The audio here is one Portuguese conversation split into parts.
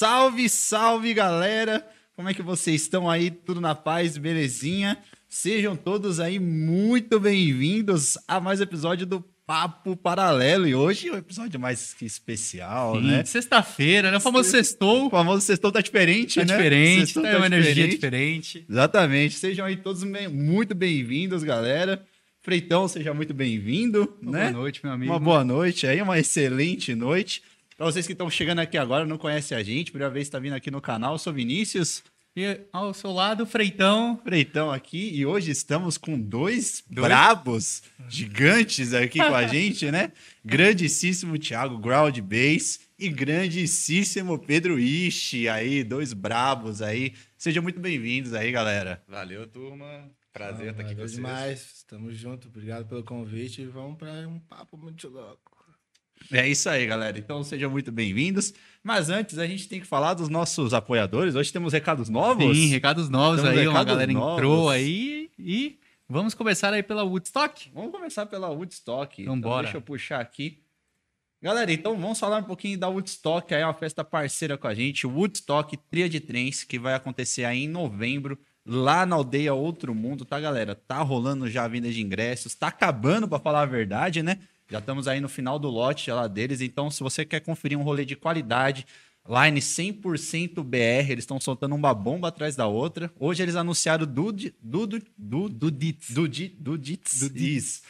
Salve, salve, galera! Como é que vocês estão aí? Tudo na paz, belezinha? Sejam todos aí muito bem-vindos a mais um episódio do Papo Paralelo. E hoje é um episódio mais que especial, Sim, né? Sexta-feira, né? O famoso sextou. O famoso sextou tá diferente, Tá né? diferente, Sextou tá uma energia diferente. Exatamente. Sejam aí todos bem- muito bem-vindos, galera. Freitão, seja muito bem-vindo, né? Boa noite, meu amigo. Uma boa noite aí, uma excelente noite. Para vocês que estão chegando aqui agora, não conhecem a gente, primeira vez que está vindo aqui no canal, eu sou Vinícius E ao seu lado, Freitão. Freitão aqui e hoje estamos com dois, Dois? brabos gigantes aqui com a gente, né? Grandíssimo Thiago Ground Bass e grandíssimo Pedro Ishi aí, dois brabos aí. Sejam muito bem-vindos aí, galera. Valeu, turma. Prazer Ah, estar aqui com vocês. demais. Tamo junto. Obrigado pelo convite. e Vamos para um papo muito louco. É isso aí, galera. Então sejam muito bem-vindos. Mas antes a gente tem que falar dos nossos apoiadores. Hoje temos recados novos. Sim, recados novos Temos aí. Uma recados galera novos. entrou aí. E vamos começar aí pela Woodstock. Vamos começar pela Woodstock. Então, bora. Deixa eu puxar aqui. Galera, então vamos falar um pouquinho da Woodstock, aí é uma festa parceira com a gente, Woodstock Tria de Trens, que vai acontecer aí em novembro, lá na aldeia Outro Mundo, tá, galera? Tá rolando já a venda de ingressos, tá acabando, pra falar a verdade, né? Já estamos aí no final do lote lá deles, então se você quer conferir um rolê de qualidade, line 100% BR, eles estão soltando uma bomba atrás da outra. Hoje eles anunciaram Dudits. Dudi- Dudits. Dudits.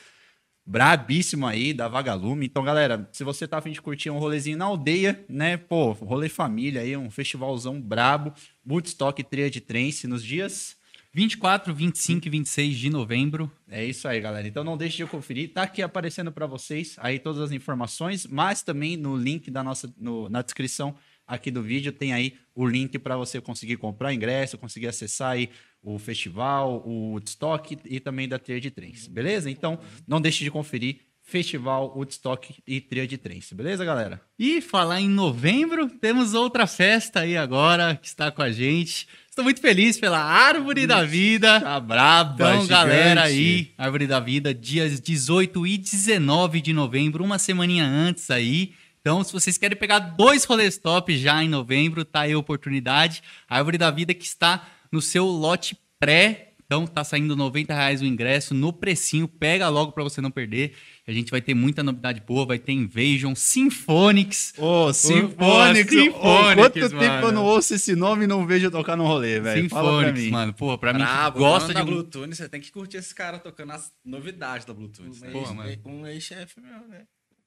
Brabíssimo aí, da Vagalume. Então, galera, se você tá afim de curtir um rolezinho na aldeia, né? Pô, rolê família aí, um festivalzão brabo. Woodstock Tria de Trance nos dias. 24, 25 e 26 de novembro. É isso aí, galera. Então não deixe de conferir. Tá aqui aparecendo para vocês aí todas as informações, mas também no link da nossa, no- na descrição aqui do vídeo tem aí o link para você conseguir comprar ingresso, conseguir acessar aí o festival, o Woodstock e também da Tria de Trens, beleza? Então não deixe de conferir Festival Woodstock e Tria de Trens, beleza, galera? E falar em novembro, temos outra festa aí agora que está com a gente. Estou muito feliz pela Árvore da Vida. Tá braba, Então, gigante. galera aí, Árvore da Vida, dias 18 e 19 de novembro, uma semaninha antes aí. Então, se vocês querem pegar dois rolês top já em novembro, tá aí a oportunidade. A Árvore da Vida que está no seu lote pré. Então, tá saindo 90 reais o ingresso no precinho. Pega logo para você não perder. A gente vai ter muita novidade boa. Vai ter Invasion, Symphonics. Ô, Symphonics. Symphonics, quanto mano. tempo eu não ouço esse nome e não vejo tocar no rolê, velho? Symphonics, mano. Porra, pra mim gosta de... Bluetooth, você tem que curtir esse cara tocando as novidades da Bluetooth. né? Porra, mano. Um ex-chefe meu, né?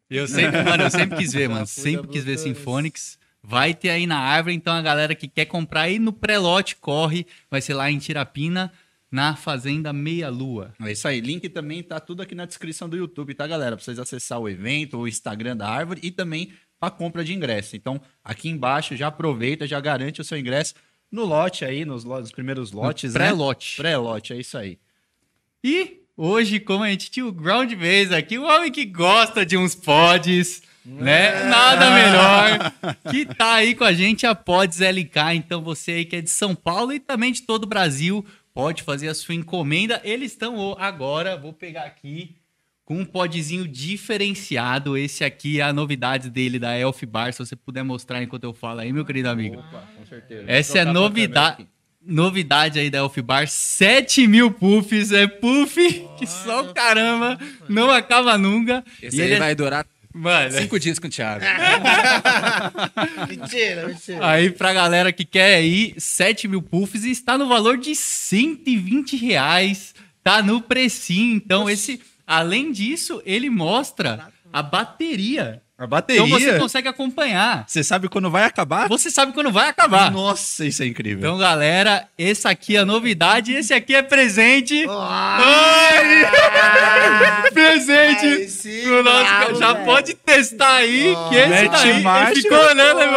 Eu sempre, mano, eu sempre quis ver, mano. Sempre quis ver. Symphonics. Vai ter aí na árvore, então a galera que quer comprar aí no pré-lote, corre. Vai ser lá em Tirapina, na Fazenda Meia Lua. É isso aí. Link também tá tudo aqui na descrição do YouTube, tá, galera? Pra vocês acessar o evento, o Instagram da Árvore e também pra compra de ingresso. Então, aqui embaixo, já aproveita, já garante o seu ingresso no lote aí, nos, nos primeiros lotes, né? Pré-lote. Pré-lote, é isso aí. E hoje, como a gente tinha o Ground Base aqui, o homem que gosta de uns pods, né? Nada melhor que tá aí com a gente a Pods LK. Então você aí que é de São Paulo e também de todo o Brasil, pode fazer a sua encomenda. Eles estão agora, vou pegar aqui com um podzinho diferenciado. Esse aqui é a novidade dele da Elf Bar. Se você puder mostrar enquanto eu falo aí, meu querido amigo. Opa, com certeza. Essa é a novidade. Novidade aí da Elf Bar, 7 mil puffs, é puff que só o caramba, não acaba nunca. Esse E aí ele é- vai durar Mano, cinco dias com o Thiago. Mentira, mentira. aí pra galera que quer aí, 7 mil puffs e está no valor de 120 reais, tá no precinho. Então esse, além disso, ele mostra a bateria. A bateria. Então você consegue acompanhar. Você sabe quando vai acabar? Você sabe quando vai acabar. Nossa, isso é incrível. Então, galera, esse aqui é a novidade, esse aqui é presente. Ai, presente pro nosso. Já velho. pode testar aí, que esse daí ficou né, meu?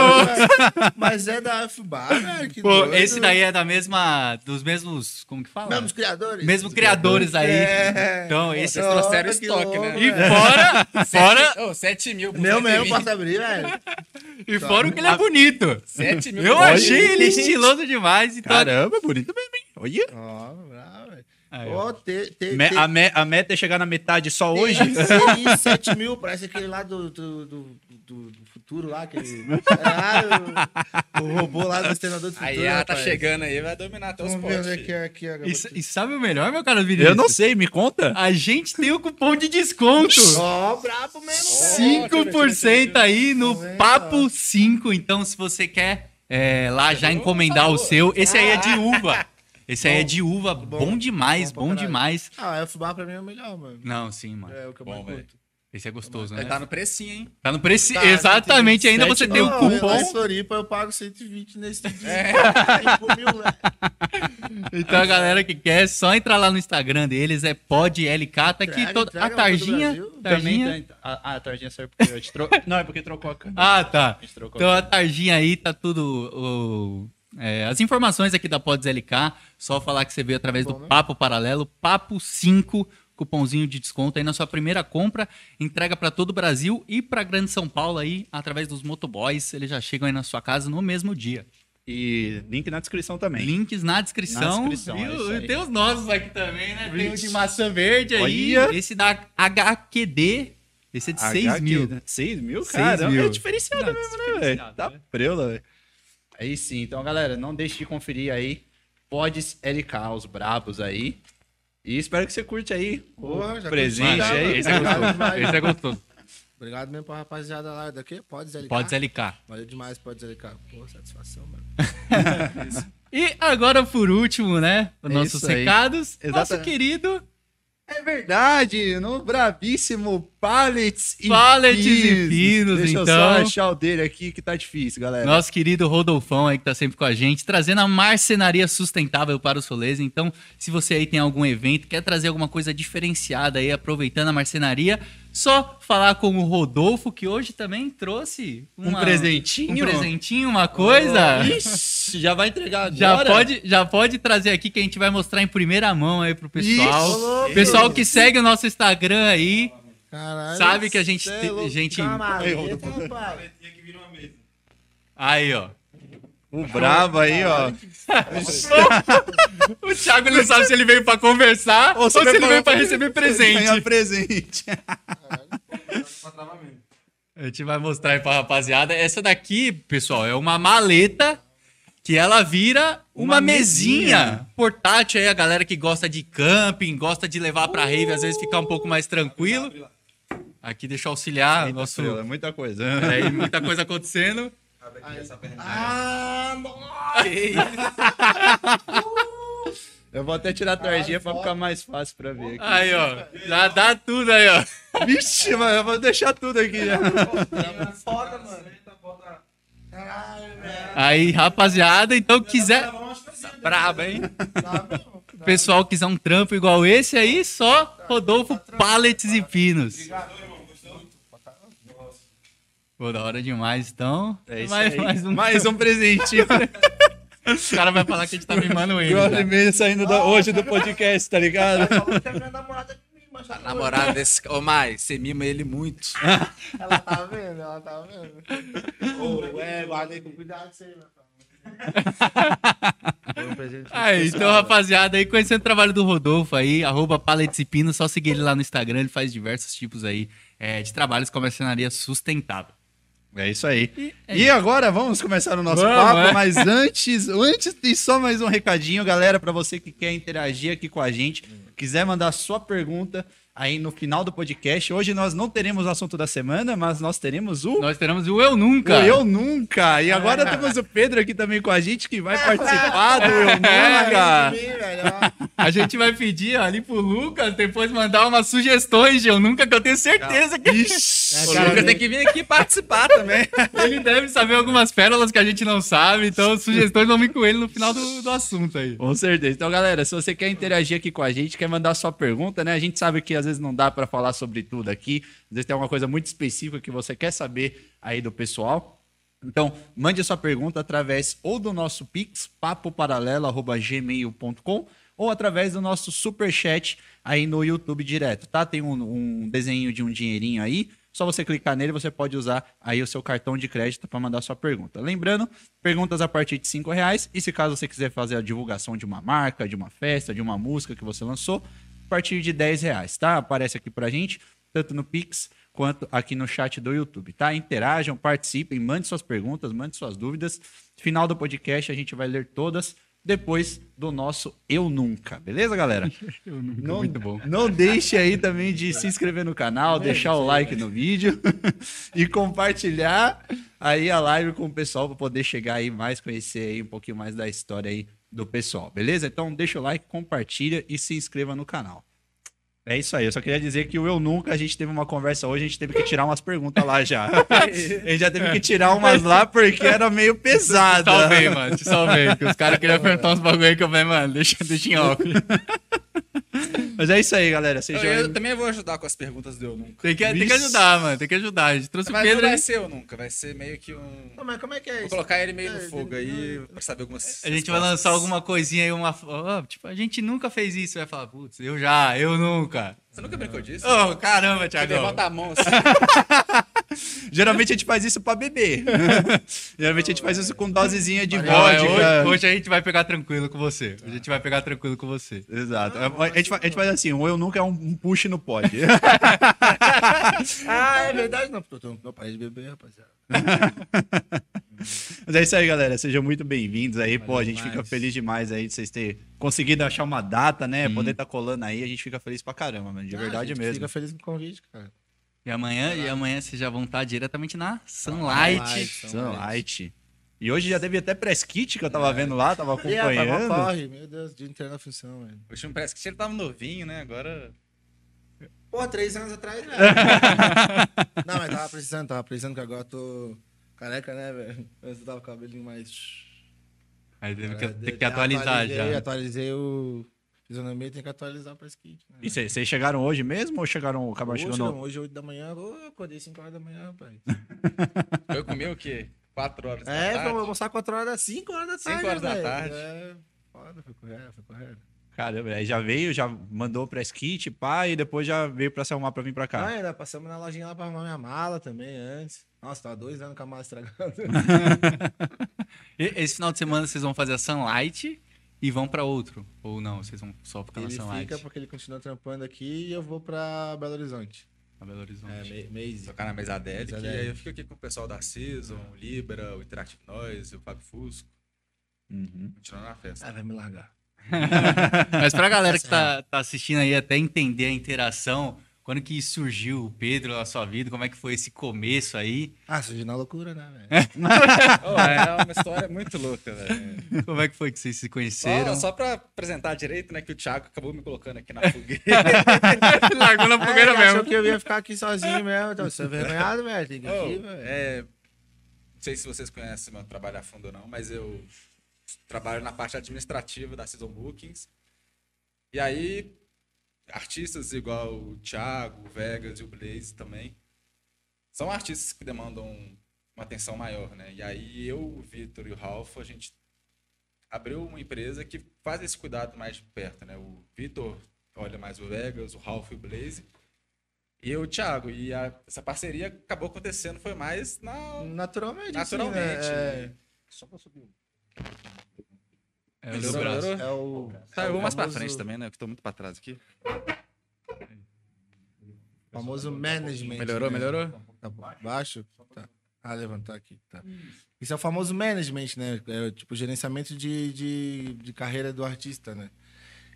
Mas é da F-Bar, velho. que Pô, doido. esse daí é da mesma, dos mesmos, como que fala? Mesmos criadores? Mesmos criadores aí. É. Então, esse... Vocês trouxeram estoque, louco, né? E velho. fora, fora, Ô, 7 mil por Meu mesmo 120. posso abrir, velho. e fora o que ele é bonito. 7 mil Eu achei 120. ele estiloso demais. Então, Caramba, bonito mesmo, hein? Olha. Ó, bravo, velho. Aí, ó. Ó, te- te- Me- te- a, me- a meta é chegar na metade só hoje? Tem 7 mil, parece aquele lá do, do, do, do- do futuro lá, aquele. Ah, o, o robô lá do Exterminador do Futuro. Aí ela tá rapaz. chegando aí, vai dominar até os é que é aqui agora. E, e sabe o melhor, meu cara Vinícius? Eu não sei, me conta. A gente tem o cupom de desconto. Ó, brabo mesmo. velho. 5% aí no? Papo 5. Então, se você quer é, lá já encomendar o seu, esse aí é de uva. Esse aí é de uva, bom, demais, bom bom, demais. Ah, o fubá pra mim é o melhor, mano. Não, sim, mano. É o que eu Bom, mais velho. curto. Esse é gostoso, né? Tá no precinho, hein? Tá no preço. Tá, Exatamente, ainda você tem o Lá em cupom. Floripa eu pago 120 nesse dia. É. 5 mil, velho. Então, a galera que quer, é só entrar lá no Instagram deles, é podlk. Tá aqui Entrega, toda, entrega a tarjinha. Tarjinha. Também tem. Ah, a tarjinha serve porque eu te tro... Não, é porque trocou a câmera. Ah, tá. A Então a a tarjinha aí tá tudo. o- é, as informações aqui da Pods LK, só falar que você veio através do Bom, né? Papo Paralelo, Papo 5, cupomzinho de desconto aí na sua primeira compra, entrega para todo o Brasil e para Grande São Paulo aí, através dos motoboys, eles já chegam aí na sua casa no mesmo dia. E link na descrição também. Links na descrição. Na descrição, e é tem os nossos aqui também, né? Tem o de maçã verde aí, Olha. esse da HQD, esse é de 6 mil. 6 mil, cara? mil. É diferenciado Não, mesmo, né, velho? Tá né? preula, velho. Aí sim. Então, galera, não deixe de conferir aí. Podes LK, os brabos aí. E espero que você curte aí Porra, já presente curti, aí. Esse é gostoso. Esse é gostoso. Obrigado mesmo pra rapaziada lá daqui. Pode LK. Pods LK. Valeu demais, pode LK. Pô, satisfação, mano. E agora, por último, né? Os É nossos isso aí. recados. Nosso Exatamente. querido É verdade, no bravíssimo Pallets e Pallets e Pinos, Deixa eu então. só achar o dele aqui que tá difícil, galera. Nosso querido Rodolfão aí que tá sempre com a gente, trazendo a marcenaria sustentável para os rolês. Então, se você aí tem algum evento, quer trazer alguma coisa diferenciada aí, aproveitando a marcenaria, só falar com o Rodolfo, que hoje também trouxe Um uma- presentinho? Um presentinho, uma coisa. Ixi, já vai entregar agora? Já pode, já pode trazer aqui que a gente vai mostrar em primeira mão aí pro pessoal. Ixi, louco. pessoal que segue o nosso Instagram aí, Caralho. sabe que a gente. é te- louco. gente Camaleta, rapaz. aí, ó. O brabo aí, ó. O Thiago não sabe se ele veio pra conversar ou, se ele veio pra receber presente. Ganhar presente. A gente vai mostrar aí pra rapaziada. Essa daqui, pessoal, é uma maleta que ela vira uma, Uma mesinha. mesinha. portátil aí, a galera que gosta de camping, gosta de levar pra rave, às vezes ficar um pouco mais tranquilo. Aqui deixa eu auxiliar Eita, nosso... é muita coisa. Aí, muita coisa acontecendo. Ah, Eu vou até tirar a tarjinha pra ficar mais fácil pra ver aqui. Aí, ó. Já dá tudo aí, ó. Vixe, mano, eu vou deixar tudo aqui já. foda, mano. Aí, rapaziada, então quiser... Braba, hein? Pessoal quiser um trampo igual esse aí, só Rodolfo Pallets e Pinos. Pô, da hora demais, então. É isso mais, aí. mais um. Mais um presentinho. O cara vai falar que a gente tá mimando ele. Tá? e saindo da- hoje do podcast, tá ligado? A namorada desse. Ô, Mai, você mima ele muito. Ela tá vendo, ela tá vendo. Ô, é, guardei com cuidado isso aí, meu Foi um Aí, então, especial, rapaziada, aí conhecendo o trabalho do Rodolfo aí, arroba Pallets e Pinos, só seguir ele lá no Instagram, ele faz diversos tipos aí é, de trabalhos com a marcenaria sustentável. É isso aí. E agora vamos começar o nosso Vamos, papo, é. mas antes, antes tem só mais um recadinho, galera, para você que quer interagir aqui com a gente, quiser mandar sua pergunta aí no final do podcast. Hoje nós não teremos o assunto da semana, mas nós teremos o Nós teremos o Eu Nunca. O Eu Nunca. E agora temos o Pedro aqui também com a gente, que vai participar do Eu Nunca. Mim, velho, ó. A gente vai pedir ali pro Lucas depois mandar umas sugestões de Eu Nunca, que eu tenho certeza que Ixi. O Lucas tem que vir aqui participar também. ele deve saber algumas pérolas que a gente não sabe, então sugestões vão vir com ele no final do, do assunto aí. Com certeza. Então, galera, se você quer interagir aqui com a gente, quer mandar sua pergunta, né? A gente sabe que às vezes não dá pra falar sobre tudo aqui. Às vezes tem alguma coisa muito específica que você quer saber aí do pessoal. Então, mande a sua pergunta através ou do nosso Pix, papoparalelo.gmail.com ou através do nosso super chat aí no YouTube direto, tá? Tem um, um desenho de um dinheirinho aí. Só você clicar nele, você pode usar aí o seu cartão de crédito para mandar sua pergunta. Lembrando, perguntas a partir de cinco reais. E se caso você quiser fazer a divulgação de uma marca, de uma festa, de uma música que você lançou, a partir de 10 reais, tá? Aparece aqui pra gente, tanto no Pix quanto aqui no chat do YouTube, tá? Interajam, participem, mandem suas perguntas, mandem suas dúvidas. Final do podcast a gente vai ler todas depois do nosso Eu Nunca, beleza, galera? Eu nunca, Não, muito bom. não deixe aí também de se inscrever no canal, deixar o like no vídeo e compartilhar aí a live com o pessoal para poder chegar aí mais, conhecer aí um pouquinho mais da história aí do pessoal, beleza? Então deixa o like, compartilha e se inscreva no canal. É isso aí, eu só queria dizer que o Eu Nunca, a gente teve uma conversa hoje, a gente teve que tirar umas perguntas lá já. a gente já teve que tirar umas lá porque era meio Te pesada. salvei, mano. Te salvei. Porque os caras queriam perguntar uns bagulho aí que eu falei, mano, deixa, deixa em off. Mas é isso aí, galera. Eu, eu também vou ajudar com as perguntas do Eu Nunca. Tem que, tem que ajudar, mano. Tem que ajudar. A gente trouxe o Mas não Pedro vai aí. ser Eu Nunca, vai ser meio que um... Não, mas como é que é Vou isso? colocar ele meio É, no fogo aí pra saber algumas A gente vai lançar alguma coisinha aí, uma. tipo, a gente nunca fez isso. Vai falar, putz, eu já, eu nunca. Você nunca brincou disso? Ô, caramba, Thiago. levanta a mão assim. Geralmente a gente faz isso pra beber. Geralmente a gente faz isso com dosezinha de Não, é, vodka. hoje, hoje a gente vai pegar tranquilo com você. Hoje a gente vai pegar tranquilo com você. Exato. A gente, a gente faz assim, o eu nunca é um, um push no pod. Ah, é verdade? Não, porque eu tô meu pai de bebê, rapaziada. Mas é isso aí, galera. Sejam muito bem-vindos aí. Pô, a gente demais. fica feliz demais aí de vocês terem conseguido achar uma data, né? Poder estar colando aí. A gente fica feliz pra caramba, mano. De Ah, verdade a gente mesmo. Fica feliz com o convite, cara. E amanhã, e amanhã vocês já vão estar diretamente na Sunlight. Sunlight. Sunlight. E hoje já teve até press kit que eu tava vendo lá, tava E rapaz, mó acompanhando. corre, meu Deus, dia inteiro na função, velho. O parece que ele tava novinho, né? Agora... Pô, três anos atrás, velho. Não, mas tava precisando, tava precisando que agora eu tô careca, né, velho? Antes eu tava com o cabelinho mais... Aí tem que, É, de- que atualizar atualizei, já. Atualizei o fisionomia, tem que atualizar press kit. Né? E vocês chegaram hoje mesmo ou chegaram, acabaram Hoje, chegando? não, hoje, 8 da manhã, eu acordei 5 horas da manhã, rapaz. Eu comi o quê? Quatro horas da É, tarde? vou almoçar 4 horas, 5 horas da tarde. Cinco horas da velho. tarde. É, foda, foi correto, foi correto. Caramba, aí já veio, já mandou o press kit, pá, e depois já veio pra se arrumar pra vir pra cá. Ah, ainda passamos na lojinha lá pra arrumar minha mala também antes. Nossa, tava dois anos com a mala estragada. Esse final de semana vocês vão fazer a Sunlight e vão pra outro. Ou não, vocês vão só ficar na ele Sunlight. fica porque ele continua trampando aqui e eu vou pra Belo Horizonte. Na Belo Horizonte. É, me- mês. Tocar na mesa dele, Mesadelic. aí eu fico aqui com o pessoal da Season, o Libra, o Interactive Noise, o Fábio Fusco, Uhum. continuando a festa. Ah, vai me largar. Mas pra galera que tá, tá assistindo aí até entender a interação, quando que surgiu o Pedro na sua vida, como é que foi esse começo aí? Ah, surgiu na loucura, né, velho? Oh, é uma história muito louca, velho. Como é que foi que vocês se conheceram? Só, só pra apresentar direito, né, que o Thiago acabou me colocando aqui na fogueira. Largou na fogueira É, ele achou mesmo. que eu ia ficar aqui sozinho mesmo. Então, você é vergonhado, velho. Tem que aqui, Oh, velho. é, não sei se vocês conhecem meu trabalho a fundo ou não, mas eu trabalho na parte administrativa da Season Bookings. E aí, artistas igual o Thiago, o Vegas e o Blaze também, são artistas que demandam uma atenção maior, né? E aí eu, o Vitor e o Ralph, a gente abriu uma empresa que faz esse cuidado mais de perto, né? O Vitor olha mais o Vegas, o Ralph e o Blaze. E eu, o Thiago. E a- essa parceria acabou acontecendo, foi mais na. Naturalmente. Naturalmente. Assim, né? é... Só pra subir. É, o braço. É o. Tá, eu vou mais pra frente também, né? Que tô muito pra trás aqui. famoso management. Melhorou, né? melhorou? Tá baixo? Tá. Ah, levantar aqui. Tá. Isso é o famoso management, né? É, tipo, gerenciamento de, de, de carreira do artista, né?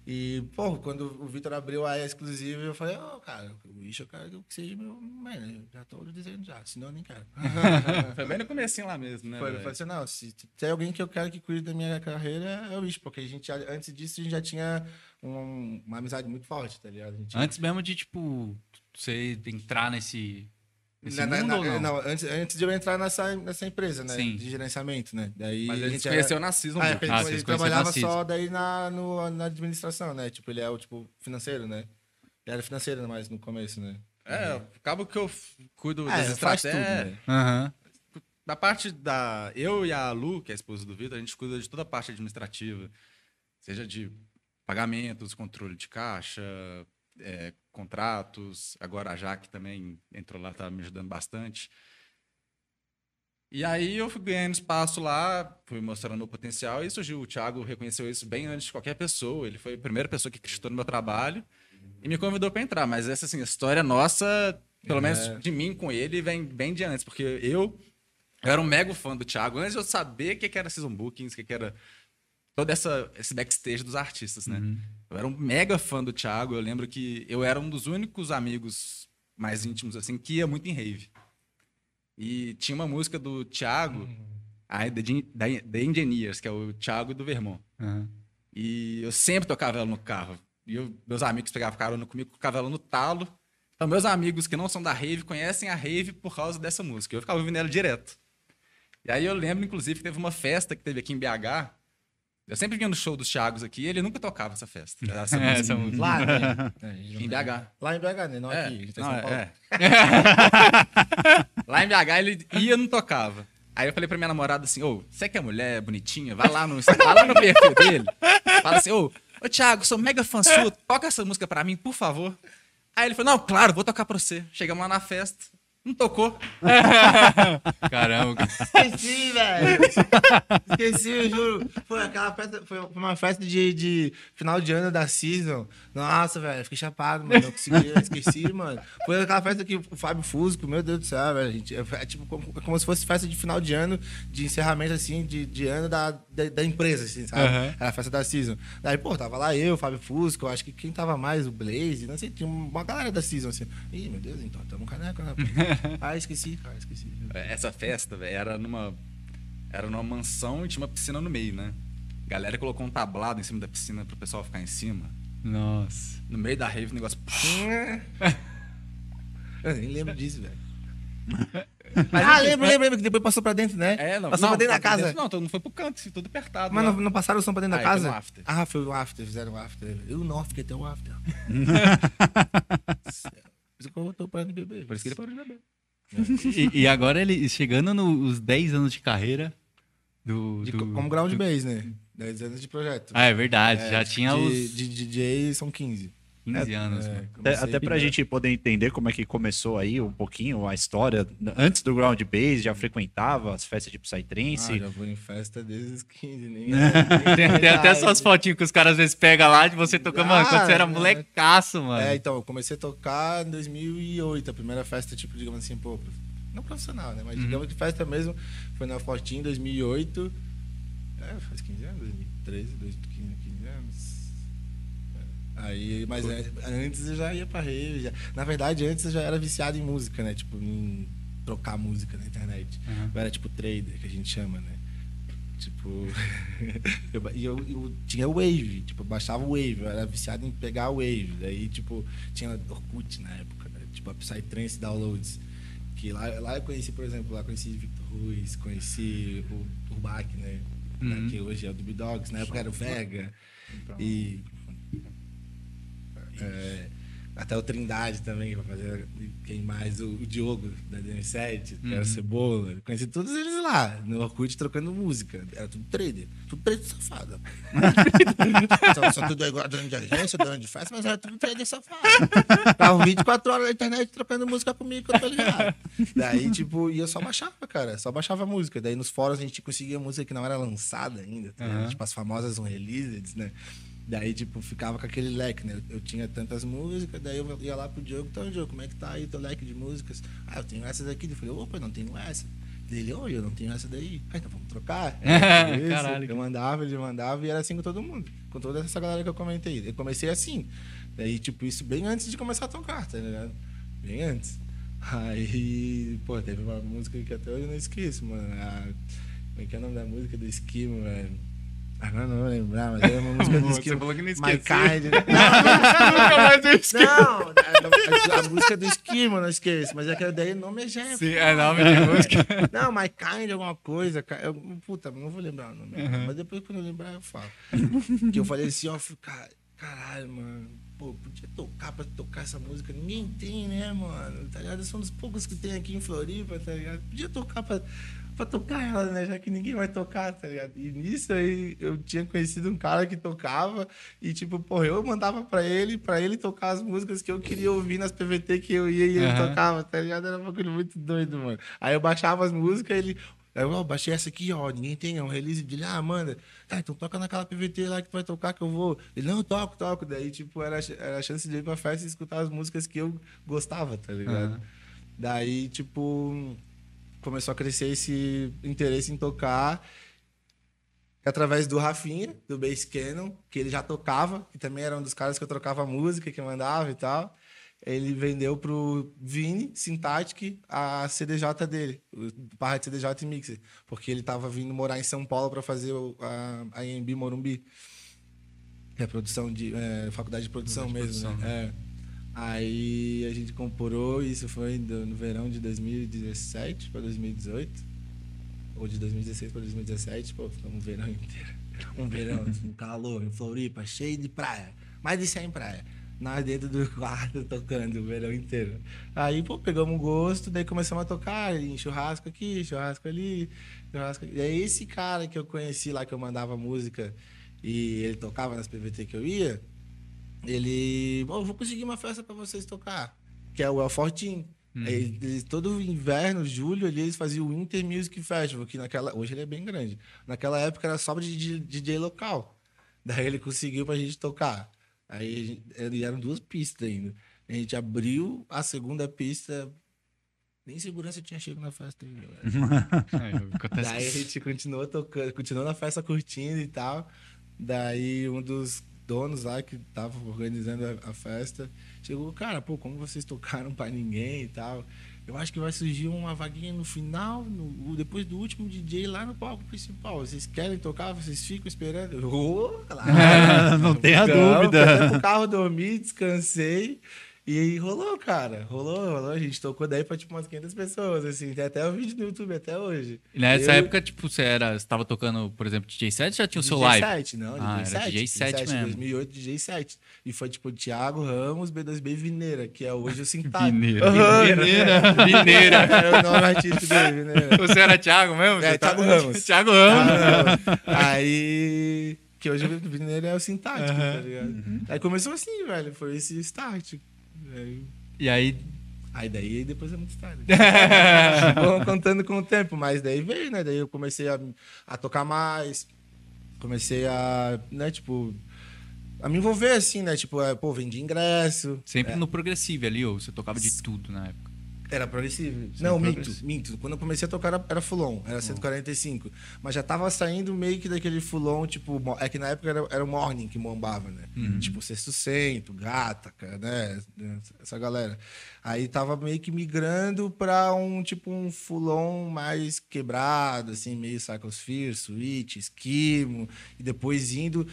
E, pô, quando o Vitor abriu a exclusiva, eu falei, ó, cara, o bicho eu quero que seja meu manager. Já tô dizendo já, senão eu nem quero. Foi bem no comecinho lá mesmo, né? Foi, eu falei assim, não, se tem alguém que eu quero que cuide da minha carreira, é o bicho, porque a gente, antes disso, a gente já tinha um- uma amizade muito forte, tá ligado? A gente, Antes mesmo de, tipo, você entrar nesse Na- na- mundo na- ou não? antes, antes de eu entrar nessa, nessa empresa, né? Sim. De gerenciamento, né? Daí Mas a gente se era- conheceu na Season Ah, é, porque Ah, ele, ele trabalhava só daí na, no- na administração, né? Tipo, ele é o tipo financeiro, né? Ele era financeiro mais no começo, né? É, acaba que eu cuido Ah, das faz tudo, estratégias. né? Aham. Da parte da. Eu e a Lu, que é a esposa do Vitor, a gente cuida de toda a parte administrativa. Seja de pagamentos, controle de caixa, é, contratos. Agora a Jaque também entrou lá, tá me ajudando bastante. E aí eu fui ganhando espaço lá, fui mostrando meu potencial e surgiu. O Thiago reconheceu isso bem antes de qualquer pessoa. Ele foi a primeira pessoa que acreditou no meu trabalho e me convidou para entrar. Mas essa assim, a história nossa Pelo menos de mim com ele vem bem de antes, porque eu, eu era um mega fã do Thiago antes de eu saber o que, que era Season Bookings, o que, que era todo essa, esse backstage dos artistas, né? Eu era um mega fã do Thiago. Eu lembro que eu era um dos únicos amigos mais íntimos, assim, que ia muito em rave. E tinha uma música do Thiago, a The, Engineers, que é o Thiago do Vermont. Aham. E eu sempre tocava ela no carro. E eu- meus amigos pegavam carona comigo, tocava ela no talo. Então, meus amigos que não são da rave conhecem a rave por causa dessa música. Eu ficava ouvindo ela direto. E aí eu lembro, inclusive, que teve uma festa que teve aqui em BH. Eu sempre vinha no show dos Thiagos aqui e ele nunca tocava essa festa. Essa É, música. essa música. Lá, né? É, Em BH. Lá em BH, né? Não É, aqui. A gente tá em não, São Paulo. é. lá em BH ele ia e não tocava. Aí eu falei pra minha namorada assim, ô, você que é mulher bonitinha, vai lá no, vai lá no perfil dele. Fala assim, ô, ô Thiago, sou mega fã sua, toca essa música pra mim, por favor. Aí ele falou, não, claro, vou tocar pra você. Chegamos lá na festa, não tocou. Caramba. cara. Esqueci, velho. Esqueci, eu juro. Foi aquela festa, foi uma festa de, de final de ano da season. Nossa, velho, fiquei chapado, mano. Não consegui, esqueci, mano. Foi aquela festa que o Fábio Fusco, meu Deus do céu, velho. Gente, é, é tipo como, é como se fosse festa de final de ano, de encerramento, assim, de, de ano da, da, da empresa, assim, sabe? Aham. Era a festa da season. Daí, pô, tava lá eu, o Fábio Fusco, eu acho que quem tava mais, o Blaze, não sei, tinha uma galera da season, assim. Ih, meu Deus, então, tamo caneco, né? Ah, esqueci, cara, esqueci. Essa festa, velho, era numa. Era numa mansão e tinha uma piscina no meio, né? A galera colocou um tablado em cima da piscina pro pessoal ficar em cima. Nossa. No meio da rave, o negócio. Eu nem lembro disso, velho. ah, lembro, lembro, lembro, que depois passou pra dentro, né? É, não. Passou não, pra dentro da casa. Não, todo mundo foi pro canto, assim, tudo apertado. Mas não, não passaram o som pra dentro da Ah, foi casa? no after. Ah, foi o after, fizeram o after. Eu não, fiquei até o after. Por isso que eu tô parando de beber. Por isso que ele parou de beber. E, e agora ele chegando nos 10 anos de carreira do. De- do- como ground do- base, né? 10 anos de projeto. Ah, é verdade. É, já tinha de, os De DJ são 15. 15 anos. É, mano. Até, até pra gente poder entender como é que começou aí um pouquinho a história. Antes do Ground Base, já frequentava as festas de Ah, Psytrance. já vou em festa desde os 15. Nem, Tem, tem até essas fotinhas que os caras às vezes pegam lá de você tocando, mano, quando você era Ah, molecaço, mano. É, então, eu comecei a tocar em 2008, a primeira festa, tipo, digamos assim, pô, não profissional, né? Mas Uhum. digamos que festa mesmo, foi na Fortinha em 2008. É, faz 15 anos, 2013, 2015, 15 anos. É. Aí, mas é, antes eu já ia pra rave, já. Na verdade, antes eu já era viciado em música, né? Tipo, em trocar música na internet. Uhum. Eu era tipo trader, que a gente chama, né? Tipo. e eu, eu tinha Wave, tipo, eu baixava o Wave, eu era viciado em pegar a Wave. Daí, tipo, tinha Orkut na época, né? Tipo, a Psytrance Downloads. Que lá, lá eu conheci, por exemplo, lá conheci Victor Ruiz, conheci o Urbac, né? Uhum. Que hoje é o Dub Dogs, na época era o Vega. E. é, até o Trindade também, pra fazer. Quem mais? O, o Diogo, da DM7, que era Cebola. Conheci todos eles lá, no Orkut, trocando música. Era tudo trader. Tudo trader safado. só, só tudo igual dono de agência, dono de festa, mas era tudo trader safado. Tava 24 horas na internet trocando música comigo, que eu tô ligado. Daí, tipo, eu só baixava, cara. Só baixava a música. Daí nos fóruns a gente conseguia música que não era lançada ainda. tá? Aham. Tipo, as famosas unreleased, né? Daí, tipo, ficava com aquele leque, né? Eu, eu tinha tantas músicas, daí eu ia lá pro Diogo, então, Diogo, como é que tá aí teu leque de músicas? Ah, eu tenho essas aqui. Eu falei, opa, eu não tenho essa. Ele, oi, eu não tenho essa daí. Ah, então vamos trocar. Isso. Caralho. Eu mandava, ele mandava e era assim com todo mundo. Com toda essa galera que eu comentei. Eu comecei assim. Daí, tipo, isso bem antes de começar a tocar, tá ligado? Bem antes. Aí, pô, teve uma música que até hoje eu não esqueço, mano. A, como é que é o nome da música do Esquimo, velho? Agora não vou lembrar, mas era uma música do Você Esquimo. falou que não My. Kind. Nunca mais eu esqueci. Não, a, música do Esquimo, eu não esqueço, mas é que daí o nome é já. Sim, é nome de música. Não, My Kind, alguma coisa. Eu, puta, não vou lembrar o nome. Uhum. Mas depois, quando eu lembrar, eu falo. que eu falei assim, ó, eu cara, caralho, mano. Pô, podia tocar pra tocar essa música. Ninguém tem, né, mano? Tá ligado? Eu sou um dos poucos que tem aqui em Floripa, tá ligado? Podia tocar pra, pra tocar ela, né? Já que ninguém vai tocar, tá ligado? E nisso aí eu tinha conhecido um cara que tocava e, tipo, porra, eu mandava pra ele, pra ele tocar as músicas que eu queria ouvir nas PVT que eu ia e ele Aham. tocava, tá ligado? Era um bagulho muito doido, mano. Aí eu baixava as músicas, ele. Aí eu ó, baixei essa aqui, ó, ninguém tem, é um release dele, ah, manda. Tá, então toca naquela PVT lá que tu vai tocar que eu vou. Ele, não, toco, toco. Daí, tipo, era, era a chance de ir pra festa e escutar as músicas que eu gostava, tá ligado? Aham. Daí, tipo, começou a crescer esse interesse em tocar através do Rafinha, do Bass Cannon, que ele já tocava, que também era um dos caras que eu trocava música, que mandava e tal. Ele vendeu pro Vini Syntactic a CDJ dele, barra de CDJ e Mixer, porque ele tava vindo morar em São Paulo para fazer a, a IMB Morumbi, que é produção de é, faculdade de produção mesmo, né? É. Aí a gente comprou, isso foi no verão de 2017 para 2018, ou de 2016 para 2017, pô, ficamos um verão inteiro. Um verão, um calor, em Floripa, cheio de praia, mais de 100 praia. Nós dentro do quarto tocando o verão inteiro. Aí, pô, pegamos um gosto, daí começamos a tocar em churrasco aqui, churrasco ali, churrasco ali. E aí esse cara que eu conheci lá, que eu mandava música e ele tocava nas PVT que eu ia, ele, "Ô, eu vou conseguir uma festa pra vocês tocar, que é o El Fortin. Eles- todo inverno, julho, ali, eles faziam o Winter Music Festival, que naquela, hoje ele é bem grande. Naquela época era só de DJ, DJ local. Daí ele conseguiu pra gente tocar. Aí gente- eram duas pistas ainda. A gente abriu a segunda pista. Nem segurança tinha chego na festa ainda. É, Daí a gente continuou tocando, continuou na festa curtindo e tal. Daí um dos donos lá que tava organizando a, a festa chegou, cara, pô, como vocês tocaram pra ninguém e tal. Eu acho que vai surgir uma vaguinha no final, no- depois do último DJ lá no palco principal. Vocês querem tocar? Vocês ficam esperando? Eu, "Ô, claro. Não tenha dúvida. até pro carro dormir, descansei. E aí rolou, cara. Rolou, rolou. A gente tocou daí pra tipo umas 500 pessoas, assim. Tem até o vídeo no YouTube até hoje. E nessa Eu- época, tipo, você era, você tava tocando, por exemplo, DJ set já tinha o seu DJ live? 7, não, DJ Ah, era 7. DJ 7 mesmo. 2008, DJ 7. E foi tipo Thiago Ramos, B2B Vineira, que é hoje o Sintático. Vineira. Aham, Vineira. Vineira. Era o nome artístico dele, Vineira. Você era Thiago mesmo? É, tá- Thiago Ramos. Thiago Ramos. Ah, Aí. Que hoje o Vineira é o Sintático, tá ligado? Aí começou assim, velho. Foi esse start. E aí, aí daí depois é muito tarde. Contando com o tempo, mas daí veio, né? Daí eu comecei a, a tocar mais. Comecei a, né, tipo. A me envolver assim, né? Tipo, é, pô, vendi ingresso. sempre no progressivo ali, ou você tocava de tudo na época. Era progressivo. Não, minto, minto. Quando eu comecei a tocar era, full-on, era 145. Mas já tava saindo meio que daquele full-on, tipo, é que na época era, era o Morning que bombava, né? Tipo, Sexto Cento, Gata, cara, né? Essa galera. Aí tava meio que migrando pra um, tipo, um full-on mais quebrado, assim, meio Psychosphere, Switch, Esquimo. E depois indo...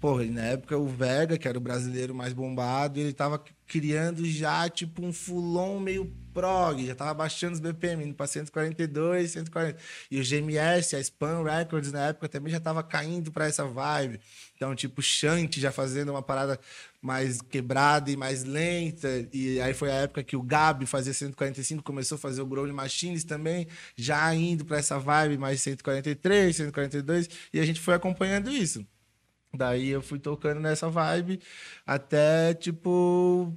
Porra, e na época o Vega, que era o brasileiro mais bombado, ele tava criando já, tipo, um fulon meio prog, já tava baixando os BPM, indo pra 142, 140. E o GMS, a Spam Records, na época, também já tava caindo pra essa vibe. Então, tipo, Shunt já fazendo uma parada mais quebrada e mais lenta. E aí foi a época que o Gabi fazia 145, começou a fazer o Growling Machines também, já indo pra essa vibe mais 143, 142. E a gente foi acompanhando isso. Daí eu fui tocando nessa vibe até, tipo,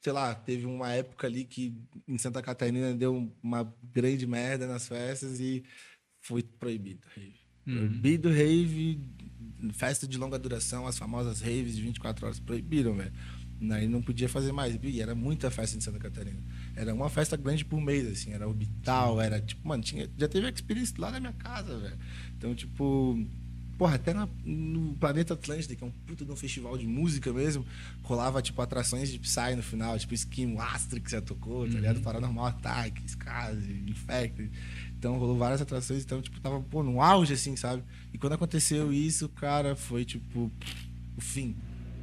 sei lá, teve uma época ali que em Santa Catarina deu uma grande merda nas festas e foi proibido rave. Proibido rave, festa de longa duração, as famosas raves de 24 horas proibiram, velho. Aí não podia fazer mais. E era muita festa em Santa Catarina. Era uma festa grande por mês, assim. Era orbital, era tipo, mano, tinha, já teve experiência lá na minha casa, velho. Então, tipo, Porra, até na- no Planeta Atlântida, que é um puta de um festival de música mesmo, rolava, tipo, atrações de Psy no final, tipo, Skin, Astrix já tocou, tá ligado? Paranormal Attack, Skazi, Infect. Então, rolou várias atrações, então, tipo, tava, pô, no auge, assim, sabe? E quando aconteceu isso, cara, foi, tipo, o fim.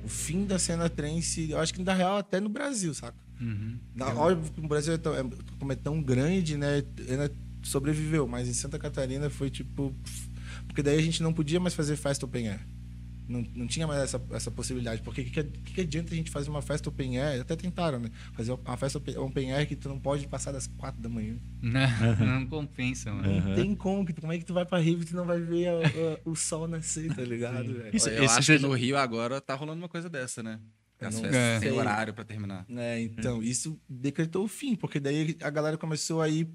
O fim da cena trance, eu acho que, na real, até no Brasil, saca? Na, óbvio que o Brasil é tão, é, como é tão grande, né? Ainda sobreviveu, mas em Santa Catarina foi tipo. Porque daí a gente não podia mais fazer festa open air. Não, não tinha mais essa, essa possibilidade. Porque o que, que, que que adianta a gente fazer uma festa open air? Até tentaram, né? Fazer uma festa open- air que tu não pode passar das quatro da manhã. Não compensa, mano. Não tem como. Como é que tu vai pra Rio e tu não vai ver a- a- o sol nascer, tá ligado? Isso- eu esse acho que no Rio agora tá rolando uma coisa dessa, né? As não festas têm sei. horário pra terminar. né? Então, isso decretou o fim, porque daí a galera começou a ir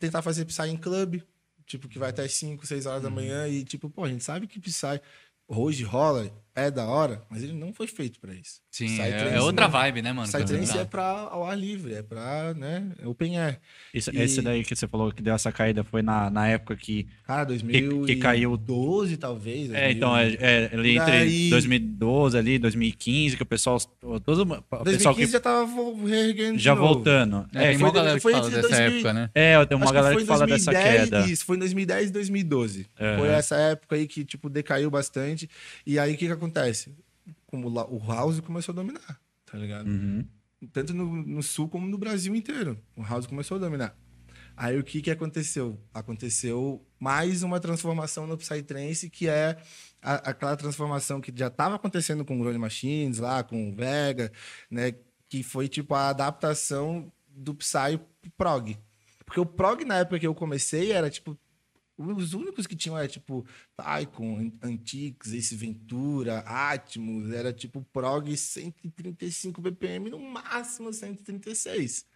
tentar fazer Psy em clube, tipo, que vai até 5, 6 horas Uhum. da manhã e, tipo, pô, a gente sabe que Psy hoje rola, é da hora, mas ele não foi feito pra isso. Sim, Psytrance é, é outra não. vibe, né, mano? Psytrance é pra ao ar livre, é pra, né, open air. Isso- E- Esse daí que você falou que deu essa caída foi na, na época que. Cara, 2012 que caiu- talvez. É, 2000. então, é, é ali entre aí. 2012 ali, 2015, que o pessoal. Todo, o 2015 pessoal que já tava reerguendo já novo. voltando. É, É, tem foi uma de- galera que fala dessa 2000 época, né? é, tem uma Acho galera que em fala dessa 2010, queda. Isso, foi em 2010 e 2012. Aham. Foi essa época aí que, tipo, decaiu bastante. E aí, o que que acontece? Como o House começou a dominar, tá ligado? Uhum. Tanto no, no Sul como no Brasil inteiro. O House começou a dominar. Aí, o que que aconteceu? Aconteceu mais uma transformação no Psytrance, que é a- aquela transformação que já estava acontecendo com o Rolling Machines lá, com o Vega, né? Que foi, tipo, a adaptação do Psy pro prog. Porque o prog, na época que eu comecei, era, tipo, os únicos que tinham era tipo Tycoon, Antiques, Ace Ventura, Atmos, era tipo prog 135 BPM, no máximo 136.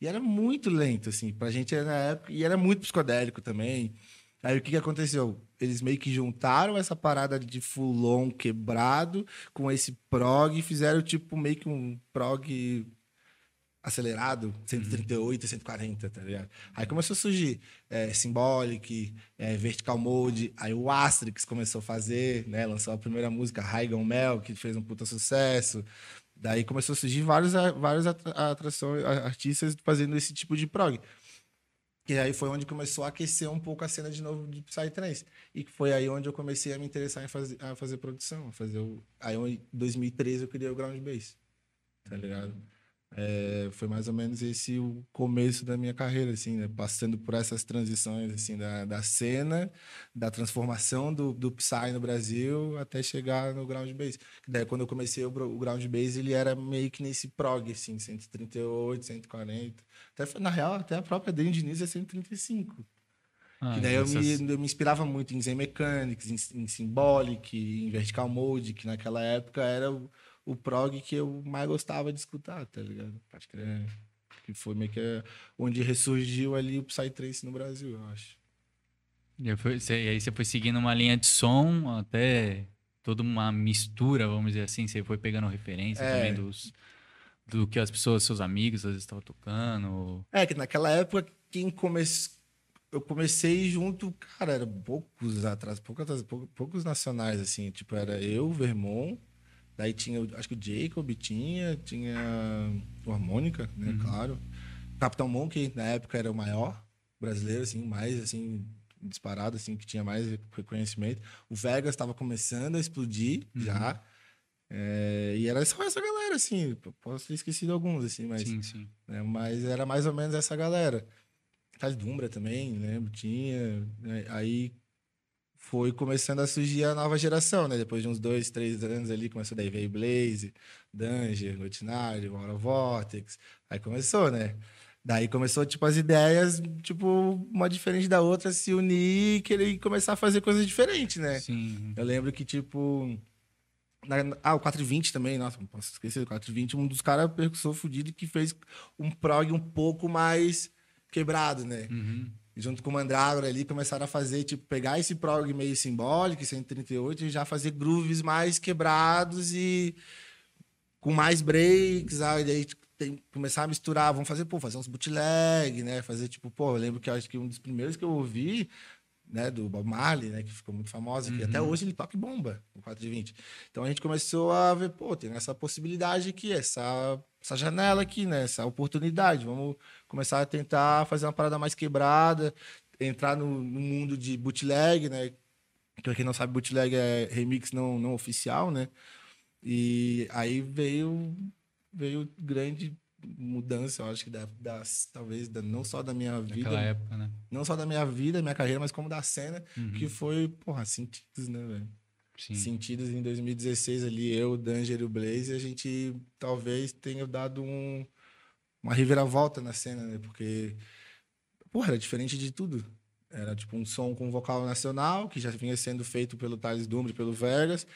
E era muito lento, assim, pra gente era na época, e era muito psicodélico também. Aí o que, que aconteceu? Eles meio que juntaram essa parada de fulon quebrado com esse prog e fizeram tipo meio que um prog acelerado, 138, 140, tá ligado? Aí começou a surgir é, Symbolic, é, Vertical Mode, aí o Asterix começou a fazer, né? Lançou a primeira música, Raigan Mel, que fez um puta sucesso. Daí começou a surgir vários, vários atra- atrações, artistas fazendo esse tipo de prog. E aí foi onde começou a aquecer um pouco a cena de novo de Psytrance. E foi aí onde eu comecei a me interessar em fazer, a fazer produção. A fazer o... Aí em 2013 eu criei o Ground Bass. Tá ligado? É, foi mais ou menos esse o começo da minha carreira, assim, né? Passando por essas transições, assim, da, da cena, da transformação do, do Psy no Brasil até chegar no Ground Bass. Daí, quando eu comecei o, o Ground Bass, ele era meio que nesse prog, assim, 138, 140. Até, na real, até a própria Dane Diniz é 135. Ah, que daí eu me, eu me inspirava muito em Zen Mechanics, em, em Symbolic, em Vertical Mode, que naquela época era o, o prog que eu mais gostava de escutar, tá ligado? Pode crer. Que foi meio que é onde ressurgiu ali o Psytrance no Brasil, eu acho. E aí, foi- cê- e aí você foi seguindo uma linha de som até toda uma mistura, vamos dizer assim. Você foi pegando referência É. também dos, do que as pessoas, seus amigos, às vezes estavam tocando. É, que naquela época, quem começou. Eu comecei junto, cara, era poucos atrás, poucos, poucos, nacionais, assim. Tipo, era eu, Vermont, daí tinha, acho que o Jacob tinha, tinha o Harmônica, né, claro. O Capitão Monkey, na época, era o maior brasileiro, assim, mais, assim, disparado, assim, que tinha mais reconhecimento. O Vegas estava começando a explodir já. É, e era só essa galera, assim. Posso ter esquecido alguns, assim, mas Sim, sim. né? Mas era mais ou menos essa galera. Thales Dumbra também, lembro, tinha. né? Aí foi começando a surgir a nova geração, né? Depois de uns dois, três anos ali, começou daí veio Blaze, Danger, Rotinário, Aura Vortex. Aí começou, né? Daí começou, tipo, as ideias, tipo, uma diferente da outra, se unir e querer começar a fazer coisas diferentes, né? Sim. Eu lembro que, tipo. na- ah, o 420 também, nossa, não posso esquecer. O 420, um dos caras percussor fudido que fez um prog um pouco mais quebrado, né? Uhum. Junto com o Mandrágora ali, começaram a fazer, tipo, pegar esse prog meio simbólico, 138, e já fazer grooves mais quebrados e com mais breaks, aí daí tipo, tem, começar a misturar, vamos fazer, pô, fazer uns bootleg, né? Fazer, tipo, pô, eu lembro que eu acho que um dos primeiros que eu ouvi, né, do Bob Marley, né, que ficou muito famoso, que até hoje ele toca e bomba, o 420. Então a gente começou a ver, pô, tem essa possibilidade aqui, essa, essa janela aqui, né, essa oportunidade, vamos começar a tentar fazer uma parada mais quebrada, entrar no, no mundo de bootleg, né, Pra quem não sabe, bootleg é remix não, não oficial, né? E aí veio veio grande mudança, eu acho que da, das, talvez da, não só da minha vida, Naquela época, né? não só da minha vida, minha carreira, mas como da cena, Uhum. que foi, porra, sentidos, né, velho? Sim. Sentidos em 2016 ali, eu, o Danger e o Blaze, a gente talvez tenha dado um, uma reviravolta na cena, né? Porque, porra, era diferente de tudo. Era tipo um som com vocal nacional, que já vinha sendo feito pelo Thales Dumbre, pelo Vegas,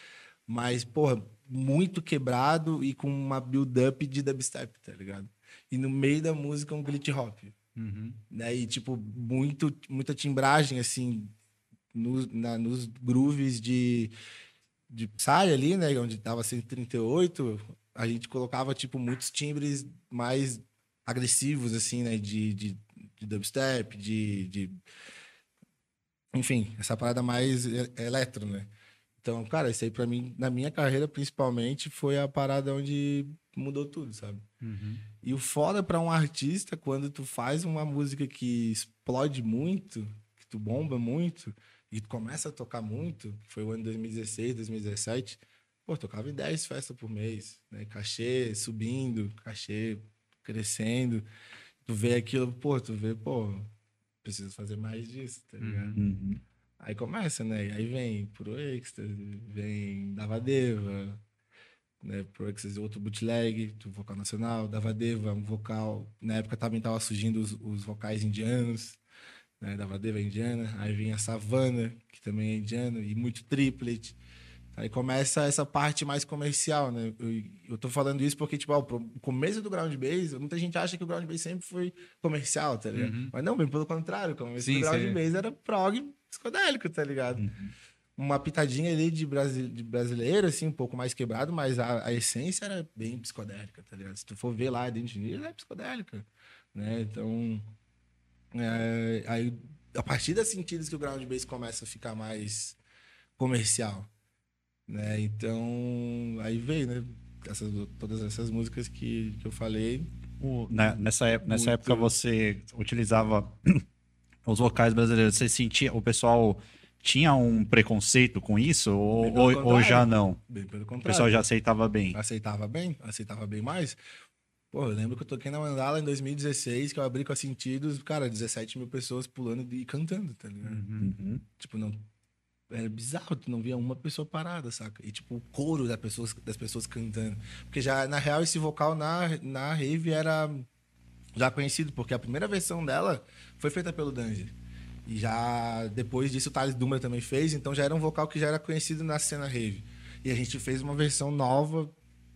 mas, porra, muito quebrado e com uma build-up de dubstep, tá ligado? E no meio da música um glitch hop. Uhum. né? E, tipo, muito, muita timbragem, assim, nos, na, nos grooves de, de Psy ali, né? Onde tava 138, a gente colocava, tipo, muitos timbres mais agressivos, assim, né? De, de, de dubstep, de, de... Enfim, essa parada mais eletro, né? Então, cara, isso aí pra mim, na minha carreira, principalmente, foi a parada onde mudou tudo, sabe? Uhum. E o foda pra um artista, quando tu faz uma música que explode muito, que tu bomba muito, e tu começa a tocar muito, foi o ano de 2016, 2017, pô, tocava em 10 festas por mês, né? Cachê subindo, cachê crescendo. Tu vê aquilo, pô, tu vê, pô, preciso fazer mais disso, tá ligado? Uhum. Aí começa, né? Aí vem Pro Ecstasy, vem Davadeva, né? Pro Ecstasy, outro bootleg, do vocal nacional, Davadeva, um vocal. Na época também tava surgindo os, os vocais indianos, né? Davadeva é indiana. Aí vem a Savana, que também é indiano, e muito triplet. Aí começa essa parte mais comercial, né? Eu, eu tô falando isso porque, tipo, ó, o começo do ground bass, muita gente acha que o ground bass sempre foi comercial, tá ligado? Uhum. Mas não, bem pelo contrário, o começo Sim, do ground bass era prog psicodélico, tá ligado? Uhum. Uma pitadinha ali de, brasi de brasileiro, assim, um pouco mais quebrado, mas a, a essência era bem psicodélica, tá ligado? Se tu for ver lá dentro de ela é psicodélica, né? Então, é, aí, a partir das sentidos que o ground bass começa a ficar mais comercial, né? Então, aí veio, né? Essas, todas essas músicas que, que eu falei. O- na- nessa ép- nessa época você utilizava os vocais brasileiros. Você sentia. O pessoal tinha um preconceito com isso? Ou, ou- já não? Bem pelo O contrário. pessoal já aceitava bem. aceitava bem, aceitava bem mais. Pô, eu lembro que eu toquei na Mandala em 2016, que eu abri com a Sentidos, cara, 17 mil pessoas pulando e cantando, tá ligado? Uhum. Tipo, não. Era bizarro, tu não via uma pessoa parada, saca? E, tipo, o coro das pessoas, das pessoas cantando. Porque já, na real, esse vocal na, na Rave era já conhecido, porque a primeira versão dela foi feita pelo Danger. E já depois disso o Thales Dummer também fez, então já era um vocal que já era conhecido na cena Rave. E a gente fez uma versão nova,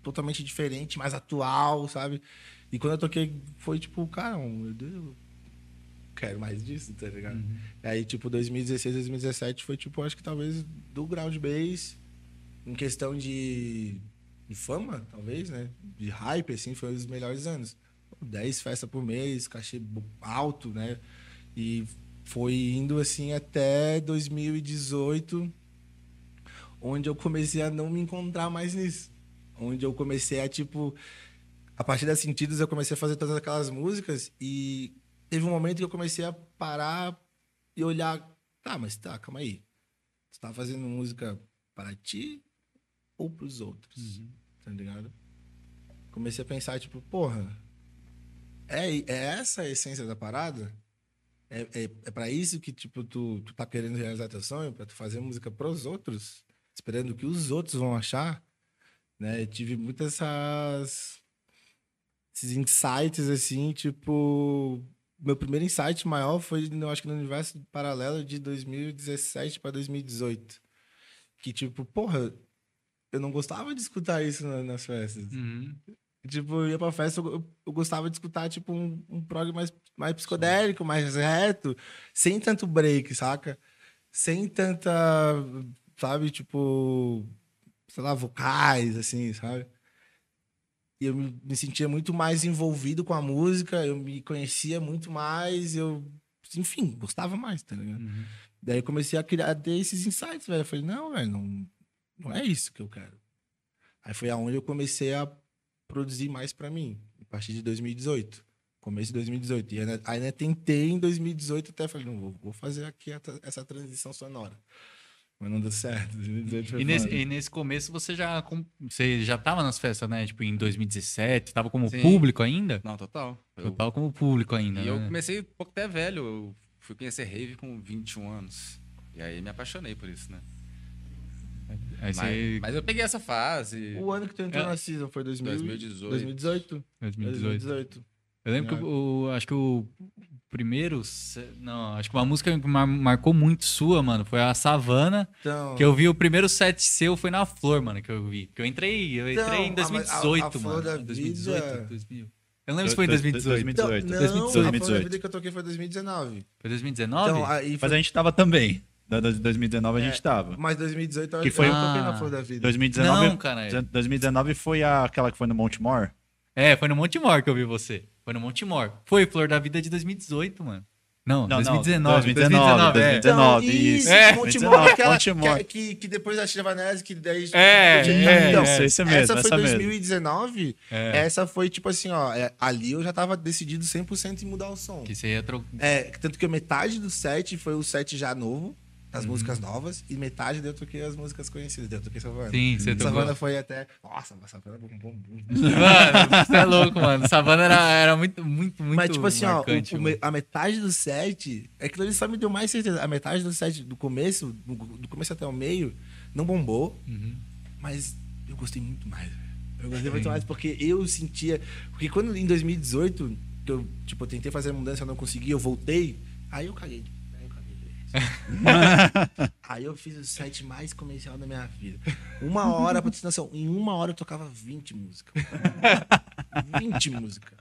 totalmente diferente, mais atual, sabe? E quando eu toquei, foi tipo, cara, meu Deus, quero mais disso, tá ligado? Aí, tipo, 2016, 2017 foi, tipo, acho que talvez do ground bass, em questão de, de fama, talvez, né? De hype, assim, foi um dos melhores anos. 10 festas por mês, cachê alto, né? E foi indo, assim, até 2018, onde eu comecei a não me encontrar mais nisso. Onde eu comecei a, tipo... A partir das sentidos, eu comecei a fazer todas aquelas músicas e teve um momento que eu comecei a parar e olhar. Tá, mas tá, calma aí. Você tá fazendo música para ti ou pros outros? Tá ligado? Comecei a pensar, tipo, porra, é, é essa a essência da parada? É, é, é para isso que, tipo, tu, tu tá querendo realizar teu sonho? Pra tu fazer música pros outros? Esperando que os outros vão achar? Né? Eu tive muitas essas... Esses insights, assim, tipo... Meu primeiro insight maior foi, eu acho que no universo paralelo de 2017 para 2018. Que, tipo, porra, eu não gostava de escutar isso na- nas festas. Uhum. Tipo, eu ia pra festa, eu, eu gostava de escutar, tipo, um, um prog mais, mais psicodélico, mais reto, sem tanto break, saca? Sem tanta, sabe, tipo, sei lá, vocais, assim, sabe? E eu me, sentia muito mais envolvido com a música, eu me conhecia muito mais, eu, enfim, gostava mais, tá ligado? Uhum. Daí eu comecei a criar, a ter esses insights, velho. Eu falei, não, velho, não, não é isso que eu quero. Aí foi aonde eu comecei a produzir mais pra mim, a partir de 2018. Começo de 2018. E ainda, ainda tentei em 2018 até falei, não, vou, vou fazer aqui a essa transição sonora. Mas não deu certo. 2018 foi E nesse, e nesse começo você já, você já tava nas festas, né? Tipo, em 2017, tava como Sim. público ainda? Não, total. Eu, Eu tava como público ainda, e eu né? comecei um pouco até velho. Eu fui conhecer rave com 21 anos. E aí me apaixonei por isso, né? Aí Mas, você... mas eu peguei essa fase. O ano que tu entrou É. na season foi 2000, 2018. 2018? 2018. 2018. Eu lembro É. que o, acho que o primeiro, não, acho que uma música que mar- marcou muito sua, mano, foi a Savana, Então, que eu vi o primeiro set seu foi na Flor, mano, que eu vi. Que eu entrei, eu Então, entrei em a- a- 2018, a Flor mano. da 2018, Vida- 2000. Eu não lembro se foi em 2018. Então, 2018. não, 2018. a Flor da Vida que eu toquei foi 2019. Foi 2019? Então, aí foi, Mas a gente tava também. Da- da- 2019 a gente tava. mas 2018 eu, Que foi- eu toquei Ah. na Flor da Vida. 2019, Não, caralho. 2019 foi a- aquela que foi no Montemor. É, foi no Montemor que eu vi você. Foi no Montemor. Foi Flor da Vida de 2018, mano. Não, Não, não, 2019. 2019, 2019, é. 2019. Então, isso. isso, É. Montemor, 2019, aquela Montemor. que, que, que depois da Tia Vanessa, que daí... É, é, então, isso, isso mesmo, essa foi essa mesmo. 2019, É. essa foi tipo assim, ó, é, ali eu já tava decidido 100% em mudar o som. Que você ia trocar. É, tanto que metade do set foi o set já novo, as Uhum. músicas novas, e metade eu toquei as músicas conhecidas, daí eu toquei Savana. Sim, você tocou. Savana foi até... Nossa, mas Savana bum, bum, bum. Mano, você é louco, mano. Savana era, era muito, muito, muito. Mas, tipo assim, ó, marcante, o- o me- a metade do set, aquilo ali só me deu mais certeza. A metade do set do começo, do, do começo até o meio, não bombou, Uhum. mas eu gostei muito mais. Eu gostei muito mais porque eu sentia. Porque quando em 2018, que eu, tipo, eu tentei fazer a mudança e não consegui, eu voltei, aí eu caguei. Aí eu fiz o set mais comercial da minha vida. Uma hora, noção, em uma hora eu tocava 20 músicas. 20 músicas.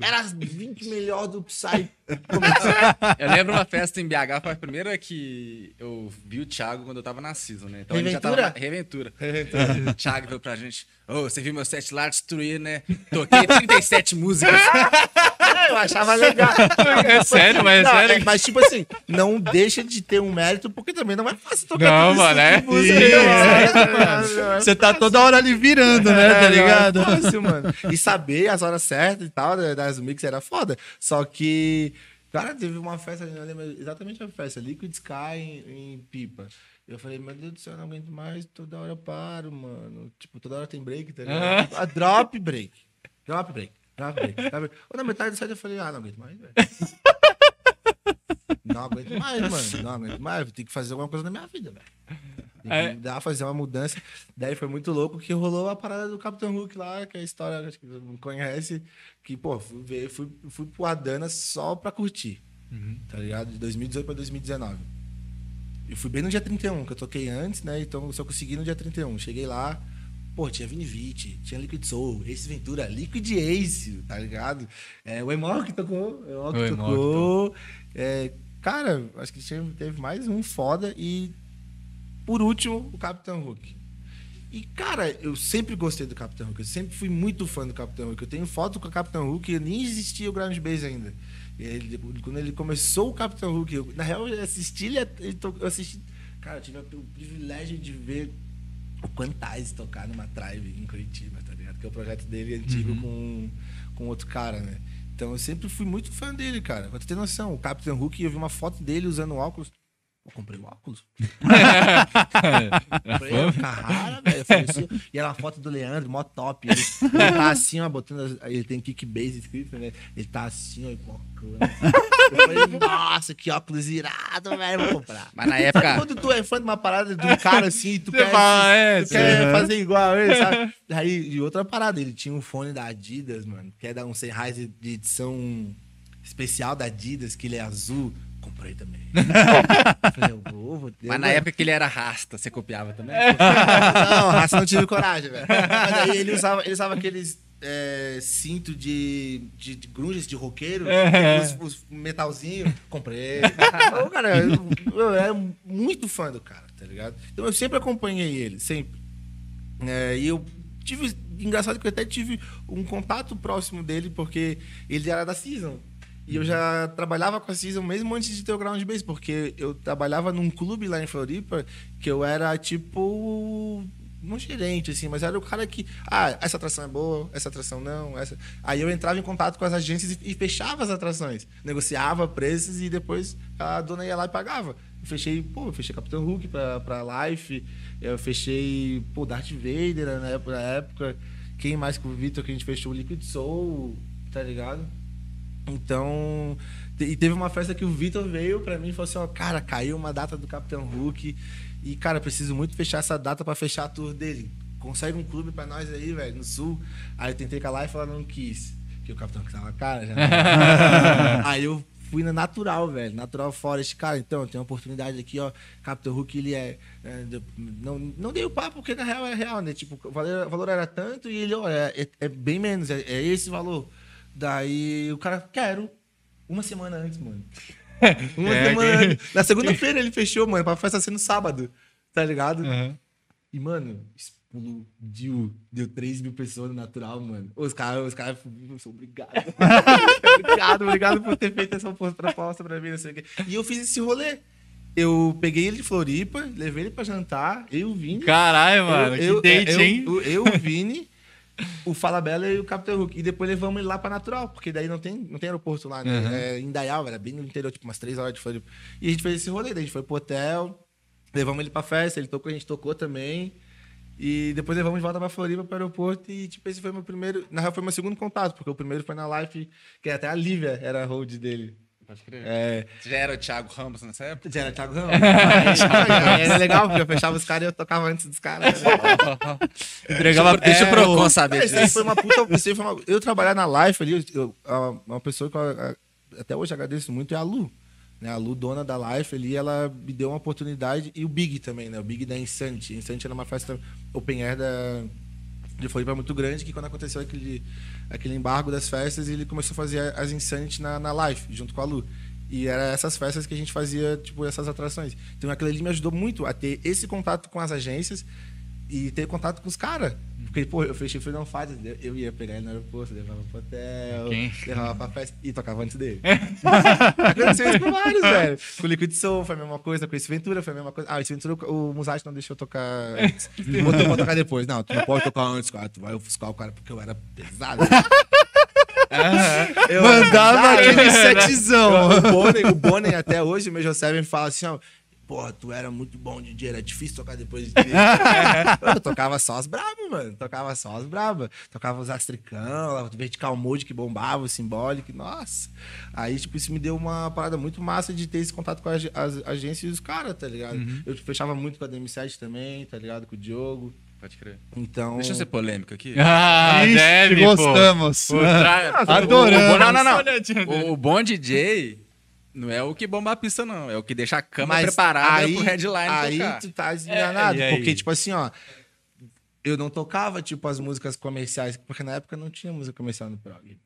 Era as 20 melhor do Psy comercial. Eu lembro uma festa em BH, foi a primeira que eu vi o Thiago quando eu tava na season, né? Então a gente já tava. Reventura? Reventura. O Thiago veio pra gente. Ô, você viu meu set lá destruir, né? Toquei 37 músicas. Eu achava legal. É sério, mas é Não, sério. é, mas, tipo assim, não deixa de ter um mérito, porque também não é fácil tocar Não, tudo isso mano, é- de música, Isso. não é Você tá toda hora ali virando, né? É, Tá não, ligado? É fácil, mano. E saber as horas certas e tal, né, das mix era foda. Só que, cara, teve uma festa, eu lembro exatamente a festa, Liquid Sky em, em Pipa. Eu falei, meu Deus do céu, eu não aguento mais, toda hora eu paro, mano. Tipo, toda hora tem break, tá ligado? Ah, drop break. Drop break. Break. Ou na metade do eu falei, ah, não aguento mais, velho. Não aguento mais, mano. Não aguento mais. Vou ter que fazer alguma coisa na minha vida, velho. Tem que É. dar, fazer uma mudança. Daí foi muito louco que rolou a parada do Capitão Hook lá, que é a história, acho que você não conhece. Que, pô, fui, fui, fui pro Adana só pra curtir. Tá ligado? De 2018 pra 2019. Eu fui bem no dia 31, que eu toquei antes, né? Então eu só consegui no dia 31. Cheguei lá, pô, tinha Vinivite, tinha Liquid Soul, Ace Ventura, Liquid Ace, tá ligado? É, o Emor que tocou, o Emor que tocou. É, cara, acho que teve mais um foda e, por último, o Capitão Hook. E, cara, eu sempre gostei do Capitão Hook. Eu sempre fui muito fã do Capitão Hook. Eu tenho foto com o Capitão Hook e nem existia o Ground Bass ainda. E ele- quando ele começou o Capitão Hook, eu- na real, eu assisti ele, eu assisti. Cara, eu tive o privilégio de ver o Quantize tocar numa tribe em Curitiba, tá ligado? Que é o projeto dele antigo com, com outro cara, né? Então eu sempre fui muito fã dele, cara. Pra tu ter noção, o Capitão Hook, eu vi uma foto dele usando óculos. Eu comprei o óculos. Comprei um Carrara, velho. Assim, E era uma foto do Leandro, mó top. Ele, ele tá assim, ó, botando. Ele tem kickbase escrito, né? Ele tá assim, ó. Eu falei, nossa, que óculos irado, velho. Vou comprar. Mas na época. Quando tu é fã de uma parada de um cara assim, tu quer, fala, é, tu quer fazer igual ele, sabe? Aí, e outra parada, ele tinha um fone da Adidas, mano, que é da um Sennheiser de edição especial da Adidas, que ele é azul. Comprei também. Eu falei, eu vou, vou ter. Mas na época que ele era rasta, você copiava também? Não, raça não tive coragem, velho. Mas daí ele usava, ele usava aqueles é, cinto de, de, de grunges, de roqueiro, É. os, os metalzinho. Comprei. Ô, cara, eu, eu era muito fã do cara, tá ligado? Então eu sempre acompanhei ele, sempre. É, e eu tive. Engraçado que eu até tive um contato próximo dele, porque ele era da Season. E eu já trabalhava com a Season mesmo antes de ter o Ground Base, porque eu trabalhava num clube lá em Floripa que eu era tipo. Não gerente, assim, mas era o cara que. Ah, essa atração é boa, essa atração não. Essa... Aí eu entrava em contato com as agências e, fechava as atrações. Negociava preços e depois a dona ia lá e pagava. Eu fechei, pô, eu fechei Capitão Hulk pra, pra Life, eu fechei, pô, Darth Vader época. Na época. Quem mais que o Vitor que a gente fechou Liquid Soul, tá ligado? Então, e teve uma festa que o Vitor veio pra mim e falou assim: ó, cara, caiu uma data do Capitão Hulk e, cara, preciso muito fechar essa data pra fechar a tour dele. Consegue um clube pra nós aí, velho, no sul. Aí eu tentei calar e ela não quis. Que o Capitão que tava cara já. aí eu fui na Natural, velho. Natural Forest. Cara, então, tem uma oportunidade aqui, ó. Capitão Hulk, ele é. é, não, não dei o papo, porque na real é real, né? Tipo, o valor, o valor era tanto e ele, ó, é, é- é bem menos, é, é esse valor. Daí o cara, quero. Uma semana antes, mano. Uma É, semana que- antes. Na segunda-feira ele fechou, mano, pra festa ser no sábado. Tá ligado? Aham. E, mano, explodiu. Deu 3 mil pessoas no natural, mano. Os caras, os caras, eu obrigado. obrigado, obrigado por ter feito essa proposta pra mim, não sei o quê. E eu fiz esse rolê. Eu peguei ele de Floripa, levei ele pra jantar, eu e o Vini. Caralho, mano, eu, que date, eu, hein? Eu, eu, o Vini, o Fala Bela e o Capitão Hulk. E depois levamos ele lá pra Natural, porque daí não tem, não tem aeroporto lá, né? Uhum. É, em Dayal, era bem no interior, tipo umas três horas de Floripa. E a gente fez esse rolê, daí a gente foi pro hotel, levamos ele pra festa, ele tocou, a gente tocou também. E depois levamos de volta pra Floripa, pro aeroporto. E, tipo, esse foi meu primeiro. Na real, foi meu segundo contato, porque o primeiro foi na Life, que até a Lívia era a hold dele. Pode crer. É. Já era o Thiago Ramos nessa época? Já era Thiago Ramos. Aí Era legal, porque eu fechava os caras e eu tocava antes dos caras. né? Entregava Deixa o é, Procon saber É, isso aí disso. foi uma puta. Isso foi uma, eu trabalhar na Life ali, eu- a- uma pessoa que eu, a- até hoje agradeço muito é a Lu. Né? A Lu, dona da Life ali, ela me deu uma oportunidade. E o Big também, né? O Big da Insanity. Insanity era uma festa open air da, de Floripa muito grande, que quando aconteceu aquele, aquele embargo das festas, ele começou a fazer as Insanity na, na Life, junto com a Lu. E era essas festas que a gente fazia, tipo, essas atrações. Então aquilo ali me ajudou muito a ter esse contato com as agências e ter contato com os caras. Porque, pô, eu fechei Freedom Fighters, eu- eu ia pegar ele no aeroporto, levava pro hotel, Quem? levava pra festa e tocava antes dele. Aconteceu isso com vários, velho. Com o Liquid Soul foi a mesma coisa, com esse Ventura foi a mesma coisa. Ah, esse Ventura o Musati não deixou eu tocar antes. Botou pra tocar depois. Não, tu não pode tocar antes, cara. Tu vai ofuscar o cara porque eu era pesado. Eu era Mandava aquele setzão. O Bonnie, o Bonnie até hoje, o Major Seven fala assim, ó. Porra, tu era muito bom DJ, era difícil tocar depois de ti. eu tocava só as brabas, mano. Tocava só as brabas. Tocava os astricão, vertical mode que bombava, o symbolic, nossa. Aí, tipo, isso me deu uma parada muito massa de ter esse contato com as, as agências e os caras, tá ligado? Eu fechava muito com a DM7 também, tá ligado? Com o Diogo. Pode crer. Então. Deixa eu ser polêmico aqui. Ah, Ixi, deve, gostamos. Pô, tra- Adoramos. O, o, não, não, não. O, o bom DJ não é o que bomba a pista, não. É o que deixa a cama Mas preparada aí, pro headline Aí tocar. tu tá enganado. É, e aí? porque, tipo assim, ó. Eu não tocava, tipo, as músicas comerciais, porque na época não tinha música comercial no prog.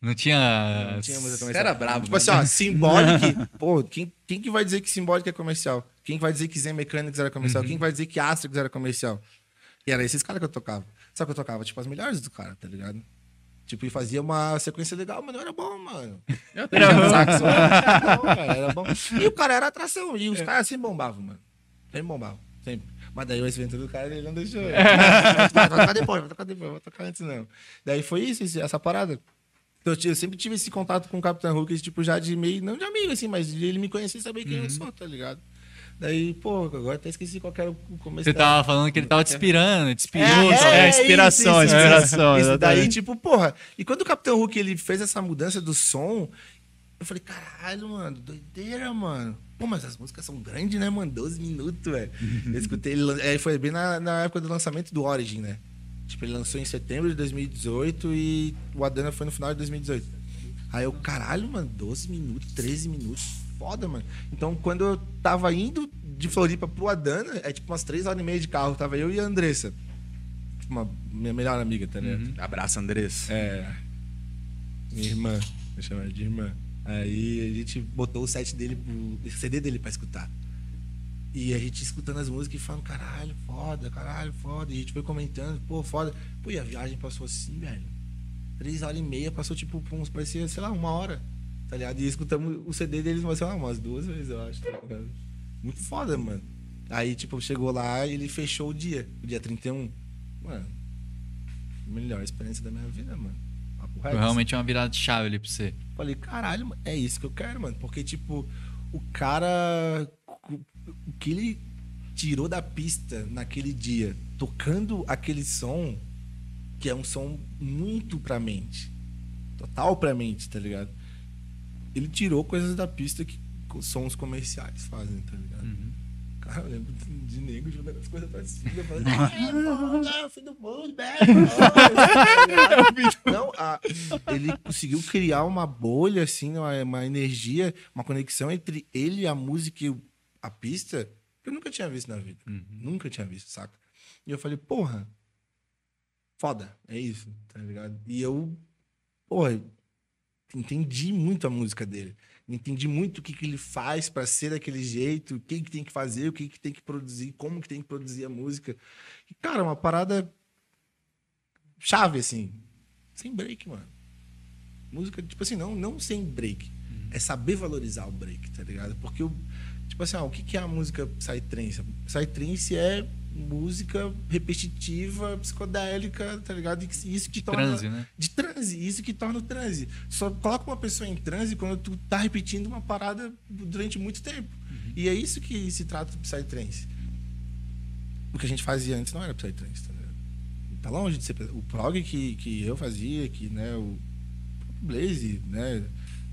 Não tinha. Não tinha música Você comercial. era brabo, Tipo né? assim, ó, Symbolic. pô, quem, quem que vai dizer que Symbolic é comercial? Quem que vai dizer que Zen Mechanics era comercial? Uhum. Quem que vai dizer que Astrix era comercial? E era esses caras que eu tocava. Só que eu tocava, tipo, as melhores do cara, tá ligado? Tipo, e fazia uma sequência legal, mas não era bom, mano. Eu tenho um saxo. Era bom, cara, era bom. E o cara era atração. E os caras sempre bombavam, mano. Sempre bombavam. Sempre. Mas daí o Ventura do cara, ele não deixou. Vai tocar depois, vai tocar depois, vai tocar antes não. Daí foi isso, essa parada. Então, eu, sempre tive esse contato com o Capitão Hulk, tipo, já de meio, não de amigo, assim, mas ele me conhecer e saber quem eu sou, tá ligado? Daí, pô, agora até esqueci qual era o começo Você da- tava falando que ele tava te inspirando, te inspirou. É, talvez. é, inspiração, isso, inspiração, Isso daí, tipo, porra. E quando o Capitão Hulk ele fez essa mudança do som, eu falei, caralho, mano, doideira, mano. Pô, mas as músicas são grandes, né, mano? 12 minutos, velho. Eu escutei ele. é, foi bem na, na época do lançamento do Origin, né? Tipo, ele lançou em setembro de 2018 e o Adana foi no final de 2018. Aí eu, caralho, mano, 12 minutos, 13 minutos. Foda, mano. Então, quando eu tava indo de Floripa pro Adana, é tipo umas 3 horas e meia de carro. Tava eu e a Andressa. Tipo, uma minha melhor amiga, tá ligado? Abraço, Andrés. É. Minha irmã. Chamo ela de irmã. Aí a gente botou o set dele, o CD dele pra escutar. E a gente escutando as músicas e falando, caralho, foda, caralho, foda. E a gente foi comentando, pô, foda. Pô, e a viagem passou assim, velho. Três horas e meia, passou tipo, uns, parecia, sei lá, uma hora. Tá ligado? E escutamos o CD deles mas, lá, umas duas vezes, eu acho. Tá ligado? Muito foda, mano. Aí, tipo, chegou lá e ele fechou o dia, o dia 31. Mano, melhor experiência da minha vida, mano. Foi realmente uma virada de chave ali pra você. Falei, caralho, mano, é isso que eu quero, mano. Porque, tipo, o cara. O que ele tirou da pista naquele dia, tocando aquele som, que é um som muito pra mente. Total pra mente, tá ligado? Ele tirou coisas da pista que sons comerciais fazem, tá ligado? Cara, eu lembro de, de nego jogando as coisas pra cima. "É, não, filho do mundo, velho. Não, a- ele conseguiu criar uma bolha, assim, uma, uma energia, uma conexão entre ele e a música e a pista que eu nunca tinha visto na vida. Nunca tinha visto, saca? E eu falei, porra, foda, é isso, tá ligado? E eu, porra, entendi muito a música dele. Entendi muito o que, que ele faz para ser daquele jeito, o que, que tem que fazer, o que, que tem que produzir, como que tem que produzir a música. E, cara, uma parada chave, assim. Sem break, mano. Música, tipo assim, não, não sem break. É saber valorizar o break, tá ligado? Porque, tipo assim, ó, o que, que é a música Psytrance? Psytrance é música repetitiva, psicodélica, tá ligado? E Isso que torna... Transe, né? De transe, isso que torna o transe. Só coloca uma pessoa em transe quando tu tá repetindo uma parada durante muito tempo. E é isso que se trata do Psytrance. O que a gente fazia antes não era Psytrance, tá ligado? Tá longe de ser... O prog que, que eu fazia, que, né, o Blaze, né?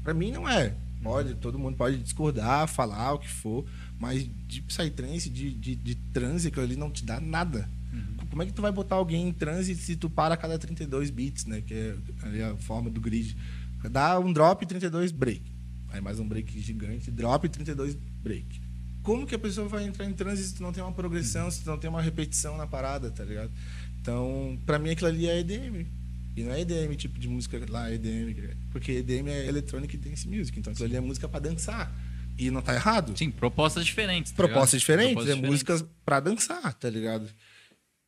Pra mim não é. Pode, todo mundo pode discordar, falar o que for, mas de Psytrance, de, de, de transe, aquilo ali não te dá nada. Como é que tu vai botar alguém em transe se tu para a cada 32 bits, né? Que é ali a forma do grid. Dá um drop 32 break. Aí mais um break gigante, drop 32 break. Como que a pessoa vai entrar em transe se tu não tem uma progressão, se tu não tem uma repetição na parada, tá ligado? Então, pra mim aquilo ali é EDM. E não é EDM tipo de música lá, EDM. Porque EDM é Electronic Dance Music. Então aquilo ali é música pra dançar. E não tá errado. Sim, propostas diferentes. tá Propostas ligado? diferentes, Propostas é músicas pra dançar, tá ligado?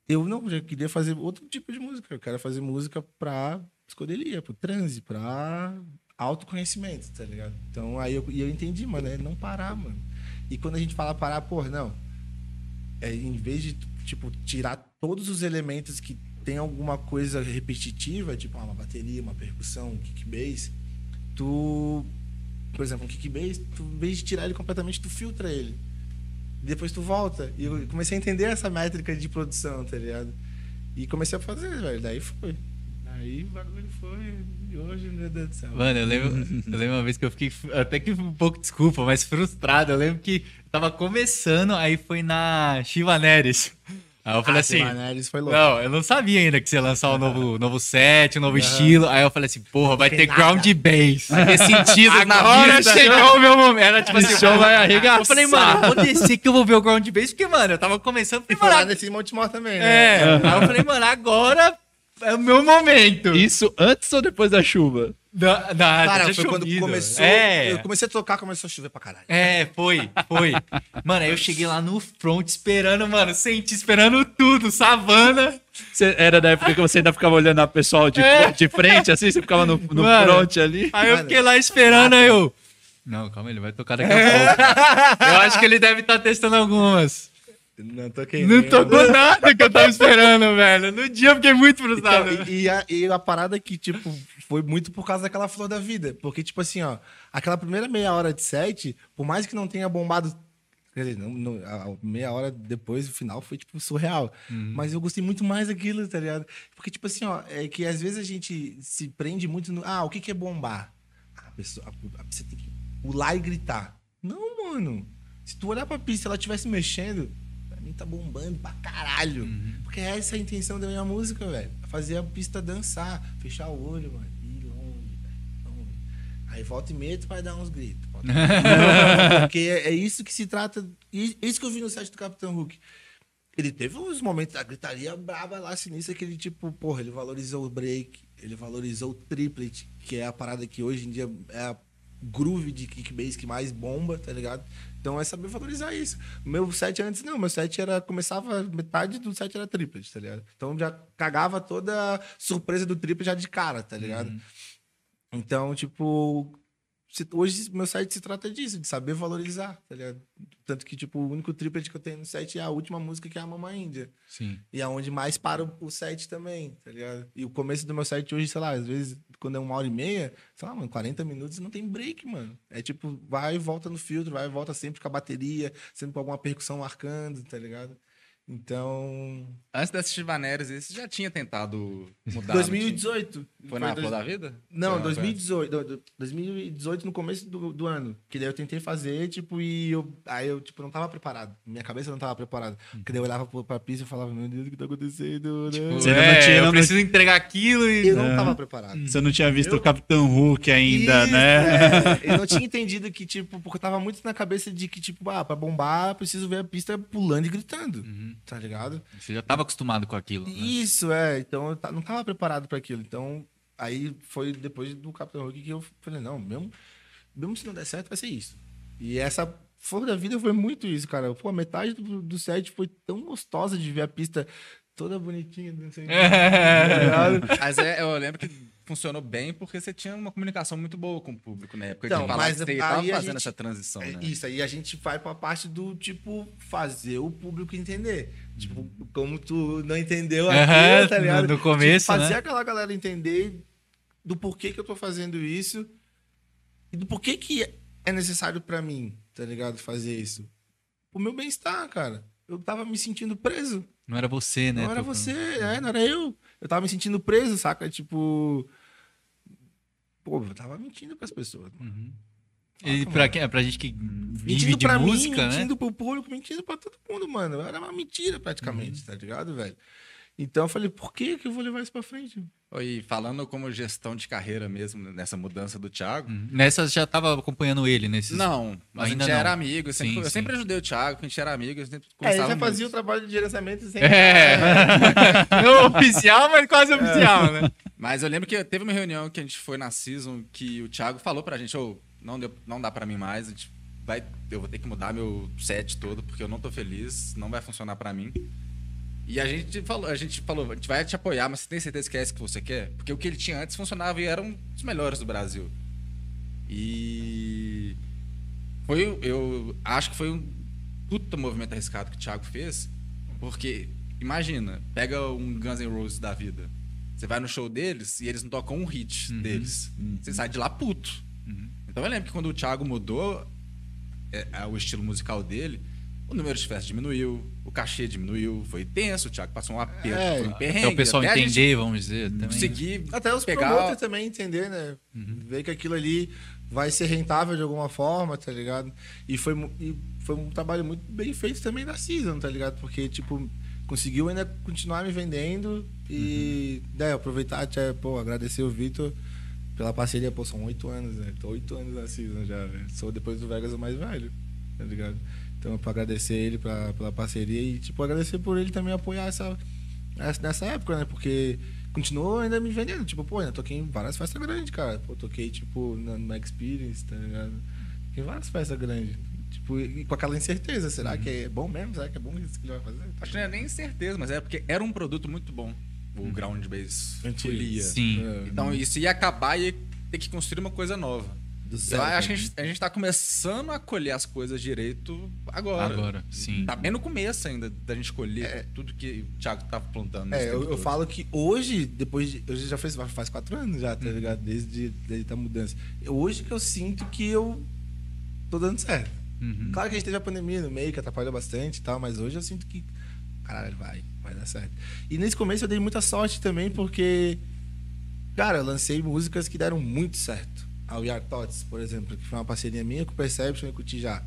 Eu não, eu queria fazer outro tipo de música. Eu quero fazer música pra psicodelia, pro transe, pra autoconhecimento, tá ligado? Então aí eu, eu entendi, mano, é não parar, mano. E quando a gente fala parar, porra, não. É, em vez de, tipo, tirar todos os elementos que tem alguma coisa repetitiva, tipo ah, uma bateria, uma percussão, um kick bass, tu, por exemplo, um kick bass, tu, em vez de tirar ele completamente, tu filtra ele. Depois tu volta. E eu comecei a entender essa métrica de produção, tá ligado? E comecei a fazer, velho. Daí foi. Aí o bagulho foi. E hoje, meu Deus do céu. Mano, eu lembro, eu lembro uma vez que eu fiquei até que um pouco, desculpa, mas frustrado. Eu lembro que tava começando, aí foi na Shiva Neres. Aí eu falei Ah, assim. Silvaneres foi louco. Não, eu não sabia ainda que você ia lançar um novo, novo set, um novo estilo. Aí eu falei assim, porra, vai ter ground bass. Vai ter sentido na Agora chegou o meu momento. Era tipo assim, show vai arregaçar. Eu falei, mano, eu vou descer que eu vou ver o ground bass, porque, mano, eu tava começando. E Falei, foi lá nesse Montemor também, né? é. Aí eu falei, mano, agora é o meu momento. Isso antes ou depois da chuva? Da, da, Cara, foi quando chovido. começou. É. Eu comecei a tocar, começou a chover pra caralho. É, foi, foi. Mano, aí eu cheguei lá no front esperando, mano, senti, esperando tudo, savana. Você- era da época que você ainda ficava olhando a pessoal de, É. de frente, assim, você ficava no, no Mano. front ali. Aí eu fiquei lá esperando, aí eu. Não, calma, ele vai tocar daqui a pouco. Eu acho que ele deve estar testando algumas. Não toquei. Não tocou nada que eu tava esperando, velho. No dia eu fiquei muito frustrado. Então, e, e a, e a parada que, tipo, foi muito por causa daquela flor da vida. Porque, tipo assim, ó, aquela primeira meia hora de set, por mais que não tenha bombado. Quer dizer, não, não- a meia hora depois, o final foi, tipo, surreal. Mas eu gostei muito mais daquilo, tá ligado? Porque, tipo assim, ó, é que às vezes a gente se prende muito no. Ah, o que, que é bombar? Ah, a pessoa, a- a- você tem que pular e gritar. Não, mano. Se tu olhar pra pista e ela estivesse mexendo, pra mim tá bombando pra caralho. Porque essa é a intenção da minha música, velho. Fazer a pista dançar, fechar o olho, mano. Aí volta e meia, tu vai dar uns gritos. Porque é, é isso que se trata. isso que eu vi no site do Capitão Hulk. Ele teve uns momentos da gritaria braba lá, sinistra, que ele, tipo, porra, ele valorizou o break, ele valorizou o triplet, que é a parada que hoje em dia é a groove de kickbase que mais bomba, tá ligado? Então é saber valorizar isso. Meu set antes não, meu set era. Começava, metade do set era triplet, tá ligado? Então já cagava toda a surpresa do triplet já de cara, tá ligado? Então, tipo. Hoje meu site se trata disso, de saber valorizar, tá ligado? Tanto que, tipo, o único triplet que eu tenho no set é a última música, que é a Mama Índia. Sim. E é onde mais para o, set também, tá ligado? E o começo do meu set hoje, sei lá, às vezes, quando é uma hora e meia, sei lá, mano, 40 minutos não tem break, mano. É tipo, vai e volta no filtro, vai e volta sempre com a bateria, sempre com alguma percussão marcando, tá ligado? Então. Antes dessas Chivaneres, esse já tinha tentado mudar. 2018. Foi na dois- da Vida? Não, Foi- 2018, do- do- 2018 no começo do, do ano. Que daí eu tentei fazer, tipo, e eu, aí eu, tipo, não tava preparado. Minha cabeça não tava preparada. Porque daí eu olhava pra pista e falava, meu Deus, o que tá acontecendo? né?" Você ainda é, não tinha- eu não- preciso entregar aquilo e. Eu não tava preparado. Você não tinha visto Eu- o Capitão Hulk ainda, Isso, né? é. Eu não tinha entendido que, tipo, porque eu tava muito na cabeça de que, tipo, ah, pra bombar, eu preciso ver a pista pulando e gritando. Tá ligado? Você já tava acostumado com aquilo. Né? Isso, é. Então eu não tava preparado pra aquilo. Então Aí foi depois do Capitão Hulk que eu falei, não, mesmo, mesmo se não der certo, vai ser isso. E essa Flor da Vida foi muito isso, cara. Pô, a metade do, do set foi tão gostosa de ver a pista toda bonitinha, não sei. tá ligado? Mas é, eu lembro que funcionou bem porque você tinha uma comunicação muito boa com o público na época. Então, mas que você aí tava a fazendo gente- essa transição, É né? Isso, aí a gente vai pra parte do, tipo, fazer o público entender. Tipo, como tu não entendeu aquilo, tá ligado? no- no começo, tipo, fazer né? aquela galera entender do porquê que eu tô fazendo isso e do porquê que é necessário pra mim, tá ligado? Fazer isso. O meu bem-estar, cara. Eu tava me sentindo preso. Não era você, né? Não era você, é, não era eu. Eu tava me sentindo preso, saca? Tipo. Pô, eu tava mentindo pras pessoas. E pra, quem, pra gente que vive Mentindo de pra música, mim, né? mentindo pro público, mentindo pra todo mundo, mano. Era uma mentira praticamente, tá ligado, velho? Então eu falei, por que que eu vou levar isso pra frente? E falando como gestão de carreira mesmo, nessa mudança do Thiago. Uhum. Nessa você já tava acompanhando ele nesses. Não, mas Ainda a gente não. era amigo. Eu sempre, Sim, eu sim. sempre ajudei o Thiago, a gente era amigo, a gente sempre É, já muito. fazia o trabalho de gerenciamento sem. É. Não oficial, mas quase oficial, né? Mas eu lembro que teve uma reunião que a gente foi na Season que o Thiago falou pra gente, ô, não, deu, não dá pra mim mais, a gente vai, eu vou ter que mudar meu set todo, porque eu não tô feliz, não vai funcionar pra mim. E a gente falou, a gente falou, a gente vai te apoiar, mas você tem certeza que é isso que você quer? Porque o que ele tinha antes funcionava e era um dos melhores do Brasil. E foi, eu acho que foi um puta movimento arriscado que o Thiago fez, porque imagina, pega um Guns N' Roses da vida. Você vai no show deles e eles não tocam um hit deles. Você sai de lá puto. Então eu lembro que quando o Thiago mudou é, é, o estilo musical dele, o número de festas diminuiu, o cachê diminuiu, foi tenso, o Thiago passou um aperto, É, foi um perrengue. Então o pessoal até entender, vamos dizer. Também. Conseguir Até os pegar... promoters também entender, né? Ver que aquilo ali vai ser rentável de alguma forma, tá ligado? E foi, e foi um trabalho muito bem feito também da Season, tá ligado? Porque, tipo, conseguiu ainda continuar me vendendo e, né, aproveitar, até, pô, agradecer o Vitor pela parceria, pô, são oito anos, né? Tô oito anos na Season já, velho. Sou depois do Vegas o mais velho, tá ligado? Então, pra agradecer ele pra, pela parceria e, tipo, agradecer por ele também apoiar essa, essa- nessa época, né? Porque continuou ainda me vendendo. Tipo, pô, ainda toquei em várias festas grandes, cara. Pô, toquei, tipo, na, na Experience, tá ligado? Toquei em várias festas grandes. Tipo, e com aquela incerteza. Será que é bom mesmo? Será que é bom isso que ele vai fazer? Acho que não é nem certeza, mas é porque era um produto muito bom, o Ground Bass Antigo. Folia. Sim. É, Então isso ia acabar e ia ter que construir uma coisa nova. Do Eu zero, acho que a gente, a gente tá começando a colher as coisas direito agora. Agora, sim. Tá bem no começo ainda da gente colher tudo que o Thiago tava plantando. É, eu, eu falo que hoje, depois de. Hoje já fez, faz quatro anos já, tá ligado? Desde, desde a mudança. Hoje que eu sinto que eu tô dando certo. Uhum. Claro que a gente teve a pandemia no meio, que atrapalhou bastante e tal, mas hoje eu sinto que. Caralho, vai, vai dar certo. E nesse começo eu dei muita sorte também, porque. Cara, eu lancei músicas que deram muito certo. A We Are Thoughts, por exemplo, que foi uma parceria minha com o Perception e com o Tijá.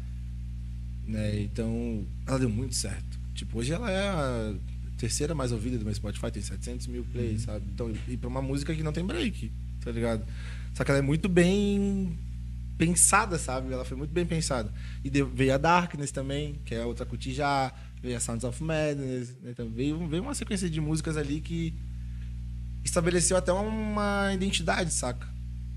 Né? Então, ela deu muito certo. Tipo, hoje ela é a terceira mais ouvida do meu Spotify, tem 700 mil plays, sabe? Então, e pra uma música que não tem break, tá ligado? Só que ela é muito bem pensada, sabe? Ela foi muito bem pensada. E veio a Darkness também, que é outra com o Tijá, veio a Sounds of Madness, né? então veio, veio uma sequência de músicas ali que estabeleceu até uma identidade, saca?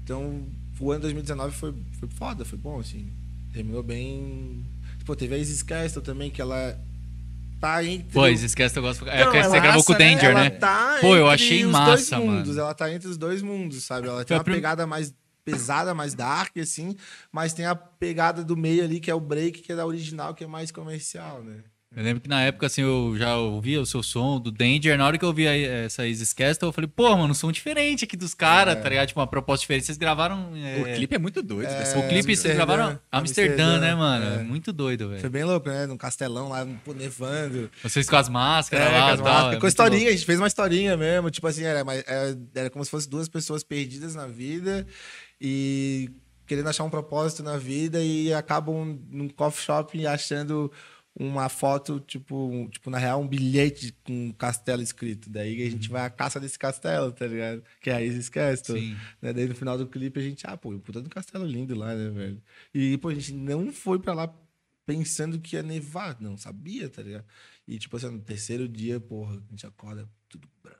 Então, o ano 2019 foi, foi foda, foi bom, assim. Terminou bem. Pô, teve a Isis Castle também, que ela tá entre. Pô, esquece eu gosto. É Não, que você gravou com o né, Danger, ela né? Tá Pô, eu achei os massa, dois mundos. mano. Ela tá entre os dois mundos, sabe? Ela tem uma prim- pegada mais pesada, mais dark, assim, mas tem a pegada do meio ali, que é o break, que é da original, que é mais comercial, né? Eu lembro que na época, assim, eu já ouvia o seu som do Danger. Na hora que eu ouvi essa Isis Castle, eu falei, pô, mano, um som diferente aqui dos caras, tá ligado? Tipo, uma proposta diferente. Vocês gravaram. é, O clipe é muito doido. dessa o clipe vocês gravaram Amsterdã, Amsterdã, né, mano? é. Muito doido, Foi velho. bem louco, né? Num castelão lá, pô, nevando. Vocês com as máscaras É, lá com as tal. máscaras, é com muito historinha, a gente fez uma historinha mesmo, tipo assim, era, era, era como se fossem duas pessoas perdidas na vida e querendo achar um propósito na vida e acabam num coffee shop achando uma foto, tipo, um- tipo, na real, um bilhete com um castelo escrito. Daí a gente vai à caça desse castelo, tá ligado? Que é a Isis Castle. Sim. Né? Daí no final do clipe a gente, ah, pô, puta do castelo lindo lá, né, velho? E, pô, a gente não foi pra lá pensando que ia nevar, não sabia, tá ligado? E, tipo assim, no terceiro dia, porra, a gente acorda tudo branco.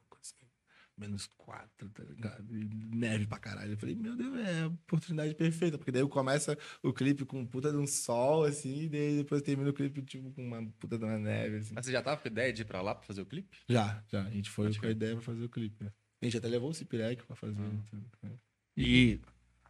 Menos quatro, tá ligado? E neve pra caralho. Eu falei, meu Deus, é a oportunidade perfeita. Porque daí começa o clipe com puta de um sol, assim, e daí depois termina o clipe, tipo, com uma puta de uma neve, assim. Mas você já tava com ideia de ir pra lá pra fazer o clipe? Já, já. A gente foi Pode com a ideia pra fazer o clipe. né? A gente até levou o Cipirec pra fazer. tudo, né? E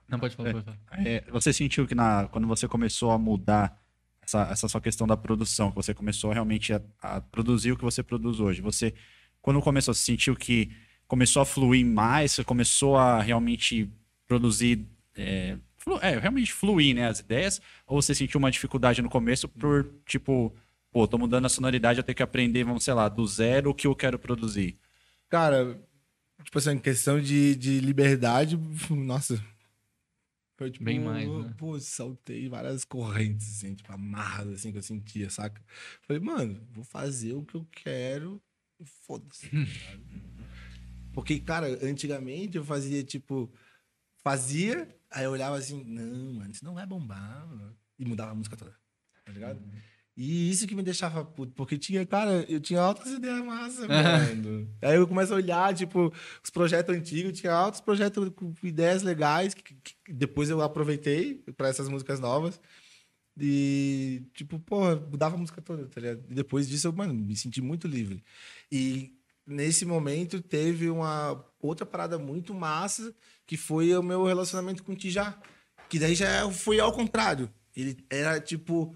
Não, pode falar, pode falar. é, você sentiu que na, quando você começou a mudar essa, essa sua questão da produção, que você começou realmente a, a produzir o que você produz hoje, você, quando começou, você sentiu que começou a fluir mais, você começou a realmente produzir, é, flu- é, realmente fluir, né, as ideias, ou você sentiu uma dificuldade no começo por, tipo, pô, tô mudando a sonoridade, eu tenho que aprender, vamos, sei lá, do zero o que eu quero produzir. Cara, tipo assim, em questão de, de liberdade, nossa. Foi tipo. Bem mais, né? Pô, saltei várias correntes, assim, tipo, amarras, assim, que eu sentia, saca? Falei, mano, vou fazer o que eu quero e foda-se. Porque, cara, antigamente eu fazia, tipo, fazia, aí eu olhava assim, não, mano, isso não vai bombar, mano. E mudava a música toda, tá ligado? E isso que me deixava puto, porque tinha, cara, eu tinha altas ideias massas, mano. Aí eu começo a olhar, tipo, os projetos antigos, tinha altos projetos com ideias legais, que, que depois eu aproveitei pra essas músicas novas. E, tipo, porra, mudava a música toda, tá ligado? E depois disso eu, mano, me senti muito livre. E nesse momento teve uma outra parada muito massa, que foi o meu relacionamento com o Tijá. Que daí já foi ao contrário. Ele era, tipo,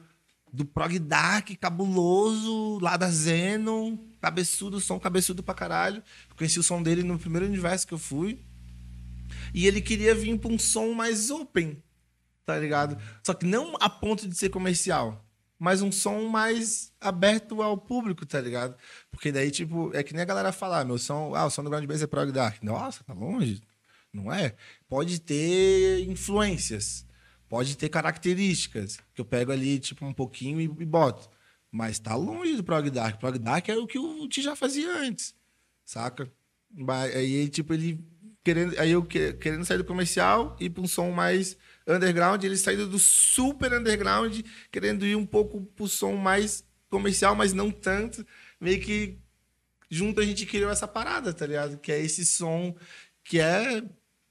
do prog dark, cabuloso, lá da Zenon, cabeçudo, som cabeçudo pra caralho. Eu conheci o som dele no primeiro universo que eu fui. E ele queria vir pra um som mais open, tá ligado? Só que não a ponto de ser comercial, mas um som mais aberto ao público, tá ligado? Porque daí, tipo, é que nem a galera falar, meu som, ah, o som do Ground Bass é prog dark. Nossa, tá longe. Não é? Pode ter influências, pode ter características, que eu pego ali, tipo, um pouquinho e, e boto. Mas tá longe do prog dark. Prog dark é o que o Ti já fazia antes, saca? Aí, tipo, ele querendo, aí eu que- querendo sair do comercial e pra um som mais underground, ele saindo do super underground, querendo ir um pouco pro som mais comercial, mas não tanto. Meio que junto a gente criou essa parada, tá ligado? Que é esse som que é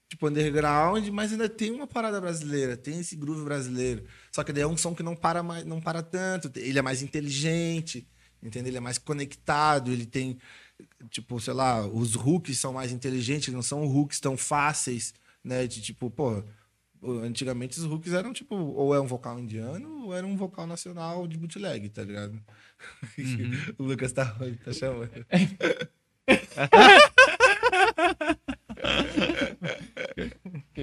tipo underground, mas ainda tem uma parada brasileira, tem esse groove brasileiro. Só que daí é um som que não para mais, não para tanto. Ele é mais inteligente, entendeu? Ele é mais conectado, ele tem tipo, sei lá, os hooks são mais inteligentes, não são hooks tão fáceis, né? De tipo, pô, antigamente os hooks eram tipo, ou é um vocal indiano ou era um vocal nacional de bootleg, tá ligado? o Lucas tá, tá chamando.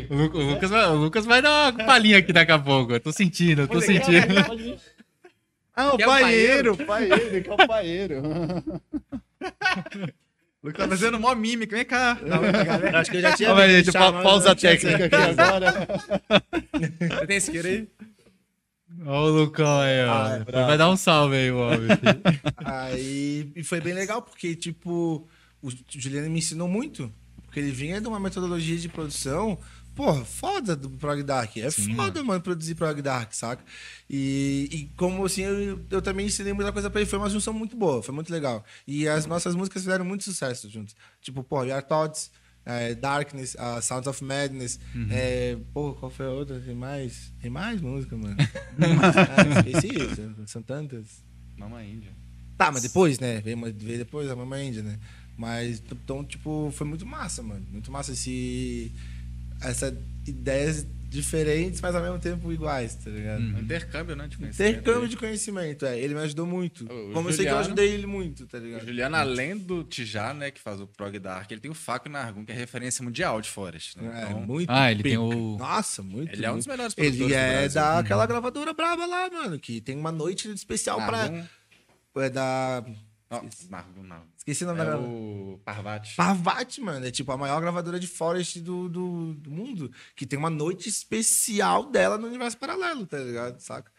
O, Lu- o Lucas vai, o Lucas vai dar uma palhinha aqui daqui a pouco. Eu tô sentindo, eu tô sentindo. Ah, o Que é o paeiro, o paeiro, que é o paeiro. Lucas tá fazendo mó mímica, vem cá. Acho que eu já tinha Ó, mas, visto pa- mas pausa não técnica aqui agora. Você tem isqueiro aí? Ó o Lucão aí, ó. Ah, é vai dar um salve aí, o homem. Aí e foi bem legal, porque, tipo, o Juliano me ensinou muito. Porque ele vinha de uma metodologia de produção, porra, foda do Prog Dark. É Sim, foda, mano, produzir Prog Dark, saca? E, e como assim, eu, eu também ensinei muita coisa pra ele. Foi uma junção muito boa, foi muito legal. E as nossas músicas fizeram muito sucesso juntos. Tipo, porra, We Are Thoughts, é, Darkness, uh, Sounds of Madness. É, porra, qual foi a outra? Tem mais? Tem mais música, mano. ah, esqueci, são, são tantas. Mamãe Índia. Tá, mas depois, né? Veio, veio depois a Mamãe Índia, né? Mas, então, tipo, foi muito massa, mano. Muito massa esse... Essas ideias diferentes, mas ao mesmo tempo iguais, tá ligado? Hum. Intercâmbio, né? De conhecimento. Intercâmbio de conhecimento, é. Ele me ajudou muito. O Como eu sei que eu Juliano- ajudei ele muito, tá O ligado? Juliano, além do Tijá, né, que faz o Prog Dark, ele tem o Faco Nargun, que é referência mundial de Forest. Né? É, Então, muito Ah, ele tem pica. o- Nossa, muito. ele é um dos melhores produtores Ele é daquela gravadora braba lá, mano, que tem uma noite especial Nargun. pra... É da... Não, Nargun não. Esqueci o nome da É gravadora. o Parvati. Parvati, mano, é tipo a maior gravadora de Forest do, do, do mundo. Que tem uma noite especial dela no universo paralelo, tá ligado? Saca?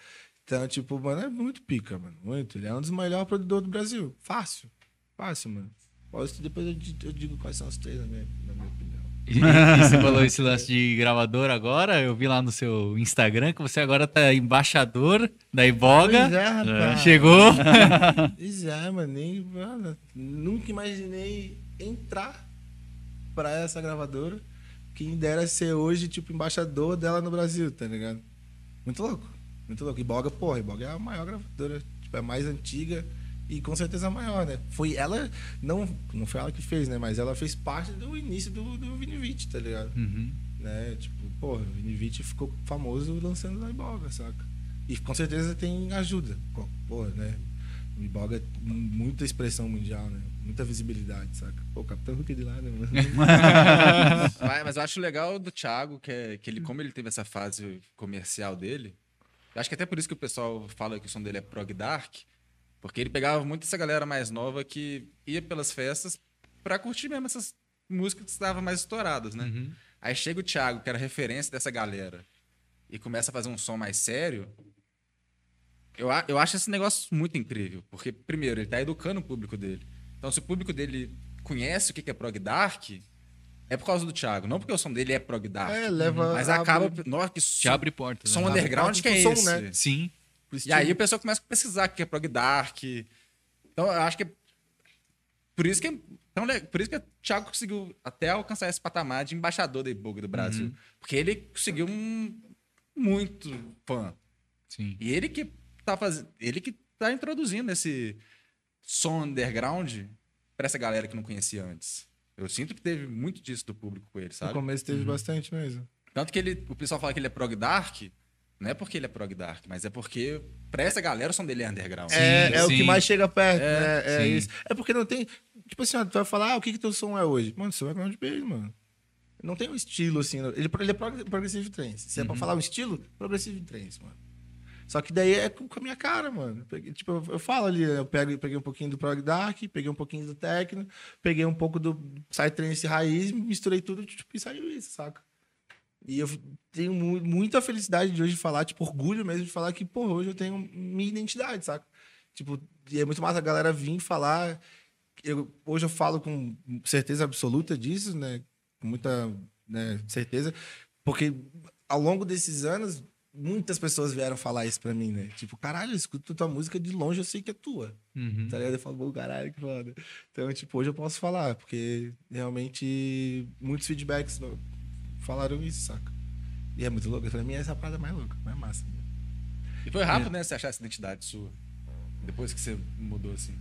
Então, tipo, mano, é muito pica, mano. Muito. Ele é um dos melhores produtores do Brasil. Fácil. Fácil, mano. Posso, depois eu, eu digo quais são os três, na minha, na minha opinião. E, você falou esse lance de gravador agora. Eu vi lá no seu Instagram que você agora tá embaixador da Iboga. Pois é, rapaz. Chegou. Pois é, mano. Nem, mano. Nunca imaginei entrar pra essa gravadora. Quem dera ser hoje, tipo, embaixador dela no Brasil, tá ligado? Muito louco. Muito louco. Iboga, porra, Iboga é a maior gravadora. Tipo, é a mais antiga e com certeza maior, né? Foi ela, não, não foi ela que fez, né? Mas ela fez parte do início do, do Vinivite, tá ligado? Uhum. Né? Tipo, porra, o Vinivite ficou famoso lançando na Iboga, saca? E com certeza tem ajuda. Porra, né? O Iboga é muita expressão mundial, né? Muita visibilidade, saca? Pô, o Capitão Hulk de lá, né, mano? Mas, mas eu acho legal do Thiago, que, é, que ele, como ele teve essa fase comercial dele, eu acho que até por isso que o pessoal fala que o som dele é prog dark, porque ele pegava muito essa galera mais nova que ia pelas festas pra curtir mesmo essas músicas que estavam mais estouradas, né? Uhum. Aí chega o Thiago, que era referência dessa galera, e começa a fazer um som mais sério. Eu, eu acho esse negócio muito incrível, porque, primeiro, ele tá educando o público dele. Então, se o público dele conhece o que que é prog dark, é por causa do Thiago, não porque o som dele é prog dark. É, leva. Mas abre- acaba. Nossa, que Te som, abre portas. som né? underground que é Som, esse? né? Sim. E aí o pessoal começa a pesquisar o que é prog dark. Então eu acho que é por isso que é tão le- por isso que o Thiago conseguiu até alcançar esse patamar de embaixador da Iboga do Brasil, porque ele conseguiu um muito fã. Sim. E ele que tá fazendo, ele que tá introduzindo esse som underground pra essa galera que não conhecia antes. Eu sinto que teve muito disso do público com ele, No sabe? começo teve bastante mesmo. Tanto que ele, o pessoal fala que ele é prog dark, não é porque ele é prog dark, mas é porque pra essa galera o som dele é underground. É, é o sim. que mais chega perto, É, né? É sim. isso. É porque não tem. Tipo assim, ó, tu vai falar, ah, o que que teu som é hoje? Mano, vai pra onde beijo, mano. Não tem um estilo assim. Ele, ele é prog- progressive trance. Se é Uhum. pra falar um estilo, progressive trance, mano. Só que daí é com com a minha cara, mano. Peguei- tipo, eu, eu falo ali, eu pego, peguei um pouquinho do prog dark, peguei um pouquinho do techno, peguei um pouco do psytrance raiz, misturei tudo tipo, e saiu isso, saca? E eu tenho mu- muita felicidade de hoje falar, tipo, orgulho mesmo de falar que, pô, hoje eu tenho minha identidade, saca? Tipo, e é muito massa a galera vir falar. Eu, hoje eu falo com certeza absoluta disso, né? Com muita né, certeza. Porque ao longo desses anos, muitas pessoas vieram falar isso pra mim, né? Tipo, caralho, eu escuto tua música de longe, eu sei que é tua. Uhum. Tá ligado? Eu falo, pô, caralho, que foda. Então, tipo, hoje eu posso falar, porque realmente muitos feedbacks falaram isso, saca? E é muito louco. Pra mim, essa é a parada mais louca, mais massa. E foi rápido, né, você achar essa identidade sua. Depois que você mudou assim.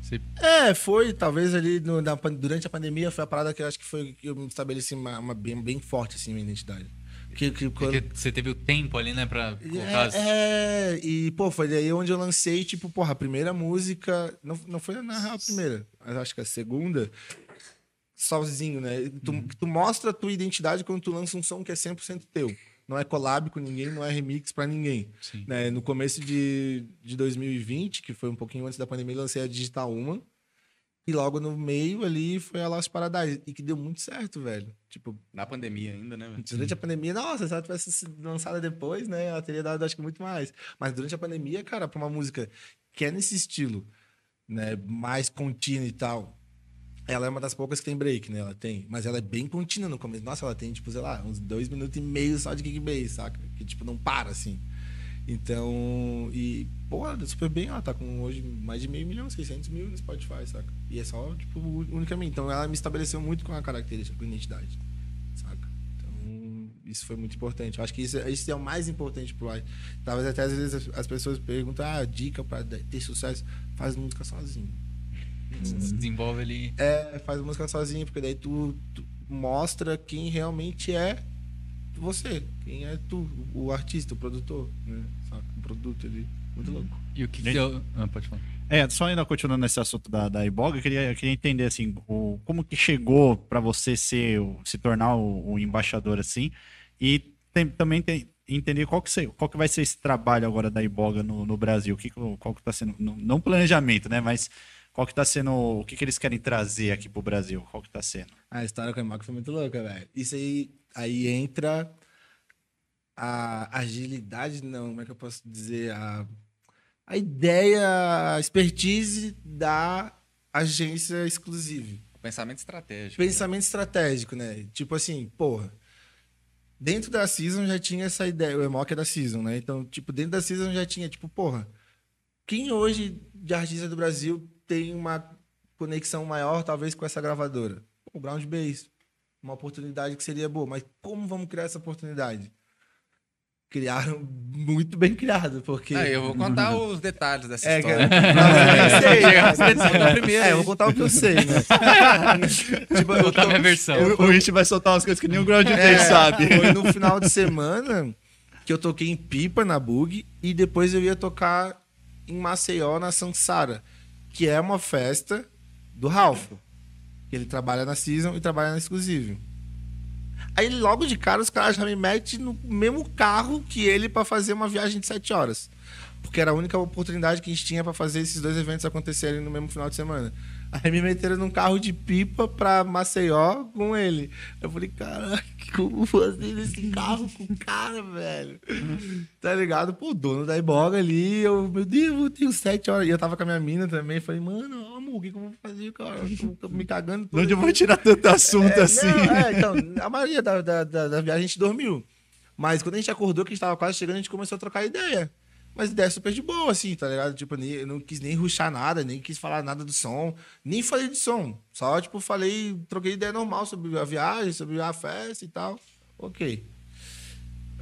Você- É, foi, talvez ali no- na durante a pandemia foi a parada que eu acho que foi que eu me estabeleci uma, uma bem, bem forte, assim, minha identidade. Que, que, quando- Porque você teve o tempo ali, né, pra colocar as... É, é, e, pô, foi daí onde eu lancei, tipo, porra, a primeira música. Não, não foi na real a primeira, mas acho que a segunda. Sozinho, né? Tu, tu mostra a tua identidade quando tu lança um som que é 100% teu. Não é collab com ninguém, não é remix pra ninguém. Sim. Né? No começo de, de 2020, que foi um pouquinho antes da pandemia, eu lancei a Digital Uma. E logo no meio ali foi a Lost Paradise. E que deu muito certo, velho. Tipo, Na pandemia ainda, né? velho? Durante a pandemia, nossa, se ela tivesse sido lançada depois, né? Ela teria dado, acho que, muito mais. Mas durante a pandemia, cara, pra uma música que é nesse estilo, né? Mais contínua e tal. Ela é uma das poucas que tem break, né? Ela tem. Mas ela é bem contínua no começo. Nossa, ela tem, tipo, sei lá, uns dois minutos e meio só de kick bass, saca? Que, tipo, não para, assim. Então, e, pô, deu super bem. Ela tá com hoje mais de meio milhão, 600 mil no Spotify, saca? E é só, tipo, caminho. Então, ela me estabeleceu muito com a característica, com a identidade, saca? Então, isso foi muito importante. Eu acho que isso, isso é o mais importante pro Ai. Talvez até às vezes as pessoas perguntam, ah, dica pra ter sucesso, faz música sozinho. Se desenvolve ali. É, faz música sozinho, porque daí tu, tu mostra quem realmente é você, quem é tu, o artista, o produtor, né? Saca? O produto ali. Muito louco. E o que, que deu... Ah, pode falar. É, só ainda continuando nesse assunto da, da Iboga, eu queria, eu queria entender assim, o, como que chegou para você ser, se tornar o, o embaixador assim, e tem- também tem- entender qual que, qual que vai ser esse trabalho agora da Iboga no, no Brasil, o que, qual que tá sendo, não, não planejamento, né, mas qual que tá sendo, o que, que eles querem trazer aqui pro Brasil, qual que tá sendo? A história com a Imaco foi muito louca, velho. Isso aí, aí entra a agilidade, não, como é que eu posso dizer? A, a ideia, a expertise da agência exclusiva. Pensamento estratégico. né? Pensamento estratégico, né? Tipo assim, porra. Dentro da Season já tinha essa ideia, o Emoc é da Season, né? Então, tipo, dentro da Season já tinha, tipo, porra, quem hoje de artista do Brasil tem uma conexão maior, talvez, com essa gravadora? o ground bass, uma oportunidade que seria boa, mas como vamos criar essa oportunidade? Criaram muito bem criado, porque. Aí eu vou contar os detalhes dessa É, história. não, eu conta primeiro É, eu vou contar o que eu sei, né? tipo, Vou contar minha versão. O, o Rich vai soltar umas coisas que nem o Ground É, Bass sabe. Foi no final de semana que eu toquei em Pipa, na Bug, e depois eu ia tocar em Maceió, na Sansara, que é uma festa do Ralph. Ele trabalha na Season e trabalha na Exclusive. Aí logo de cara os caras já me metem no mesmo carro que ele pra fazer uma viagem de sete horas. Porque era a única oportunidade que a gente tinha pra fazer esses dois eventos acontecerem no mesmo final de semana. Aí me meteram num carro de pipa pra Maceió com ele. Eu falei, caraca, como fazer esse carro com o cara, velho? Tá ligado? Pô, o dono da Iboga ali, eu, meu Deus, eu tenho sete horas. E eu tava com a minha mina também. Falei, mano, amor, o que, que eu vou fazer, cara? Eu tô me cagando todo onde eu vou tirar tanto assunto é, assim? não, é, então, a maioria da, da, da, da viagem a gente dormiu. Mas quando a gente acordou, que a gente tava quase chegando, a gente começou a trocar ideia. Mas ideia super de boa, assim, tá ligado? Tipo, nem- eu não quis nem ruxar nada, nem quis falar nada do som, nem falei de som. Só, tipo, falei, troquei ideia normal sobre a viagem, sobre a festa e tal. Ok.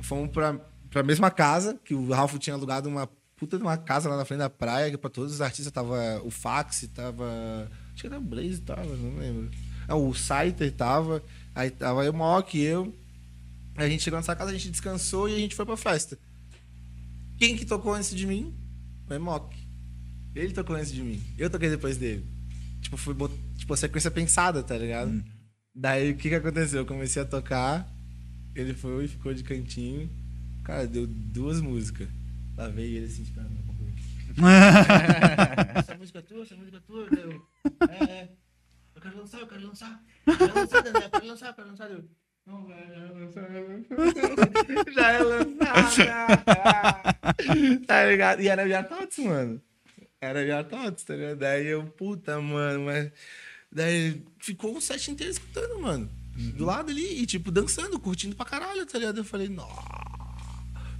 Fomos pra, pra mesma casa, que o Ralph tinha alugado uma puta de uma casa lá na frente da praia, que pra todos os artistas tava o Fax, tava. Acho que era o Blaze, tava, não lembro. Não, o Saiter tava, aí tava eu, o Mock e eu. A gente chegou nessa casa, a gente descansou e a gente foi pra festa. Quem que tocou antes de mim? O Emok. Ele tocou antes de mim. Eu toquei depois dele. Tipo, foi bot- tipo, sequência pensada, tá ligado? Daí o que que aconteceu? Eu comecei a tocar, ele foi e ficou de cantinho. Cara, deu duas músicas. Lá veio ele assim, tipo, essa música é tua, essa música é tua. Daí Eu, é, é. Eu quero lançar, eu quero lançar. Eu quero lançar, Daniel, eu quero lançar, eu quero lançar. Eu, não, velho, já é lançar. Tá ligado? E era Via Tots, mano. Era Via Tots, tá ligado? Daí eu, puta, mano, mas. Daí ficou o set inteiro escutando, mano. Do lado ali, e tipo, dançando, curtindo pra caralho, tá ligado? Eu falei, nossa.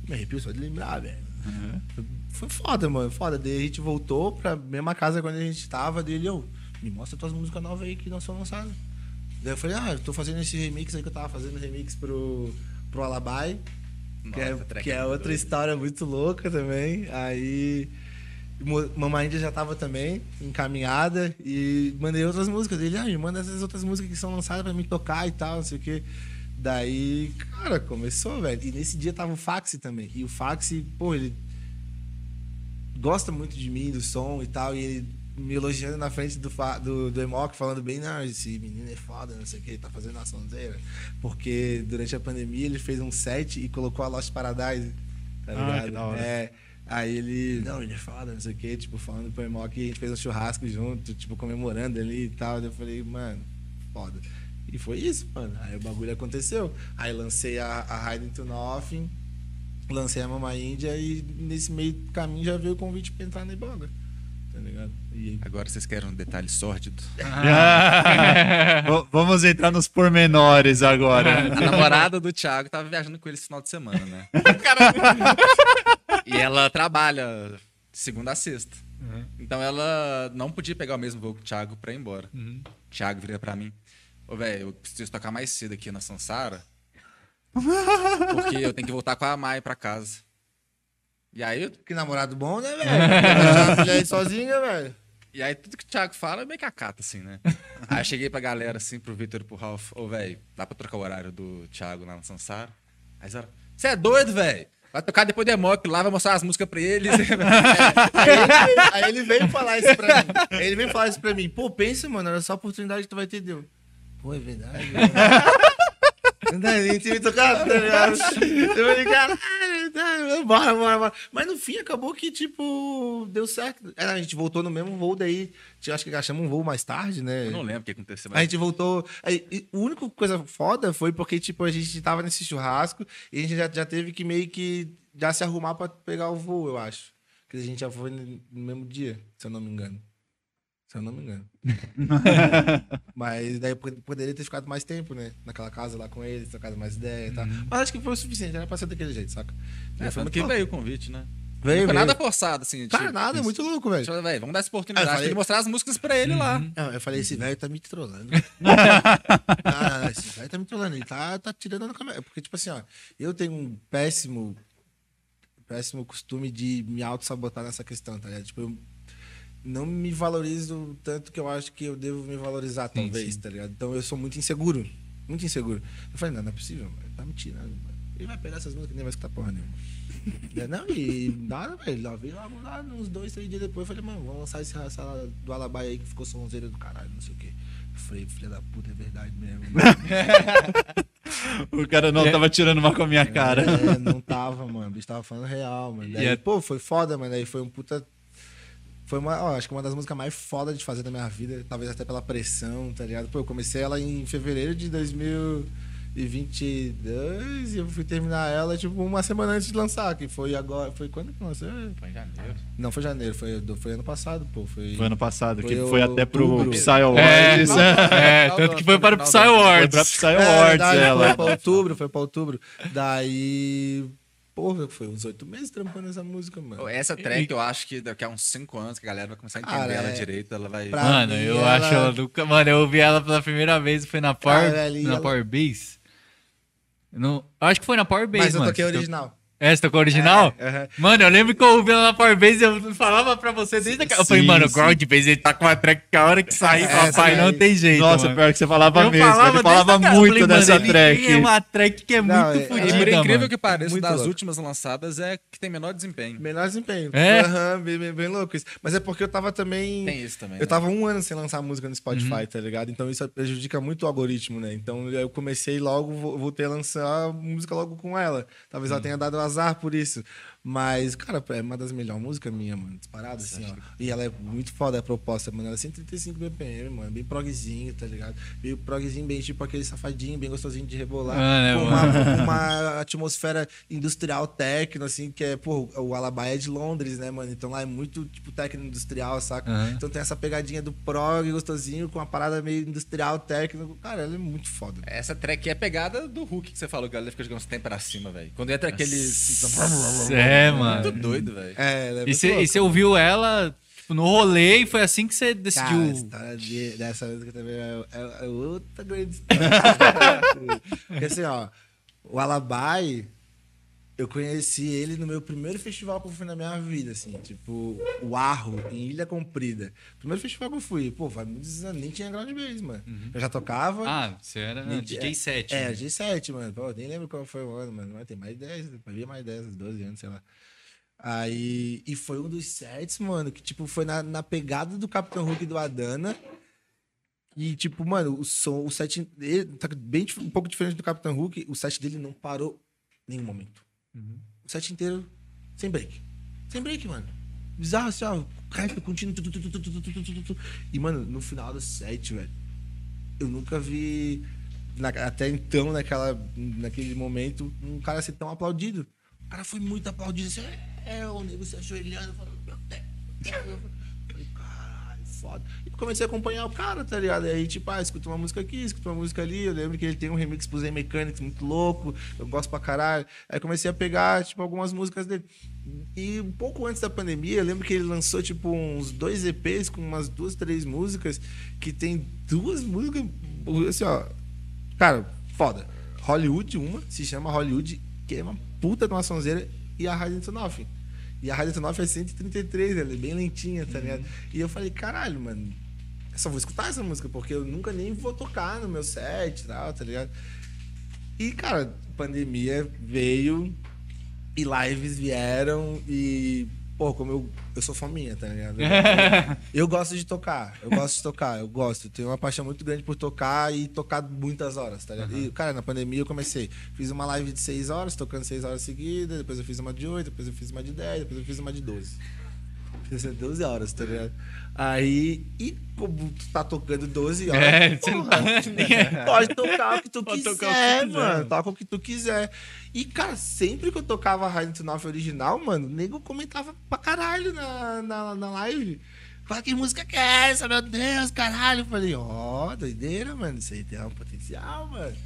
Me arrepio só de lembrar, velho. Foi foda, mano, foda. Daí a gente voltou pra mesma casa quando a gente tava, dele, eu, me mostra tuas músicas novas aí que não são lançadas. Daí eu falei, ah, eu tô fazendo esse remix aí que eu tava fazendo remix pro, pro Alabai. Que é, Nossa, que é muito outra história muito louca também. Aí. Mamãe Índia já tava também encaminhada e mandei outras músicas. Ele, ah, me manda essas outras músicas que são lançadas pra mim tocar e tal, não sei o quê. Daí, cara, começou, velho. E nesse dia tava o Faxi também. E o Faxi, pô, ele gosta muito de mim, do som e tal. E ele me elogiando na frente do, do, do Emok, falando bem, não, esse menino é foda, não sei o que, ele tá fazendo a sonzeira. Porque durante a pandemia ele fez um set e colocou a Lost Paradise, tá Ah, ligado? que da hora. É. Aí ele, não, ele é foda, não sei o que, tipo, falando pro Emok e a gente fez um churrasco junto, tipo, comemorando ali e tal. Eu falei, mano, foda. E foi isso, mano. Aí o bagulho aconteceu. Aí lancei a, a Hide into Nothing, lancei a Mama Índia e nesse meio caminho já veio o convite pra entrar na Iboga. Tá ligado? E Agora vocês querem um detalhe sórdido? V- Vamos entrar nos pormenores agora. A namorada do Thiago tava viajando com ele esse final de semana, né? e ela trabalha de segunda a sexta. Então ela não podia pegar o mesmo voo que o Thiago pra ir embora. O Thiago vira pra mim: Ô, velho, eu preciso tocar mais cedo aqui na Sansara. Porque eu tenho que voltar com a Mai pra casa. E aí, eu- Que namorado bom, né, velho? Filha aí sozinha, velho. e aí tudo que o Thiago fala é meio que acata, assim, né? aí eu cheguei pra galera, assim, pro Vitor e pro Ralph. Ô, velho, dá pra trocar o horário do Thiago lá na Sansara? Aí eles você é doido, velho? Vai tocar depois do Emoc lá, vai mostrar as músicas pra eles. Aí ele, aí ele veio falar isso pra mim. Aí ele veio falar isso pra mim. Pô, pensa, mano, era só a oportunidade que tu vai ter, deu. Pô, é verdade. Dá nem tinha me tocado, tá ligado? Eu falei, caralho, tá, bora, bora, bora. Mas no fim acabou que, tipo, deu certo. É, a gente voltou no mesmo voo, daí, acho que achamos um voo mais tarde, né? eu não lembro o que aconteceu, A mas gente voltou. A única coisa foda foi porque, tipo, a gente tava nesse churrasco e a gente já, já teve que meio que já se arrumar pra pegar o voo, eu acho. Porque a gente já foi no mesmo dia, se eu não me engano. Se eu não me engano. Mas daí pod- poderia ter ficado mais tempo, né? Naquela casa lá com eles, trocado mais ideia e tal. Mas acho que foi o suficiente, era pra ser daquele jeito, saca? é, foi foi que veio o convite, né? Veio, Não foi veio. nada forçado, assim. Cara, tipo, nada, é muito louco, velho. véi, vamos dar essa oportunidade Ah, falei- pra ele mostrar as músicas pra ele lá. Não, eu falei, esse velho tá me trollando. ah, esse velho tá me trollando. Ele tá, tá tirando na câmera. Porque, tipo assim, ó, eu tenho um péssimo, péssimo costume de me auto-sabotar nessa questão, tá ligado? Tipo, eu não me valorizo tanto que eu acho que eu devo me valorizar, talvez, tá ligado? Então eu sou muito inseguro. Muito inseguro. Eu falei, não, não é possível, mano. Ele tá me tirando, mano. Ele vai pegar essas músicas e nem vai escutar porra nenhuma. É, Não, e nada, velho. Lá veio lá, lá uns dois, três dias depois. Eu falei, mano, vamos lançar esse raça do Alabai aí que ficou sonzeira do caralho, não sei o quê. Eu falei, filha da puta, é verdade mesmo. O cara não tava tirando uma com a minha cara. É, não tava, mano. O bicho tava falando real, mano. Daí, E é- pô, foi foda, mano. Aí foi um puta. Foi uma, ó, acho que uma das músicas mais foda de fazer da minha vida, talvez até pela pressão, tá ligado? Pô, eu comecei ela em fevereiro de 2022 e eu fui terminar ela, tipo, uma semana antes de lançar, que foi agora. Foi quando que lançou? Foi em janeiro. Não, foi janeiro, foi, foi ano passado, pô. Foi, Foi ano passado, que Foi foi até pro. Psy Awards. É, é, tanto que foi para o Psy Foi Awards. pra Psy É, Awards verdade, ela. Foi pra outubro, foi pra outubro. Daí. Porra, foi uns oito meses trampando essa música, mano. Essa track, eu acho que daqui a uns 5 anos que a galera vai começar a entender Cara, ela é- direito. Ela vai. Pra- Mano, mim, eu ela- acho ela do... Mano, eu ouvi ela pela primeira vez, foi na Power, Ah, e na ela- Power Bass. Não, acho que foi na Power Bass, Mas eu mano. toquei original. É, você tocou original? É, aham. Mano, eu lembro que eu ouvi ela na Power Bass e eu falava pra você desde aquela. Eu falei, mano, o sim. Ground Bass, ele tá com uma track que a hora que sair, É, papai, essa não tem jeito. Nossa, mano. pior que você falava Eu mesmo. ele desde falava muito falei, dessa mano, ele track. tem uma track que é muito Não, é- fodida, por incrível mano. que pareça, Muito das louco. últimas lançadas é que tem menor desempenho. Menor desempenho. É? Aham, bem, bem, bem louco isso. Mas é porque eu tava também. Tem isso também. Eu né? tava um ano sem lançar música no Spotify, Uhum. tá ligado? Então isso prejudica muito o algoritmo, né? Então eu comecei logo, vo- voltei a lançar a música logo com ela. Talvez Uhum. ela tenha dado azar por isso. Mas, cara, é uma das melhores músicas minha, mano. Disparado, assim, ó. E ela é muito foda a proposta, mano. Ela é 135 BPM, mano. Bem progzinho, tá ligado? Meio progzinho, bem tipo aquele safadinho, bem gostosinho de rebolar. Ah, né, com mano? uma, uma atmosfera industrial techno, assim, que é, pô, o Alabama é de Londres, né, mano? Então lá é muito, tipo, techno industrial, saca? Aham. Então tem essa pegadinha do prog gostosinho com uma parada meio industrial técnico. Cara, ela é muito foda. Essa track é pegada do Hulk que você falou, a galera fica jogando os tempos pra cima, velho. Quando entra aquele. É, mano. Muito doido, velho. É, ela é E você, e ouviu ela tipo, no rolê e foi assim que você Cara, a decidiu. história de- dessa música também é, é- é outra grande história. Porque assim, ó, o Alabai, eu conheci ele no meu primeiro festival que eu fui na minha vida, assim, tipo, o Arro, em Ilha Comprida. Primeiro festival que eu fui, pô, faz muitos anos, nem tinha ground bass, mano. Eu já tocava. Ah, você era nem- DJ 7. É, G7, mano. Pô, nem lembro qual foi o ano, mano. Mas tem mais de 10, havia mais 10, uns 12 anos, sei lá. Aí, e foi um dos sets, mano, que, tipo, foi na, na pegada do Capitão Hulk e do Adana. E, tipo, mano, o som, o set, ele tá bem um pouco diferente do Capitão Hulk, o set dele não parou em nenhum momento. Uhum. O set inteiro sem break. Sem break, mano. Bizarro assim, ó. Rap contínuo. Tu, tu, tu, e, mano, no final do set, velho. Eu nunca vi. Na, até então, naquela, naquele momento, um cara ser tão aplaudido. O cara foi muito aplaudido. Assim, é, o nego se ajoelhando, falando, meu Deus. Meu Deus foda. E comecei a acompanhar o cara, tá ligado? E aí, tipo, ah, escuta uma música aqui, escuta uma música ali. Eu lembro que ele tem um remix pro Zen Mechanics muito louco, eu gosto pra caralho. Aí comecei a pegar, tipo, algumas músicas dele. E um pouco antes da pandemia, eu lembro que ele lançou, tipo, uns dois EPs com umas duas, três músicas, que tem duas músicas, assim, ó. Cara, foda. Hollywood, uma, se chama Hollywood, que é uma puta de uma sonzeira, e a to Nothing. E a to Nothing é 133, ela é bem lentinha, tá ligado? E eu falei, caralho, mano, eu só vou escutar essa música, porque eu nunca nem vou tocar no meu set e tal, tá ligado? E, cara, pandemia veio e lives vieram e, pô, como eu, eu sou fominha, tá ligado? Eu gosto de tocar, eu gosto de tocar, eu gosto. Tenho uma paixão muito grande por tocar e tocar muitas horas, tá ligado? E, cara, na pandemia eu comecei. Fiz uma live de 6 horas, tocando 6 horas seguidas, depois eu fiz uma de 8, depois eu fiz uma de 10, depois eu fiz uma de 12. Fiz 12 horas, tá ligado? Aí, e como tu tá tocando 12 horas, É, porra, tá- pode tocar o que tu Pode quiser, que quiser, mano. Toca o que tu quiser. E, cara, sempre que eu tocava a to Nothing original, mano, o nego comentava pra caralho na, na, na live. Fala, que música que é essa, meu Deus, caralho. Eu falei, ó, doideira, mano. Isso aí tem um potencial, mano.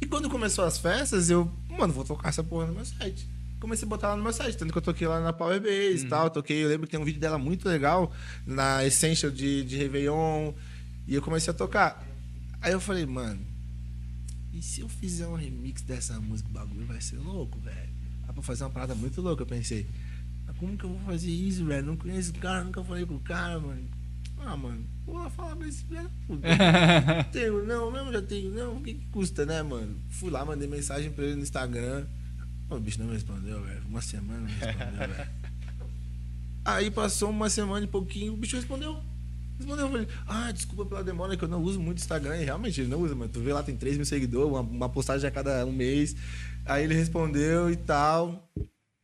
E quando começou as festas, eu, mano, vou tocar essa porra no meu site. Comecei a botar lá no meu site. Tanto que eu toquei lá na Power Base e tal. Toquei, eu lembro que tem um vídeo dela muito legal na Essential de, de Réveillon. E eu comecei a tocar. Aí eu falei, mano, e se eu fizer um remix dessa música, o bagulho vai ser louco, velho. Dá pra fazer uma parada muito louca, eu pensei. Mas como que eu vou fazer isso, velho? Não conheço o cara, nunca falei com o cara, mano. Ah, mano, vou lá falar pra esse velho. tenho não, mesmo já tenho não. O que, que custa, né, mano? Fui lá, mandei mensagem pra ele no Instagram. O bicho não me respondeu, velho. Uma semana não respondeu, velho. Aí passou uma semana e pouquinho, o bicho respondeu. Respondeu, eu falei, ah, desculpa pela demora, que eu não uso muito Instagram. E realmente ele não usa, mano. Tu vê lá, tem 3 mil seguidores, uma, uma postagem a cada um mês. Aí ele respondeu e tal.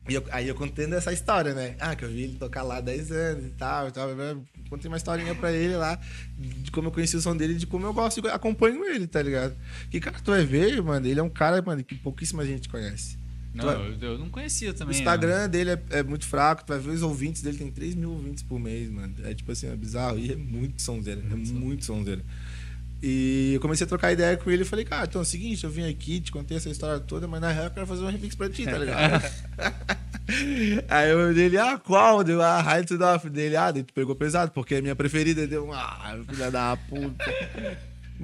E eu- aí eu contando essa história, né? Ah, que eu vi ele tocar lá há 10 anos e tal, e tal. Contei uma historinha pra ele lá, de como eu conheci o som dele, de como eu gosto acompanho ele, tá ligado? Que, cara, tu vai ver, mano, ele é um cara, mano, que pouquíssima gente conhece. Não, eu, eu não conhecia O também. Instagram dele é, é muito fraco, tu vai ver os ouvintes dele, tem 3 mil ouvintes por mês, mano. É tipo assim, é bizarro. E é muito sonzeira, é muito sonzeira. E eu comecei a trocar ideia com ele e falei, cara, então é o seguinte, eu vim aqui, te contei essa história toda, mas na real eu quero fazer um remix pra ti, tá ligado? Aí eu dele, ah, qual? Deu a High to Off dele, ah, tu pegou pesado, porque é minha preferida, deu, ah, filha da puta.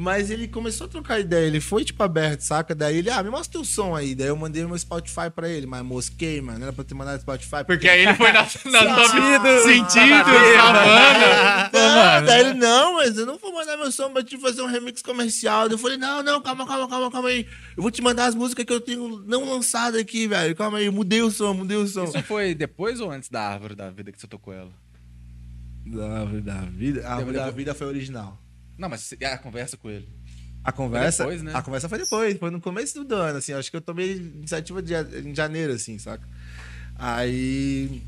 Mas ele começou a trocar ideia, ele foi tipo aberto, saca? Daí ele, ah, me mostra teu som aí. Daí eu mandei meu Spotify pra ele, mas mosquei, mano. Não era pra ter mandado Spotify. Porque aí ele foi na, na Sentido. sentido, savana. Não, daí ele, não, mas eu não vou mandar meu som pra te fazer um remix comercial. Daí Eu falei, não, não, calma, calma, calma, calma aí. Eu vou te mandar as músicas que eu tenho não lançadas aqui, velho. Calma aí, mudei o som, mudei o som. Isso foi depois ou antes da árvore da vida que você tocou ela? Da árvore da vida. A árvore da vida foi original. Não, mas a conversa com ele. A conversa, depois, né? a conversa foi depois, foi no começo do ano, assim. Acho que eu tomei iniciativa de, em janeiro, assim, saca? Aí,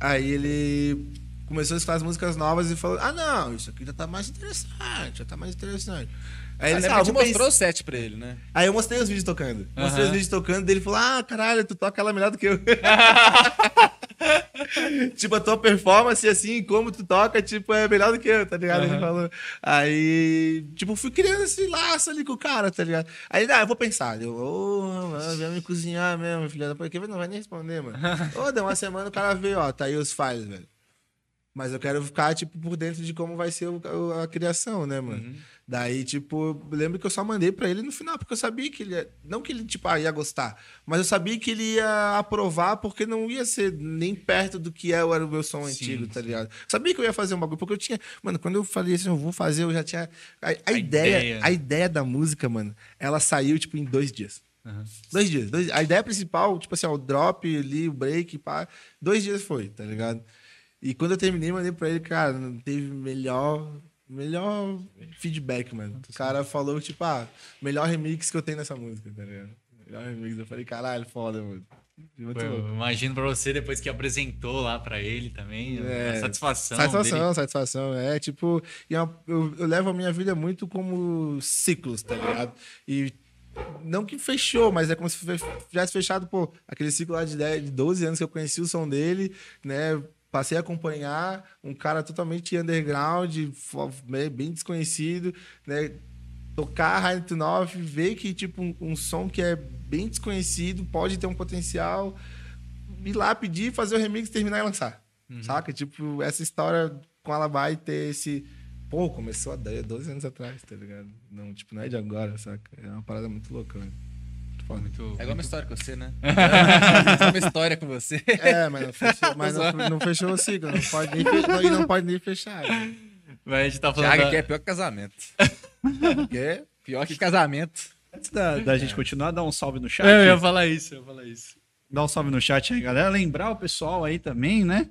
aí ele começou a escutar as músicas novas e falou: Ah, não, isso aqui já tá mais interessante, já tá mais interessante. Aí ele ele ah, mostrou pensar- o set pra ele, né? Aí eu mostrei os vídeos tocando. Mostrei Aham. os vídeos tocando, dele falou: Ah, caralho, tu toca ela melhor do que eu. tipo, a tua performance, assim, como tu toca, tipo, é melhor do que eu, tá ligado? Ele Aham. falou. Aí, tipo, fui criando esse laço ali com o cara, tá ligado? Aí, ah, eu vou pensar. Eu, ô, mano, vem me cozinhar mesmo, filha da. Porque não vai nem responder, mano. Ô, deu uma semana o cara veio, ó, tá aí os files, velho. Mas eu quero ficar, tipo, por dentro de como vai ser o- a criação, né, mano? Daí, tipo, lembro que eu só mandei pra ele no final, porque eu sabia que ele ia. Não que ele, tipo, ah, ia gostar, mas eu sabia que ele ia aprovar, porque não ia ser nem perto do que era o meu som Sim, antigo, tá ligado? Sabia que eu ia fazer um bagulho, porque eu tinha. Mano, quando eu falei assim, eu vou fazer, eu já tinha. A, a ideia, ideia. a ideia da música, mano, ela saiu, tipo, em dois dias. Dois dias. Dois- a ideia principal, tipo assim, ó, o drop ali, o break, pá. Dois dias foi, tá ligado? E quando eu terminei, mandei pra ele, cara, não teve melhor. Melhor feedback, mano. O cara falou, tipo, ah, melhor remix que eu tenho nessa música, tá ligado? Melhor remix. Eu falei, caralho, foda, mano. Eu imagino pra você depois que apresentou lá pra ele também. É, a satisfação. Satisfação, dele. satisfação. É tipo, e é eu, eu levo a minha vida muito como ciclos, tá ligado? E não que fechou, mas é como se tivesse fechado, pô, aquele ciclo lá de, 10, de 12 anos que eu conheci o som dele, né? Passei a acompanhar um cara totalmente underground, fo- bem desconhecido, né? Tocar High to Nove, ver que, tipo, um, um som que é bem desconhecido, pode ter um potencial, ir lá pedir, fazer o remix, terminar e lançar. Saca? Tipo, essa história com ela vai ter esse. Pô, começou há 10, 12 anos atrás, tá ligado? Não, tipo, não é de agora, saca? É uma parada muito louca, né? Muito foda. Muito- É igual uma história com você, né? é uma história com você. É, mas não fechou, mas não, não fechou o ciclo, não pode nem fechar. Não pode nem fechar. Né? Mas a gente tá falando. Thiago da- que é pior que casamento. Porque Pior que casamento. Antes da, da gente continuar, dá um salve no chat. É, eu ia falar isso, eu ia falar isso. Dá um salve no chat aí, galera. Lembrar o pessoal aí também, né?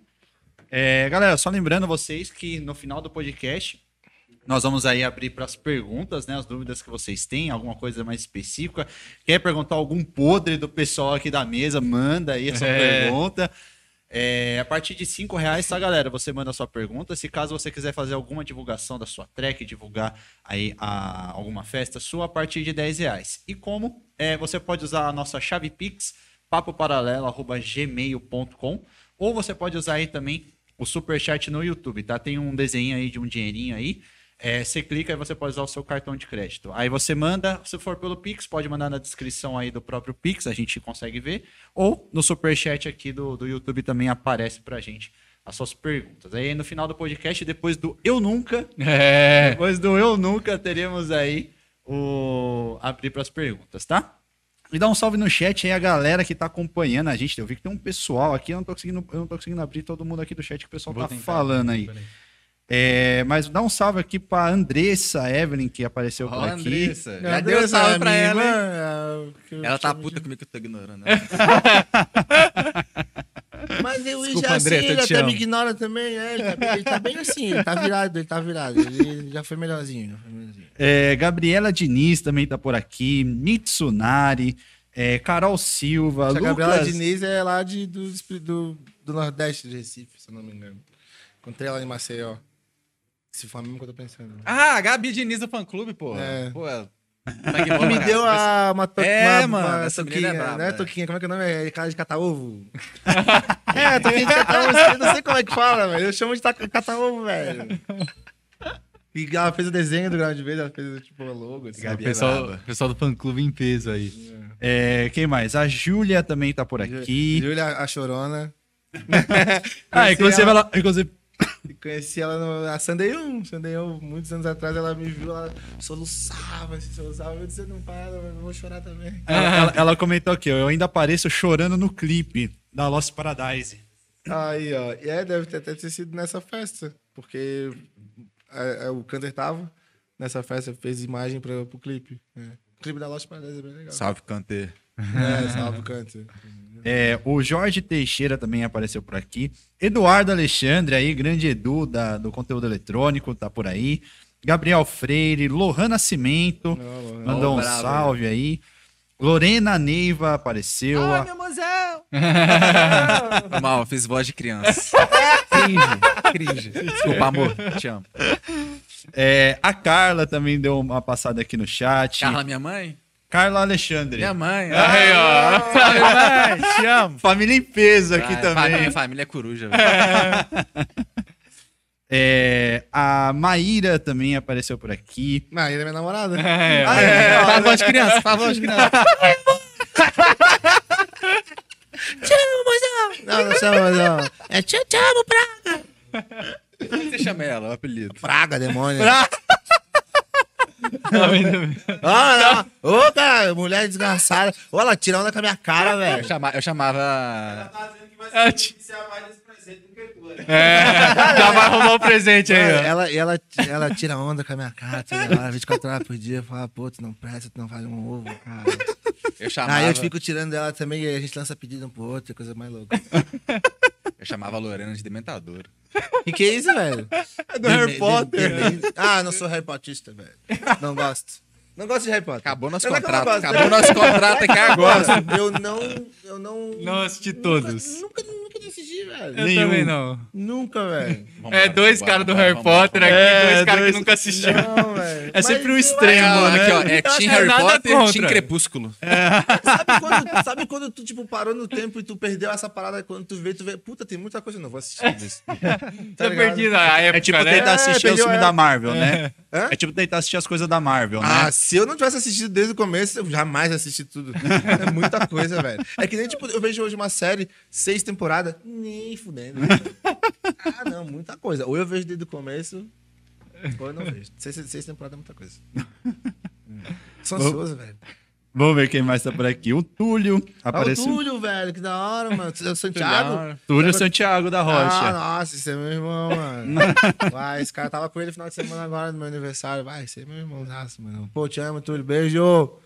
É, galera, só lembrando vocês que no final do podcast nós vamos aí abrir para as perguntas, né? As dúvidas que vocês têm, alguma coisa mais específica. Quer perguntar algum podre do pessoal aqui da mesa? Manda aí a sua É. pergunta. É, a partir de cinco reais, tá, galera? Você manda a sua pergunta. Se caso você quiser fazer alguma divulgação da sua track, divulgar aí a, alguma festa sua, a partir de 10 reais. E como? É, você pode usar a nossa chave Pix, papoparalelo.gmail.com ou você pode usar aí também o superchat no YouTube, tá? Tem um desenho aí de um dinheirinho aí. É, você clica e você pode usar o seu cartão de crédito. Aí você manda, se for pelo Pix, pode mandar na descrição aí do próprio Pix, a gente consegue ver. Ou no superchat aqui do, do YouTube também aparece pra gente as suas perguntas. Aí no final do podcast, depois do Eu Nunca, É. depois do Eu Nunca, teremos aí o abrir para as perguntas, tá? E dá um salve no chat aí a galera que tá acompanhando a gente. Eu vi que tem um pessoal aqui, eu não tô conseguindo, eu não tô conseguindo abrir todo mundo aqui do chat que o pessoal Vou tá falando aí. peraí. É, mas dá um salve aqui pra Andressa Evelyn, que apareceu Ó, por aqui. Andressa. Já Meu deu Deus, salve pra minha ela, hein? é, Ela tá puta comigo que eu tô ignorando. Mas eu Desculpa, já Andressa, assim, eu ele até amo. me ignora também, é, ele, tá, bem- ele tá bem assim, ele tá virado, ele tá virado. Ele já foi melhorzinho, já foi melhorzinho. É, Gabriela Diniz também tá por aqui. Mitsunari, é, Carol Silva, A Lucas. Gabriela Diniz é lá de, do, do, do Nordeste de Recife, se eu não me engano. Encontrei ela em Maceió. Se for a mesma que eu tô pensando. Ah, a Gabi Diniz do fã clube, pô. É. Pô, ela- Que me deu a, uma, to, É, uma, mano, uma essa é toquinha, é é. toquinha, como é que é o nome? É cara de cata-ovo? é, toquinha de cata-ovo, eu não sei como é que fala, velho. Eu chamo de ta- cata-ovo, velho. E ela fez o desenho do grau de vez, ela fez tipo o logo. Assim. O Gabi é pessoal, pessoal do fã clube em peso aí. É, quem mais? A Júlia também tá por aqui. Júlia, a chorona. Ah, inclusive ela- ela, inclusive Conheci ela no, na Sunday 1. Sunday 1, muitos anos atrás, ela me viu, ela soluçava, assim, soluçava. Eu disse, não para, eu vou chorar também. ela, ela- ela comentou aqui, eu ainda apareço chorando no clipe da Lost Paradise. Aí, ó. E é, deve ter, até ter sido nessa festa. Porque é, é, o Canter tava nessa festa, fez imagem pra, pro clipe. é. O clipe da Lost Paradise é bem legal. Salve, Canter. É, salve o Canter. É, o Jorge Teixeira também apareceu por aqui. Eduardo Alexandre aí, grande Edu da, do conteúdo eletrônico, tá por aí. Gabriel Freire, Lohan Nascimento, Lohan. mandou Ó, um bravo, salve aí. Lorena Neiva apareceu. Ah, meu mozão! Mal, fiz voz de criança. cringe, cringe. Desculpa, amor, te amo. É, a Carla também deu uma passada aqui no chat. Carla, minha mãe? Carla Alexandre. Minha mãe. Aí, ó. Salve, mãe, te amo. Família em peso aqui Ah, também. Minha família é coruja, velho. É, a Maíra também apareceu por aqui. Ele é minha namorada. É, Ah, é, Faz voz de criança, faz voz de criança. Não, não chama, não. É te te amo, Praga. Como você chama ela, o apelido? Praga, demônio. vendo? Ah, não. Ô, cara, mulher desgraçada. Ô, ela tira onda com a minha cara, Eu, velho. chama, eu chamava. É, ti- É, já vai arrumar o presente aí, ó. Ela, ela, ela tira onda com a minha cara toda hora, 24 horas por dia. Fala, pô, tu não presta, tu não faz um ovo, cara. Eu chamava, Aí eu fico tirando dela também e a gente lança pedido um pro outro, é coisa mais louca. eu chamava a Lorena de dementador. E que é isso, velho? É do Harry Potter. Ah, não sou Harry Potterista, velho. Não gosto. Não gosto de Harry Potter. Acabou nosso não contrato. Acabou nosso contrato aqui agora. Eu não. Eu não. Não assisti todos. Nunca, nunca, velho. Eu Nenhum. também não. Nunca, velho. É dois caras do Harry Potter aqui, É, dois caras dois- que nunca assistiram. Não, velho. É sempre um Mas, extremo, Aqui, ó, né? aqui, ó, é Eu Team Harry nada Potter e contra. Team Crepúsculo. Sabe quando, sabe quando tu, tipo, parou no tempo e tu perdeu essa parada? Quando tu vê, tu vê, puta, tem muita coisa, eu não vou assistir isso. Tá perdido a época, É tipo né? tentar assistir perdeu os filmes a- da Marvel, né? Hã? É tipo tentar assistir as coisas da Marvel, né? Ah, se eu não tivesse assistido desde o começo, eu jamais assisti tudo. É muita coisa, velho. É que nem, tipo, eu vejo hoje uma série, seis temporadas, nem fudendo. Ah, não, muita coisa. Ou eu vejo desde o começo, ou eu não vejo. Seis, seis temporadas é muita coisa. Sou ansioso, velho. Vamos ver quem mais tá por aqui. O Túlio Ah, o apareceu. Túlio, velho, que da hora, mano. É o Santiago. Túlio Santiago da Ah, Rocha. nossa, esse é meu irmão, mano. Vai, esse cara tava com ele no final de semana agora, no meu aniversário. Vai, esse é meu irmão, mano. Pô, te amo, Túlio. Beijo.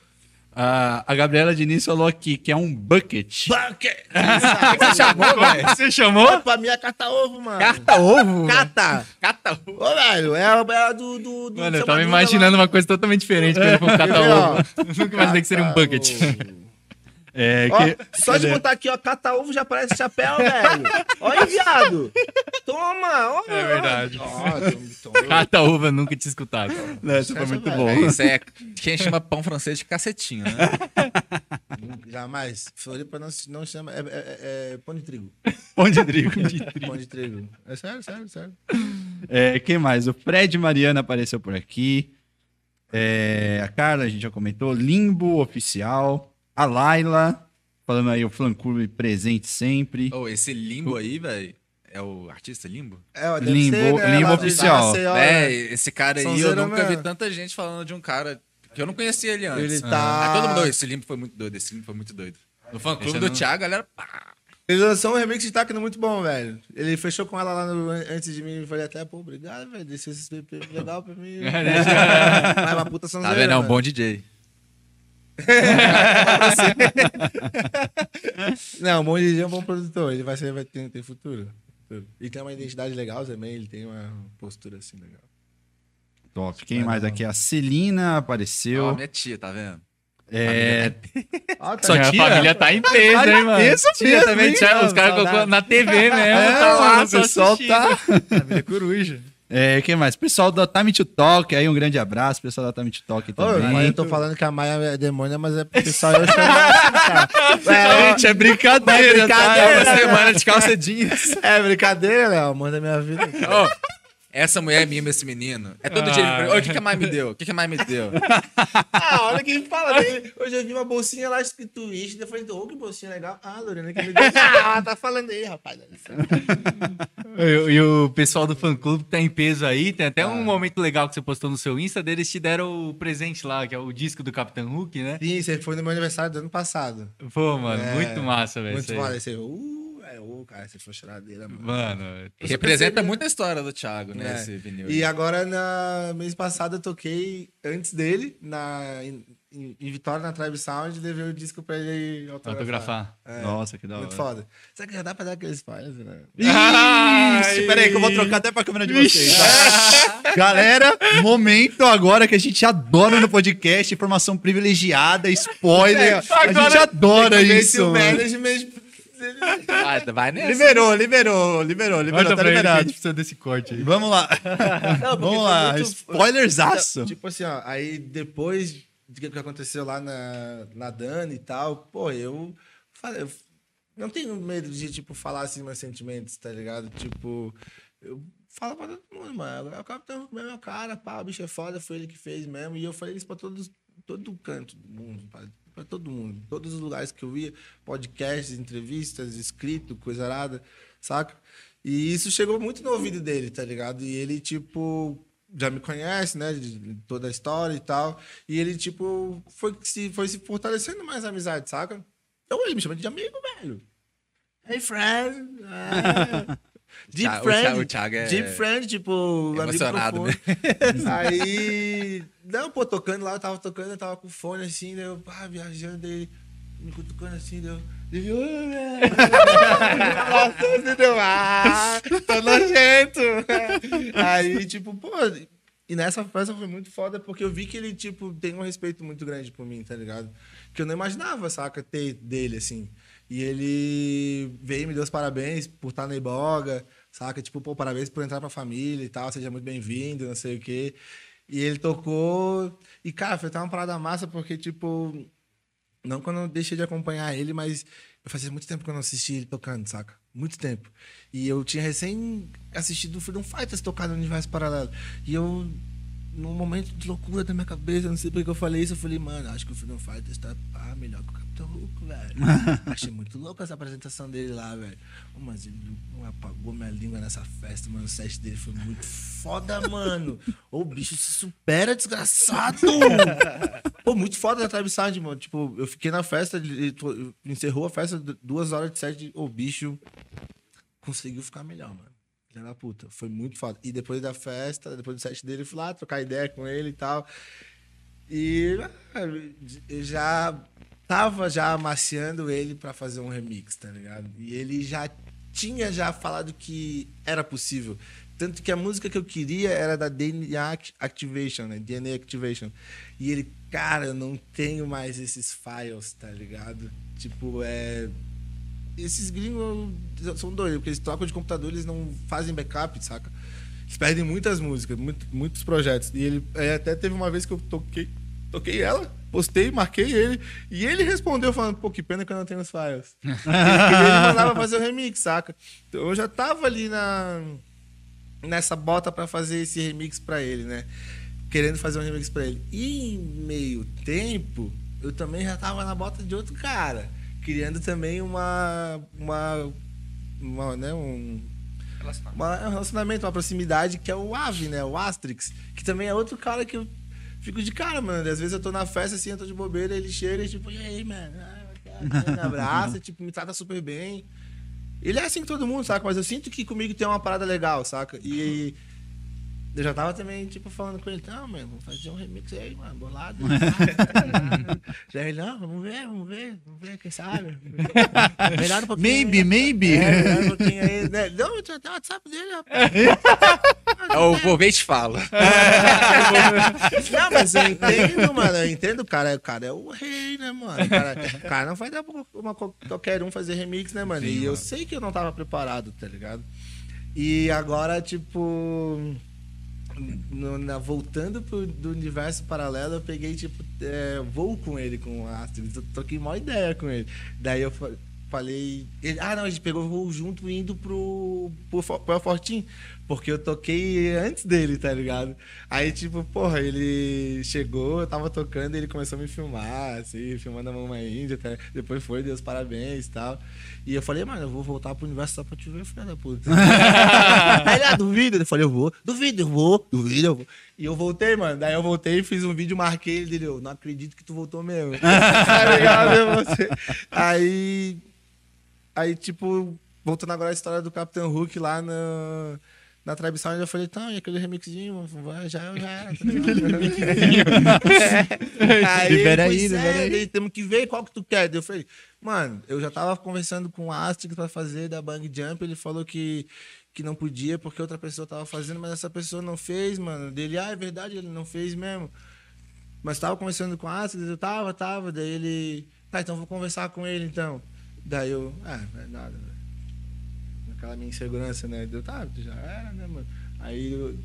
Ah, a Gabriela Diniz falou aqui que é um bucket. Bucket! Você chamou, velho? Você chamou? pra mim é carta-ovo, mano. Carta ovo. Cata! Cata ovo. Ô, velho, é a, é do, do, do. Mano, eu tava imaginando lá. uma coisa totalmente diferente quando ele for um cata-ovo. Nunca imaginei que seria um bucket. É, Ó, que... só de botar aqui, ó, cata-ovo já parece chapéu, velho. Olha, viado. Toma, ó. É verdade. Ó, tom- Cata-ovo eu nunca tinha escutado. Não, Essa foi muito velho. bom. É, isso é quem chama pão francês de cacetinho, né? Jamais. Floripa não, se- não chama. É, é- é- é pão de trigo. Pão de trigo. Pão de trigo. É sério, sério, sério. É, quem mais? O Fred Mariana apareceu por aqui. É, a Carla, a gente já comentou. Limbo Oficial. A Laila, falando aí o fã clube presente sempre. Oh, esse limbo aí, velho. É o artista limbo? É, deve Limbo- ser, né, Limbo oficial. Maceió, É, esse cara aí, eu nunca vi mesmo. tanta gente falando de um cara que eu não conhecia ele antes. Ele tá- Aí todo mundo, "Oh, esse limbo foi muito doido, esse limbo foi muito doido. No fã clube Esse eu do não- Thiago, a galera. pá. Ele lançou um remix de Tacno muito bom, velho. Ele fechou com ela lá no- antes de mim e falei até, pô, obrigado, velho. Deixa esse PP legal pra mim. Mas uma puta Tá sonzeira, vendo? É um bom DJ. Não, o Bom DJ é um bom produtor. Ele vai ser, vai ter, ter futuro. E tem uma identidade legal também. Ele tem uma postura assim legal. Top. Quem mais aqui? A Celina Ó, apareceu. minha tia, tá vendo? É, Ó, Sua a tia? família tá em peso, Tá hein, mano? peso Tia mesmo, também, tia, mano? os caras colocou na TV mesmo, É, tá lá, o só pessoal tá. Família coruja. É, quem mais? Pessoal da Time to Talk, aí um grande abraço, pessoal da Time to Talk Ô, também. mas eu tô falando que a Maia é demônia, mas é porque só eu chamo cara. É, Gente, é brincadeira, É tá? brincadeira, Você- Semana de calça jeans. é brincadeira, Léo. Manda minha vida. Ó, essa mulher mima esse menino. É todo Ah. dia. ele pergunta, "Ô, O que, que a mãe me deu? O que, que a mãe me deu? Ah, olha quem fala dele. Hoje eu vi uma bolsinha lá escrito Wish, depois falei, ô, que bolsinha legal. Ah, Lorena, que me deu. Ah, tá falando aí, rapaz. E, e o pessoal do fã clube tá em peso aí. Tem até um momento legal que você postou no seu Insta deles te deram o presente lá, que é o disco do Capitão Hulk, né? Sim, você foi no meu aniversário do ano passado. Pô, mano, É, muito massa, velho. Muito. Aí você, uh, é, ô, cara, você foi choradeira, mano. Mano, Representa muito a história do Thiago, né? É. Esse vinil. E aí. agora, na mês passado, eu toquei antes dele, na, em, em- Vitória, na Tribe Sound, e levei o disco pra ele autografar. autografar. É, Nossa, que da hora. muito foda. Será que já dá pra dar aqueles spoilers, né? Ixi, peraí que eu vou trocar até pra câmera de vocês. tá? Galera, momento agora que a gente adora no podcast, informação privilegiada, spoiler. a gente adora Esse isso. o mano. management... Ah, vai nessa. Liberou, liberou, liberou, liberou, tá liberado. gente precisa desse corte aí. Vamos lá. Não, Vamos lá, muito- spoilerzaço. Tipo assim, ó, aí depois do que aconteceu lá na, na Dani e tal, pô, eu falei, eu não tenho medo de, tipo, falar assim meus sentimentos, tá ligado? Tipo, eu falo pra todo mundo, mano. O Capitão mesmo é o cara, pá, o bicho é foda, foi ele que fez mesmo. E eu falei isso pra todos, todo canto do mundo, pra, pra todo mundo. Todos os lugares que eu ia, podcasts, entrevistas, escrito, coisa arada, saca? E isso chegou muito no ouvido dele, tá ligado? E ele, tipo, já me conhece, né? De toda a história e tal. E ele, tipo, foi se, foi se fortalecendo mais a amizade, saca? Então ele me chama de amigo, velho. Hey, friend. É. Deep friend. O Thiago é Deep friend, tipo, amigo emocionado, né? profundo. Aí, não, pô, tocando lá, eu tava tocando, eu tava com fone assim, daí eu, pá, viajando, aí, me cutucando assim, daí eu, daí eu, "Ô, velho." Nossa, assim, deu, ah, tô nojento. Aí, tipo, pô, e nessa festa foi muito foda, porque eu vi que ele, tipo, tem um respeito muito grande por mim, tá ligado? Que eu não imaginava, saca, ter dele, assim. E ele veio me deu os parabéns por estar na Iboga, saca? Tipo, pô, parabéns por entrar pra família e tal, seja muito bem-vindo, não sei o quê. E ele tocou. E, cara, foi até uma parada massa, porque, tipo, não quando eu deixei de acompanhar ele, mas eu fazia muito tempo que eu não assistia ele tocando, saca? Muito tempo. E eu tinha recém assistido o Freedom Fighters tocar no universo paralelo. E eu, num momento de loucura da minha cabeça, não sei porque eu falei isso, eu falei, mano, acho que o Freedom Fighters tá ah, melhor que o Capitão Hulk, velho. Achei muito louco essa apresentação dele lá, velho. Ô, Mas ele apagou minha língua nessa festa, mano. O set dele foi muito foda, mano. Ô, o bicho se supera, desgraçado! Pô, muito foda da Tribe Sound, mano. Tipo, eu fiquei na festa, ele encerrou a festa, du- duas horas de set, o bicho conseguiu ficar melhor, mano. Filha da puta. Foi muito foda. E depois da festa, depois do set dele, eu fui lá trocar ideia com ele e tal. E ah, eu já tava já amaciando ele pra fazer um remix, tá ligado? E ele já tinha já falado que era possível. Tanto que a música que eu queria era da DNA Act- Activation, né? DNA Activation. E ele, cara, eu não tenho mais esses files, tá ligado? Tipo, é. Esses gringos são doidos, porque eles trocam de computador, eles não fazem backup, saca? Eles perdem muitas músicas, muito- muitos projetos. E ele é, até teve uma vez que eu toquei, toquei ela, postei, marquei ele, e ele respondeu falando, pô, que pena que eu não tenho os files. ele, ele mandava fazer o remix, saca? Então eu já tava ali na. nessa bota pra fazer esse remix pra ele, né? Querendo fazer um remix pra ele. E em meio tempo, eu também já tava na bota de outro cara. Criando também uma. Uma. uma né, um, uma- um relacionamento, uma proximidade que é o Ave, né? O Asterix. Que também é outro cara que eu fico de cara, mano. Às vezes eu tô na festa assim, eu tô de bobeira, ele chega e tipo, e aí, mano? Ah, Me abraça, tipo, me trata super bem. Ele é assim com todo mundo, saca? Mas eu sinto que comigo tem uma parada legal, saca? E eu já tava também, tipo, falando com ele, não, mano, vamos fazer um remix aí, mano, bolado. já ele, não, vamos ver, vamos ver, vamos ver, quem sabe. Melhor um pouquinho. Maybe, aí. maybe. É, melhor um pouquinho aí, né? Não, eu tenho até o WhatsApp dele, rapaz. Eu vou ver e te falo. Não, mas eu entendo, mano. Eu entendo, o cara. O cara é o rei, né, mano? O cara, o cara não vai dar pra uma, qualquer um fazer remix, né, mano? e eu sei que eu não tava preparado, tá ligado? E agora, tipo. No- na- voltando pro, do universo paralelo, eu peguei, tipo, é, voo com ele, com o Asterix. Eu troquei uma ideia com ele. Daí eu fa- falei. ele- ah, não, a gente pegou voo junto indo pro, pro, pro Fortim. Porque eu toquei antes dele, tá ligado? Aí, tipo, porra, ele chegou, eu tava tocando e ele começou a me filmar, assim, filmando a mamãe índia, tá? depois foi, Deus parabéns e tal. E eu falei, mano, eu vou voltar pro universo só pra te ver, filha da puta. Aí ele, ah, duvido? Eu falei, eu vou, duvido, eu vou, duvido, eu vou. E eu voltei, mano. Daí eu voltei e fiz um vídeo, marquei ele dele, eu não acredito que tu voltou mesmo. tá ligado? Você. Aí, aí, tipo, voltando agora a história do Capitão Hulk lá no, na Tribe Sound, eu falei, tá, e aquele remixinho, vai, já, já? É. aí, Libera aí, pois libera é, aí. temos que ver qual que tu quer. Eu falei, mano, eu já tava conversando com o Asterix pra fazer da Bang Jump, ele falou que, que não podia porque outra pessoa tava fazendo, mas essa pessoa não fez, mano. Dele, ah, é verdade, ele não fez mesmo. Mas tava conversando com o Asterix, eu tava, tava, daí ele, tá, então vou conversar com ele então. Daí eu, ah, é nada, velho. Naquela minha insegurança, né? Deu, tá, já era, né, mano? Aí eu.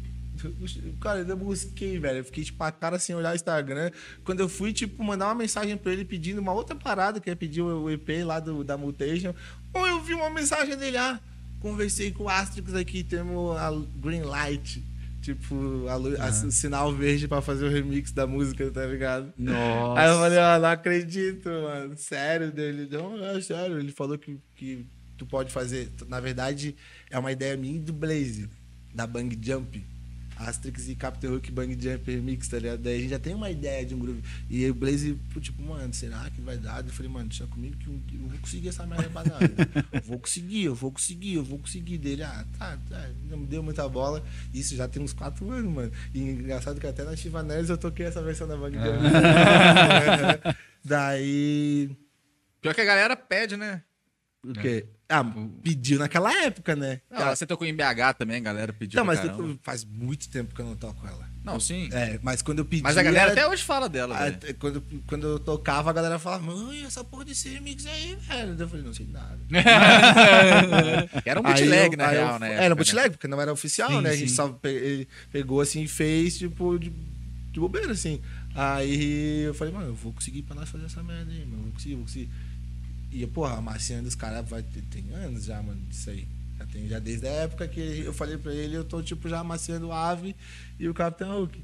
Cara, eu busquei, velho. Eu fiquei, tipo, a cara sem olhar o Instagram. Quando eu fui, tipo, mandar uma mensagem pra ele pedindo uma outra parada, que é pedir o EP lá do, da Mutation. Ou eu vi uma mensagem dele, ah, conversei com o Asterix aqui, temos a Green Light. Tipo, a lu- a- o sinal verde pra fazer o remix da música, tá ligado? Nossa. Aí eu falei, ah, não acredito, mano. Sério dele. Não, é sério. Ele falou que, que tu pode fazer. Na verdade, é uma ideia minha e do Blaze, da Bang Jump. Asterix e Captain Hook Bang Jump Remix, tá ligado? Daí a gente já tem uma ideia de um groove. E aí o Blaze, pô, tipo, mano, será que vai dar? Eu falei, mano, deixa comigo que eu vou conseguir essa merda. Eu vou conseguir, eu vou conseguir, eu vou conseguir dele. Ah, tá, tá. Não me deu muita bola. Isso já tem uns quatro anos, mano. E engraçado que até na Chivanelis eu toquei essa versão da Bang Jump. Daí. Pior que a galera pede, né? O quê? Ah, pediu naquela época, né? Não, Cara, você tocou em BH também, a galera pediu. não, mas faz muito tempo que eu não toco ela. Não, sim. É, mas quando eu pedi. Mas a galera era- até hoje fala dela, até quando, quando eu tocava, a galera falava, mãe, essa porra desse remix aí, velho. Eu falei, não sei nada. Era um bootleg, eu- na aí eu- real, né? Era um bootleg, porque não era oficial, Sim, né? A gente só pegou assim e fez, tipo, de, de bobeira, assim. Aí eu falei, mano, eu vou conseguir pra nós fazer essa merda aí, mano. Vou conseguir, vou conseguir. E, porra, a marciana dos caras vai ter, tem anos já, mano, disso aí. Já tem, já desde a época que eu falei pra ele, eu tô, tipo, já amaciando o Ave e o Capitão Hulk.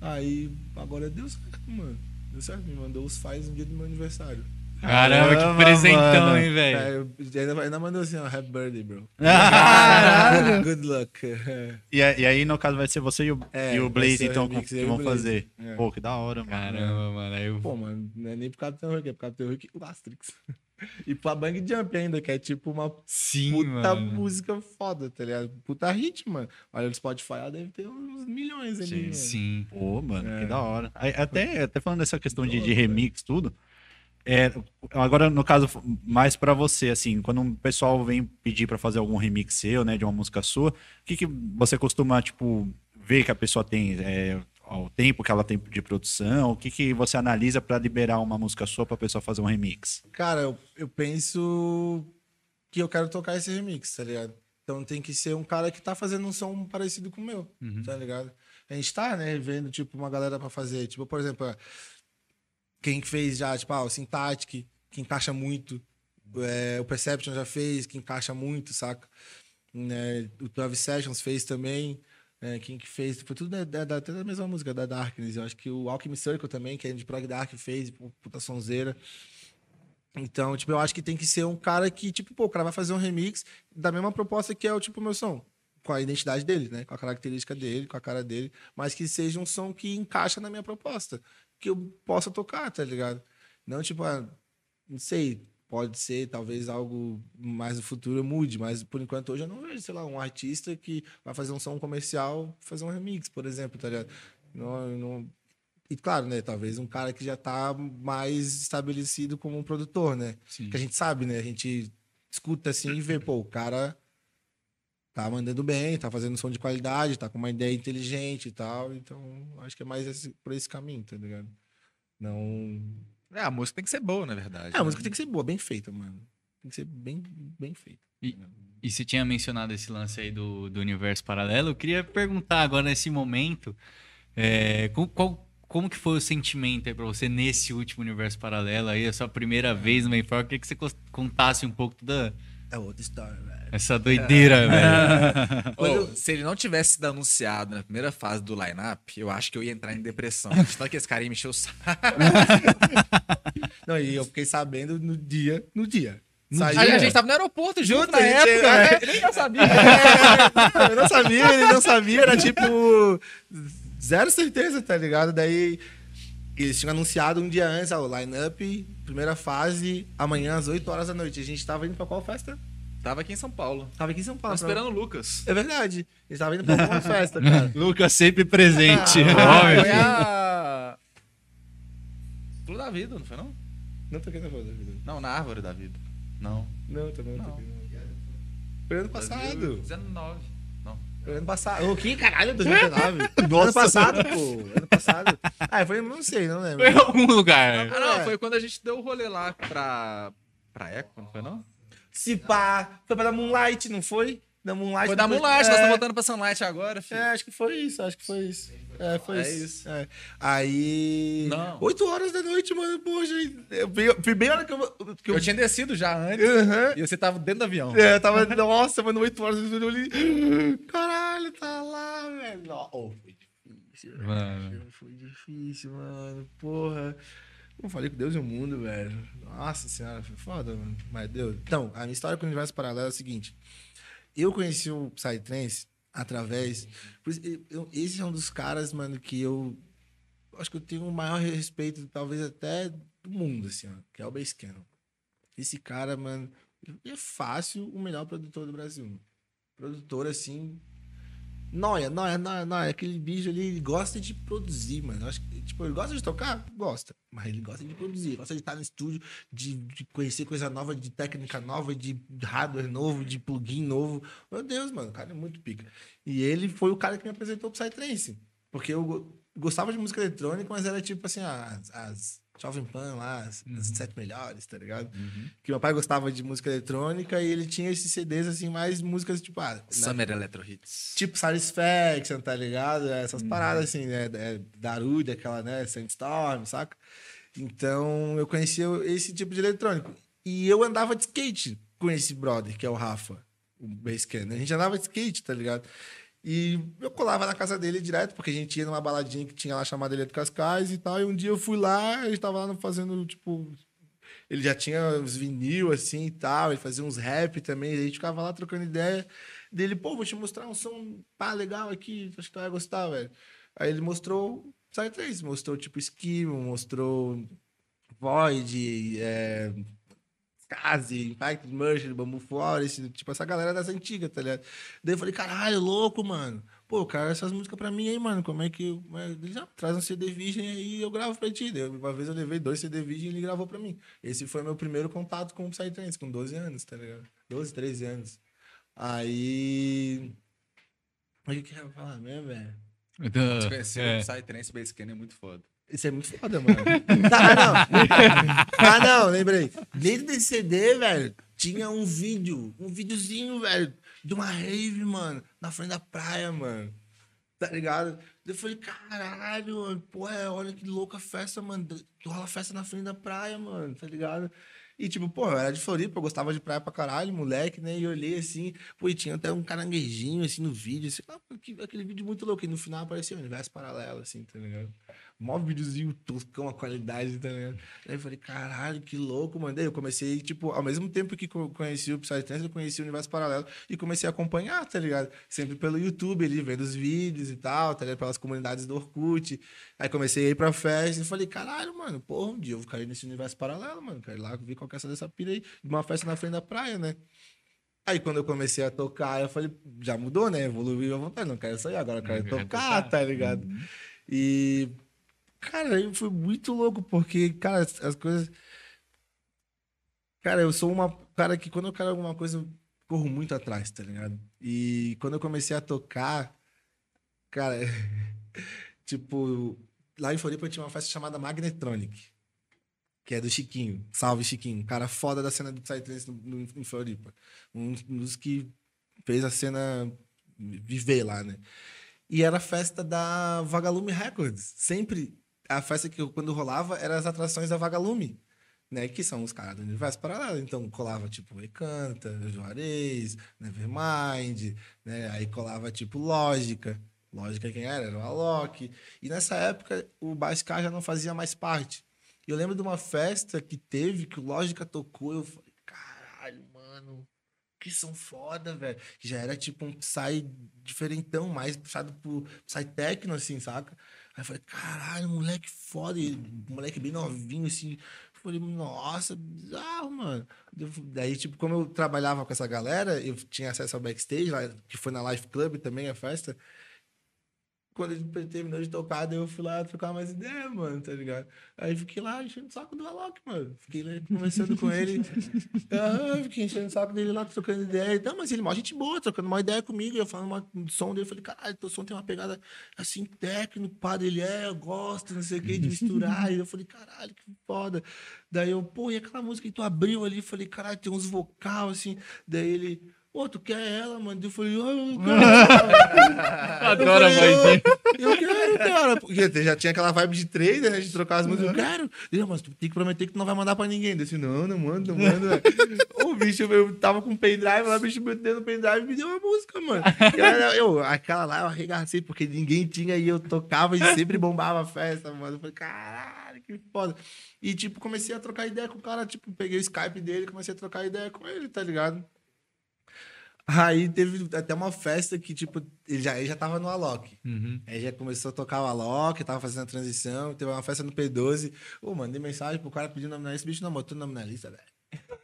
Aí, agora deu certo, mano. Deu certo, me mandou os faz no dia do meu aniversário. Caramba, que Caramba, presentão, mano. hein, velho? É, ainda, ainda mandou assim, ó, happy birthday, bro. Caralho. Good luck. E, e aí, no caso, vai ser você e o, É, e o Blaze, o então, remix que o vão fazer. É. Pô, que da hora, mano. Caramba, mano. Aí eu... Pô, mano, não é nem pro Capitão Hulk, é pro Capitão Hulk e o Asterix. E pra Bang Jump ainda, que é tipo uma Sim, puta mano. música foda, tá ligado? Puta hit, mano. Olha, no Spotify ela deve ter uns milhões ali, mano. Sim. Pô, mano, É. que da hora. Até, até falando dessa questão de, de remix, tudo. É, agora, no caso, mais pra você, assim, quando um pessoal vem pedir pra fazer algum remix seu, né, de uma música sua, o que, que você costuma, tipo, ver que a pessoa tem, é, o tempo que ela tem de produção, o que, que você analisa pra liberar uma música sua pra pessoa fazer um remix? Cara, eu, eu penso que eu quero tocar esse remix, tá ligado? Então tem que ser um cara que tá fazendo um som parecido com o meu, tá ligado? A gente tá, né, vendo, tipo, uma galera pra fazer. Tipo, por exemplo, quem que fez já, tipo, ah, o Syntactic, que encaixa muito. É, o Perception já fez, que encaixa muito, saca? né? O 12 Sessions fez também. É, quem que fez? Foi tudo da, da, da, mesma música, da Darkness. Eu acho que o Alchemy Circle também, que é de prog dark, fez, pô, puta sonzeira. Então, tipo, eu acho que tem que ser um cara que, tipo, pô, o cara vai fazer um remix da mesma proposta que é o tipo meu som. Com a identidade dele, né? Com a característica dele, com a cara dele. Mas que seja um som que encaixa na minha proposta. Que eu possa tocar, tá ligado? Não, tipo, ah, não sei, pode ser talvez algo mais no futuro mude, mas por enquanto hoje eu não vejo, sei lá, um artista que vai fazer um som comercial, fazer um remix, por exemplo, tá ligado? Não, não... E claro, né, talvez um cara que já tá mais estabelecido como um produtor, né? Sim. Que a gente sabe, né? A gente escuta assim e vê, pô, o cara tá mandando bem, tá fazendo som de qualidade, tá com uma ideia inteligente e tal, então acho que é mais esse, por esse caminho, tá ligado? Não É, a música tem que ser boa, na verdade. é, a né? música tem que ser boa, bem feita, mano. Tem que ser bem, bem feita. E você tinha mencionado esse lance aí do, do universo paralelo. Eu queria perguntar agora nesse momento, é, com- qual- como que foi o sentimento aí pra você nesse último universo paralelo aí, a sua primeira vez no Mayflower? Eu queria que você contasse um pouco da É outra história, velho. essa doideira, velho. Ô, Se ele não tivesse sido anunciado na primeira fase do line-up, eu acho que eu ia entrar em depressão. De Tanto que esse cara ia me encher o saco. Não, e eu fiquei sabendo no dia, no dia. Saiu- a gente tava no aeroporto junto na época. é. né? Nem eu sabia. É, eu não sabia, ele não sabia, era tipo zero certeza, tá ligado? Daí eles tinham anunciado um dia antes, ó, o line-up, primeira fase, amanhã às 8 horas da noite. A gente tava indo pra qual festa? Tava aqui em São Paulo. Tava aqui em São Paulo. Tava esperando o Lucas. É verdade. A gente tava indo pra alguma festa, cara. Lucas sempre presente. Ah. Foi a... Pulo da vida, não foi não? Não toquei na foda, vida. Não, na árvore da vida. Não. Não, também não Não. toquei. Foi ano passado. 2019. Não. Foi ano passado. O que caralho? 2019? Ano passado, pô. Ano passado. Ah, foi, não sei, não lembro. Foi em algum lugar. Ah, não, É. foi quando a gente deu o rolê lá pra... Pra Eco, não foi não? Se pá, foi pra dar Moonlight, não foi? Da Moonlight. Foi da depois- Moonlight, nós é, estamos voltando pra Sunlight agora, filho. É, acho que foi isso, acho que foi isso. É, foi É isso. isso. É. Aí. Não. 8 horas da noite, mano. Poxa, bem a hora que eu. Que eu... Eu tinha descido já antes Aham. e você tava dentro do avião. É, eu tava. Nossa, mano, 8 horas eu olhei. Caralho, tá lá, velho. Oh, foi Mano. Foi difícil, mano. Porra. Eu falei com Deus e o mundo, velho. Nossa senhora, foi foda, mano. Mas Deus. Então, a minha história com o universo paralelo é a seguinte. Eu conheci o Psytrance através. isso, eu- esse é um dos caras, mano, que eu. Acho que eu tenho o maior respeito, talvez até do mundo, assim, ó. Que é o Basecamp. Esse cara, mano, é fácil o melhor produtor do Brasil. Produtor, assim, Noia, noia, noia, noia. Aquele bicho ali, ele gosta de produzir, mano. Acho que, tipo, ele gosta de tocar? Gosta. Mas ele gosta de produzir. Gosta de estar no estúdio, de, de conhecer coisa nova, de técnica nova, de hardware novo, de plugin novo. Meu Deus, mano, o cara é muito pica. E ele foi o cara que me apresentou pro Psytrance. Porque eu go- gostava de música eletrônica, mas era tipo assim, as, as Jovem Pan lá, as, as sete melhores, tá ligado? Que meu pai gostava de música eletrônica e ele tinha esses CDs, assim, mais músicas, tipo, ah, Summer Electro Hits. Tipo Satisfaction, tá ligado? Essas Uhum. paradas assim, né? É, Darude, aquela, né? Sandstorm, saca? Então eu conhecia esse tipo de eletrônico. E eu andava de skate com esse brother, que é o Rafa, o Basecamp. A gente andava de skate, tá ligado? E eu colava na casa dele direto, porque a gente ia numa baladinha que tinha lá chamada do Cascais e tal. E um dia eu fui lá, ele tava lá fazendo, tipo, ele já tinha os vinil assim e tal, ele fazia uns rap também, a gente ficava lá trocando ideia dele, pô, vou te mostrar um som pá, legal aqui, acho que tu vai gostar, velho. Aí ele mostrou Psytrance, mostrou tipo Esquimo, mostrou Void, é, Kazi, Impact Merchant, Bamboo Forest, tipo essa galera das antigas, tá ligado? Daí eu falei, caralho, louco, mano. Pô, cara, essas músicas pra mim aí, mano, como é que eu... como é- Ele já traz um CD virgem aí e eu gravo pra ti. Daí, uma vez eu levei dois CD virgem e ele gravou pra mim. Esse foi meu primeiro contato com o Psytrance, com 12 anos, tá ligado? 12, 13 anos. Aí... O que que eu ia falar mesmo, velho? Do- Conhecer é. o Psytrance Basecamp é muito foda. Isso é muito foda, mano. ah, não. Ah, não, lembrei. Dentro desse CD, velho, tinha um vídeo, um videozinho, velho, de uma rave, mano, na frente da praia, mano. Tá ligado? Eu falei, caralho, mano, porra, olha que louca festa, mano. Rola festa na frente da praia, mano, tá ligado? E, tipo, pô, eu era de Floripa, eu gostava de praia pra caralho, moleque, né? E eu olhei assim, pô, e tinha até um caranguejinho, assim, no vídeo, assim, ah, que- aquele vídeo muito louco. E no final aparecia o universo paralelo, assim, tá ligado? Mó videozinho toscão, a qualidade, tá ligado? Aí eu falei, caralho, que louco, mano. Daí eu comecei, tipo, ao mesmo tempo que co- conheci o Psytrance, eu conheci o Universo Paralelo e comecei a acompanhar, tá ligado? Sempre pelo YouTube, ali, vendo os vídeos e tal, tá ligado? Pelas comunidades do Orkut. Aí comecei a ir pra festa e falei, caralho, mano, porra, um dia eu vou cair nesse universo paralelo, mano. Quero ir lá ver qual que é essa dessa pira aí, de uma festa na frente da praia, né? Aí quando eu comecei a tocar, eu falei, já mudou, né? Evoluiu à vontade, não quero sair agora, eu quero Quero tocar, tocar. tá ligado? E, cara, foi muito louco, porque, cara, as, as coisas. Cara, eu sou uma cara que quando eu quero alguma coisa, eu corro muito atrás, tá ligado? E quando eu comecei a tocar, cara, tipo, lá em Floripa tinha uma festa chamada Magnetronic, que é do Chiquinho. Salve, Chiquinho. Cara foda da cena do Psytrance em Floripa. Um dos que fez a cena viver lá, né? E era a festa da Vagalume Records. Sempre a festa que quando rolava era as atrações da Vagalume, né? Que são os caras do universo paralelo. Então colava tipo Ecanta, Juarez, Nevermind, né? Aí colava tipo Lógica. Lógica quem era? Era o Alok. E nessa época o Bascar já não fazia mais parte. E eu lembro de uma festa que teve que o Lógica tocou. Eu falei, caralho, mano, que são foda, velho. Já era tipo um Psy diferentão, mais puxado pro Psy Tecno, assim, saca? Aí eu falei, caralho, moleque foda. Moleque bem novinho, assim. Eu falei, nossa, bizarro, mano. Daí, tipo, como eu trabalhava com essa galera, eu tinha acesso ao backstage, lá, que foi na Life Club também, a festa. Quando ele terminou de tocar, daí eu fui lá trocar mais ideia, mano, tá ligado? Aí fiquei lá enchendo o saco do Alok, mano. Fiquei lá conversando com ele. Aham, fiquei enchendo o saco dele lá, trocando ideia. Então, mas ele, mó gente boa, trocando uma ideia comigo. Eu falando uma, do som dele, eu falei, caralho, teu som tem uma pegada assim, técnico, padre, ele é, eu gosto, não sei o que, de misturar. e eu falei, caralho, que foda. Daí eu, pô, e aquela música que tu abriu ali? Eu falei, caralho, tem uns vocal assim. Daí ele, pô, tu quer ela, mano? Eu falei, ah, eu quero. Adoro a Eu falei, vozinha. Eu quero, cara. Porque já tinha aquela vibe de trader, né? De trocar as músicas. Eu quero. Ele, mas tu tem que prometer que tu não vai mandar pra ninguém. Eu disse, não, não mando, não mando. o bicho, eu tava com um pendrive lá, o bicho meteu no pendrive e me deu uma música, mano. E era- eu, aquela lá eu arregacei, porque ninguém tinha e eu tocava e sempre bombava a festa, mano. Eu falei, caralho, que foda. E, tipo, comecei a trocar ideia com o cara, tipo, peguei o Skype dele, comecei a trocar ideia com ele, tá ligado? Aí teve até uma festa que, tipo, ele já, ele já tava no Alok. Uhum. Aí já começou a tocar o Alok, tava fazendo a transição, teve uma festa no P12. Ô, mandei mensagem pro cara pedindo nome na lista, esse bicho não botou nome na lista, velho.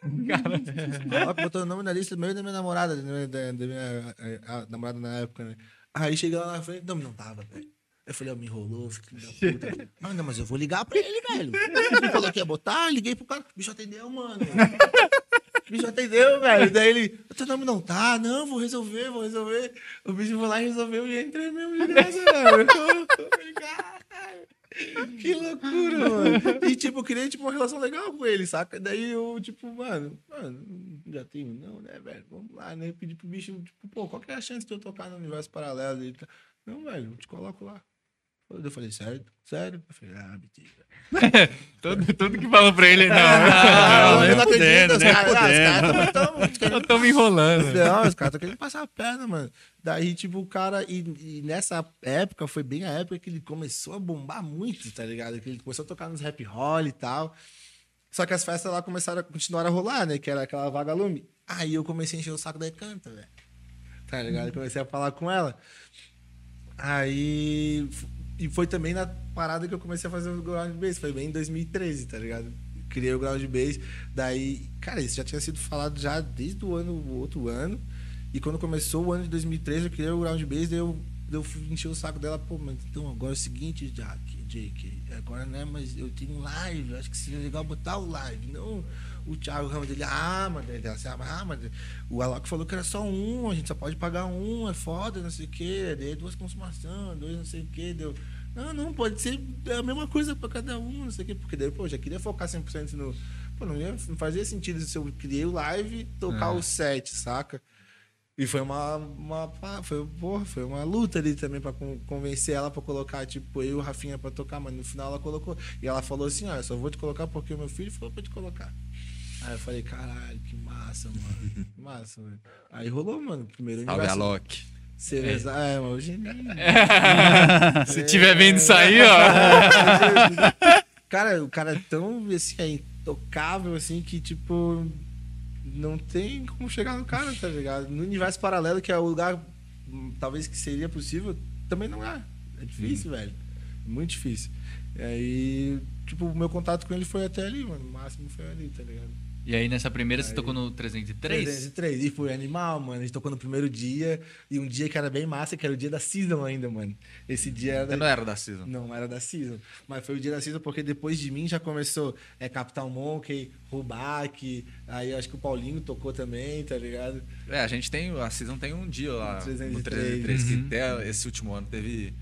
O Alok botou o nome na lista meu e da minha namorada, da minha, da- minha a- a namorada na época, né? Aí cheguei lá na frente, não, não tava, velho. Eu falei, ó, me enrolou, filho da puta. Ah, não, mas eu vou ligar pra ele, velho. Ele falou que ia botar, liguei pro cara, o bicho atendeu, mano. O bicho atendeu, velho. Daí ele, teu nome não tá, não, vou resolver, vou resolver. O bicho foi lá e resolveu e entrei mesmo de graça, velho. Falei, caralho, Que loucura, mano. E, tipo, eu criei tipo, uma relação legal com ele, saca? Daí eu, tipo, mano, mano, já tenho, não, né, velho? Vamos lá, né? Pedi pro bicho, tipo, pô, qual que é a chance de eu tocar no universo paralelo? Ele tá, não, velho, eu te coloco lá. Eu falei, certo? Sério? Eu falei, ah, mentira. Tudo, tudo que falou pra ele, não. Ah, não, eu não acredito, nem caras ah, os caras tão- tão querendo Eu tô me enrolando. Não, os caras estão querendo passar a perna, mano. Daí, tipo, o cara. E, e nessa época, foi bem a época que ele começou a bombar muito, tá ligado? Que ele começou a tocar nos rap hall e tal. Só que as festas lá começaram a continuar a rolar, né? Que era aquela vagalume. Aí eu comecei a encher o saco da Canta, velho. Tá ligado? Comecei a falar com ela. Aí. E foi também na parada que eu comecei a fazer o ground bass. Foi bem em 2013, tá ligado? Criei o ground bass. Daí, cara, isso já tinha sido falado já desde o ano, o outro ano. E quando começou o ano de 2013, eu criei o ground bass. Daí eu, daí eu encher o saco dela. Pô, mas então agora é o seguinte, Jack, Jake. Agora, né, mas eu tenho live. eu Acho que seria legal botar o live. Não o Thiago Ramos dele, ah, mas ele assim, ah, mas o Alok falou que era só um, a gente só pode pagar um, é foda, não sei o quê, daí duas consumações, dois não sei o quê, deu. Não, não, pode ser a mesma coisa pra cada um, não sei o quê, porque daí, pô, já queria focar 100% no. Pô, não, ia, não fazia sentido se eu criei o live tocar É. o set, saca? E foi uma, uma foi, porra, foi uma luta ali também pra con- convencer ela pra colocar, tipo, eu e o Rafinha pra tocar, mas no final ela colocou. E ela falou assim, ó, eu só vou te colocar porque o meu filho falou pra te colocar. Aí eu falei, caralho, que massa, mano. Que massa, mano. Aí rolou, mano. Primeiro Salve, universo. Alok. Cereza, é, mano, o Geninho. Se tiver vendo isso aí, ó. cara, o cara é tão assim, é intocável assim que, tipo, não tem como chegar no cara, tá ligado? No universo paralelo, que é o lugar hum, talvez que seria possível, também não é. É difícil, velho. Muito difícil. E aí, tipo, o meu contato com ele foi até ali, mano. O máximo foi ali, tá ligado? E aí nessa primeira você Aí- tocou no 303? 303. E foi animal, mano. A gente tocou no primeiro dia. E um dia que era bem massa, que era o dia da season ainda, mano. Esse dia era. Você não era da Season. Não, não era da Season. Mas foi o dia da Season porque depois de mim já começou é, Capital Monkey, Rubac, aí eu acho que o Paulinho tocou também, tá ligado? É, a gente tem. A Season tem um dia lá no 303. 303, Uhum. que até esse último ano teve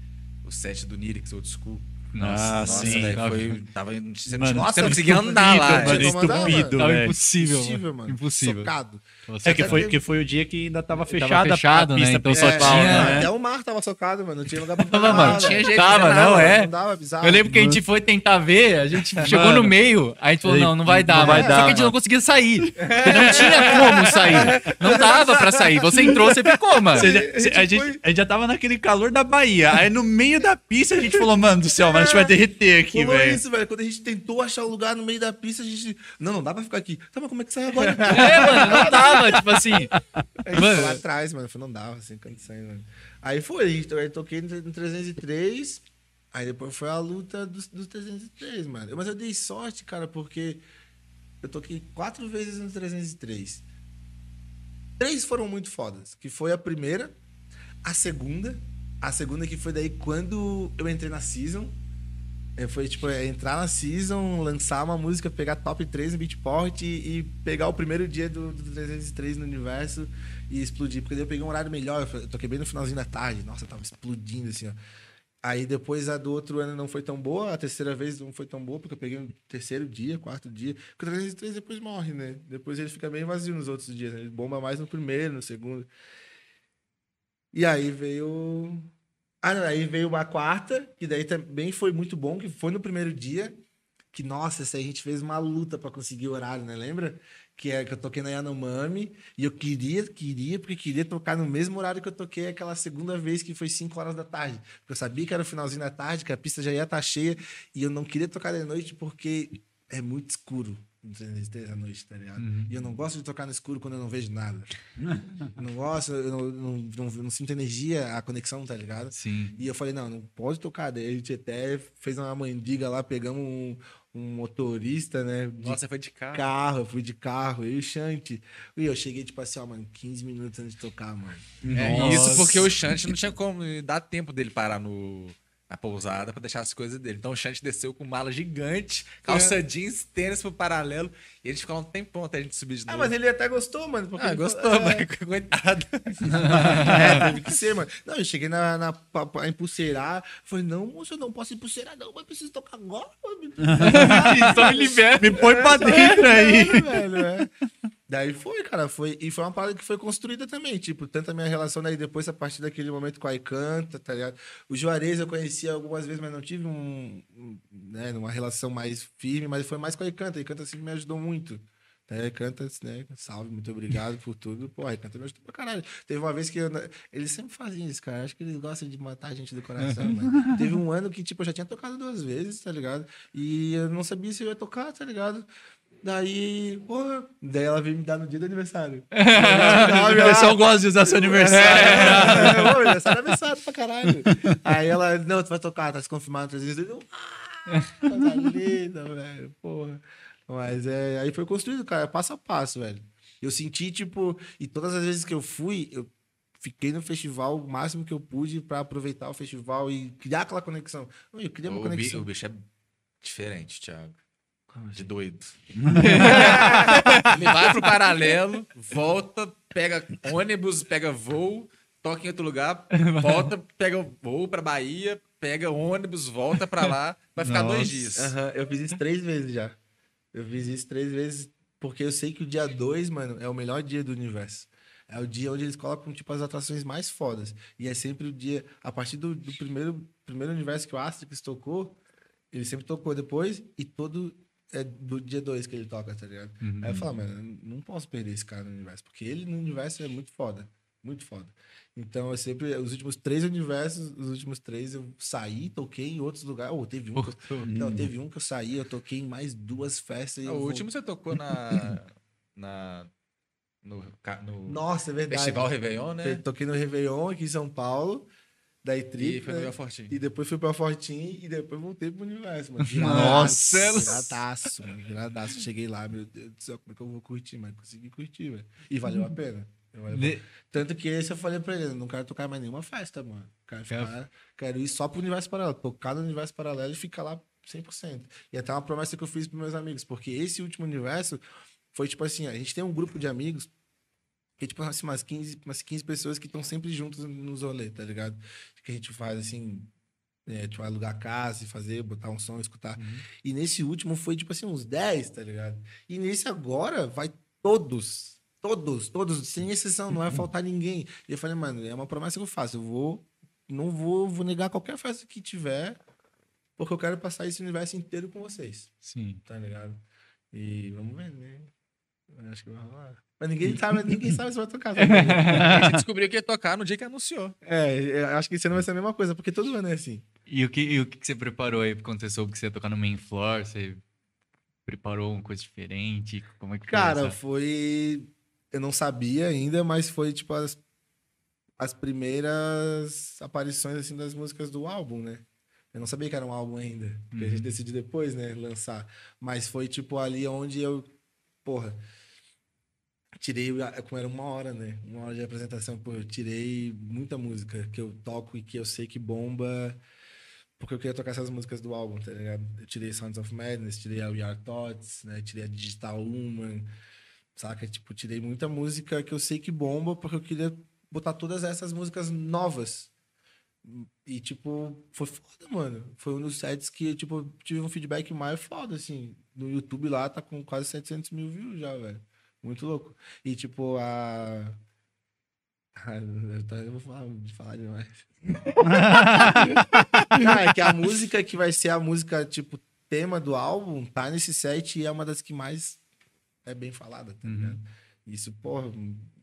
o set do Nirix Old School. Ah, sim. velho, Tava- foi. Tava, você, Mano, não, nossa, você não conseguia andar lá. mano, estupido, Tava velho. impossível, Impossível, mano. mano. Impossível. Socado. Você É que Até foi, que- que foi o dia que ainda tava Tava fechada fechado, a né? pista Então principal, só tinha- né? Até o mar tava socado, mano. Não tinha lugar pra Tava, mano, tinha jeito Tava, não, é. Não dava, bizarro. Eu lembro que a gente foi tentar ver, a gente chegou Mano. no meio, aí a gente falou, não, não vai dar, Não vai dar, Só que a gente mano. não conseguia sair. Não tinha como sair. Não dava pra sair. Você entrou, você ficou, mano. Ou seja, A gente a, gente, foi- a gente já tava naquele calor da Bahia. Aí no meio da pista a gente falou, mano do céu, mano, a gente vai derreter aqui, Rolou velho. isso, velho. Quando a gente tentou achar o lugar no meio da pista, a gente. Não, não dá pra ficar aqui. Tá, mas como é que sai agora? É, mano, não dava, tipo assim. Mano. lá atrás, mano. Não dava, sem condições, mano. Aí foi, aí toquei no no 303. Aí depois foi a luta dos, dos 303, mano. Mas eu dei sorte, cara, porque eu toquei quatro vezes no 303. Três foram muito fodas. Que foi a primeira, a segunda. A segunda que foi daí quando eu entrei na Season. É, Foi tipo, é, entrar na Season, lançar uma música, pegar top 3 no Beatport e, e pegar o primeiro dia do, do 303 no universo e explodir. Porque daí eu peguei um horário melhor, eu toquei bem no finalzinho da tarde. Nossa, tava explodindo assim, ó. Aí depois a do outro ano não foi tão boa, a terceira vez não foi tão boa, porque eu peguei no terceiro dia, quarto dia. Porque o 303 depois morre, né? Depois ele fica bem vazio nos outros dias, né? Ele bomba mais no primeiro, no segundo. E aí veio. Ah, não, aí veio uma quarta, que daí também foi muito bom, que foi no primeiro dia. Que, nossa, essa aí a gente fez uma luta pra conseguir o horário, né? Lembra? Que é que eu toquei na Yanomami e eu queria, queria, porque queria tocar no mesmo horário que eu toquei aquela segunda vez, que foi 5 horas da tarde. Porque eu sabia que era o finalzinho da tarde, que a pista já ia estar cheia, e eu não queria tocar de noite porque é muito escuro 303 à noite, tá ligado? E eu não gosto de tocar no escuro quando eu não vejo nada. Eu não gosto, eu não, não, não, não sinto energia, a conexão, tá ligado? Sim. E eu falei, não, não pode tocar. Daí a gente até fez uma mandiga lá, pegamos um, um motorista, né? De Nossa, foi de carro. carro, eu fui de carro, eu e o Shanti. E eu cheguei, tipo assim, ó, mano, 15 minutos antes de tocar, mano. É, Nossa. isso porque o Shanti não tinha como dar tempo dele parar no, na pousada pra deixar as coisas dele. Então o Shanti desceu com mala gigante, calça jeans, tênis pro paralelo, e gente ficou um tempão até a gente subir de Ah, novo. mas ele até gostou, mano. Porque Ah, gostou, falou- mas é, coitado. é, teve que ser, mano. Não, eu cheguei na, na, pra, pra empulseirar. Falei, não, moço, eu não posso empulseirar, não, mas preciso tocar agora. mano. Então me libera. Me põe pra dentro aí. velho, é. Daí foi, cara, foi. E foi uma parada que foi construída também. Tipo, tanto a minha relação daí depois, a partir daquele momento com a Icanta, tá ligado? O Juarez eu conhecia algumas vezes, mas não tive um, um, né, uma relação mais firme, mas foi mais com a Icanta. A Icanta sempre me ajudou muito. Né? Icanta, né? Salve, muito obrigado por tudo. Pô, a Icanta me ajudou pra caralho. Teve uma vez que eu, eles sempre fazem isso, cara. Acho que eles gostam de matar a gente do coração. Teve um ano que, tipo, eu já tinha tocado duas vezes, tá ligado? E eu não sabia se eu ia tocar, tá ligado? Daí, porra, daí ela veio me dar no dia do aniversário. O pessoal gosta de usar seu aniversário. É, aniversário é aniversário pra caralho. Aí ela, não, tu vai tocar, tá se confirmado 300. Eu, ah, coisa linda, velho, porra. Mas é, aí foi construído, cara, passo a passo, velho. Eu senti, tipo, e todas as vezes que eu fui, eu fiquei no festival o máximo que eu pude pra aproveitar o festival e criar aquela conexão. Eu queria uma O, bi- conexão. o bicho é diferente, Thiago. De doido. Ele vai pro paralelo, volta, pega ônibus, pega voo, toca em outro lugar, volta, pega voo pra Bahia, pega ônibus, volta pra lá, vai ficar Nossa. dois dias. Aham, eu fiz isso três vezes já. Eu fiz isso três vezes porque eu sei que o dia 2, mano, é o melhor dia do universo. É o dia onde eles colocam, tipo, as atrações mais fodas. E é sempre o dia, a partir do, do primeiro, primeiro universo que o Asterix tocou, ele sempre tocou depois, e todo é do dia 2 que ele toca, tá ligado? Uhum. Aí eu falo, mano, não posso perder esse cara no universo, porque ele no universo é muito foda. Muito foda. Então, eu sempre, os últimos três universos, os últimos três eu saí, toquei em outros lugares. Oh, teve um que eu, não, teve um que eu saí, eu toquei em mais duas festas. e Ah, o vou- último você tocou na. na no, no Nossa, é verdade. Festival Réveillon, né? Eu Toquei no Réveillon aqui em São Paulo, da E Itrip, foi né? E depois fui pra Fortim e depois voltei pro universo, mano. Nossa! Viradaço, mano. Viradaço. Cheguei lá, meu Deus do céu, como é que eu vou curtir? Mas consegui curtir, velho. E valeu a pena. Valeu a pena. Ne- Tanto que esse eu falei pra ele, eu não quero tocar mais nenhuma festa, mano. Quero, ficar, quero ir só pro universo paralelo. Tocar no universo paralelo e ficar lá 100%. E até uma promessa que eu fiz pros meus amigos, porque esse último universo foi tipo assim, a gente tem um grupo de amigos que é tipo assim, umas 15, umas 15 pessoas que estão sempre juntos nos rolês, tá ligado? Que a gente faz assim, é, tipo, alugar casa e fazer, botar um som, escutar. E nesse último foi tipo assim, uns 10, tá ligado? E nesse agora vai todos. Todos, todos, sem exceção, não vai faltar ninguém. E eu falei, mano, é uma promessa que eu faço. Eu vou. Não vou, vou negar qualquer festa que tiver, porque eu quero passar esse universo inteiro com vocês, Sim. tá ligado? E vamos ver, né? Acho que vai rolar. Mas ninguém sabe, ninguém sabe se vai tocar. sabe? A gente descobriu que ia tocar no dia que anunciou. é, eu acho que esse ano vai ser a mesma coisa, porque todo ano é assim. E o que, e o que você preparou aí quando você soube que você ia tocar no main floor? Você preparou uma coisa diferente? Como é que foi Cara, foi. Eu não sabia ainda, mas foi tipo as, as primeiras aparições assim das músicas do álbum, né? Eu não sabia que era um álbum ainda. Porque a gente decidiu depois, né, lançar. Mas foi tipo ali onde eu. Porra. Tirei, como era uma hora, né? Uma hora de apresentação, pô, eu tirei muita música que eu toco e que eu sei que bomba. Porque eu queria tocar essas músicas do álbum, tá ligado? Eu tirei Sounds of Madness, tirei a We Are Thoughts, né? Tirei a Digital Human, saca? Tipo, tirei muita música que eu sei que bomba, porque eu queria botar todas essas músicas novas. E, tipo, foi foda, mano. Foi um dos sets que, tipo, tive um feedback mais foda, assim. No YouTube lá tá com quase 700 mil views já, velho. Muito louco. E, tipo, a... Ah, Eu vou falar, falar demais. Cara, é que a música que vai ser a música, tipo, tema do álbum, tá nesse set e é uma das que mais é bem falada, tá ligado? Isso, porra,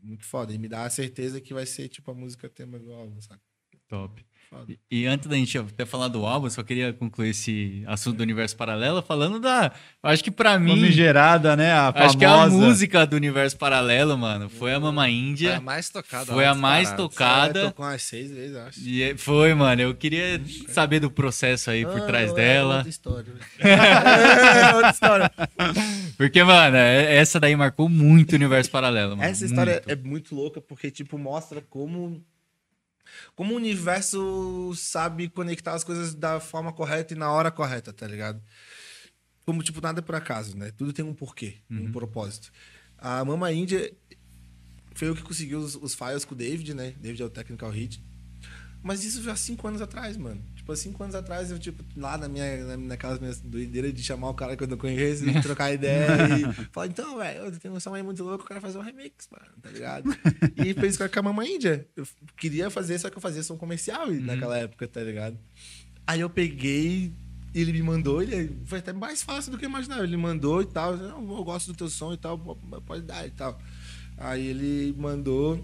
muito foda. E me dá a certeza que vai ser, tipo, a música tema do álbum, saca? Top. Foda. E, antes da gente até falar do álbum, só queria concluir esse assunto do Universo Paralelo falando da. Acho que pra mim. Famigerada, né? A Acho que a famosa. música do Universo Paralelo, mano, foi a Mama Foi Índia. a mais tocada. Foi a mais tocada. É, tocou umas seis vezes, acho. E é- foi, mano. Eu queria saber do processo aí por Ah, trás é dela. Outra história. né? é outra história. Porque, mano, é- essa daí marcou muito o Universo Paralelo, mano. Essa história muito. é muito louca porque, tipo, mostra como. Como o universo sabe conectar as coisas da forma correta e na hora correta, tá ligado? Como, tipo, nada é por acaso, né? Tudo tem um porquê, um propósito. A Mama Índia foi eu que conseguiu os, os files com o David, né? David é o technical hit. Mas isso já há cinco anos atrás, mano. Tipo, cinco anos atrás, eu, tipo, lá na minha, na, naquelas minhas doideiras de chamar o cara que eu não conheço, e trocar ideia e falar, então, velho, eu tenho um som aí muito louco, eu quero fazer um remix, mano, tá ligado? e fez com a Mamãe Índia. Eu queria fazer, só que eu fazia som comercial naquela época, tá ligado? Aí eu peguei, ele me mandou, ele foi até mais fácil do que eu imaginava. Ele mandou e tal, não, eu gosto do teu som e tal, pode dar e tal. Aí ele mandou,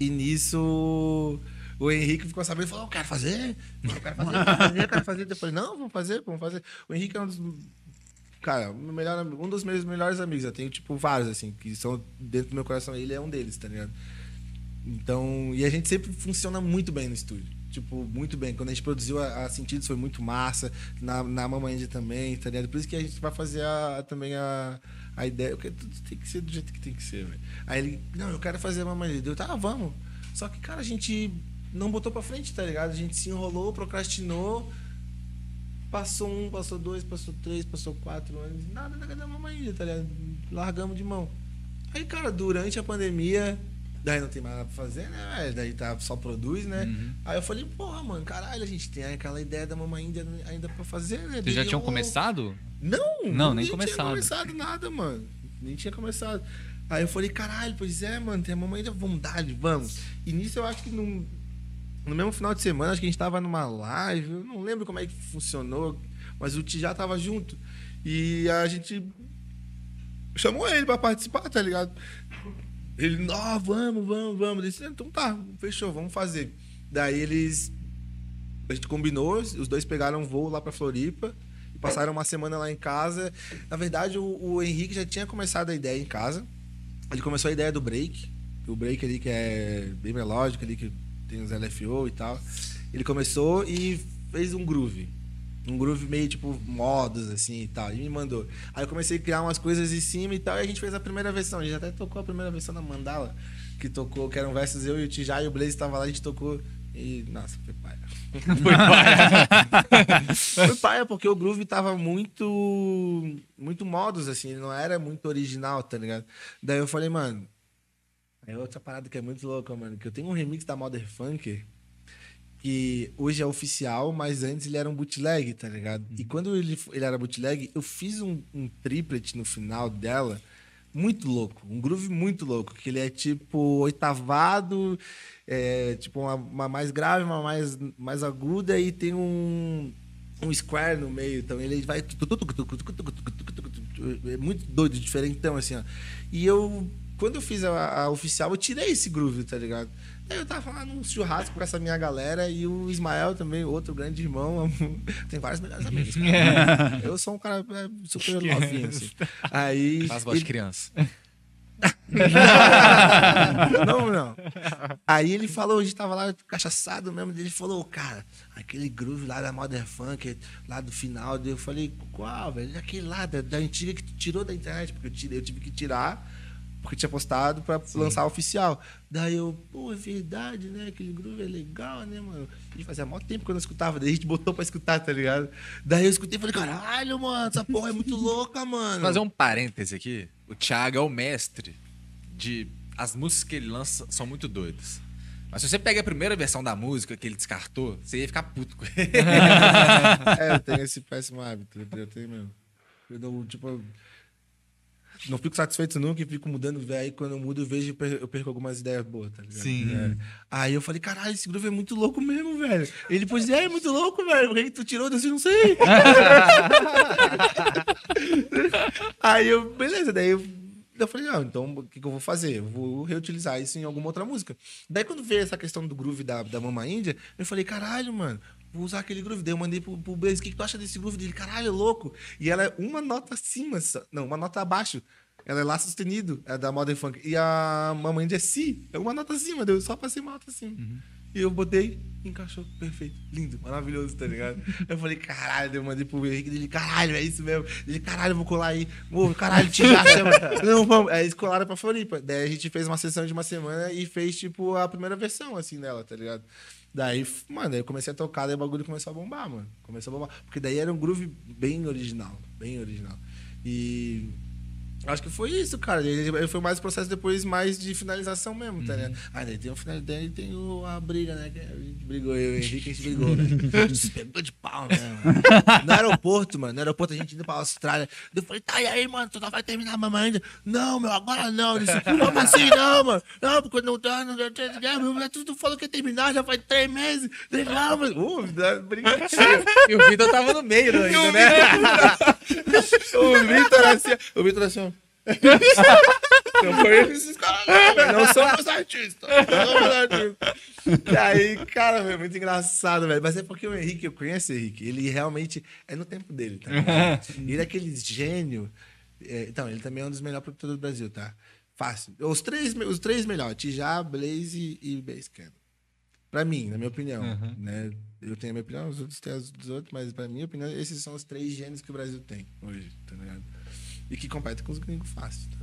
e nisso o Henrique ficou sabendo e falou: Eu quero fazer, eu quero fazer, eu quero fazer, eu quero fazer. Falei: Não, vamos fazer, vamos fazer. O Henrique é um dos. Cara, meu melhor, um dos meus melhores amigos. Eu tenho, tipo, vários, assim, que são dentro do meu coração. Ele é um deles, tá ligado? Então, e a gente sempre funciona muito bem no estúdio. Tipo, muito bem. Quando a gente produziu a, a Sentidos foi muito massa. Na, na Mamãe também, tá ligado? Por isso que a gente vai fazer a, também a, a ideia. Porque tudo tem que ser do jeito que tem que ser, velho. Aí ele, não, eu quero fazer a Mamãe. Eu, tá, vamos. Só que, cara, a gente não botou pra frente, tá ligado? A gente se enrolou, procrastinou. Passou um, passou dois, passou três, passou quatro anos. Nada da Mamãe tá ligado? Largamos de mão. Aí, cara, durante a pandemia, daí não tem mais nada pra fazer, né? Daí tá, só produz, né? Uhum. Aí eu falei, porra, mano, caralho, a gente tem aquela ideia da Mamãe Índia ainda pra fazer, né? Vocês já tinham eu- começado? Não, Não, nem tinha começado. começado nada, mano. Nem tinha começado. Aí eu falei, caralho, pois é, mano, tem a mamãe da vontade, vamos. E nisso eu acho que no, no mesmo final de semana, acho que a gente tava numa live, eu não lembro como é que funcionou, mas o Tijá tava junto. E a gente chamou ele pra participar, tá ligado? Ele, não, vamos, vamos, vamos. Eu disse, então tá, fechou, vamos fazer. Daí eles. A gente combinou, os dois pegaram um voo lá pra Floripa e passaram uma semana lá em casa. Na verdade, o, o Henrique já tinha começado a ideia em casa. Ele começou a ideia do break. O break ali que é bem melódico, ali que tem os LFO e tal. Ele começou e fez um groove. Um groove meio tipo modos, assim e tal. E me mandou. Aí eu comecei a criar umas coisas em cima e tal. E a gente fez a primeira versão. A gente até tocou a primeira versão da Mandala. Que tocou, que eram versos eu e o Tijá e o Blaze tava lá, a gente tocou. E, nossa, foi paia. Foi paia. foi paia, porque o groove tava muito. Muito modos, assim, ele não era muito original, tá ligado? Daí eu falei, mano. É outra parada que é muito louca, mano. Que eu tenho um remix da Modern Funk que hoje é oficial, mas antes ele era um bootleg, tá ligado? E quando ele, ele era bootleg, eu fiz um, um triplet no final dela, muito louco, um groove muito louco, que ele é tipo oitavado, é, tipo uma, uma, mais grave, uma mais, mais aguda e tem um, um square no meio, então ele vai é muito doido, diferentão assim, ó. E eu quando eu fiz a, a oficial, eu tirei esse groove, tá ligado? Eu tava lá num churrasco com essa minha galera e o Ismael também, outro grande irmão. Tem vários melhores amigos. Cara. Eu sou um cara é, super novinho, assim. Aí. Faz voz de criança. não, não. Aí ele falou, a gente tava lá cachaçado mesmo, ele falou, cara, aquele groove lá da Modern Funk, lá do final, eu falei, qual, velho? Aquele lá da, da antiga que tu tirou da internet, porque eu, tirei, eu tive que tirar porque tinha postado pra Sim. lançar oficial. Daí eu, pô, é verdade, né? Aquele groove é legal, né, mano? E fazia mó tempo que eu não escutava, daí a gente botou pra escutar, tá ligado? Daí eu escutei e falei, caralho, mano, essa porra é muito louca, mano. Vou fazer um parêntese aqui. O Thiago é o mestre de. As músicas que ele lança são muito doidas. Mas se você pega a primeira versão da música que ele descartou, você ia ficar puto com ele. é, eu tenho esse péssimo hábito. Eu tenho mesmo. Eu não, tipo, não fico satisfeito nunca e fico mudando. Aí quando eu mudo, eu vejo eu perco algumas ideias boas, tá ligado? Sim. É. Aí eu falei, caralho, esse groove é muito louco mesmo, velho. Ele, pois é, é muito louco, velho. Por que tu tirou desse? Não sei. aí eu, beleza, daí eu, eu falei, ah, então o que, que, eu vou fazer? Eu vou reutilizar isso em alguma outra música. Daí quando veio essa questão do groove da, da Mama Índia, eu falei, caralho, mano, vou usar aquele groove. Daí eu mandei pro, pro Blaze, o que, que tu acha desse groove dele? Caralho, é louco. E ela é uma nota acima, não, uma nota abaixo. Ela é Lá sustenido, é da Modern Funk. E a Mamãe é Si, é uma nota acima, deu só passei uma nota acima. Uhum. E eu botei, encaixou, perfeito, lindo, maravilhoso, tá ligado? eu falei, caralho, eu mandei pro Henrique dele, caralho, é isso mesmo. Ele, caralho, vou colar aí. Ô, caralho, te acha. Não, vamos. Aí eles colaram pra Floripa. Daí a gente fez uma sessão de uma semana e fez, tipo, a primeira versão, assim, dela, tá ligado? Daí, mano, aí eu comecei a tocar, daí o bagulho começou a bombar, mano. Começou a bombar. Porque daí era um groove bem original, bem original. E Acho que foi isso, cara. Ele foi mais o processo depois mais de finalização mesmo, tá ligado? Uhum. Ah, daí tem o final daí tem o, a briga, né? Que a gente brigou, eu e o Henrique, a gente brigou, né? A gente se pegou de pau, né? Mano? No aeroporto, mano. No aeroporto a gente indo pra Austrália. Eu falei, tá, e aí, mano, tu não vai terminar a mamãe ainda? Não, meu, agora não. Eu disse, como assim não, mano? Não, porque não tá, não tá, Tu, tu falou que ia terminar, já faz três meses. Não, mas, uh, briga. E o Vitor tava no meio ainda, né? o Vitor assim, o Vitor assim, não conheço esses caras, não, não somos artistas. Não somos artistas. E aí, cara, é muito engraçado, velho. Mas é porque o Henrique, eu conheço o Henrique, ele realmente é no tempo dele, tá? ele é aquele gênio. É, então, ele também é um dos melhores produtores do Brasil, tá? Fácil. Os três, os três melhores, Tijá, Blaze e Basecamp. Pra mim, na minha opinião. Uhum. Né? Eu tenho a minha opinião, os outros têm os outros, mas pra minha opinião, esses são os três gênios que o Brasil tem hoje, tá ligado? E que compete com os gringos fácil. Tá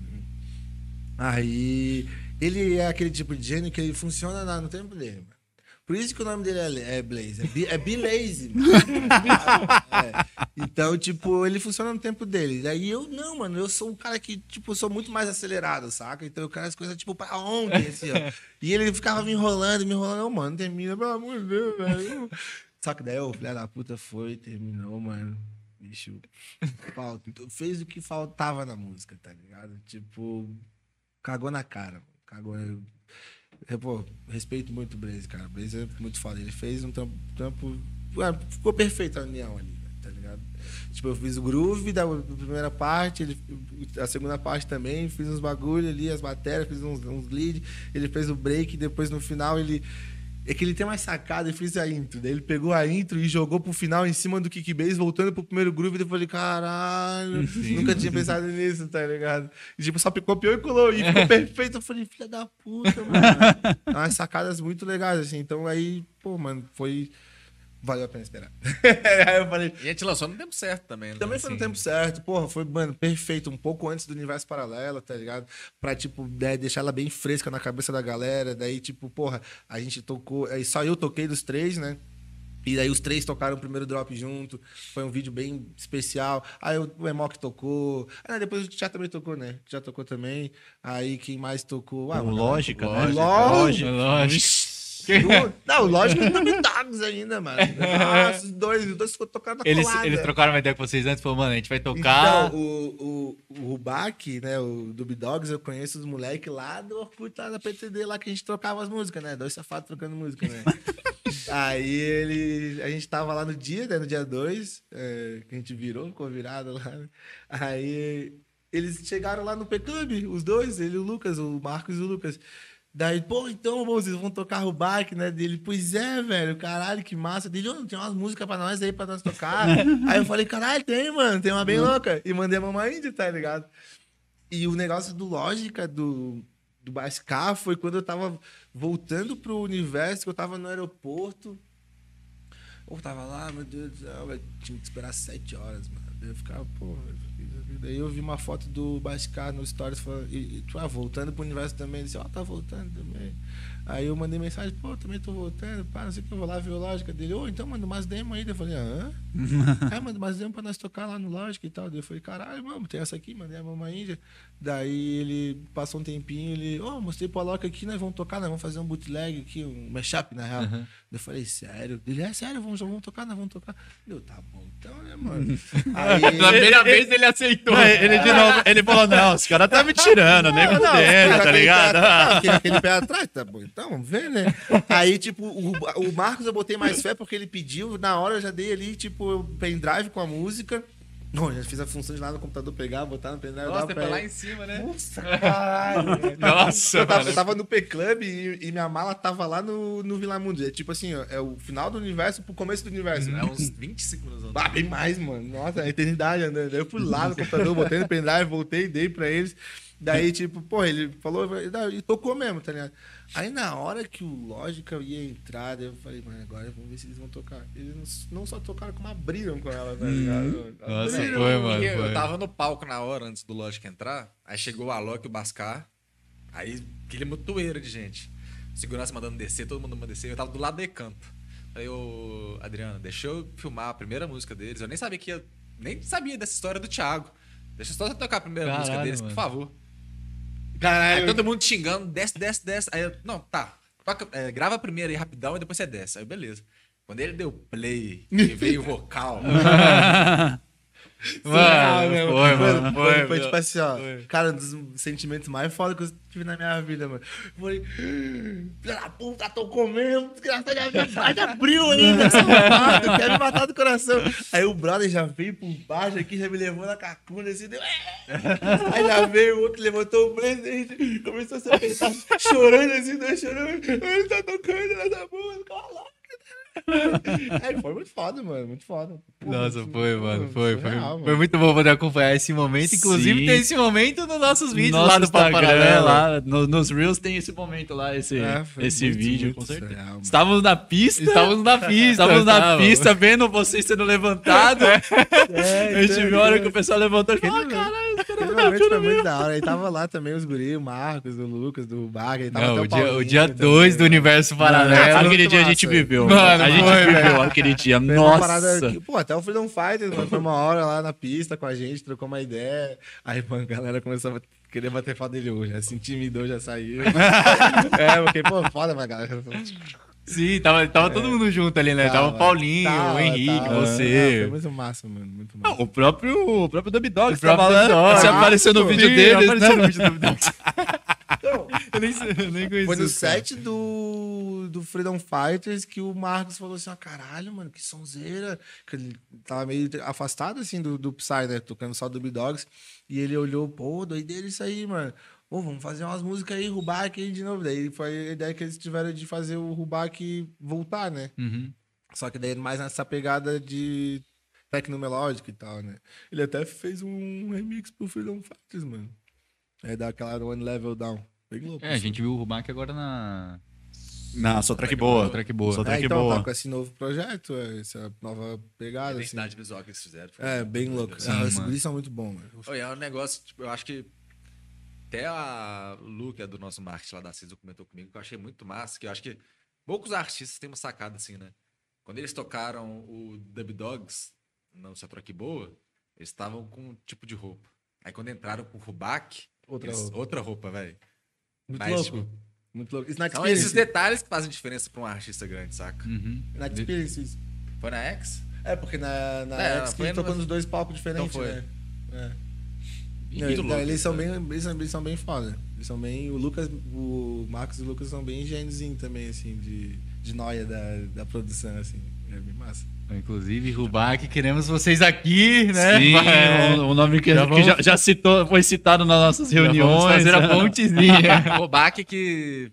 Aí ele é aquele tipo de gênio que ele funciona no tempo dele. Mano. Por isso que o nome dele é, é Blaze. É, Be, é é. Então, tipo, ele funciona no tempo dele. Aí eu, não, mano, eu sou um cara que, tipo, sou muito mais acelerado, saca? Então eu quero as coisas, tipo, pra ontem, assim, ó. E ele ficava me enrolando, me enrolando. Não, mano, termina, pelo amor de Deus, velho. Só que daí o filho da puta foi, terminou, mano. Bicho. Faltou- fez o que faltava na música, tá ligado? Tipo, cagou na cara. Cagou. Eu, pô, respeito muito o Blaze, cara. O Blaze é muito foda. Ele fez um trampo. trampo ué, ficou perfeita a união ali, tá ligado? Tipo, eu fiz o groove da primeira parte, ele, a segunda parte também, fiz uns bagulho ali, as matérias, fiz uns, uns lead, ele fez o break, depois no final ele. É que ele tem mais sacada e fez a intro. Daí ele pegou a intro e jogou pro final em cima do kickbase, voltando pro primeiro groove. E eu falei, caralho, nunca tinha pensado nisso, tá ligado? E tipo, só copiou e colou. E ficou perfeito. Eu falei, filha da puta, mano. Umas sacadas muito legais, assim. Então aí, pô, mano, foi. Valeu a pena esperar. aí eu falei, E a gente lançou no tempo certo também, né? também foi no Assim, tempo certo, porra, foi, mano, perfeito, um pouco antes do universo paralelo, tá ligado? Pra, tipo, né, deixar ela bem fresca na cabeça da galera. Daí, tipo, porra, a gente tocou. Aí só eu toquei dos três, né? E daí os três tocaram o primeiro drop junto. Foi um vídeo bem especial. Aí o Emok tocou. Ah, depois o Tchá também tocou, né? Já tocou também. Aí quem mais tocou? Ah, O Lógica, né? Lógica. Lógico. galera- Não, lógico que não me dogs ainda, mano. Os dois, os dois tocando na Eles, colada. eles trocaram uma ideia com vocês antes, falou, mano, a gente vai tocar. Então, o, o, o Rubac, né, o Dub Dogs, eu conheço os moleques lá do Orkut, lá da PTD, lá que a gente trocava as músicas, né? Dois safados trocando música, né? Aí ele, a gente tava lá no dia, né, no dia 2, que a gente virou, ficou virado lá. né? Aí eles chegaram lá no P-Club, os dois, ele e o Lucas, o Marcos e o Lucas. Daí, pô, então, vocês vão tocar Rubac, né? Dele, pois é, velho, caralho, que massa. Dele, não tem umas músicas pra nós aí, pra nós tocar. aí eu falei, caralho, tem, mano, tem uma bem louca. E mandei a mamãe índia, tá ligado? E o negócio do Lógica, do, do Bascar, foi quando eu tava voltando pro universo, que eu tava no aeroporto. Eu tava lá, meu Deus do céu, velho, tinha que esperar sete horas, mano. Eu ficava, pô, daí eu vi uma foto do Bascar no Stories falando, e, e, tipo, ah, voltando pro universo também. Disse, ó, tá voltando também. Aí eu mandei mensagem, pô, também tô voltando, pá, não sei o que, eu vou lá ver o Lógica dele. Ô, então manda umas demos aí. Eu falei, hã? Aí manda umas demos pra nós tocar lá no Lógica e tal. Daí eu falei, caralho, mano, tem essa aqui, mandei a mamãe índia. Daí ele passou um tempinho, ele, ó, mostrei pro Alok aqui, nós vamos tocar, nós vamos fazer um bootleg aqui, um mashup, na real. Daí Eu falei, sério? Ele, é sério, vamos, vamos tocar, nós vamos tocar. Eu, tá bom, então, né, mano? Aí, primeira vez ele aceitou. Não, ele de novo, ele falou, não, os caras tá me tirando, nem fudendo, tá ligado? aquele pé atrás, tá bom, então, vamos ver, né? Aí, tipo, o, o Marcos eu botei mais fé porque ele pediu, na hora eu já dei ali, tipo, pendrive com a música. Não, já fiz a função de lá no computador, pegar, botar no pendrive. Nossa, tem pra lá em cima, né? Nossa, caralho. Nossa, eu, tava, eu tava no P-Club e, e minha mala tava lá no, no Vila Mundo. É tipo assim, ó, é o final do universo pro começo do universo. É uns 25 minutos Ah, bem mais, mano. Nossa, a eternidade andando. Eu fui lá no computador, botei no pendrive, voltei, dei pra eles. Daí, tipo, pô, ele falou e tocou mesmo, tá ligado? Aí na hora que o Lógica ia entrar, eu falei, mano, agora vamos ver se eles vão tocar. Eles não, só tocaram, como abriram com ela, tá ligado? Nossa, Abriram. foi, mano. Eu foi. tava no palco na hora antes do Logic entrar, aí chegou o Alok e o Bascar, aí aquele mutueiro de gente. Segurança mandando descer, todo mundo mandando descer, eu tava do lado do campo. Aí eu, Adriano, deixa eu filmar a primeira música deles. Eu nem sabia que ia, nem sabia dessa história do Thiago. Deixa eu só tocar a primeira Caralho, música deles, mano. por favor. Aí Caralho, todo mundo xingando, desce, desce, desce. Aí eu, não, tá. Toca, é, grava primeiro aí rapidão e depois você desce. Aí, beleza. Quando ele deu play e veio o vocal. Ah, Mano, meu, foi, mano, mano. foi, Foi, foi tipo assim, ó. Foi. Cara, um dos sentimentos mais foda que eu tive na minha vida, mano. Filha da puta, tô comendo, desgraçado, já abriu ainda, safado, quer me matar do coração. Aí o brother já veio por baixo aqui, já me levou na cacunda, assim, deu... Aí já veio o outro, levantou o presente, começou a se apertar, chorando assim, dois chorando. Ele tá tocando nessa música, olha lá. Aí foi muito foda, mano, muito foda. Pô, Nossa, muito- foi, mano. Foi, foi. surreal, Foi mano. muito bom poder acompanhar esse momento. Inclusive, Sim. tem esse momento nos nossos vídeos Nosso lá do Instagram, Paralelo. lá, no- nos Reels tem esse momento lá, esse, É, foi esse muito, vídeo, muito com certeza. surreal, mano. Estávamos na pista. Estávamos na pista. Estávamos na pista vendo vocês sendo levantados. É, a gente então, viu a hora que então, o pessoal levantou e falou: ah, caralho, os caras Aquele momento foi muito da hora. Aí tava lá também os guri, o Marcos, o Lucas, do Baga. Tava Não, até o dia, o dia também. 2 do Universo Paralelo. Aquele dia a gente viveu. Mano, a gente foi, viveu aquele dia. Foi Nossa. que, pô, até o Freedom Fighters, mano, foi uma hora lá na pista com a gente, trocou uma ideia. Aí, mano, a galera começou a querer bater foto dele hoje, já se intimidou, já saiu. é, porque, pô, foda, mas a galera. Sim, tava, tava todo mundo junto ali, né? Tava, o Paulinho, tava, o Henrique, tava. Ah, você. foi muito massa, mano. Muito massa. Não, o próprio, o próprio Dub Dogs O próprio tava lá. Dub Dogs. Você apareceu no Ah, vídeo Sim, deles, apareceu né? no vídeo do Dogs. Então, Eu nem, sei- eu nem conhecia. Foi no set do, do Freedom Fighters que o Marcos falou assim: ó, caralho, mano, que sonzeira. Que ele tava meio afastado assim do, do Psy, né? Tocando só do Dogs. E ele olhou, pô, doideira isso aí, mano. Pô, vamos fazer umas músicas aí, Rubac aí de novo. Daí foi a ideia que eles tiveram de fazer o Rubac voltar, né? Uhum. Só que daí mais nessa pegada de tecnomelódica e tal, né? Ele até fez um remix pro Freedom Fighters, mano. É daquela One Level Down. Bem louco. É, a assim. gente viu o Rubac agora na. Não, só track boa. Track boa. Só É, track então, boa. tá com esse novo projeto, é, essa nova pegada, assim. identidade visual que eles fizeram. É, bem louco. assim. Ah, Os guris são muito bons, mano. Oi, é um negócio, tipo, eu acho que até a Lu, que é do nosso marketing lá da CISO, comentou comigo, que eu achei muito massa, que eu acho que poucos artistas têm uma sacada assim, né? Quando eles tocaram o Dub Dogs no Só Troque Boa, eles estavam com um tipo de roupa. Aí quando entraram com o Rubac, Outra eles- roupa. outra roupa, velho. Muito Mas, louco. tipo, Muito louco. Snack São esses detalhes que fazem diferença pra um artista grande, saca? Uhum. Snack Experience. Foi na X? É, porque na, na É, X que foi tocou no- nos dois palcos diferentes, Então foi. né? É. Não, eles- louco eles, são né? bem, eles, são, eles são bem foda. Eles são bem. O Lucas, o Marcos e o Lucas são bem gêniozinho também, assim, de, de noia da, da produção, assim. É bem massa. Inclusive, Rubac, queremos vocês aqui, né? Sim, Vai- o, nome que, Já que vamos- já, já citou, foi citado nas nossas Já vamos reuniões. fazer a pontezinha. Baque que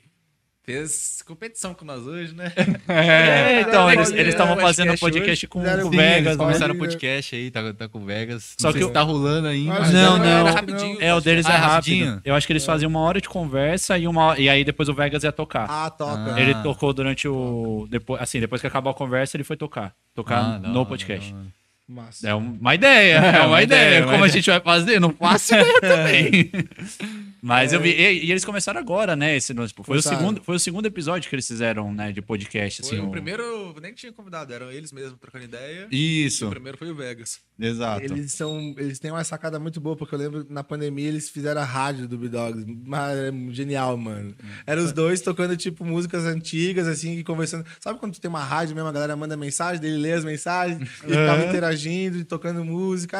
fez competição com nós hoje, né? É, então, É, eles é, eles estavam é, fazendo podcast podcast com Fizeram com Sim, o Sim, Vegas, né? começaram o podcast aí, tá, tá com o Vegas. Só Não que se tá rolando ainda. Não, que não. era rapidinho. É, o deles Ah, é rápido. rapidinho. Eu acho que eles faziam uma hora de conversa e, uma, e aí depois o Vegas ia tocar. Ah, toca. Ah. Ele tocou durante o. Depois, assim, depois que acabou a conversa, ele foi tocar. Tocar Ah, no hora, podcast. hora. Massa. É uma ideia, é uma, ideia. Como a gente vai fazer? Não faço ideia também. Mas eu vi. E, e eles começaram agora, né? Esse, tipo, foi, o segundo, foi o segundo episódio que eles fizeram, né? De podcast. Foi Assim, o primeiro, nem tinha convidado, eram eles mesmos trocando ideia. Isso, O primeiro foi o Vegas. exato. Eles são. Eles têm uma sacada muito boa, porque eu lembro que na pandemia eles fizeram a rádio do B-Dogs. Mas é genial, mano. Eram os dois tocando, tipo, músicas antigas, assim, e conversando. Sabe quando tu tem uma rádio mesmo, a galera manda mensagem, dele lê as mensagens, e ficava interagindo, e tocando música.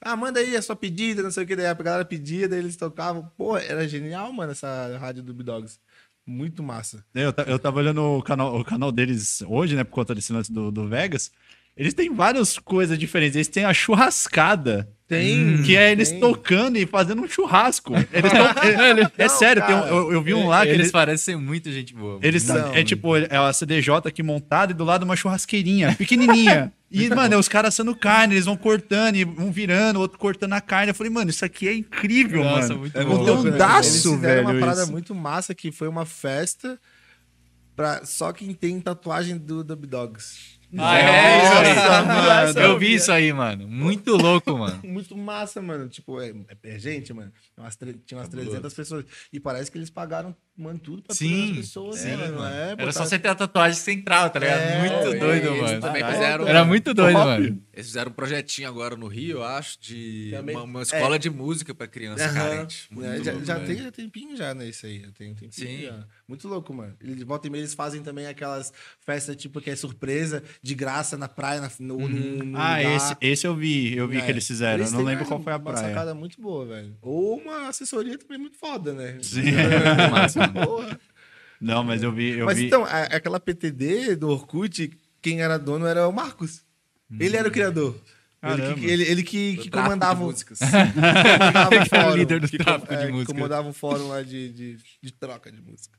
Ah, manda aí a sua pedida, não sei o que. Daí a galera pedia, daí eles tocavam. Pô, era genial, mano, essa rádio do B-Dogs. Muito massa. Eu, eu tava olhando o canal, o canal deles hoje, né? Por conta desse lance do, do Vegas. Eles têm várias coisas diferentes. Eles têm a churrascada. Tem. Que é eles tem. tocando e fazendo um churrasco. Eles tão, é, é sério, tem um- eu, eu vi um lá que eles eles. parecem muito gente boa. Eles Não, é tipo, é a CDJ aqui montada e do lado uma churrasqueirinha, pequenininha. E, mano, é os caras assando carne, eles vão cortando, e um virando, outro cortando a carne. Eu falei, mano, isso aqui é incrível, Nossa, mano. muito é bom. conteúdaço, né? Eles fizeram velho. uma parada isso. muito massa que foi uma festa pra só quem tem tatuagem do Dub Dogs. Ah, é, isso aí. Nossa, mano. Eu vi isso aí, mano. Muito louco, mano. Muito massa, mano. Tipo, é, é gente, mano. Umas tinha umas 300 pessoas. E parece que eles pagaram, mano, tudo pra todas Sim, as pessoas, sim, mano. mano. É, Era só você ter a tatuagem central, tá ligado? É, muito doido, eles mano. também fizeram- Era muito doido, Top. mano. Eles fizeram um projetinho agora no Rio, eu acho, de Também- uma, uma escola de música pra criança Aham. carente. Muito É, já louco, já tem já tempinho já, né? Isso aí. Já tem um tempinho Sim. já. Muito louco, mano. Eles volta e meia eles fazem também aquelas festas, tipo, que é surpresa, de graça na praia, na, no, no, no Ah, lugar. esse, esse eu vi, eu vi É. que eles fizeram. Eles eu não lembro uma- qual foi a Uma praia. sacada muito boa, velho. Ou uma assessoria também muito foda, né? Sim. Massa. Porra. Não, mas eu vi. Eu Mas vi... então, a- aquela PTD do Orkut, quem era dono era o Marcos. Ele era o criador. Ele que, ele, ele que, que comandava, músicas. comandava o Ele que era o fórum. líder do que, tráfico de que música. comandava um fórum lá de, de, de troca de música.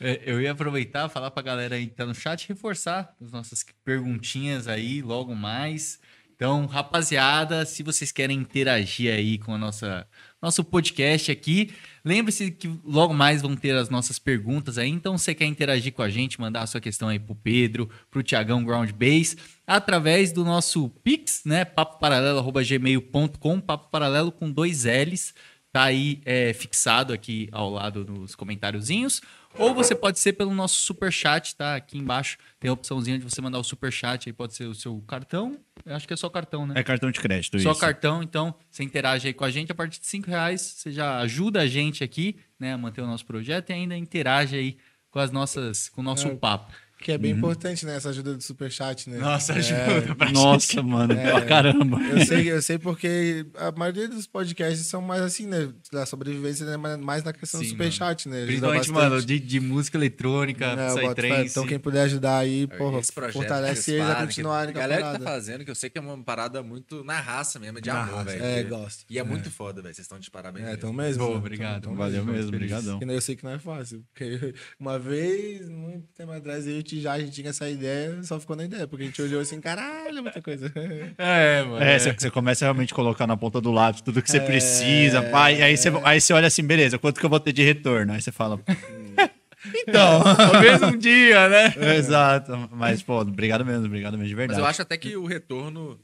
É, Eu ia aproveitar, falar pra galera aí que tá no chat, reforçar as nossas perguntinhas aí logo mais. Então, rapaziada, se vocês querem interagir aí com a nossa nosso podcast aqui, lembre-se que logo mais vão ter as nossas perguntas aí. Então, se você quer interagir com a gente, mandar a sua questão aí pro Pedro, pro Tiagão Ground Base, através do nosso Pix, né? papoparalelo@gmail.com, papo paralelo com dois L's tá aí é, fixado aqui ao lado nos comentáriozinhos. Ou você pode ser pelo nosso super chat, tá? Aqui embaixo tem a opçãozinha de você mandar o super chat, aí pode ser o seu cartão. Eu acho que é só cartão, né? É cartão de crédito, Só isso. cartão, então você interage aí com a gente a partir de 5 reais. Você já ajuda a gente aqui, né, a manter o nosso projeto e ainda interage aí com as nossas, com o nosso É. papo. Que é bem importante, né? Essa ajuda do superchat, né? Nossa, É, ajuda pra Nossa, mano, pra caramba. Eu sei, eu sei porque a maioria dos podcasts são mais assim, né? Da sobrevivência, né? Mais na questão Sim, do superchat, né? Ajuda Principalmente, bastante. mano, de, de música eletrônica, É. Então, quem puder ajudar aí, porra, Esse projeto que fortalece eles a continuarem com A galera que tá fazendo, que eu sei que é uma parada muito na raça mesmo, de Na amor, velho. é, que- gosto. E é, muito foda, velho. Vocês estão de parabéns. É, mesmo. então mesmo. Pô, né? obrigado, Então, Valeu mesmo. obrigadão. Eu sei que não é fácil. Porque uma vez, muito tempo atrás, eu e o Tijá, a gente tinha essa ideia, só ficou na ideia. Porque a gente olhou assim, caralho, muita coisa. É, mano. É, você, você começa a realmente colocar na ponta do lápis tudo que você precisa, pá, e aí você, aí você olha assim, beleza, quanto que eu vou ter de retorno? Aí você fala, então, Talvez um dia, né? exato, mas, pô, obrigado mesmo, obrigado mesmo, de Mas verdade. eu acho até que o retorno.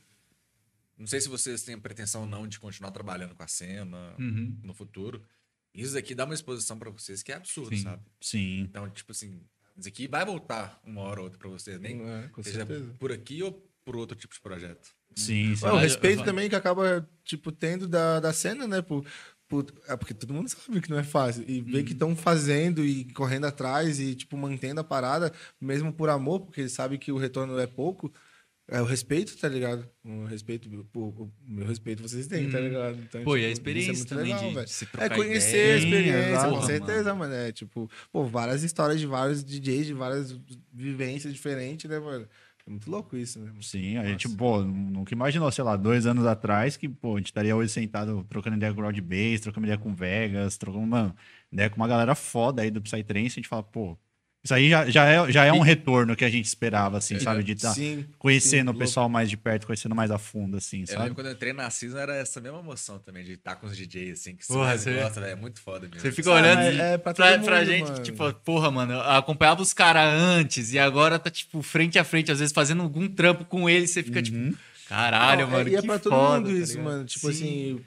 Não sei se vocês têm a pretensão ou não de continuar trabalhando com a cena Uhum. no futuro. Isso aqui dá uma exposição pra vocês que é absurdo, Sim. sabe? Sim, Então, tipo assim, isso aqui vai voltar uma hora ou outra pra vocês, nem É, com seja certeza. por aqui ou por outro tipo de projeto. sim, sim. Ué, o respeito eu- também que acaba, tipo, tendo da, da cena, né? Por, por, é porque todo mundo sabe que não é fácil. E ver que estão fazendo e correndo atrás e, tipo, mantendo a parada, mesmo por amor, porque sabe que o retorno é pouco. É o respeito, tá ligado? O respeito, o meu respeito vocês têm, tá ligado? Então, Pô, e a tipo, experiência isso é também legal, de, se É trocar conhecer ideia. a experiência, com mano. certeza, mano. É tipo, pô, várias histórias de vários DJs, de várias vivências diferentes, né, mano? É muito louco isso, né? Sim, a gente, pô, nunca imaginou, sei lá, dois anos atrás que, pô, a gente estaria hoje sentado trocando ideia com o Ground Base, trocando ideia com Vegas, trocando, mano, ideia com uma galera foda aí do Psytrance, a gente fala, pô, isso aí já, já, é, já é um retorno que a gente esperava, assim, sabe? De estar Sim, conhecendo sim, o pessoal mais de perto, conhecendo mais a fundo, assim, Eu sabe? lembro quando eu entrei na Season, era essa mesma emoção também, de estar com os DJs, assim, que Porra, você- gosta, velho. É muito foda mesmo. Você fica Ah, olhando é- é pra pra, todo pra mundo, gente, mano. tipo, porra, mano, eu acompanhava os caras antes e agora tá, tipo, frente a frente, às vezes fazendo algum trampo com eles, você fica, tipo, caralho, Não, mano, E é pra todo foda, mundo tá isso, ligado? mano. Tipo Sim. assim.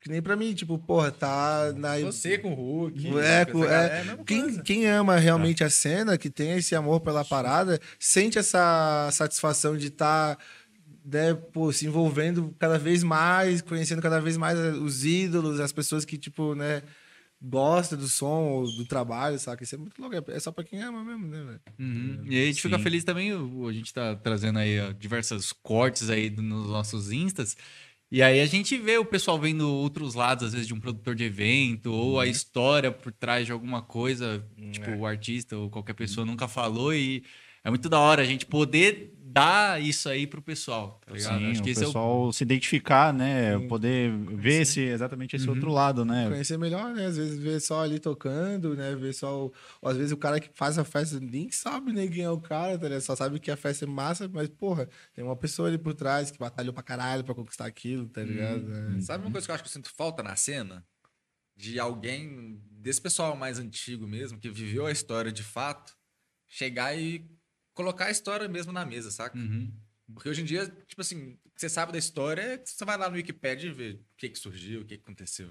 Que nem pra mim, tipo, porra, tá na. Você com o Hulk. É, com é, mesma quem, quem ama realmente a cena, que tem esse amor pela parada, sente essa satisfação de estar né, pô, se envolvendo cada vez mais, conhecendo cada vez mais os ídolos, as pessoas que, tipo, né, gosta do som ou do trabalho, saca? Isso é muito louco. É só pra quem ama mesmo, né, velho? Uhum. E aí a gente fica Sim. feliz também, a gente tá trazendo aí ó, diversos cortes aí nos nossos instas. E aí a gente vê o pessoal vendo outros lados, às vezes, de um produtor de evento, ou Uhum. a história por trás de alguma coisa, tipo, É. o artista ou qualquer pessoa nunca falou. E é muito da hora a gente poder dar isso aí pro pessoal, tá ligado? Sim, Acho que o esse é o pessoal se identificar, né? Poder ver esse, exatamente esse outro lado, né? Conhecer melhor, né? Às vezes ver só ali tocando, né? Ver só. O... ou Às vezes o cara que faz a festa nem sabe nem quem é o cara, tá ligado? Só sabe que a festa é massa, mas, porra, tem uma pessoa ali por trás que batalhou pra caralho pra conquistar aquilo, tá ligado? É. Sabe uma coisa que eu acho que eu sinto falta na cena? De alguém, desse pessoal mais antigo mesmo, que viveu a história de fato, chegar e colocar a história mesmo na mesa, saca? Uhum. Porque hoje em dia, tipo assim, você sabe da história, você vai lá no Wikipedia e vê o que que surgiu, o que que aconteceu.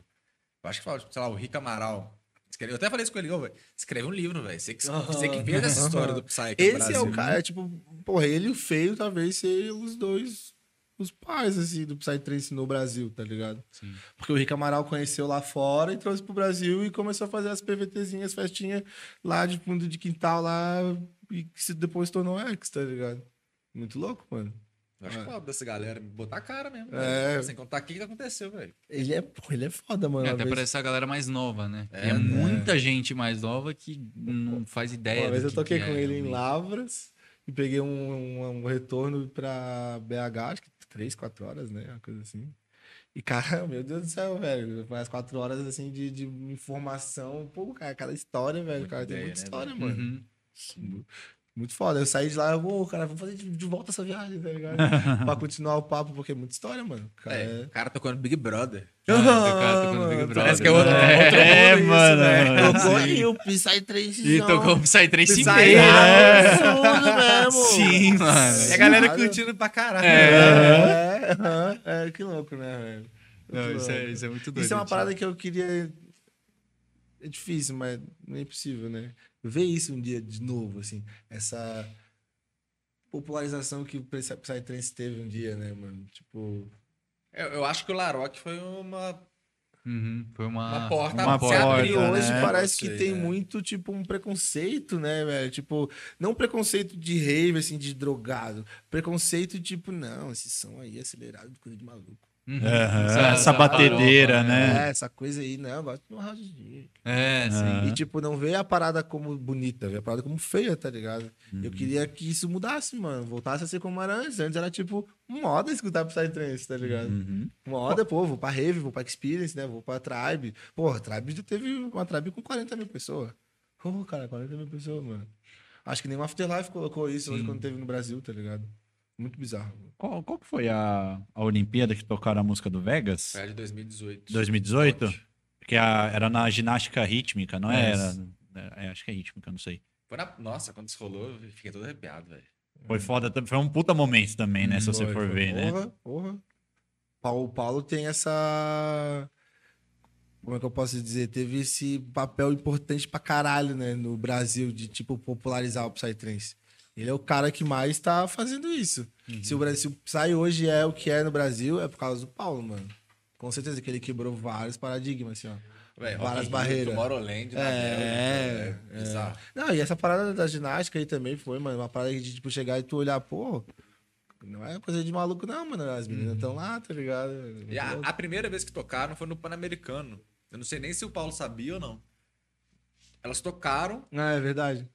Eu acho que, fala, sei lá, o Rick Amaral. escreve- Eu até falei isso com ele, velho, escreve um livro, velho. Você que, você que fez essa história do Psy aqui no Esse Brasil. é o cara, é tipo, porra, ele e o feio talvez sejam os dois, os pais, assim, do Psytrance no Brasil, tá ligado? Sim. Porque o Rick Amaral conheceu lá fora e trouxe pro Brasil e começou a fazer as PVTzinhas, festinhas lá de fundo de quintal lá e que se depois tornou ex, tá ligado? Muito louco, mano. Eu acho É. foda dessa galera botar a cara mesmo. É. velho. Sem contar o que que aconteceu, velho. Ele é, ele é foda, mano. É, até vez- pra essa galera mais nova, né? É, é é. muita gente mais nova que não faz ideia. Uma vez eu que toquei que com é, ele em. Lavras e peguei um, um, um retorno pra BH, acho que três, quatro horas, né? Uma coisa assim. E, cara, meu Deus do céu, velho. Mais quatro horas, assim, de, de informação. Pô, cara, cada história, velho. Cara, tem muita né, história, Uhum. mano. Muito foda. Eu saí de lá, eu vou, cara, vamos fazer de, de volta essa viagem, tá ligado? pra continuar o papo, porque é muita história, mano. Cara, É, o cara tocou no Big Brother. Ah, o cara tocando Big Brother. Parece que é outro, É, outro é, mundo mano. isso, né? Tocou aí o Psy 3 E tocou o Psytrance Psy meio. absurdo mesmo. Sim, mano. E a galera curtindo pra caralho. É, aham, é, que louco, né, velho? Não, isso, é, isso é muito doido. Isso é uma parada que eu queria. É difícil, mas não é impossível, né? Ver isso um dia de novo, assim. Essa popularização que o Psy- Psytrance teve um dia, né, mano? Tipo. Eu, eu acho que o Larocque foi uma Uhum, Foi uma, Uma porta, uma se porta, abriu. E hoje né? parece que Sei, tem é. muito, tipo, um preconceito, né, velho? Tipo, não preconceito de rave, assim, de drogado. Preconceito, tipo, não, esse som aí é acelerado, coisa de maluco. Uhum. Essa- essa, batedeira, farofa, né? É, essa coisa aí, não, eu gosto do house music. É, sim. E, tipo, não vê a parada como bonita, vê a parada como feia, tá ligado? Eu queria que isso mudasse, mano. Voltasse a ser como era antes. Antes era, tipo, moda escutar Psytrance, tá ligado? Uhum. Moda, pô, vou pra Rave, vou pra Experience, né? Vou pra Tribe. Porra, Tribe já teve uma Tribe com 40 mil pessoas. Ô, cara, 40 mil pessoas, mano. Acho que nem o Afterlife colocou isso hoje quando teve no Brasil, tá ligado? Muito bizarro. Qual, qual que foi a, a Olimpíada que tocaram a música do Vegas? Foi a de 2018. 2018? Fonte. Porque a- era na ginástica rítmica, não É. era? É, acho que é rítmica, não sei. Foi na... Nossa, quando isso rolou, eu fiquei todo arrepiado, velho. Foi foda, foi um puta momento também, né? Se você Foi, for foi. ver, né? Porra, porra. Paulo, o Paulo tem essa. Como é que eu posso dizer? Teve esse papel importante pra caralho, né? No Brasil, de tipo popularizar o Psytrance. Ele é o cara que mais tá fazendo isso. Se o Brasil Psy hoje é o que é no Brasil, é por causa do Paulo, mano. Com certeza que ele quebrou vários paradigmas, assim, ó. Véi, Várias Rio, barreiras. Tomorrowland, É, Bélgica, é, bizarro. Não, e essa parada da ginástica aí também foi, mano, uma parada de, tipo, chegar e tu olhar, pô, não é coisa de maluco não, mano, as meninas estão lá, tá ligado? E a, a primeira vez que tocaram foi no Pan-Americano. Eu não sei nem se o Paulo sabia ou não. Elas tocaram Ah, é verdade.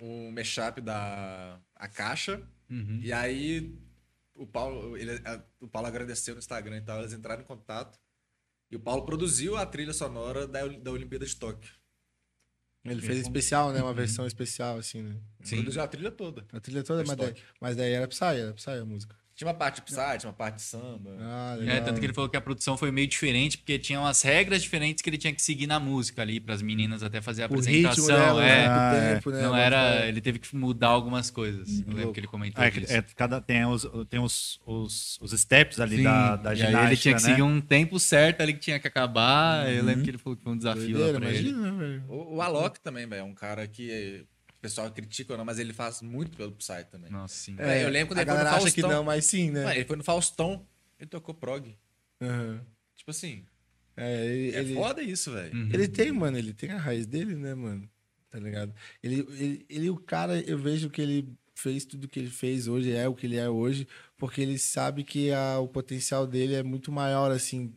O mashup da a caixa. Uhum. E aí o Paulo, ele, a- o Paulo agradeceu no Instagram e tal, eles entraram em contato. E o Paulo produziu a trilha sonora da, da Olimpíada de Tóquio. Ele fez especial, né, uma versão especial, assim, né? Sim. Produziu a trilha toda. A trilha toda, mas daí, mas daí era Psy, era Psy a música. Tinha uma parte de Psy, tinha uma parte de samba. Ah, É, tanto que ele falou que a produção foi meio diferente, porque tinha umas regras diferentes que ele tinha que seguir na música ali, para as meninas até fazer a o ritmo apresentação. dela, é. né, Ah, é. tempo, né? Não era. Ele teve que mudar algumas coisas. Eu lembro que ele comentou É, disso. é, cada, tem os, tem os, os, os steps ali Sim, da, da e ginástica, aí ele tinha que né? seguir um tempo certo ali que tinha que acabar. Eu lembro que ele falou que foi um desafio lá doideira, pra ele. imagina, velho. O, o Alok também, velho, é um cara que o pessoal critica ou não, mas ele faz muito pelo Psy também. Nossa, sim. É, eu lembro quando a ele foi no acha que Faustão. não, mas sim, né? Ele foi no Faustão, ele tocou prog. Aham. Tipo assim, É, ele, é ele- foda isso, velho. Uhum. Ele tem, mano, ele tem a raiz dele, né, mano? Tá ligado? Ele, ele, ele, o cara, eu vejo que ele fez tudo que ele fez hoje, é o que ele é hoje, porque ele sabe que a, o potencial dele é muito maior, assim,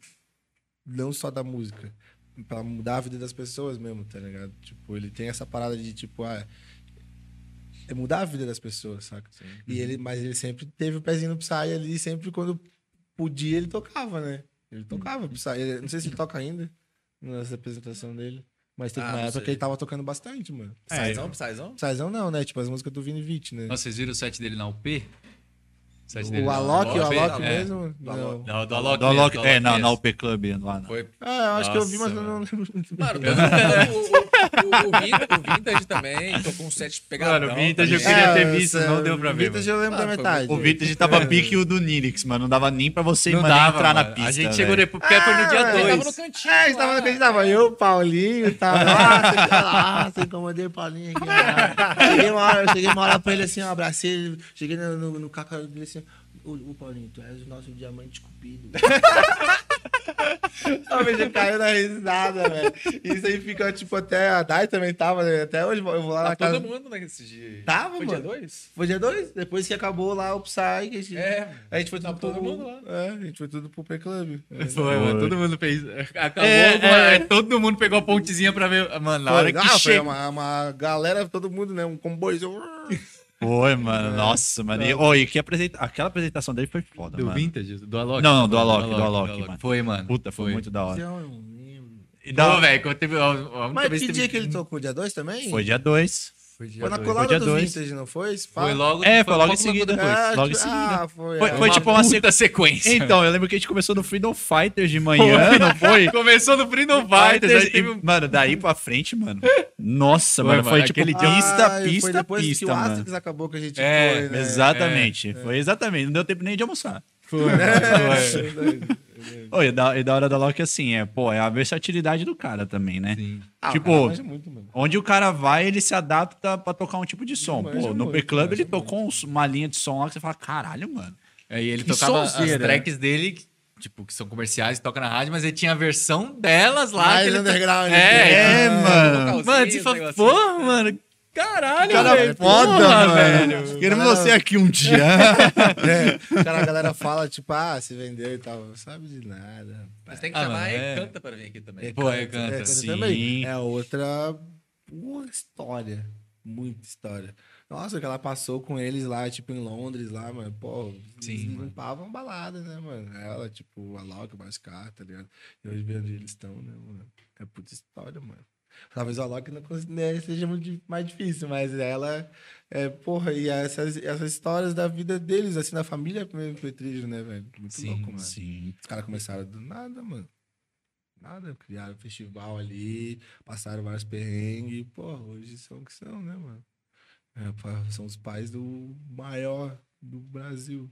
não só da música, pra mudar a vida das pessoas mesmo, tá ligado? Tipo, ele tem essa parada de, tipo, ah, é mudar a vida das pessoas, saca? E ele, mas ele sempre teve o pezinho no Psy ali, sempre quando podia ele tocava, né? Ele tocava Psy. Ele- não sei se ele toca ainda nessa apresentação dele, mas teve Ah, uma não época que ele tava tocando bastante, mano. Psyzão, Psyzão? Psyzão não, né? Tipo as músicas do Vini Vitt, né? Nossa, vocês viram o set dele na UP? O set dele o na- Alok, o UP? Alok É. mesmo? Do Não. Alok. Não, do Alok. Do Alok- mesmo, do é, Alok na. UP Club lá. Não. Foi. Ah, eu acho que eu vi, mas Nossa, eu não lembro muito bem. Mano, o, o, o, o, Vintage, o também tocou um set pegadão. Mano, o Vintage eu também. queria ter É, visto, essa- não deu pra ver. Vintage mano. eu lembro Ah, da metade. O Vintage tava pique o do Nilix, mano. Não dava nem pra você Não dava, entrar na mano. pista. A gente velho. chegou depois, porque foi no dia Ah, Ele 2. tava no cantinho. É, estava lá. no que tava eu, Paulinho, tava lá, lá, você incomodei o Paulinho aqui. ó. Cheguei uma hora, eu cheguei uma hora pra ele assim, eu abracei ele, cheguei no, no, no caca dele assim, o, o Paulinho, tu és o nosso diamante cupido. A bicha caiu na risada, velho. Isso aí fica, tipo, até a Dai também tava, né? Até hoje eu vou lá na Tá casa. todo mundo nesse dia. Tava, Foi mano. dia 2? Foi dia 2? Depois que acabou lá o Psy, que a gente, É. a gente foi tudo Tava todo pro, mundo lá. É, a gente foi tudo pro P-Club. É. Foi, mano. Todo mundo fez. Acabou, É, mano, é. todo mundo pegou a pontezinha pra ver. Mano, na hora Foi, que ah, foi chega. uma, uma galera, todo mundo, né? Um comboio. Foi, mano. Nossa, mano. E, oh, e que apresenta... aquela apresentação dele foi foda, Do mano. Vintage? Do Alok? Não, não, do Foi, Alok, do Alok, mano. Foi, mano. Puta, foi, muito da hora. Eu não lembro. E Pô, da... velho, quando teve. Mas que teve- dia que ele tocou? Dia 2 também? Foi dia 2. Foi, dia Foi na dois. colada dia do dois. Vintage, não foi? Spa? Foi logo. É, foi logo em seguida. depois. Ah, logo em tipo, seguida. Ah, foi. Foi- é. foi tipo uma puta sequência. Então, eu lembro que a gente começou no Freedom Fighters de manhã, não foi? Começou no Freedom Fighters, aí e, teve Mano, daí pra frente, mano. Nossa, Foi, mano. Foi tipo aquele dia- pista, Ah, pista, foi depois pista, que o mano. Asterix acabou que a gente É, foi, né? Exatamente. Foi exatamente. Não deu tempo nem de almoçar. Foi, foi. Oi, e da, e da hora da Loki, assim, é, pô, é a versatilidade do cara também, né? Sim. Ah, Tipo, o cara muito. Onde o cara vai, ele se adapta pra tocar um tipo de som. Pô, no muito, P-Club ele tocou uns- uma linha de som lá que você fala, caralho, mano. Aí ele Que tocava as sonzeira. tracks dele tipo, que são comerciais e toca na rádio, mas ele tinha a versão delas lá. Mais que ele- underground. É, É, mano. Mano, você fala, pô, mano, caralho, Cara velho. foda, porra, mano. velho. Queremos Galera- você aqui um dia. É, cara, a galera fala, tipo, ah, se vendeu e tal. Não sabe de nada. Mas tem que Ah, chamar e é. canta pra vir aqui também. Pô, é, canta. É, Sim. também. É outra uma história. Muita história. Nossa, que ela passou com eles lá, tipo, em Londres, lá, mano. Pô, Sim, limpavam balada, né, mano? Ela, tipo, a Loki, o Mascar, tá ligado? E hoje vê onde eles estão, né, mano? É puta história, mano. Talvez o Alok não né, seja muito mais difícil, mas ela, é, porra, e essas, essas histórias da vida deles, assim, da família Petrígio, né, velho? Muito Sim, louco, mano. Sim. Os caras começaram do nada, mano. Nada, criaram um festival ali, passaram vários perrengues, pô, hoje são o que são, né, mano? É, são os pais do maior do Brasil,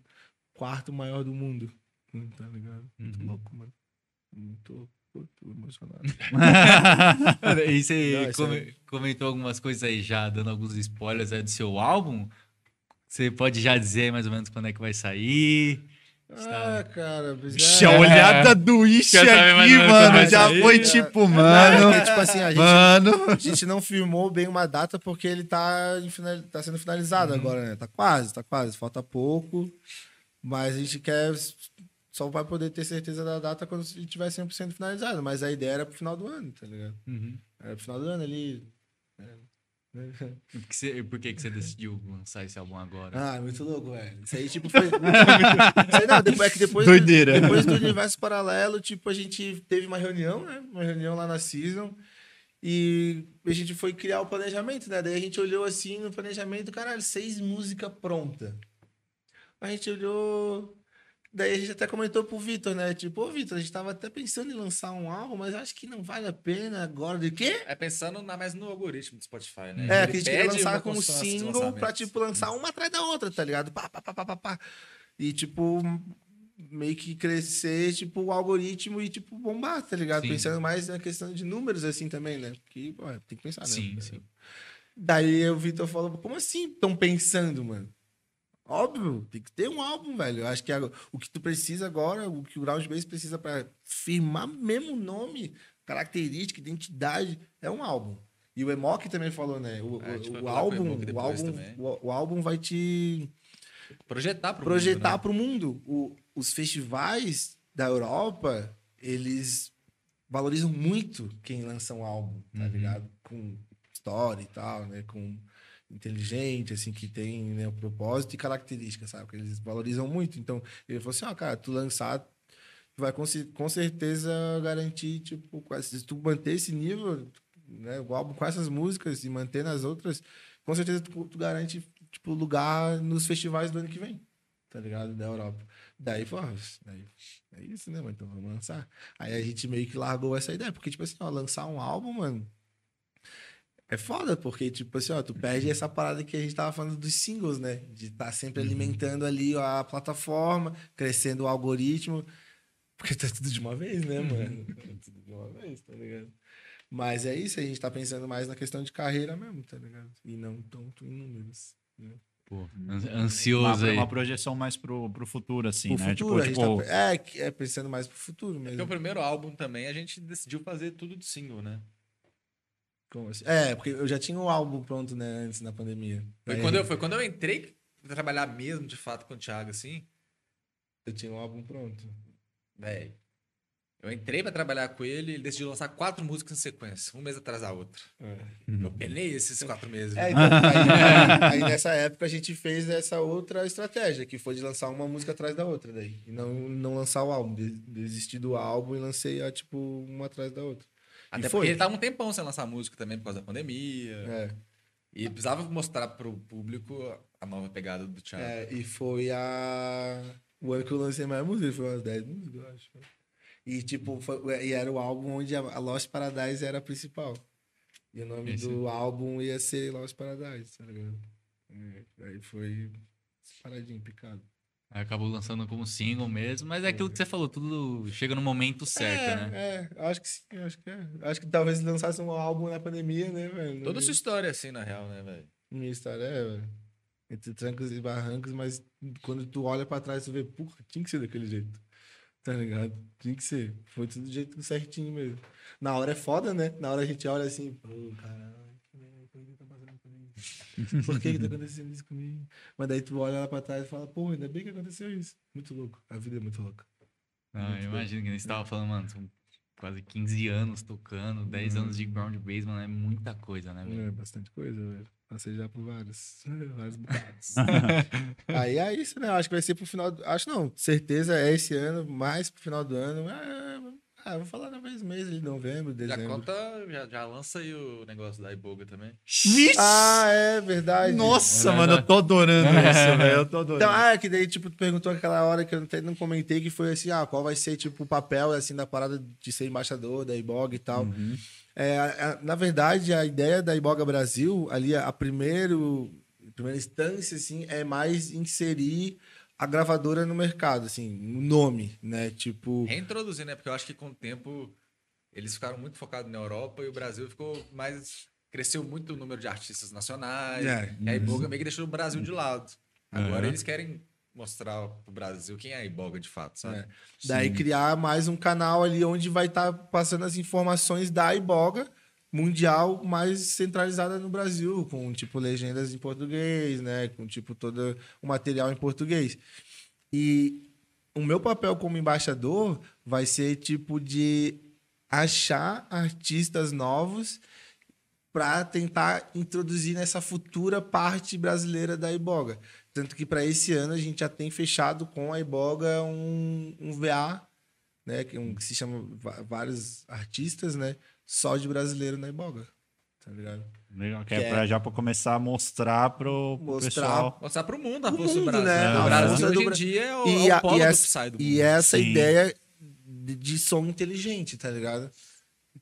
quarto maior do mundo, tá ligado? Muito Uhum. louco, mano. Muito, muito emocionado. e você Não, come- é- comentou algumas coisas aí já, dando alguns spoilers aí do seu álbum. Você pode já dizer mais ou menos quando é que vai sair? ah, cara, Ixi, é- a olhada do mais aqui, mano, já sair? foi tipo, Não, mano. porque, tipo assim, a gente, Mano. A gente não firmou bem uma data porque ele tá, em final- tá sendo finalizado Uhum. agora, né? Tá quase, tá quase. Falta pouco. Mas a gente quer. Só vai poder ter certeza da data quando ele tiver 100% finalizado. Mas a ideia era pro final do ano, tá ligado? Era pro final do ano ali. Por que, você, por que, que você decidiu lançar esse álbum agora? Ah, muito louco, velho. Isso aí, tipo, foi. Isso aí, não, depois, é que depois. Doideira. Depois do universo paralelo, tipo, a gente teve uma reunião, né? Uma reunião lá na Season. E a gente foi criar o planejamento, né? Daí a gente olhou assim no planejamento, caralho, seis músicas prontas. A gente olhou. Daí a gente até comentou pro Vitor, né? Tipo, ô Vitor, a gente tava até pensando em lançar um álbum, mas acho que não vale a pena agora. De quê? É pensando na, mais no algoritmo do Spotify, né? É, Ele que a gente queria lançar como single pra, tipo, lançar uma atrás da outra, tá ligado? Pá, pá, pá, pá, pá, pá. E, tipo, meio que crescer, tipo, o algoritmo e, tipo, bombar, tá ligado? Sim. Pensando mais na questão de números, assim, também, né? Porque, pô, tem que pensar, né? Sim, sim. Daí o Vitor falou, como assim estão pensando, mano? Óbvio, tem que ter um álbum, velho. Eu acho que agora- o que tu precisa agora, o que o Ground Base precisa pra firmar mesmo nome, característica, identidade, é um álbum. E o Emok também falou, né? O, É, o- o o álbum, o depois álbum, o, o álbum vai te Projetar pro projetar mundo, né? para o mundo. O- os festivais da Europa, eles valorizam muito quem lança um álbum, tá Uhum. ligado? Com história e tal, né? Com inteligente, assim, que tem né, um propósito e características, sabe? Que eles valorizam muito. Então, ele falou assim, ó, cara, tu lançar, vai com, com certeza garantir, tipo, se tu manter esse nível, né, o álbum com essas músicas e manter nas outras, com certeza tu, tu garante, tipo, lugar nos festivais do ano que vem, tá ligado? Da Europa. Daí, pô, daí, é isso, né, mano? Então vamos lançar. Aí a gente meio que largou essa ideia, porque, tipo assim, ó, lançar um álbum, mano, é foda, porque, tipo assim, ó, tu perde essa parada que a gente tava falando dos singles, né? De estar sempre alimentando ali a plataforma, crescendo o algoritmo. Porque tá tudo de uma vez, né, mano? Tá tudo de uma vez, tá ligado? Mas é isso, a gente tá pensando mais na questão de carreira mesmo, tá ligado? E não tanto em números. Né? Pô, an- ansioso Uma, aí. uma projeção mais pro, pro futuro, assim, Pro né? futuro, a tipo, gente tipo, tá, é, que- é, pensando mais pro futuro Porque mesmo. o primeiro álbum também a gente decidiu fazer tudo de single, né? Como assim? É, porque eu já tinha o álbum pronto, né, antes da pandemia. Foi Aí quando, eu, foi quando eu entrei pra trabalhar mesmo, de fato, com o Thiago, assim, eu tinha um álbum pronto. velho. Eu entrei pra trabalhar com ele, ele decidiu lançar quatro músicas em sequência, um mês atrás da outra. É. Eu penei esses quatro meses. É, viu? então, aí, aí nessa época a gente fez essa outra estratégia, que foi de lançar uma música atrás da outra daí. E não, não lançar o álbum. de- Desistir do álbum e lancei a, tipo, uma atrás da outra. Até e porque ele tava um tempão sem lançar música também por causa da pandemia. É, E precisava mostrar pro público a nova pegada do Thiago. é, e foi a. O ano que eu lancei mais música, foi umas 10 músicas, eu acho. E, tipo, foi- e era o álbum onde a a Lost Paradise era a principal. E o nome Esse. do álbum ia ser Lost Paradise, tá ligado? É, aí foi paradinho, picado. Acabou lançando como single mesmo, mas é aquilo que você falou, tudo chega no momento certo, é, né? É, acho que sim, acho que é. Acho que talvez lançasse um álbum na pandemia, né, velho? Toda sua história, assim, na real, né, velho? Minha história é, velho. Entre trancos e barrancos, mas quando tu olha pra trás, tu vê, porra, tinha que ser daquele jeito. Tá ligado? Tinha que ser. Foi tudo do jeito certinho mesmo. Na hora é foda, né? Na hora a gente olha assim, pô, caralho, que merda, por que tá passando comigo? Por que que tá acontecendo isso comigo? Mas daí tu olha lá pra trás e fala, pô, ainda bem que aconteceu isso. Muito louco. A vida é muito louca. Não, eu imagino que nem você tava falando, mano, são quase 15 anos tocando, 10 Uhum. anos de ground bass, mano, é muita coisa, né, velho? É, bastante coisa, velho. Passei já por vários, vários bocados. Aí é isso, né? Acho que vai ser pro final. Do... Acho não, certeza é esse ano, mais pro final do ano. É, ah, vou falar talvez mês de novembro, Já dezembro. conta, já, já lança aí o negócio da Iboga também. Ah, é verdade. Nossa, É mano, eu tô adorando isso, velho. Eu tô adorando. Então, ah, que daí, tipo, tu perguntou aquela hora que eu até não comentei, que foi assim, ah, qual vai ser, tipo, o papel, assim, da parada de ser embaixador da Iboga e tal. É, a- a- na verdade, a ideia da Iboga Brasil, ali, a primeiro, a primeira instância, assim, é mais inserir a gravadora no mercado, assim, o nome, né? Tipo, Reintroduzir, né? Porque eu acho que com o tempo eles ficaram muito focados na Europa e o Brasil ficou mais. Cresceu muito o número de artistas nacionais. É. E a Iboga meio que deixou o Brasil de lado. Agora Aham. eles querem mostrar pro Brasil quem é a Iboga de fato, sabe? É. Daí criar mais um canal ali onde vai estar passando as informações da Iboga mundial mais centralizada no Brasil, com tipo legendas em português, né, com tipo todo o material em português. E o meu papel como embaixador vai ser tipo de achar artistas novos para tentar introduzir nessa futura parte brasileira da Iboga. Tanto que para esse ano a gente já tem fechado com a Iboga um, um VA, né, que, é um, que se chama vários artistas, né, só de brasileiro na Iboga. Tá ligado? Legal, que Que é, é- pra, já pra começar a mostrar pro, pro Mostrar pessoal. Mostrar pro mundo a O força do mundo, Brasil. né? O A Brasil hoje em dia é o, E, é o polo e do Psy do e mundo. essa Sim. ideia de, de som inteligente, tá ligado?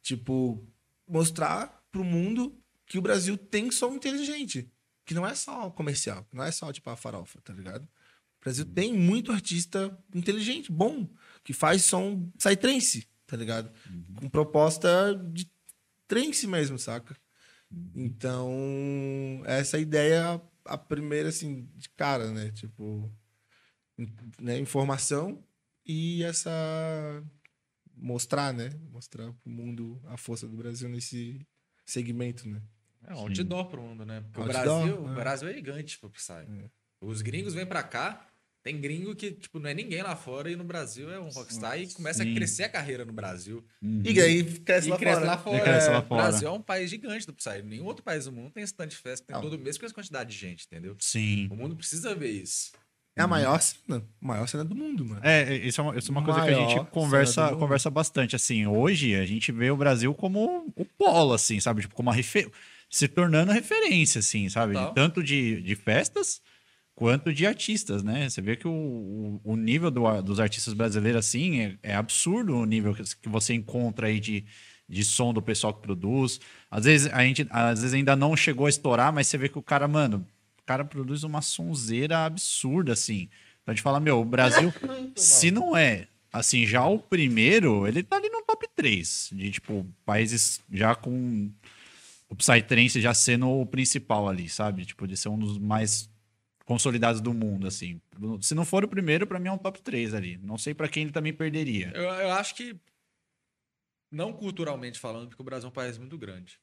Tipo, mostrar pro mundo que o Brasil tem som inteligente. Que não é só comercial, não é só tipo a farofa, tá ligado? O Brasil tem muito artista inteligente, bom, que faz som psytrance, tá ligado? Com proposta de trance mesmo, saca? Então, essa ideia, a primeira, assim, de cara, né? Tipo, né? informação e essa. mostrar, né? Mostrar pro mundo a força do Brasil nesse segmento, né? É um outdoor pro mundo, né? Porque o Brasil, é. o Brasil é gigante pro Psy. Os gringos vêm pra cá, tem gringo que, tipo, não é ninguém lá fora e no Brasil é um rockstar e começa Sim. a crescer a carreira no Brasil. E aí cresce e lá cresce fora. lá fora. E cresce lá É, fora. O Brasil é um país gigante do Psy. Nenhum outro país do mundo tem esse tanto de festa, tem Não. todo mês com essa quantidade de gente, entendeu? Sim. O mundo precisa ver isso. É a maior cena, a maior cena do mundo, mano. É, isso é uma, isso é uma coisa que a gente conversa, conversa bastante. Assim, hoje a gente vê o Brasil como o polo, assim, sabe? Tipo, como uma refer... se tornando referência, assim, sabe? Total. Tanto de, de festas quanto de artistas, né? Você vê que o, o, nível do dos artistas brasileiros, assim, é, é absurdo o nível que, que você encontra aí de, de som do pessoal que produz. Às vezes a gente às vezes ainda não chegou a estourar, mas você vê que o cara, mano, o cara produz uma sonzeira absurda, assim. Então a gente fala, meu, o Brasil, se não é, assim, já o primeiro, ele tá ali no top 3. De, tipo, países já com o Psytrance já sendo o principal ali, sabe? Tipo, de ser um dos mais consolidados do mundo, assim. Se não for o primeiro, pra mim é um top 3 ali. Não sei pra quem ele também perderia. Eu, eu acho que, não culturalmente falando, porque o Brasil é um país muito grande.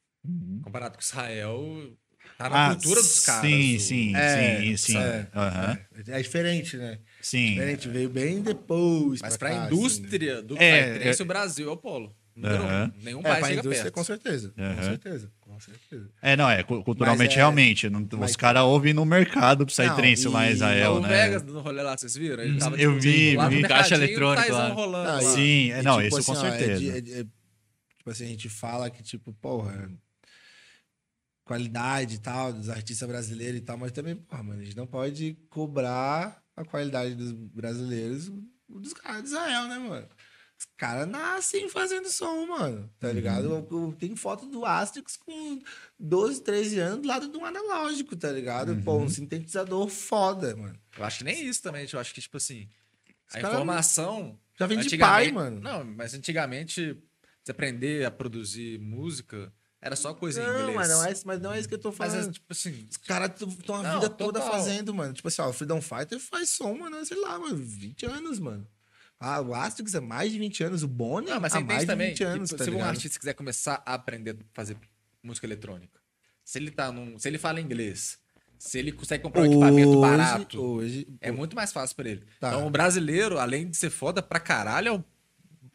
Comparado com Israel, tá na cultura dos caras. Sim, o- sim, É, sim, sim. é, Aham. É diferente, né? Sim. Diferente, veio bem depois. Mas pra pra cá, indústria do É, Psytrance, o Brasil é o polo. Número Aham. um. Nenhum Assim. É, país chega indústria, perto. com certeza. Com Aham. certeza. Com certeza. É, não, é, cu- culturalmente, é- realmente. Não, mas- os caras ouvem no mercado Psytrance Não, lá em Israel, o né? Vegas no rolê lá, vocês viram? Ele tava, Eu vi, lá no vi. Caixa eletrônica lá. rolando Não, lá. Sim, é, E, não, tipo isso com assim, ó, é certeza. é é- tipo assim, a gente fala que, tipo, porra, qualidade e tal, dos artistas brasileiros e tal, mas também, porra, mano, a gente não pode cobrar a qualidade dos brasileiros dos caras de Israel, né, mano? Os caras nascem fazendo som, mano, tá Uhum. ligado? Eu, eu tenho foto do Asterix com 12, 13 anos do lado de um analógico, tá ligado? Pô, Uhum. um sintetizador foda, mano. Eu acho que nem isso também. Eu acho que, tipo assim, a Os cara informação. Já vem de pai, mano. Não, mas antigamente, você aprender a produzir música era só coisa em inglês. Não, mas não, é, mas não é isso que eu tô Mas, falando. é, tipo assim, Os caras estão a Não, vida toda total. fazendo, mano. Tipo assim, ó, o Freedom Fighter faz som, mano, sei lá, mano, 20 anos, mano. Ah, o Astrix é mais de 20 anos, o Bonnie mas há mais entende de também 20 que anos, se tá um ligado? artista quiser começar a aprender a fazer música eletrônica, se ele tá num, se ele fala inglês, se ele consegue comprar um equipamento Hoje- barato, Hoje, é muito mais fácil pra ele. Tá. Então o brasileiro, além de ser foda pra caralho, é um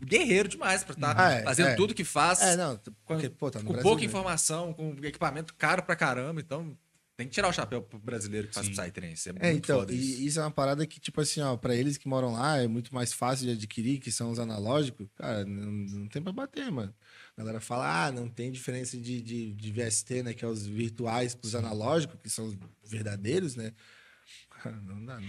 guerreiro demais pra estar Ah, é, fazendo é. tudo que faz. É, não, porque, pô, tá com Brasil, pouca né? informação, com equipamento caro pra caramba, então tem que tirar o chapéu pro brasileiro que faz Psytrance. É, É, muito então, foda e isso. isso é uma parada que, tipo assim, ó, pra eles que moram lá é muito mais fácil de adquirir, que são os analógicos, cara, não, não tem pra bater, mano. A galera fala, ah, não tem diferença de, de, de VST, né, que é os virtuais pros analógicos, que são os verdadeiros, né? Cara, não dá, não.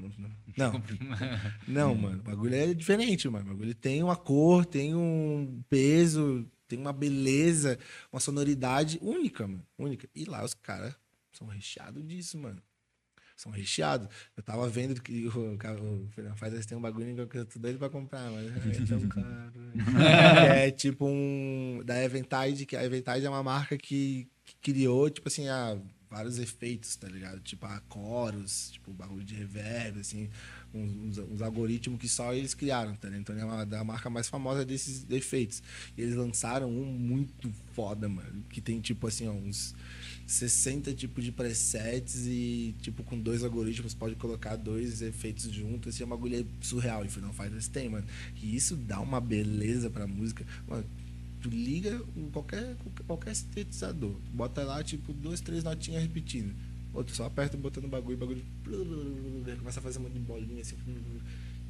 Não, não, não. Não, mano, o bagulho é diferente, mano. O bagulho tem uma cor, tem um peso, tem uma beleza, uma sonoridade única, mano. Única. E lá os caras são recheados disso, mano. São recheados. Eu tava vendo que o, cara- Fernando faz eles têm um bagulho que eu tô doido pra comprar, mas é tão caro. é tipo um. Da Eventide, que a Eventide é uma marca que, que criou, tipo assim, ah, vários efeitos, tá ligado? Tipo, a coros, tipo, bagulho de reverb, assim, uns, uns- uns algoritmos que só eles criaram, tá ligado? Então é uma da marca mais famosa desses efeitos. E eles lançaram um muito foda, mano. Que tem, tipo assim, ó, uns 60 tipos de presets e, tipo, com dois algoritmos, pode colocar dois efeitos juntos. Assim, é uma agulha surreal. E Freedom Fighters tem, mano. E isso dá uma beleza pra música. Mano, tu liga qualquer, qualquer, sintetizador, bota lá, tipo, duas, três notinhas repetindo. Outro só aperta botando bagulho, bagulho começa a fazer um monte de bolinha assim.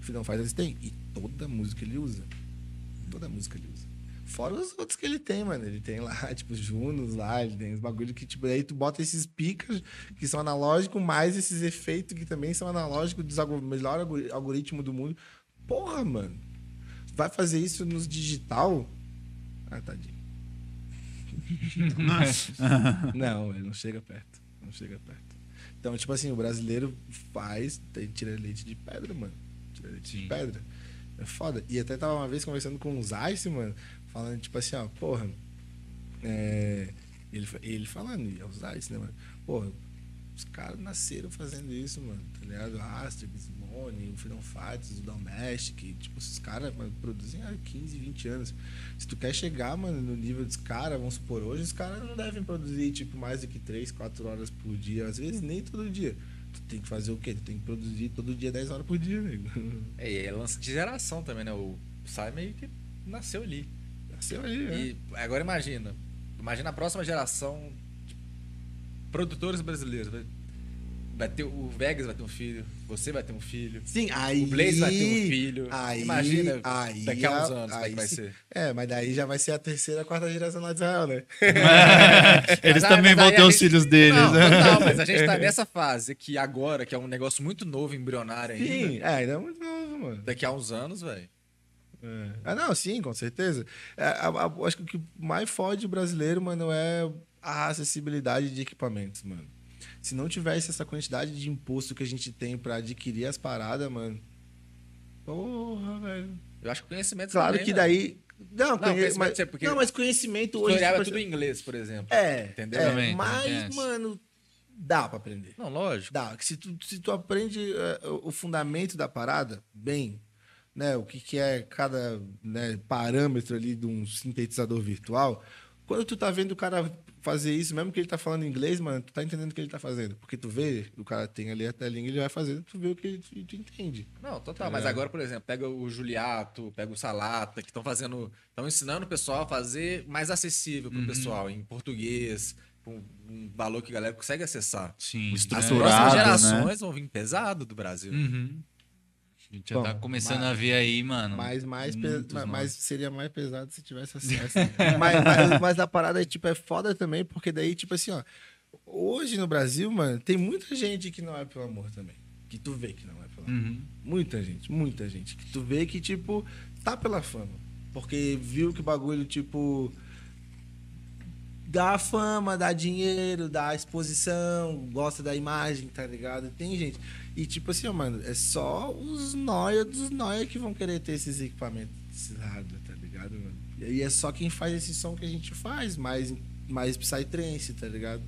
Freedom Fighters tem. E toda música ele usa. Toda música ele usa. Fora os outros que ele tem, mano. Ele tem lá, tipo, os Junos lá, ele tem os bagulho que, tipo, aí tu bota esses picas que são analógicos, mais esses efeitos que também são analógicos, dos melhor algori- algoritmo do mundo. Porra, mano. Vai fazer isso nos digital? Ah, tadinho. não, ele não chega perto. Não chega perto. Então, tipo assim, o brasileiro faz, tem- tira leite de pedra, mano. Tira leite de Sim. pedra. É foda. E até tava uma vez conversando com os Ice, mano, falando, tipo assim, ó, porra. É, ele, ele falando, é os Ice, né, mano? Porra, os caras nasceram fazendo isso, mano, tá ligado? Asterix, Boni, o Freedom Fighters, o Domestic, tipo, esses caras produzem há 15, 20 anos. Se tu quer chegar, mano, no nível dos caras, vamos supor, hoje os caras não devem produzir, tipo, mais do que 3, 4 horas por dia, às vezes nem todo dia. Tu tem que fazer o quê? Tu tem que produzir todo dia 10 horas por dia, nego. É, e é lance de geração também, né? O Psy meio que nasceu ali. Nasceu aí, né? E agora imagina. Imagina a próxima geração de produtores brasileiros. Vai, ter o Vegas vai ter um filho, você vai ter um filho. Sim, aí. O Blaze vai ter um filho. Aí, Imagina aí, daqui a uns anos como é aí que vai ser. É, mas daí já vai ser a terceira, quarta geração lá de Israel, né? Eles Mas, também mas vão aí ter a os gente- filhos deles, Não, né? total, mas a gente tá nessa fase que agora, que é um negócio muito novo, embrionário ainda. Sim, é, ainda é muito novo, mano. Daqui a uns anos, velho. É. Ah, não, sim, com certeza. É, a- a- acho que o que mais fode o brasileiro, mano, é a acessibilidade de equipamentos, mano. Se não tivesse essa quantidade de imposto que a gente tem pra adquirir as paradas, mano. Porra, velho. Eu acho que conhecimento Claro também, que né? daí. Não, conhe- conhecimento mas, é porque não, mas conhecimento hoje. Tutorial é tipo, tudo em inglês, por exemplo. É, Entendeu? é, Também, mas, mano, dá pra aprender. Não, lógico. Dá. Se tu, se tu aprende o o fundamento da parada, bem, né? O que, que é cada né, parâmetro ali de um sintetizador virtual, quando tu tá vendo o cara fazer isso, mesmo que ele tá falando inglês, mano, tu tá entendendo o que ele tá fazendo. Porque tu vê, o cara tem ali a telinha, ele vai fazendo, tu vê o que ele tu, tu entende. Não, total. É. Mas agora, por exemplo, pega o Juliato, pega o Salata, que estão fazendo. Estão ensinando o pessoal a fazer mais acessível pro pessoal, em português, com um valor que a galera consegue acessar. Sim. As Estruturado, próximas né? gerações vão vir pesado do Brasil. Uhum. A gente já Bom, tá começando mas- a ver aí, mano. Mas, mais pe- muitos ma- nomes. mas seria mais pesado se tivesse acesso. mas, mas, mas a parada tipo, é foda também, porque daí, tipo assim, ó. Hoje no Brasil, mano, tem muita gente que não é pelo amor também. Que tu vê que não é pelo amor. Uhum. Muita gente, muita gente. Que tu vê que, tipo, tá pela fama. Porque viu que o bagulho, tipo. Dá fama, dá dinheiro, dá exposição, gosta da imagem, tá ligado? Tem gente. E tipo assim, ó, mano, é só os nóia dos nóia que vão querer ter esses equipamentos, esses hardware, tá ligado, mano? E aí é só quem faz esse som que a gente faz, mais, mais Psytrance, tá ligado?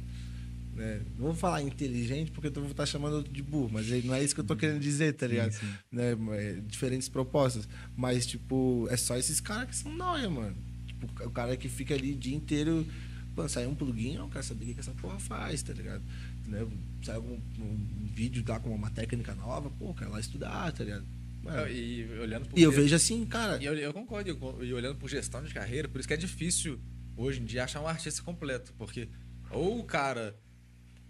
né? Não vou falar inteligente porque eu vou estar chamando de burro, mas não é isso que eu tô querendo dizer, tá ligado? sim. Né? É, Diferentes propostas. Mas, tipo, é só esses caras que são nóia, mano. Tipo, o cara que fica ali o dia inteiro. Pô, sai um plugin, eu quero saber o que essa porra faz, tá ligado? Né? Sai um, um vídeo lá com uma técnica nova, pô, quero lá estudar, tá ligado? Mano, E olhando e eu vejo assim, cara. E eu, eu concordo, eu- e olhando por gestão de carreira, por isso que é difícil hoje em dia achar um artista completo, porque ou o cara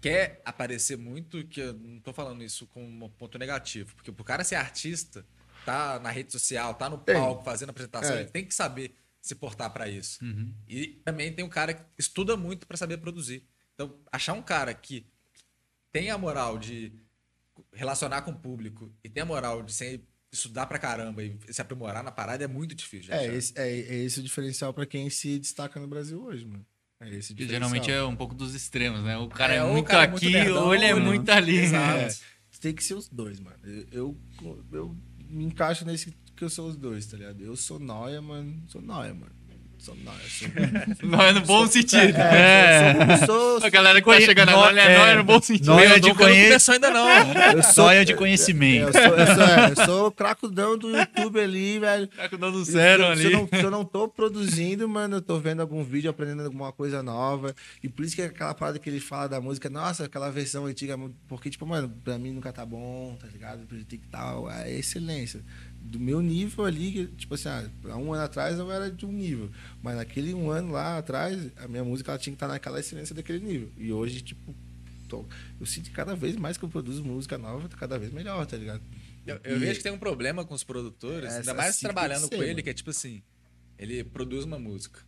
quer aparecer muito, que eu não tô falando isso como um ponto negativo, porque pro cara ser artista, tá na rede social, tá no Tem. palco, fazendo apresentação, É. ele tem que saber se portar pra isso. E também tem um cara que estuda muito pra saber produzir. Então, achar um cara que tem a moral de relacionar com o público e tem a moral de ser, estudar pra caramba e se aprimorar na parada é muito difícil. É, esse, é, é esse o diferencial pra quem se destaca no Brasil hoje, mano. É esse o Que diferencial. geralmente é um pouco dos extremos, né? O cara é, É, muito cara é muito aqui nerdão, ou ele é não. muito ali. Exato. né? É, tem que ser os dois, mano. Eu, eu, eu me encaixo nesse que eu sou os dois, tá ligado? Eu sou nóia, mano. Sou nóia, mano. Sou. Sou... Não é no bom sentido. É, É. eu sou, A galera que tá chegando nó- agora, ele é é, no bom sentido. Eu de digo- Nunca não ainda não. eu sou, de eu conhecimento. sou, eu sou, é, eu sou o cracudão do YouTube ali, velho. Dando Se, zero se ali. eu não, se eu não tô produzindo, mano, eu tô vendo algum vídeo, aprendendo alguma coisa nova. E por isso que é aquela parada que ele fala da música, nossa, aquela versão antiga, porque, tipo, mano, pra mim nunca tá bom, tá ligado? Tem que tal, é excelência. Do meu nível ali, tipo assim, ah, há um ano atrás eu era de um nível. Mas naquele um ano lá atrás, a minha música ela tinha que estar naquela excelência daquele nível. E hoje, tipo, tô- eu sinto que cada vez mais que eu produzo música nova, tá cada vez melhor, tá ligado? Eu, eu E- vejo que tem um problema com os produtores, Essa ainda mais assim trabalhando ser, com ele, mano. que é tipo assim, ele produz uma música.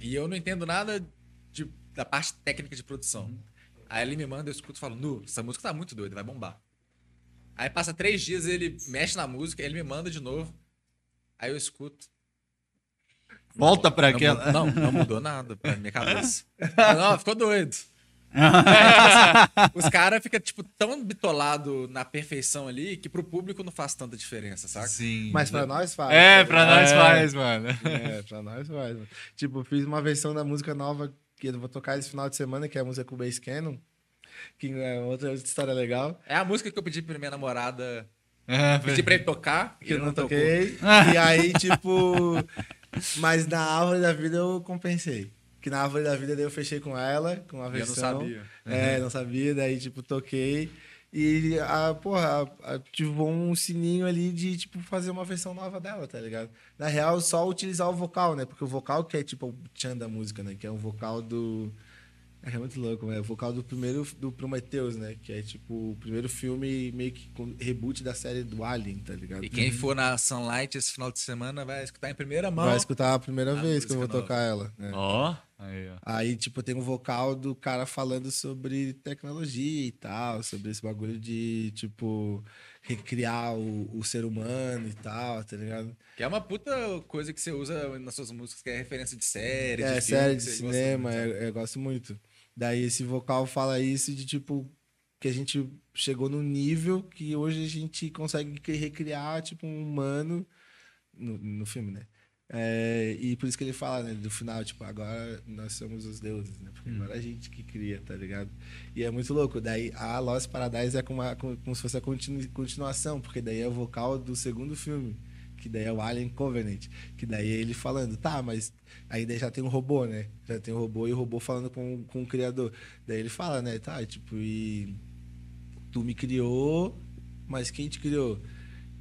E eu não entendo nada de- da parte técnica de produção. Aí ele me manda, eu escuto e falo, Nu, essa música tá muito doida, vai bombar. Aí passa três dias, ele mexe na música, ele me manda de novo. Aí eu escuto. Volta pra Não, aquela. não, não mudou nada pra minha cabeça. Não, ficou doido. É, tipo assim, os caras ficam, tipo, tão bitolado na perfeição ali que pro público não faz tanta diferença, saca? Sim. Mas pra nós faz. É, tá pra nós É. faz, mano. É, pra nós faz. mano. Tipo, fiz uma versão da música nova que eu vou tocar esse final de semana, que é a música com o Bass Cannon. Que é outra história legal. É a música que eu pedi pra minha namorada. É, Pedi pra ele tocar. Que eu não tocou. toquei. e aí, tipo. Mas na árvore da vida eu compensei. Que na árvore da vida daí eu fechei com ela, com uma E eu versão. não sabia. É, não sabia, daí, tipo, toquei. E, a, porra, a- ativou um sininho ali de, tipo, fazer uma versão nova dela, tá ligado? Na real, só utilizar o vocal, né? Porque o vocal que é, tipo, o tchan da música, né? Que é um vocal do... É muito louco, né? O vocal do primeiro, do Prometheus, né? Que é, tipo, o primeiro filme meio que com reboot da série do Alien, tá ligado? E quem for na Sunlight esse final de semana vai escutar em primeira mão. Vai escutar a primeira a vez que eu vou música tocar ela, né? Ó. Aí, ó. Aí, tipo, tem um vocal do cara falando sobre tecnologia e tal, sobre esse bagulho de, tipo, recriar o, o ser humano e tal, tá ligado? Que é uma puta coisa que você usa nas suas músicas, que é referência de série. é, de filme, série que de cinema, muito. é- eu gosto muito. Daí esse vocal fala isso de, tipo, que a gente chegou num nível que hoje a gente consegue cri- recriar, tipo, um humano no, no filme, né? É, e por isso que ele fala, né, do final, tipo, agora nós somos os deuses, né? Porque agora a gente que cria, tá ligado? E é muito louco. Daí a Lost Paradise é como, como, como se fosse a continu- continuação, porque daí é o vocal do segundo filme, que daí é o Alien Covenant. Que daí é ele falando, tá, mas ainda já tem um robô, né? Já tem um robô e o robô falando com, com o criador. Daí ele fala, né, tá, tipo, e tu me criou, mas quem te criou?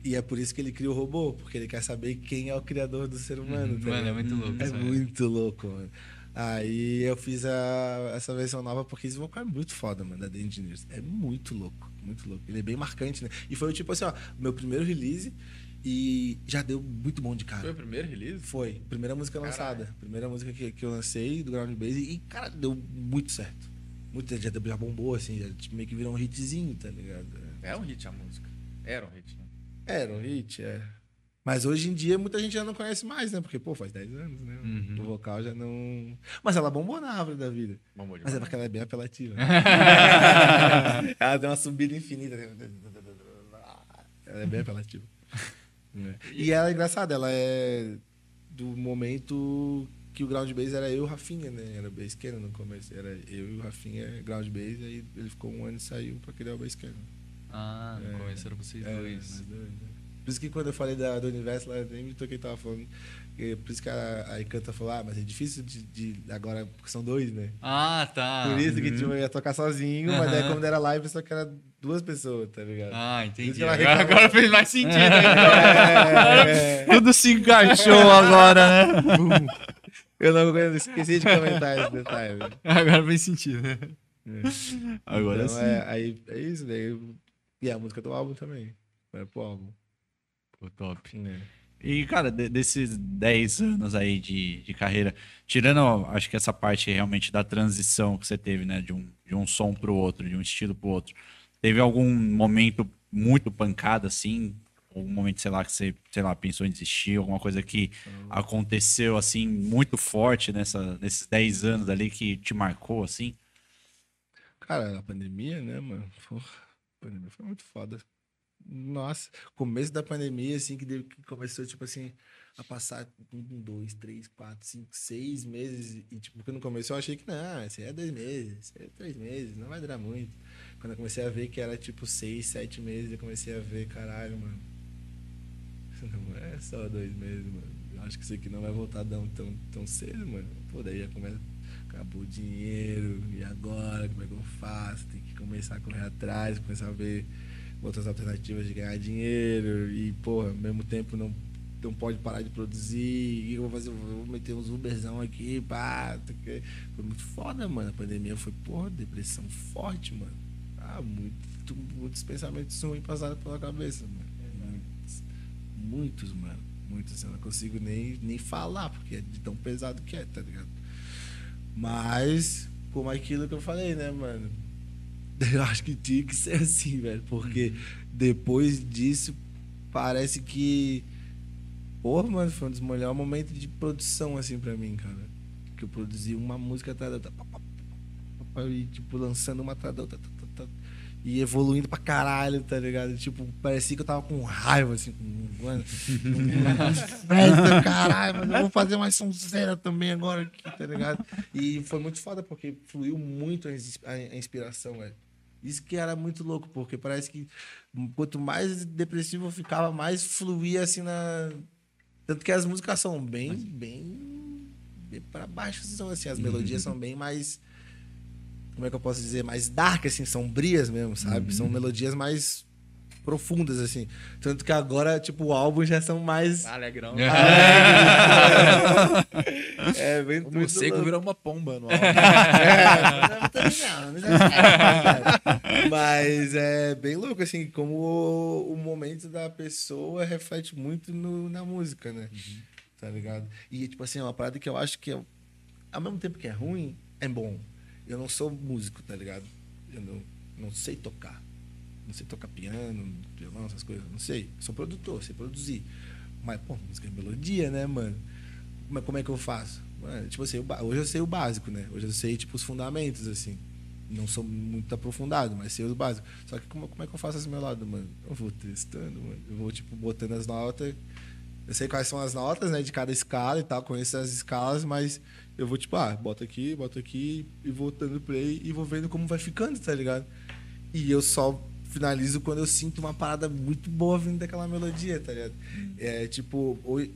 E é por isso que ele cria o robô, porque ele quer saber quem é o criador do ser humano. tá Mano, é muito louco. É isso, muito louco, mano. Aí eu fiz a- essa versão nova porque esse vocal é muito foda, mano, da The Engineers. É muito louco, muito louco. Ele é bem marcante, né? E foi tipo assim, ó, meu primeiro release e já deu muito bom de cara. Foi o primeiro release? Foi. Primeira música Caralho. lançada. Primeira música que, que eu lancei do Ground Base. E, cara, deu muito certo. Muito. Já, já bombou, assim. Já tipo, meio que virou um hitzinho, tá ligado? É um hit a música. Era um hit, né? Era um hit, é. Mas hoje em dia muita gente já não conhece mais, né? Porque, pô, faz 10 anos, né? Uhum. O vocal já não. Mas ela bombou na árvore da vida. Bombou Mas é demais. porque ela é bem apelativa. ela deu uma subida infinita. Ela é bem apelativa. É. E ela é engraçada, ela é do momento que o ground bass era eu e o Rafinha, né? Era bass Cannon no começo. Era eu e o Rafinha ground bass, aí ele ficou um ano e saiu pra criar o bass Cannon. Ah, no É. começo era vocês É, dois. nós dois, né? Por isso que quando eu falei da, do universo lá, eu nem me toquei, tava falando. Por isso que a, a Icanta falou, ah, mas é difícil de, de- agora, porque são dois, né? Ah, tá. Por isso que tipo, eu ia tocar sozinho, mas daí quando era live, só que era duas pessoas, tá ligado? Ah, entendi. Agora, reclamou. agora fez mais sentido. então. É, Tudo se encaixou agora, né? eu não eu esqueci de comentar esse detalhe. né? Agora fez sentido. Agora então, sim. É, aí, é isso, daí. E a música do álbum também. Vai pro álbum. Pô, top. né? E, cara, de- desses 10 anos aí de, de carreira, tirando, acho que essa parte realmente da transição que você teve, né, de um, de um som pro outro, de um estilo pro outro, teve algum momento muito pancada, assim? Algum momento, sei lá, que você, sei lá, pensou em desistir, alguma coisa que aconteceu, assim, muito forte nessa, nesses 10 anos ali que te marcou, assim? Cara, a pandemia, né, mano? Porra, a pandemia foi muito foda. Nossa, começo da pandemia, assim, que, deu- que começou, tipo assim, a passar um, dois, três, quatro, cinco, seis meses. E, tipo, quando começou, eu achei que não, esse aí é dois meses, esse aí é três meses, não vai durar muito. Quando eu comecei a ver que era, tipo, seis, sete meses, eu comecei a ver, caralho, mano. Não é só dois meses, mano. Eu acho que isso aqui não vai voltar tão, tão, tão cedo, mano. Pô, daí já começa acabou o dinheiro, e agora? Como é que eu faço? Tem que começar a correr atrás, começar a ver outras alternativas de ganhar dinheiro, e, porra, ao mesmo tempo não, não pode parar de produzir. O que eu vou fazer? Eu vou meter uns Uberzão aqui, pá. tá Foi muito foda, mano. A pandemia foi, porra, depressão forte, mano. Ah, muito, muitos pensamentos ruins passaram pela cabeça, mano. Muitos, muitos, mano. Muitos. Eu não consigo nem, nem falar, porque é de tão pesado que é, tá ligado? Mas, como aquilo que eu falei, né, mano? Eu acho que tinha que ser assim, velho. Porque depois disso, parece que. Porra, mano, foi um dos melhores momentos de produção, assim, pra mim, cara. Que eu produzi uma música atrás da outra. E, tipo, lançando uma atrás da outra. e evoluindo pra caralho, tá ligado? Tipo, parecia que eu tava com raiva, assim, com. Mano, festa, caralho, mas eu vou fazer mais sonzeira também agora aqui, tá ligado? E foi muito foda, porque fluiu muito a inspiração, velho. Isso que era muito louco, porque parece que quanto mais depressivo eu ficava, mais fluía assim na. Tanto que as músicas são bem, bem, bem pra baixo, são assim, as melodias são bem mais. Como é que eu posso dizer? Mais dark, assim, sombrias mesmo, sabe? São melodias mais profundas, assim. Tanto que agora, tipo, o álbum já são mais. Alegrão. É, bem O muito morcego virou uma pomba no álbum. É, não, é. Mas é bem louco, assim, como o, o momento da pessoa reflete muito no- na música, né? Tá ligado? E, tipo assim, é uma parada que eu acho que, é, ao mesmo tempo que é ruim, é bom. Eu não sou músico, tá ligado? Eu não, não sei tocar. Não sei tocar piano, violão, essas coisas. Não sei. Sou produtor, sei produzir. Mas, pô, música é melodia, né, mano? Mas como é que eu faço? Mano, tipo assim, o ba- hoje eu sei o básico, né? Hoje eu sei, tipo, os fundamentos, assim. Não sou muito aprofundado, mas sei os básicos. Só que como, como é que eu faço esse meu lado, mano? Eu vou testando, mano. Eu vou, tipo, botando as notas. Eu sei quais são as notas, né, de cada escala e tal, conheço as escalas, mas eu vou, tipo, ah, bota aqui, bota aqui, e vou dando play e vou vendo como vai ficando, tá ligado? E eu só finalizo quando eu sinto uma parada muito boa vindo daquela melodia, tá ligado? É tipo, hoje,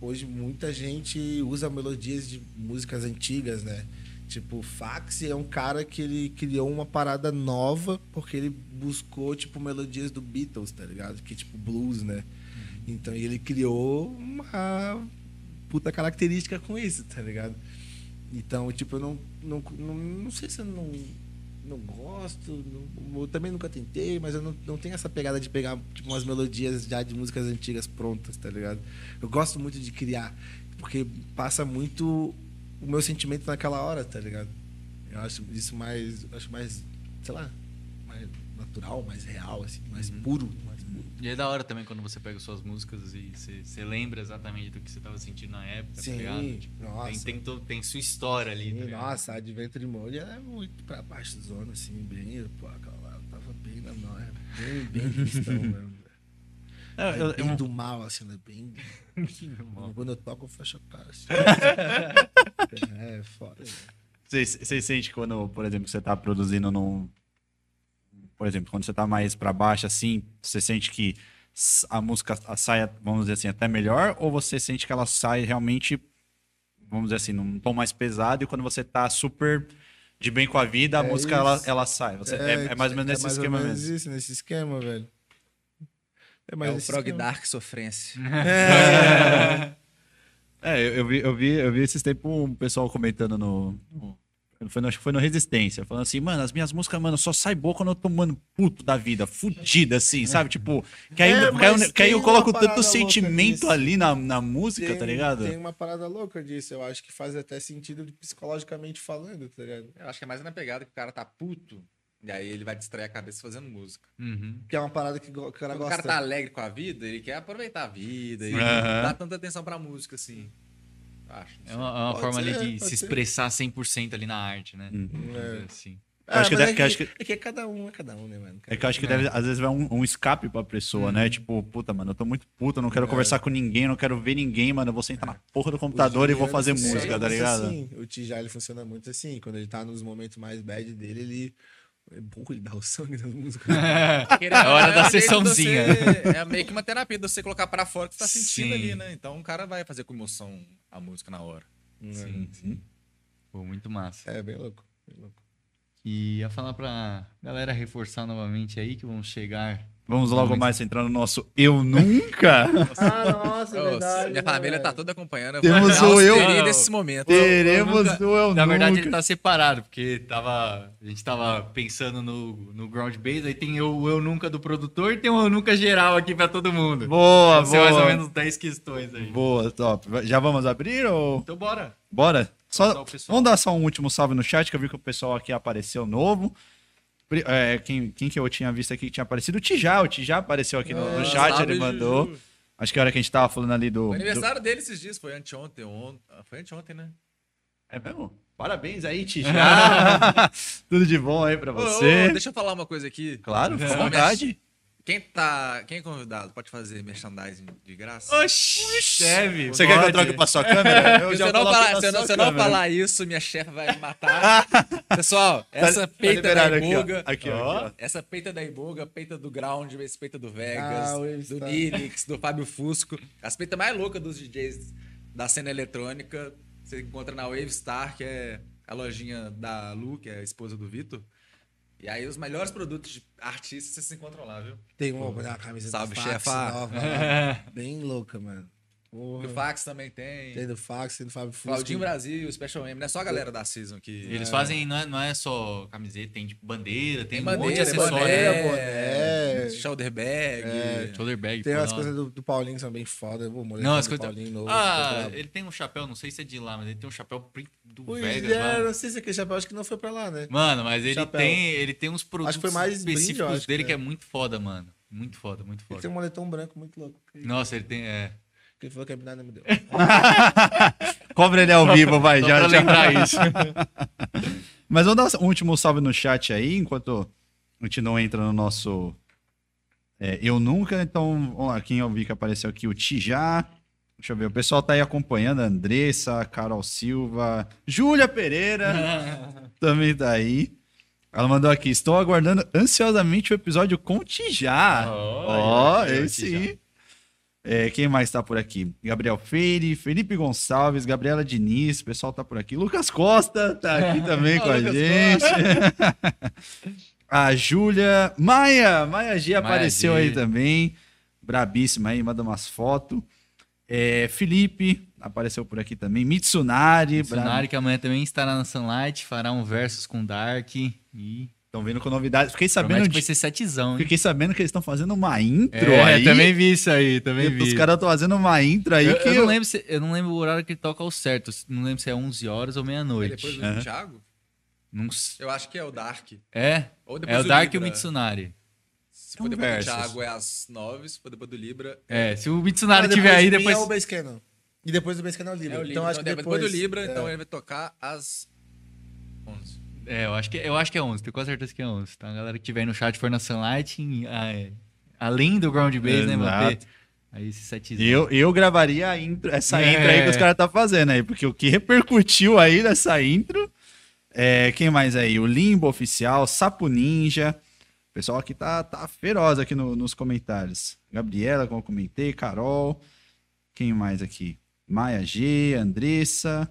hoje muita gente usa melodias de músicas antigas, né? Tipo, Fax é um cara que ele criou uma parada nova porque ele buscou, tipo, melodias do Beatles, tá ligado? Que tipo blues, né? Então ele criou uma puta característica com isso, tá ligado? Então, tipo, eu não, não, não, não sei se eu não, não gosto, não- eu também nunca tentei, mas eu não, não tenho essa pegada de pegar tipo, umas melodias já de músicas antigas prontas, tá ligado? Eu gosto muito de criar, porque passa muito o meu sentimento naquela hora, tá ligado? Eu acho isso mais, acho mais, sei lá, mais natural, mais real, assim, mais puro, mais puro. E é da hora também quando você pega suas músicas e você, lembra exatamente do que você tava sentindo na época, Sim, tá ligado? Tipo, nossa. tem, tem, to- tem sua história ali, tá Sim, nossa, a Adventure Mode é muito pra baixo zona, assim, bem. Pô, aquela lá tava bem na nóia, bem, bem cristão mesmo. Eu- eu- bem eu- do mal, assim, né? Bem. Quando eu toco, eu fecho a cara. Assim. é, foda. né? Você, você sente quando, por exemplo, você tá produzindo num. Por exemplo, quando você tá mais pra baixo, assim, você sente que a música sai, vamos dizer assim, até melhor? Ou você sente que ela sai realmente, vamos dizer assim, num tom mais pesado e quando você tá super de bem com a vida, a É música ela, isso. ela sai? Você- é, é mais ou menos nesse mais ou esquema menos mesmo. Isso, nesse esquema, velho. É É mais o esse prog esquema. dark sofrência. É, eu, eu vi, eu, vi, eu vi esses tempos um pessoal comentando no. Foi no, acho que foi no Resistência, falando assim, mano, as minhas músicas, mano, só sai boa quando eu tô, mano, puto da vida, fudida, assim, sabe? Tipo, que aí, É, que aí eu- que aí eu coloco tanto sentimento ali na, na música, Tem, tá ligado? tem uma parada louca disso. Eu acho que faz até sentido psicologicamente falando, tá ligado? Eu acho que é mais na pegada que o cara tá puto. E aí ele vai distrair a cabeça fazendo música. Uhum. Que é uma parada que o cara Quando o gosta. cara tá alegre com a vida, ele quer aproveitar a vida e Aham. não dá tanta atenção pra música, assim. Acho. É uma, é uma Pode forma ali ser, de pode se ser. expressar 100% ali na arte, né? Hum. É. assim. Eu acho que deve- é que acho que- é que cada um é cada um, né, mano? É que eu acho que deve, às vezes vai um, um escape pra pessoa, né? Tipo, puta, mano, eu tô muito puto, eu não quero conversar com ninguém, não quero ver ninguém, mano. Eu vou sentar na porra do computador e vou fazer música, tá ligado? Assim. O Tijá, ele funciona muito assim. Quando ele tá nos momentos mais bad dele, ele... É bom ele dar o sangue nas músicas. É hora da É de sessãozinha. você- É meio que uma terapia de você colocar pra fora o que você tá sentindo Sim. ali, né? Então o cara vai fazer com emoção a música na hora. Sim, sim. Pô, muito massa. É, bem louco. Bem louco. E ia falar pra galera reforçar novamente aí que vamos chegar. Vamos logo Vamos. mais entrar no nosso Eu Nunca. Ah, nossa, Ô, minha família tá toda acompanhando. Temos vou o eu- nesse momento. Teremos nunca- o Eu Na verdade, Nunca. ele tá separado, porque tava, a gente tava pensando no, no ground base, aí tem o Eu Nunca do produtor e tem o Eu Nunca geral aqui pra todo mundo. Boa, Vão ser mais ou boa. menos 10 questões aí. Boa, top. Já vamos abrir ou... Então bora. Bora? Só, vamos dar só um último salve no chat, que eu vi que o pessoal aqui apareceu novo. É, quem, quem que eu tinha visto aqui que tinha aparecido? O Tijá. O Tijá apareceu aqui no, no Ah, chat, ele mandou. Juju. Acho que a hora que a gente tava falando ali do... O do- aniversário dele esses dias foi anteontem. On... ah, Foi anteontem, né? É mesmo? Parabéns aí, Tijá. Tudo de bom aí pra Ô, você. ô, deixa eu falar uma coisa aqui. Claro, fica à Ô, vontade. Quem tá. Quem é convidado pode fazer merchandising de graça? Oxi, deve. Você quer que eu troque pra sua câmera? Eu Se já eu não, falar, se eu não, sua se não falar isso, minha chefe vai me matar. Pessoal, essa tá peita da aqui, ó. Iboga. Aqui, ó, aqui, ó. Essa peita da Iboga, peita do Ground, esse peita do Vegas, Ah, do tá. Nilix, do Fábio Fusco. As peitas mais loucas dos DJs da cena eletrônica. Você encontra na Wavestar, que é a lojinha da Lu, que é a esposa do Vitor. E aí os melhores produtos de artistas vocês se encontram lá, viu? Tem uma, uma camisa Salve, do fax chefa. nova. Bem louca, mano. Porra. Do Fax também tem. Tem do fax, tem do Fábio Fusco. Claudinho Brasil, Special M. Não é só a galera da Season que... Eles fazem, não é, não é só camiseta, tem tipo bandeira, tem, um monte de bandeira, acessório. boné, boné. shoulder bag. Shoulder bag. Tem pô, as coisas do, do Paulinho que são bem foda. Vou molhar Não, as do coisas. Paulinho novo. Ah, ele tem um chapéu, não sei se é de lá, mas ele tem um chapéu print do Pois Vegas é, lá. não sei se aquele chapéu acho que não foi pra lá, né? Mano, mas ele Chapéu. tem, ele tem uns produtos Acho que foi mais brinde, específicos acho dele que que é. é muito foda, mano. Muito foda, muito Ele foda. tem um moletom branco muito louco. Nossa, ele tem. É. Que ele falou que a não me deu. Cobra ele ao vivo, vai. Só já, pra já. lembrar isso. Mas vamos dar um último salve no chat aí, enquanto a gente não entra no nosso é, Eu Nunca. Então, vamos lá, quem eu vi que apareceu aqui, o Tijá. Deixa eu ver, o pessoal tá aí acompanhando, Andressa, Carol Silva, Júlia Pereira também tá aí. Ela mandou aqui, estou aguardando ansiosamente o episódio com o Tijá. Ó, Olha, esse Tijá. sim. É, quem mais tá por aqui? Gabriel Feire, Felipe Gonçalves, Gabriela Diniz, o pessoal tá por aqui. Lucas Costa tá aqui também com a Lucas gente. a Júlia, Maia, Maia G apareceu G. aí também. Brabíssima aí, manda umas fotos. É, Felipe apareceu por aqui também. Mitsunari, Funari, que amanhã também estará na Sunlight, fará um versus com Dark. E Estão vindo com novidades. Fiquei sabendo, promete que vai ser setzão, hein? fiquei sabendo que eles estão fazendo uma intro É, aí. também vi isso aí, também vi. Os caras estão fazendo uma intro aí eu, que eu não lembro se, eu não lembro o horário que ele toca ao certo. Não lembro se é 11 horas ou É meia-noite. depois do. Thiago? Não Eu acho que é o Dark. É? Ou depois É o Dark e o. Mitsunari. Se for depois do Thiago é às 9, se for depois do Libra É, se o Mitsunari tiver aí, depois. É o Base. E depois do Base Cannon é o Libra. é o Libra. Então acho que depois, depois... do Libra, é. então ele vai tocar às 11. É, eu acho, que, eu acho que é 11, tenho quase certeza que é 11. Então a galera que tiver aí no chat for na Sunlight, é. além do ground bass, né, manter Exato. aí esse setzão. Eu, eu gravaria a intro, essa É. intro aí que os caras tá fazendo aí, porque o que repercutiu aí nessa intro é quem mais aí? O Limbo Oficial, Sapo Ninja. O pessoal aqui tá, tá feroz aqui no- nos comentários. Gabriela, como eu comentei, Carol. Quem mais aqui? Maia G, Andressa,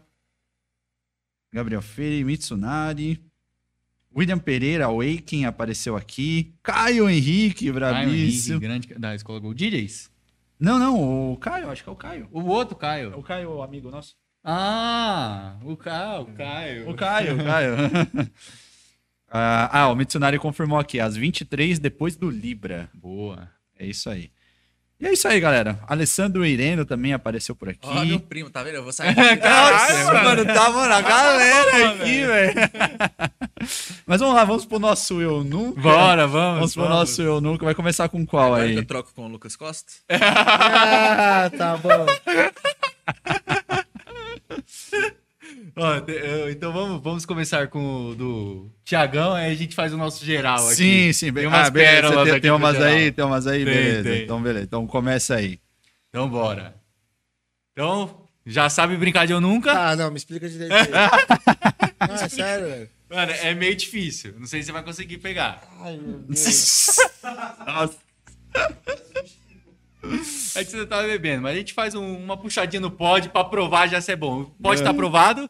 Gabriel Freire, Mitsunari. William Pereira, Awaken apareceu aqui. Caio Henrique, Caio Henrique, bravíssimo. grande da escola Go DJs. Não, não, o Caio, acho que é o Caio. O outro Caio. O Caio, amigo nosso. Ah, o Caio, o Caio. O Caio, o Caio. ah, ah, o Mitsunari confirmou aqui, às 23 depois do Libra. Boa. É isso aí. E é isso aí, galera. Alessandro Ireno também apareceu por aqui. Ó, meu primo, tá vendo? Eu vou sair. Nossa, mano, tá, mano, a galera aqui, velho. Mas vamos lá, vamos pro nosso Eu Nunca. Bora, vamos. Vamos pro nosso Eu Nunca. Vai começar com qual Agora aí? eu troco com o Lucas Costa. Ah, tá bom. Ó, então vamos, vamos começar com o do Tiagão, aí a gente faz o nosso geral aqui. Sim, sim. Tem Tem umas ah, beleza, pérolas tem, aqui tem umas geral. aí, tem umas aí, Tem, beleza. tem. Então, beleza. Então começa aí. Então bora. Então, já sabe brincar de eu nunca? Ah, não, me explica direito aí. Não, é sério, velho. Mano, é meio difícil. Não sei se você vai conseguir pegar. Ai, meu Deus. Nossa. É que você tá bebendo, mas a gente faz um- uma puxadinha no pod pra provar já se é bom. Pode estar aprovado?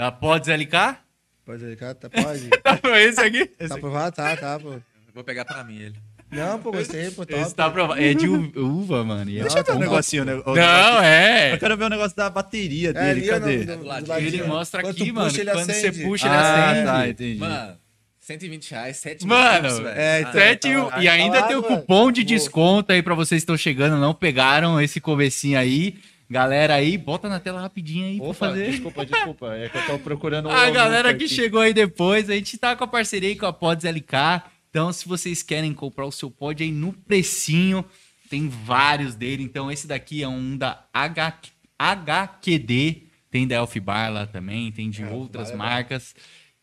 Da Pods LK? Pode cara? Tá, pode. Esse aqui? Tá aprovado? Tá, tá, pô. Vou pegar pra mim ele. Não, pô, gostei, pô, top. Esse tá aprovado. É de uva, mano. e é Deixa eu ver um negocinho. né, o negócio- Não, é. Eu quero ver o negócio da bateria É, dele. ali, ó, Cadê? no- do do Ele ó. mostra Quando aqui, mano. puxa, Quando você acende. puxa, ele ah, acende. tá, entendi. Mano, 120 reais, 7 Mano, mil velho. é, então, Sete tá e- lá. e ainda Tá tem o lá, mano. cupom de desconto aí pra vocês que estão chegando, não pegaram esse comecinho aí. Galera aí, bota na tela rapidinho aí pra Opa, fazer. desculpa, desculpa. É que eu tô procurando o A galera que aqui. chegou aí depois, a gente tá com a parceria aí com a Pods LK. Então, se vocês querem comprar o seu pod aí no precinho, tem vários dele. Então, esse daqui é um da H... HQD, tem da Elf Bar lá também, tem de outras marcas.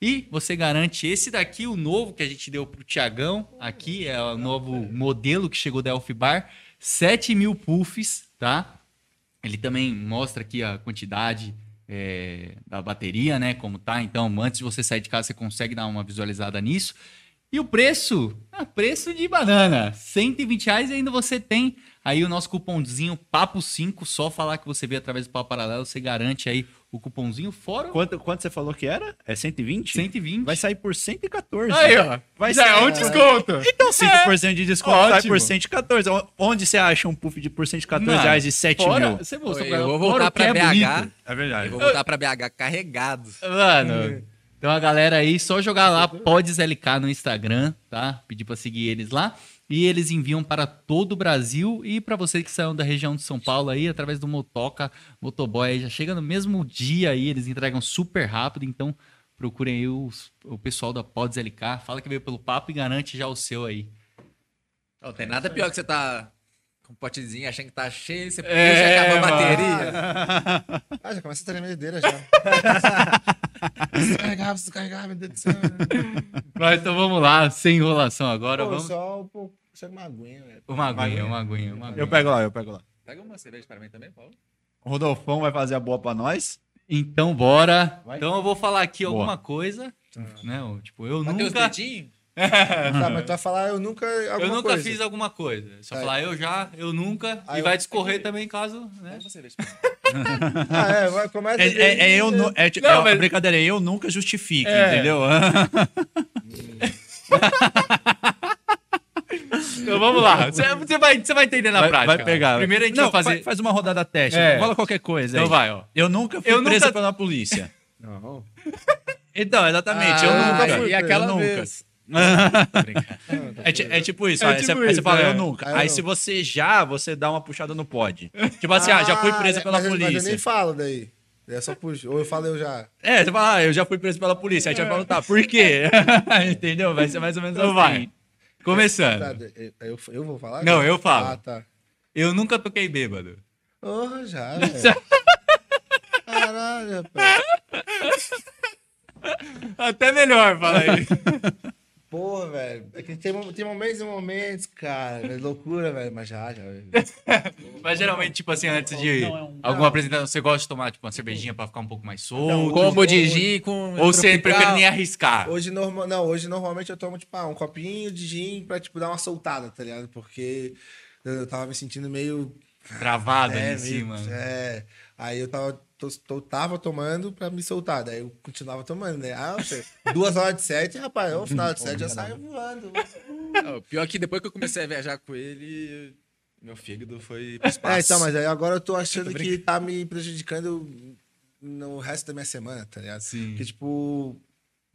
E você garante esse daqui, o novo que a gente deu pro Tiagão, aqui é o novo modelo que chegou da Elf Bar, 7 mil puffs, tá? Ele também mostra aqui a quantidade é, da bateria, né? Como tá. Então, antes de você sair de casa, você consegue dar uma visualizada nisso. E o preço? Ah, preço de banana. 120 reais e ainda você tem aí o nosso cupomzinho Papo5. Só falar que você veio através do Papo Paralelo, você garante aí o cupomzinho fora Quanto, quanto você falou que era? É 120? 120. Vai sair por 114. Aí, ó. Vai Já ser- é um desconto. Então 5% de desconto sai Ótimo. por 114. O- Onde você acha um puff de por 114 Mano, reais de 7 fora- mil? Você Oi, pra eu vou voltar pra é BH. bonito. É Eu verdade. vou voltar pra BH carregado. Mano, então a galera aí, só jogar lá Pods LK no Instagram, tá? Pedir pra seguir eles lá. E eles enviam para todo o Brasil e para vocês que saiam da região de São Paulo aí, através do Motoca, Motoboy, já chega no mesmo dia aí, eles entregam super rápido, então procurem aí os- o pessoal da Pods LK, fala que veio pelo papo e garante já o seu aí. Não tem nada pior que você tá com um potezinho achando que tá cheio, você puxa É, acaba a bateria. Ah, já começa a tremedeira já. Descarregar, preciso carregar, meu Deus do céu. Mas então vamos lá, sem enrolação agora, Pô, vamos... só um uma aguinha, velho. Uma aguinha, uma aguinha, uma aguinha. Eu pego lá, eu pego lá. Pega uma cerveja pra mim também, Paulo. O Rodolfão vai fazer a boa pra nós. Então, bora. Vai. Então, eu vou falar aqui Boa. alguma coisa. Né? o- Tipo, eu Bateu os nunca. dedinhos? Tá, mas tu vai falar, eu nunca. Eu nunca coisa. fiz alguma coisa. Só Tá. falar eu já, eu nunca. Aí e eu- vai discorrer também caso. Né? Ah, é, vai, começa. É, é- é eu nu- é, tipo, Não, é uma mas- brincadeira, é eu nunca justifique, É. entendeu? Então vamos lá. Você, vai, você vai entender na vai, prática. vai pegar. Primeiro a gente Não, vai fazer. Faz, uma rodada teste. É. Fala qualquer coisa. Então aí. vai, ó. Eu nunca fui Eu presa nunca- pela polícia. Não. Então, exatamente, eu Ah, nunca e fui. E aquela eu nunca. vez. É, ti- é tipo isso, É aí, tipo você, aí você isso, fala, é. eu nunca. Aí eu Aí não. se você já, você dá uma puxada no pod. Tipo assim, ah, já fui presa pela mas, eu- Mas eu polícia. nem falo daí. É só puxo. Ou eu falo eu já. É, você fala, ah, eu já fui preso pela polícia. Aí a gente vai perguntar, por quê? Entendeu? Vai ser mais ou menos Então assim. vai. Começando. Tá, eu, eu, eu vou falar? Não, eu falo. Ah, tá. Eu nunca toquei bêbado. Porra, já, velho. Caralho, rapaz. Até melhor, fala aí. Porra, velho. É que tem, tem momentos e momentos, cara. É loucura, velho. Mas já, já. Mas geralmente, tipo assim, antes de Não, é um- alguma apresentação, você gosta de tomar, tipo, uma cervejinha pra ficar um pouco mais solto? Combo de gin com. Ou você prefere nem arriscar? Hoje, norma... não, hoje normalmente eu tomo, tipo, ah, um copinho de gin pra, tipo, dar uma soltada, tá ligado? Porque eu tava me sentindo meio Travado ali É, em meio- cima. É. Aí eu tava, tô, tô- tava tomando pra me soltar. Daí eu continuava tomando, né? Ah, oxe, duas horas de sete, rapaz, o final de sete já saio voando. Não, pior que depois que eu comecei a viajar com ele, meu fígado foi pro espaço. É, então, mas aí agora eu tô achando Tô que tá me prejudicando no resto da minha semana, tá ligado? Sim. Porque, tipo,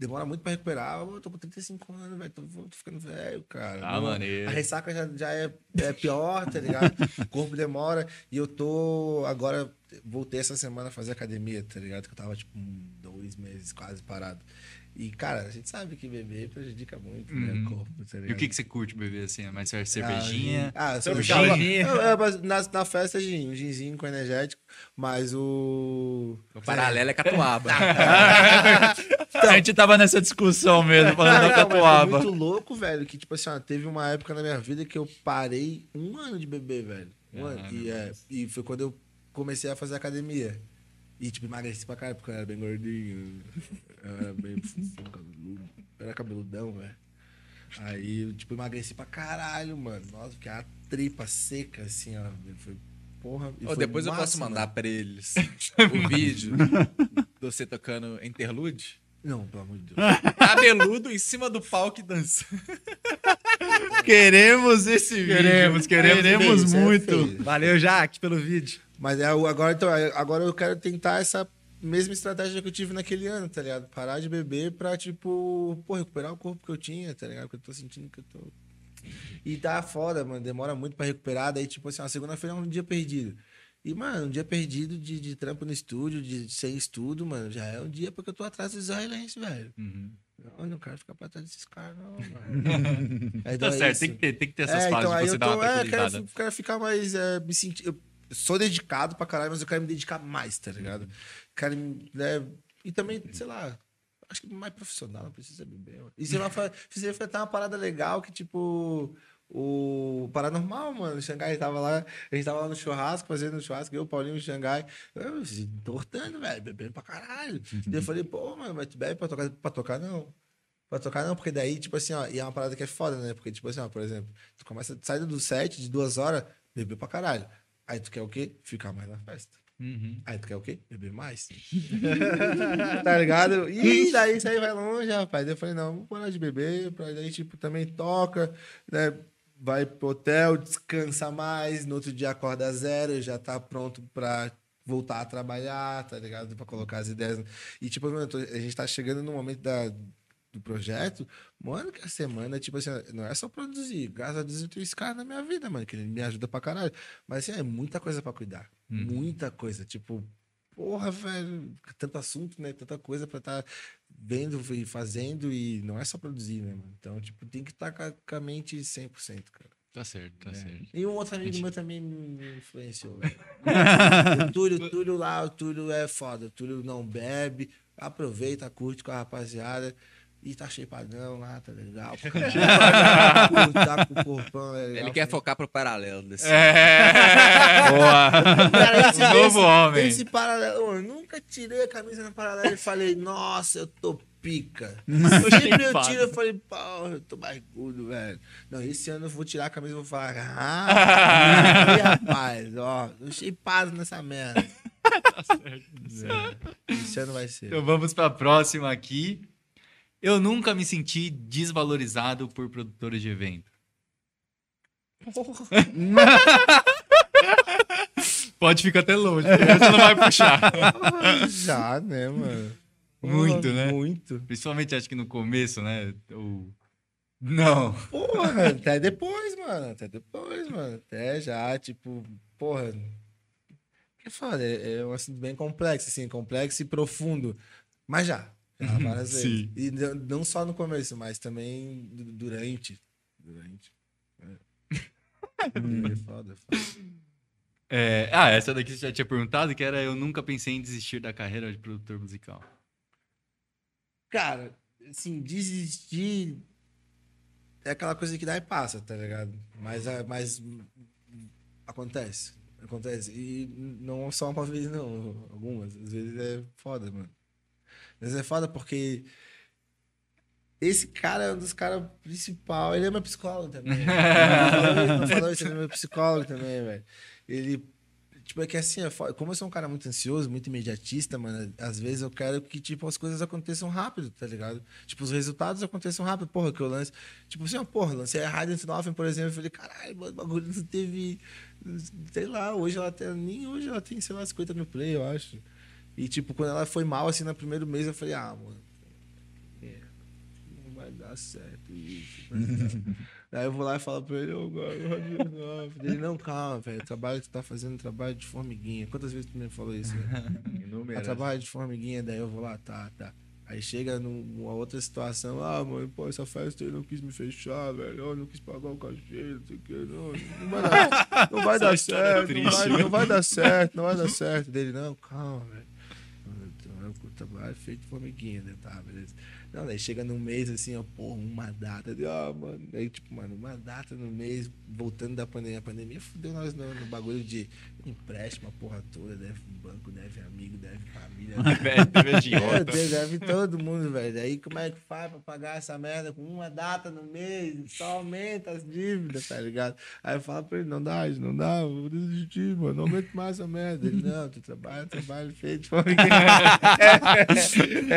demora muito pra recuperar. Eu tô com 35 anos, velho. Tô, tô ficando velho, cara. Ah, maneiro. A ressaca já, já é, é pior, tá ligado? o corpo demora. E eu tô. Agora, voltei essa semana a fazer academia, tá ligado? Que eu tava, tipo, dois meses quase parado. E, cara, a gente sabe que beber prejudica muito, né? Uhum. O corpo, tá? E o que, que você curte beber assim? É mais cervejinha? Ah, cervejinha. Mas na, na festa, gin, um ginzinho com energético, mas o. O paralelo é catuaba. A gente tava nessa discussão mesmo, falando Não, da então, mas foi catuaba. muito louco, velho, que, tipo assim, ó, teve uma época na minha vida que eu parei um ano de beber, velho. Um ano. E, é, e foi quando eu comecei a fazer academia. E, tipo, emagreci pra caralho, porque eu era bem gordinho. Eu era bem cabeludo. Eu era cabeludão, velho. Aí, eu, tipo, emagreci pra caralho, mano. Nossa, fiquei a tripa seca, assim, ó. Foi, porra. e Ô, foi depois eu massa, posso mandar mano. pra eles o vídeo de você tocando interlude. Não, pelo amor de Deus. Cabeludo em cima do palco e dança. Queremos esse vídeo. Queremos, queremos. Queremos é muito. Valeu, Jaque, pelo vídeo. Mas é, agora, então, é, agora eu quero tentar essa mesma estratégia que eu tive naquele ano, tá ligado? Parar de beber pra, tipo, pô, recuperar o corpo que eu tinha, tá ligado? Que eu tô sentindo que eu tô. E tá foda, mano. Demora muito pra recuperar. Daí, tipo assim, a segunda-feira é um dia perdido. E, mano, um dia perdido de, de trampo no estúdio, de sem estudo, mano, já é um dia porque eu tô atrás dos israelenses, velho. Uhum. Não, eu não quero ficar pra trás desses caras, não, mano. Então Tá é certo, isso. tem que, ter, tem que ter essas É, fases então, aí de você eu dar uma é, quero, quero ficar mais. é, me sentir. Eu sou dedicado pra caralho, mas eu quero me dedicar mais, tá ligado? Quero. me- Né, e também, sei lá. Acho que mais profissional, não precisa beber. mano. E você vai você vai fazer uma parada legal que, tipo. O Paranormal, mano, o Xangai tava lá, a gente tava lá no churrasco, fazendo churrasco, eu, o Paulinho, o Xangai, eu, se entortando, velho, bebendo pra caralho. E eu falei, pô, mano, mas tu bebe pra tocar? Pra tocar, não. Pra tocar não, porque daí, tipo assim, ó, e é uma parada que é foda, né? Porque, tipo assim, ó, por exemplo, tu começa, sai do set de duas horas, bebeu pra caralho. Aí tu quer o quê? Ficar mais na festa. Uhum. Aí tu quer o quê? Beber mais. tá ligado? E daí isso aí vai longe, rapaz. Eu falei, não, vou parar de beber, pra daí, tipo, também toca, né? Vai pro hotel, descansa mais, no outro dia acorda zero, já tá pronto pra voltar a trabalhar, tá ligado? Pra colocar as ideias. E, tipo, mano, a gente tá chegando no momento da, do projeto, mano, que a semana, tipo assim, não é só produzir. Graças a Deus eu tenho esse cara na minha vida, mano, que ele me ajuda pra caralho. Mas assim, é muita coisa pra cuidar. Muita coisa. Tipo, porra, velho, tanto assunto, né? Tanta coisa pra estar vendo e fazendo e não é só produzir, né, mano? Então, tipo, tem que estar com, a- com a mente 100%, cara. Tá certo, tá certo. E um outro amigo meu também me influenciou, velho. o Túlio, o Túlio lá, o Túlio é foda. O Túlio não bebe, aproveita, curte com a rapaziada. E tá shapeadão lá, tá legal. tá com o corpão, é legal. Ele quer focar pro paralelo desse. Boa. Cara, esse, Novo esse- homem. Esse paralelo, eu nunca tirei a camisa na paralela e falei, nossa, eu tô pica. Eu sempre eu tiro, eu falei, pô, eu tô barrigudo, velho. Não, esse ano eu vou tirar a camisa e vou falar, ah, e, rapaz, ó, tô shapeado nessa merda. É, esse ano vai ser. Então vamos pra próxima aqui. Eu nunca me senti desvalorizado por produtores de evento. Pode ficar até longe, você não vai puxar. Já, né, mano? Muito, né? Muito. Principalmente acho que no começo, né? O... Não. Porra, até depois, mano. Até depois, mano. Até já, tipo, porra. Que foda, é, é um assunto bem complexo, assim, complexo e profundo. Mas já. Já várias vezes. E não- só no começo, mas também du- durante. Durante. É, é foda, é foda. É, ah, essa daqui você já tinha perguntado, que era eu nunca pensei em desistir da carreira de produtor musical. Cara, assim, desistir. é aquela coisa que dá e passa, tá ligado? Mas, é- mas acontece. Acontece. E não só uma vez, não. Algumas. Às vezes é foda, mano. Vezes é foda porque esse cara é um dos caras principais. Ele é meu psicólogo também. Não falou isso, ele é meu psicólogo também, velho. Ele. Tipo, é que assim, é como eu sou um cara muito ansioso, muito imediatista, mano, às vezes eu quero que, tipo, as coisas aconteçam rápido, tá ligado? Tipo, os resultados aconteçam rápido. Porra, que eu lance. Tipo assim, ó, porra, lancei a Radiant Nothing, por exemplo, eu falei, caralho, mano, o bagulho não teve. Sei lá, hoje ela tem. Nem hoje ela tem, sei lá, 50 mil play, eu acho. E, tipo, quando ela foi mal, assim, no primeiro mês, eu falei, ah, mano. é, Não vai dar certo isso. não vai dar. Aí eu vou lá e falo pra ele, ô, oh, Ele, não, calma, velho. O trabalho que tu tá fazendo é trabalho de formiguinha. Quantas vezes tu me falou isso? É trabalho de formiguinha, daí eu vou lá, tá, tá. Aí chega numa outra situação, ah, mano, pô, essa festa ele não quis me fechar, velho. Eu não quis pagar o cachê, não sei o que, não. Não vai dar, não vai dar certo, não vai, não vai dar certo, não vai dar certo. Dele, não, calma, velho. Trabalho feito de formiguinha, né? Tá, beleza. Não, daí chega num mês assim, ó, porra, uma data. De, ah, mano. Aí, tipo, mano, uma data no mês, voltando da pandemia. A pandemia fudeu nós no, no bagulho de empréstimo, a porra toda, deve banco, deve amigo, deve família. Meu Deus, deve todo mundo, velho. Aí como é que faz pra pagar essa merda com uma data no mês? Só aumenta as dívidas, tá ligado? Aí eu falo pra ele, não dá, isso não dá, eu vou desistir, mano. Não aumento mais essa merda. Ele, não, tu trabalha, trabalho feito.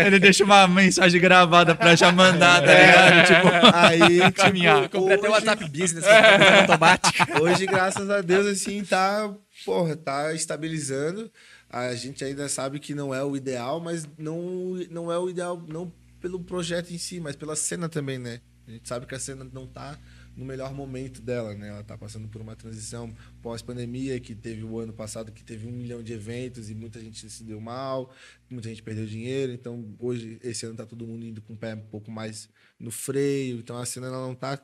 Ele deixa uma mensagem gravada pra já mandar, tá ligado? Tipo, Aí, tipo, Caminhar. Comprei até o WhatsApp Business, com automática. Hoje, graças a Deus, assim, tá, porra, tá estabilizando. A gente ainda sabe que não é o ideal, mas não, não é o ideal não pelo projeto em si, mas pela cena também, né? A gente sabe que a cena não tá no melhor momento dela, né? Ela tá passando por uma transição pós-pandemia, que teve o ano passado que teve um milhão de eventos e muita gente se deu mal, muita gente perdeu dinheiro. Então, hoje, esse ano tá todo mundo indo com o pé um pouco mais no freio. Então, a cena ela não tá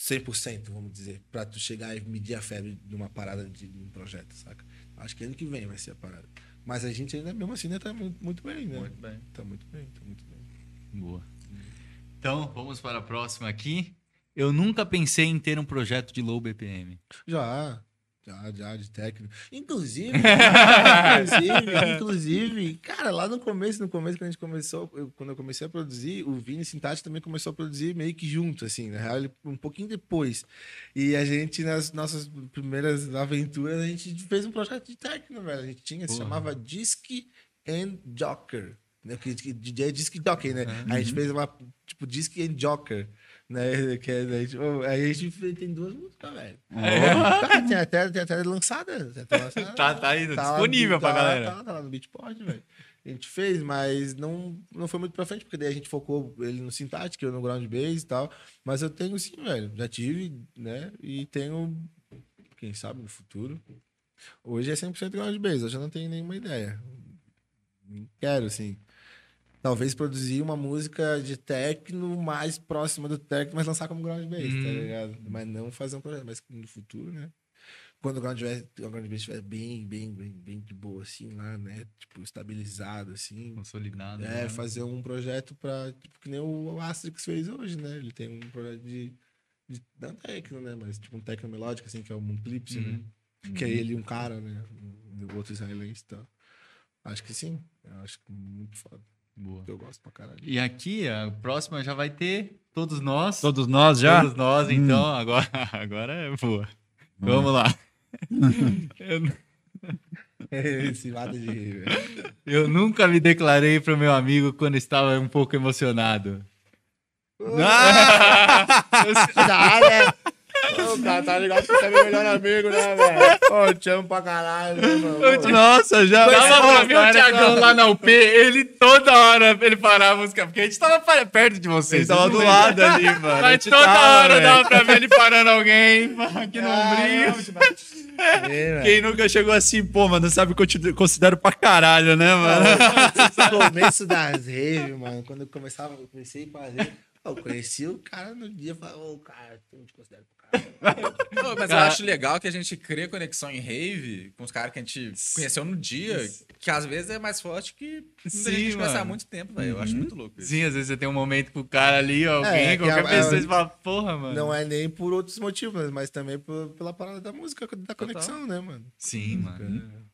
100%, vamos dizer, pra tu chegar e medir a febre de uma parada de, de um projeto, saca? Acho que ano que vem vai ser a parada. Mas a gente ainda, mesmo assim, ainda tá muito, muito bem, né? Muito bem. Tá muito bem, tá muito bem. Boa. Então, vamos para a próxima aqui. Eu nunca pensei em ter um projeto de low BPM. Já, já, já, de técnico. Inclusive, inclusive, inclusive, cara, lá no começo, no começo, quando a gente começou, eu- quando eu comecei a produzir, o Vini Sintati também começou a produzir meio que junto, assim, na real, ele, um pouquinho depois. E a gente, nas nossas primeiras aventuras, a gente fez um projeto de técnico, velho. A gente tinha, se Porra. chamava Disc and Jocker. Né? Que, que DJ é Disc Jockey, né? A gente fez uma, tipo, Disc and Jocker. Né? Que é, né? Tipo, aí a gente tem duas músicas, velho. Tá, tem até, tem até lançada. tem até lançada. Tá- tá aí, lá- disponível pra tá lá- galera. Tá, lá- tá lá no Beatport, velho. A gente fez, mas não, não foi muito pra frente, porque daí a gente focou ele no Syntactic, eu no Ground Bass e tal. Mas eu tenho sim, velho. Já tive, né? E tenho, quem sabe, no futuro. Hoje é 100% Ground Bass, eu já não tenho nenhuma ideia. Quero, assim. Talvez produzir uma música de techno mais próxima do techno, mas lançar como ground bass, tá Hum. ligado? Mas não fazer um projeto, mas no futuro, né? Quando o ground bass, o ground bass estiver bem, bem, bem, bem de boa, assim, lá, né? Tipo, estabilizado, assim. Consolidado. É, né? fazer um projeto pra. Tipo, que nem o Asterix fez hoje, né? Ele tem um projeto de. de não techno, né? Mas tipo um techno melódico, assim, que é o Monclipse, Uhum. né? Que é ele e um cara, né? O outro israelense e tal. Acho que sim. Eu acho que muito foda. Boa. Eu gosto pra caralho. E aqui, a próxima já vai ter todos nós. todos nós já? Todos nós, então, agora, agora é boa. Vamos lá. Eu, Esse lado de eu nunca me declarei pro meu amigo quando estava um pouco emocionado. Dá, né? Ô, cara, tá ligado que você é meu melhor amigo, né, velho? Pô, eu te amo pra caralho, né, mano? Nossa, já. Tava pra ver o cara, Thiagão lá na UP, ele toda hora ele parava a música, porque a gente tava perto de vocês. Ele tava do lado ali, mano. Mas toda tava, hora velho. dava pra ver ele parando alguém aqui no ombrinho. É, velho. Quem nunca chegou assim, pô, mano, sabe que eu te considero pra caralho, né, mano? No começo das raves, mano, quando eu começava, eu comecei a fazer, Eu conheci o cara no dia e falei, ô, cara, eu te considero cara. Não, mas eu acho legal que a gente cria conexão em rave com os caras que a gente conheceu no dia, que às vezes é mais forte que muita Sim, gente conhece há muito tempo, velho. Eu acho muito louco isso. Sim, às vezes você tem um momento com o cara ali, ó, alguém, É, que qualquer é- pessoa, é- você fala, porra, mano. Não é nem por outros motivos, mas também por- pela parada da música, da conexão, né, mano? Sim, mano.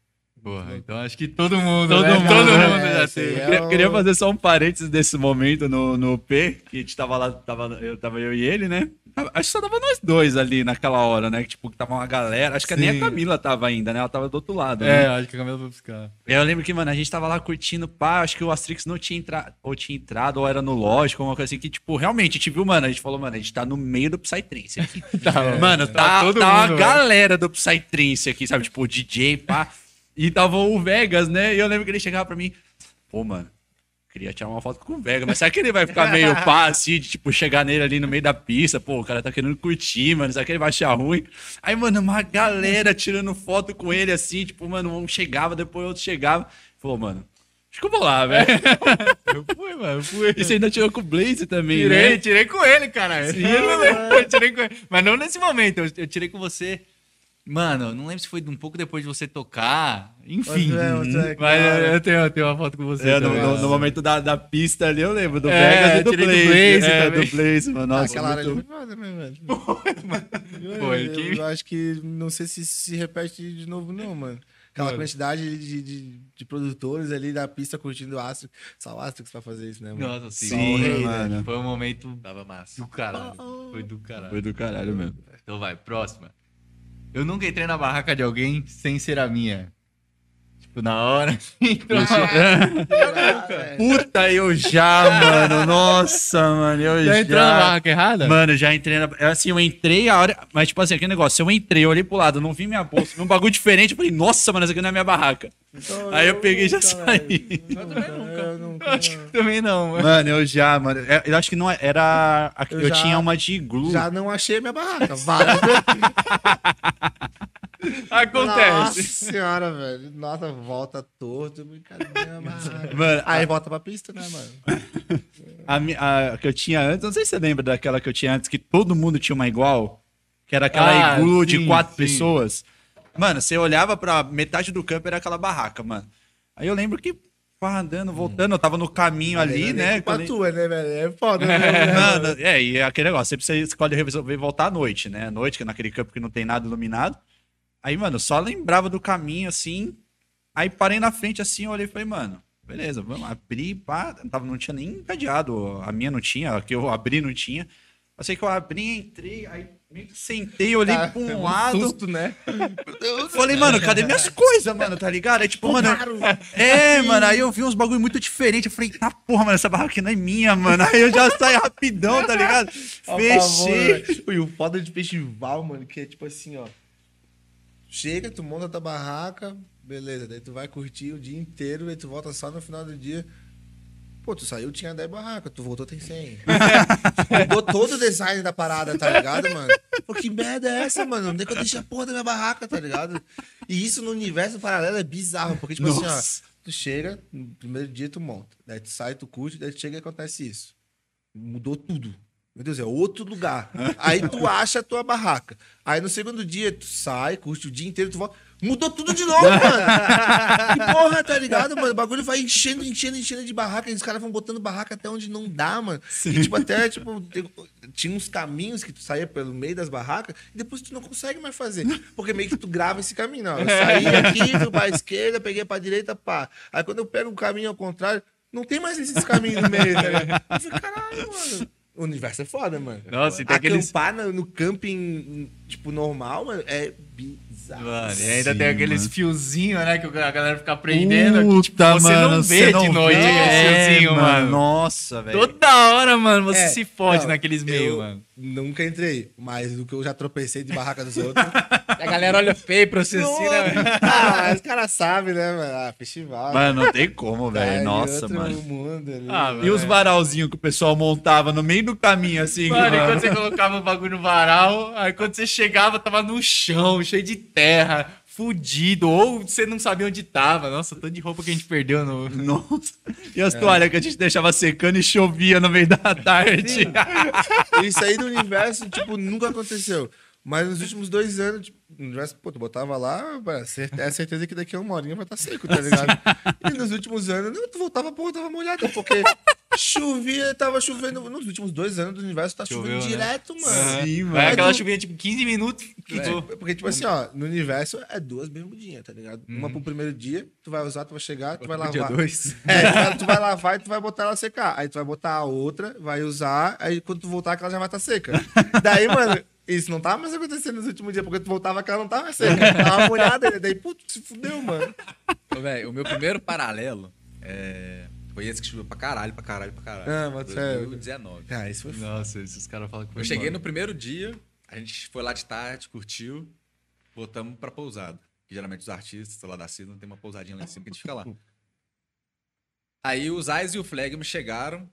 Porra, então acho que todo mundo, Todo né? mundo, todo né? mundo já É, teve. sim, é. Queria, fazer só um parênteses desse momento no, no P, que a gente tava lá, tava, eu, tava eu e ele, né? Acho que só tava nós dois ali naquela hora, né? Que, tipo, que tava uma galera. Acho que nem Sim. a Camila tava ainda, né? Ela tava do outro lado, É, né? acho que a Camila foi buscar. Eu lembro que, mano, a gente tava lá curtindo, pá, acho que o Astrix não tinha entrado, ou tinha entrado, ou era no lógico, alguma coisa assim, que, tipo, realmente, a gente viu, mano, a gente falou, mano, a gente tá no meio do Psytrance aqui. mano, Tá tá, tá mundo, uma velho. galera do Psytrance aqui, sabe? Tipo, o DJ, pá. E tava o Vegas, né? E eu lembro que ele chegava pra mim, pô, mano, queria tirar uma foto com o Vegas, mas será que ele vai ficar meio pá, assim, de, tipo, chegar nele ali no meio da pista? Pô, o cara tá querendo curtir, mano, será que ele vai achar ruim? Aí, mano, uma galera tirando foto com ele, assim, tipo, mano, um chegava, depois outro chegava. Falou, mano, acho que eu vou lá, velho. Eu fui, mano, eu fui. E você ainda tirou com o Blaze também, Tirei, né? tirei com ele, cara. Lembro, eu tirei com ele. Mas não nesse momento, eu, eu tirei com você. Mano, não lembro se foi um pouco depois de você tocar. Enfim. Mas é, mas é, Mas eu, tenho, eu tenho uma foto com você. É, no, no- no momento da, da pista ali, eu lembro do É, Vegas e do tirei do Blaze. Blaze é, do Blaze, mano. Nossa, Aquela área ali muito... foi foda mesmo, velho. Foi, eu, que- eu acho que não sei se se repete de novo, não, mano. Aquela Mano. quantidade de, de, de produtores ali da pista curtindo o Astro. Só o Astro que vai fazer isso, né, mano? Nossa, sim. Sim, rei, mano. né? Foi um momento Tava massa. do caralho. Foi do caralho. Foi do caralho mesmo. Então vai, próxima. Eu nunca entrei na barraca de alguém sem ser a minha. Tipo, na hora. Então, Puta, eu já, mano. Nossa, mano, eu já já. entrou na barraca errada? Mano, já entrei na. Assim, eu entrei a hora. Mas, tipo assim, aquele negócio, eu entrei, eu olhei pro lado, não vi minha bolsa, vi um bagulho diferente. Eu falei, nossa, mano, essa aqui não é minha barraca. Então, Aí eu peguei e já saí. Eu também nunca. Eu nunca. Acho que também não, mano. Mano, eu já, mano. é- Eu acho que não é- era. a- Eu, Eu já- tinha uma de glue. Já não achei minha barraca. Várias vezes. Nossa Acontece. senhora, velho. Nossa, volta torto, brincadeira, barraca. Mano, Aí volta pra pista, né, mano? A, a que eu tinha antes, não sei se você lembra daquela que eu tinha antes, que todo mundo tinha uma igual. Que era aquela Ah, iglu de quatro sim. pessoas. Mano, você olhava pra metade do campo, era aquela barraca, mano. Aí eu lembro que, andando, voltando, eu tava no caminho ali, né? Pra quando- tua, né, velho? É foda, né? Mano, é, e é aquele negócio, sempre você escolhe resolver voltar à noite, né? À noite, que é naquele campo que não tem nada iluminado. Aí, mano, eu só lembrava do caminho, assim. Aí parei na frente, assim, olhei e falei, mano, beleza, vamos abrir, pá. Não, tava, não tinha nem cadeado, a minha não tinha, a que eu abri não tinha. Eu sei que eu abri, entrei, aí meio que sentei, olhei Tá, pra um é um lado. susto, né? Falei, mano, cadê minhas coisas, mano, tá ligado? Aí, tipo, mano. É, mano, aí eu vi uns bagulho muito diferente. Eu falei, tá porra, mano, essa barraca aqui não é minha, mano. Aí eu já saí rapidão, tá ligado? Fechei. favor, velho. E o foda de festival, mano, que é tipo assim, ó. Chega, tu monta tua barraca, beleza. Daí tu vai curtir o dia inteiro e tu volta só no final do dia. Pô, tu saiu, tinha 10 barracas, tu voltou, tem 100. Mudou todo o design da parada, tá ligado, mano? Pô, que merda é essa, mano? Onde é que eu deixei a porra da minha barraca, tá ligado? E isso no universo paralelo é bizarro, porque, tipo assim, Nossa. ó, tu chega, no primeiro dia tu monta, daí tu sai, tu curte, daí tu chega e acontece isso. Mudou tudo. Meu Deus, é outro lugar. Aí tu acha a tua barraca. Aí no segundo dia tu sai, curte o dia inteiro, tu volta. Mudou tudo de novo, mano. Que porra, tá ligado, mano? O bagulho vai enchendo, enchendo, enchendo de barraca. E os caras vão botando barraca até onde não dá, mano. E tipo, até, tipo, tinha uns caminhos que tu saía pelo meio das barracas e depois tu não consegue mais fazer. Porque meio que tu grava esse caminho, ó. Eu saí aqui, fui pra esquerda, peguei pra direita, pá. Aí quando eu pego o caminho ao contrário, não tem mais esses caminhos no meio, tá ligado? Eu falei, caralho, mano. O universo é foda, mano. Nossa, e tem aqueles- Acampar no, no camping, tipo, normal, mano, é bizarro. Mano, e ainda Sim, tem aqueles mano. fiozinhos, né? Que a galera fica prendendo. que, tipo, Puta, você mano, não vê de noite vê, aquele fiozinho, mano. Nossa, velho. Toda hora, mano, você É, se fode não, naqueles meios, mano. Nunca entrei, mas do que eu já tropecei de barraca dos outros. A galera olha feio pra você assim, né? velho? ah, mas os caras sabem, né, mano? Ah, festival. Mano, não tem como, tá velho. Nossa, mano. Mundo ali. Ah, E os varalzinhos que o pessoal montava no meio do caminho, assim, Mano, e mano. quando você colocava o bagulho no varal, aí quando você chegava, tava no chão, cheio de terra, fudido, ou você não sabia onde tava. Nossa, tanto de roupa que a gente perdeu no. Nossa. E as toalhas que a gente deixava secando e chovia no meio da tarde. Isso aí do universo, tipo, nunca aconteceu. Mas nos últimos dois anos, tipo, no universo, pô, tu botava lá, é a certeza que daqui a uma horinha vai estar seco, tá ligado? e nos últimos anos, não, tu voltava, pô, tava molhado, porque chovia, tava chovendo. Nos últimos dois anos do universo tá Choveu, chovendo né? direto, mano. Sim, Vai mano. aquela tu- chuvinha tipo 15 minutos. Que, tipo, porque, tipo assim, ó, no universo é duas bermudinhas, tá ligado? Uma pro primeiro dia, tu vai usar, tu vai chegar, tu vai Dia lavar. dois. É, tu vai, tu vai lavar e tu vai botar ela secar. Aí tu vai botar a outra, vai usar, aí quando tu voltar, que ela já vai estar seca. Daí, mano, isso não tava mais acontecendo nos últimos dias, porque tu voltava ela não tava seca. Tava molhada. Daí, putz, se fudeu, mano. Ô, velho, o meu primeiro paralelo é... foi esse que choveu pra caralho, pra caralho, pra caralho. Ah, mas sério. 2019. Ah, isso foi f... Nossa, esses caras falam que foi Eu cheguei no primeiro dia, a gente foi lá de tarde, curtiu, voltamos pra pousada. Que geralmente os artistas lá da Cisne tem uma pousadinha lá em cima que a gente fica lá. Aí os Ais e o Flegma chegaram,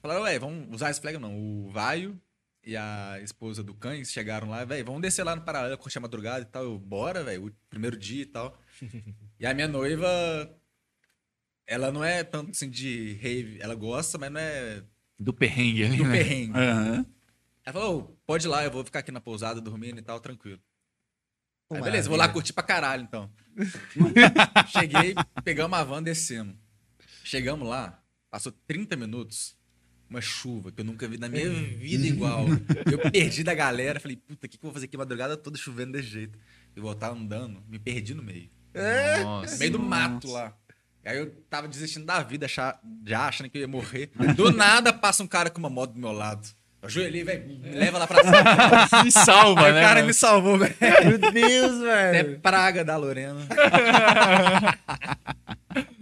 falaram, ué, vamos. Os Ais e o Flegma não, o Vaio e a esposa do Cães chegaram lá, velho, vamos descer lá no Paralelo, curtir a madrugada e tal. Eu, bora, velho, o primeiro dia e tal. e a minha noiva, ela não é tanto assim de rave, ela gosta, mas não é Do perrengue ali, do né? perrengue. Aham. Ela falou, "Ô, pode ir lá, eu vou ficar aqui na pousada dormindo e tal, tranquilo. Aí, beleza, vou lá curtir pra caralho, então. Cheguei, pegamos a van, descemos. Chegamos lá, passou 30 minutos, uma chuva que eu nunca vi na minha vida igual. Eu perdi da galera, falei, puta, o que, que eu vou fazer aqui madrugada toda chovendo desse jeito? Eu voltava andando, me perdi no meio. Nossa. No meio do mato lá. Aí eu tava desistindo da vida, achar- já achando que eu ia morrer. Do nada passa um cara com uma moto do meu lado. Eu ajoelhei, velho, me leva lá pra cima. Me salva, Aí né? o cara mano? me salvou, velho. Meu Deus, É velho. praga da Lorena.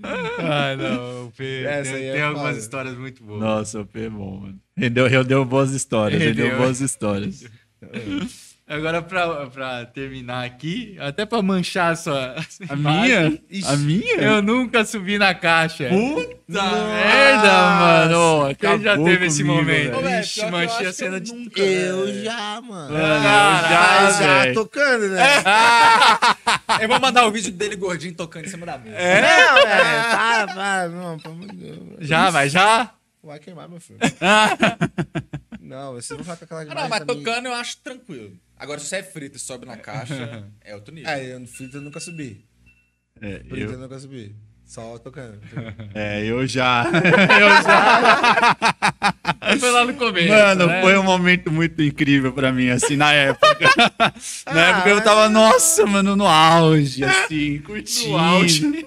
Ah, não, o P. Essa tem é tem algumas histórias muito boas. Nossa, o P é bom, mano. Rendeu, rendeu boas histórias, rendeu, Rendeu. boas histórias. Agora, pra, pra terminar aqui, até pra manchar a sua. A minha? Ixi, A minha? Eu nunca subi na caixa. Puta Nossa, merda, mano. Quem já teve esse comigo, momento? velho. velho, Ixi, pior manchei a cena eu de. nunca- Eu já, mano. Eu já, já tocando, né? Eu vou mandar o vídeo dele gordinho tocando em cima da mesa. É? Não, velho. Para, para. Não, pelo amor de Deus. Já, vai já? Vai queimar, meu filho. Não, você não vai com aquela Ah, não, imagem mas tocando eu acho tranquilo. Agora, se você é frito e sobe na caixa, é outro nível. É, eu no frito eu nunca subi. É, Frito eu eu, nunca subi. Só tocando. é, eu já. Eu já. Foi lá no começo. Mano, né? foi um momento muito incrível pra mim, assim, na época. na época eu Ah, tava, nossa, mano, no auge, assim, curtindo. No auge.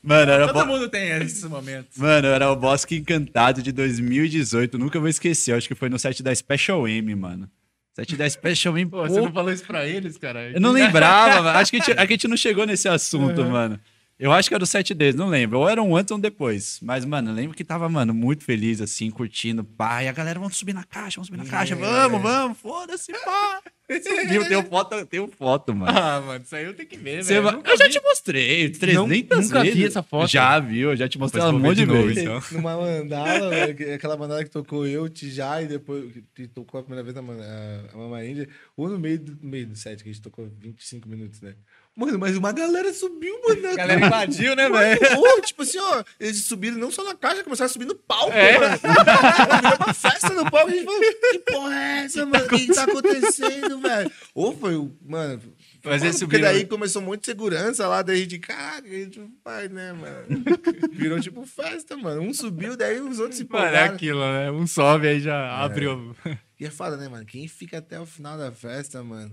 Mano, era Todo bo... mundo tem esses momentos. Mano, era o Bosque Encantado de 2018. Nunca vou esquecer. Acho que foi no set da Special M, mano. Set da Special M. Pô, pô, você não falou isso pra eles, cara? Eu não lembrava. Acho que a gente, a gente não chegou nesse assunto, mano. Eu acho que era o set deles, não lembro. Ou era um antes ou um depois. Mas, mano, eu lembro que tava, mano, muito feliz, assim, curtindo. Pá, e a galera, vamos subir na caixa, vamos subir na caixa. Vamos, vamos, foda-se, pá. Subiu, Tenho foto, tenho foto, mano. Ah, mano, isso aí eu tenho que ver, velho. Nunca Eu já vi. te mostrei 300 nunca vi vezes. essa foto. Já viu, eu já te mostrei ela um monte de vezes. então. Numa mandala, velho, que- aquela mandala que tocou eu, Tijá, e depois que tocou a primeira vez a, a, a Mama Índia, ou no meio do, meio do set, que a gente tocou 25 minutos, né? Mano, mas uma galera subiu, mano. A galera invadiu, né, velho? Tipo assim, ó, eles subiram não só na caixa, começaram a subir no palco, É. mano. Virou uma festa no palco, a gente falou, que porra é essa, mano? O que tá acontecendo, velho? Ou foi, o- mano... Mas eles porque daí começou um monte de segurança lá, daí a gente, caraca, a gente não faz, né, mano? Virou tipo festa, mano. Um subiu, daí os outros se Mano, é empolgaram. aquilo, né? Um sobe aí já abriu. E é foda, né, mano? Quem fica até o final da festa, mano?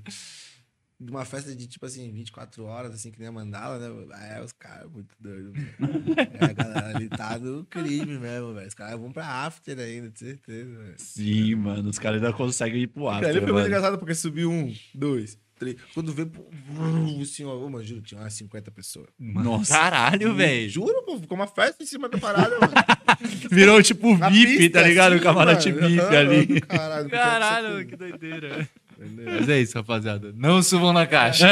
De uma festa de, tipo assim, 24 horas, assim, que nem a mandala, né? É, os caras muito doidos. É, a galera ali tá no crime mesmo, velho. Os caras vão pra after ainda, de certeza, velho. Sim, mano, os caras ainda conseguem ir pro Cara, after, ali foi muito engraçado porque subiu um, dois, três. Quando vrum, assim, ó, mano, juro, tinha umas 50 pessoas. Nossa, Caralho, velho. Juro, pô, ficou uma festa em cima da parada, mano. virou tipo VIP, pista, tá ligado? assim, o camarote mano. VIP Aham, ali. Caralho, Caralho, que doideira. Mas é isso, rapaziada. Não subam na caixa.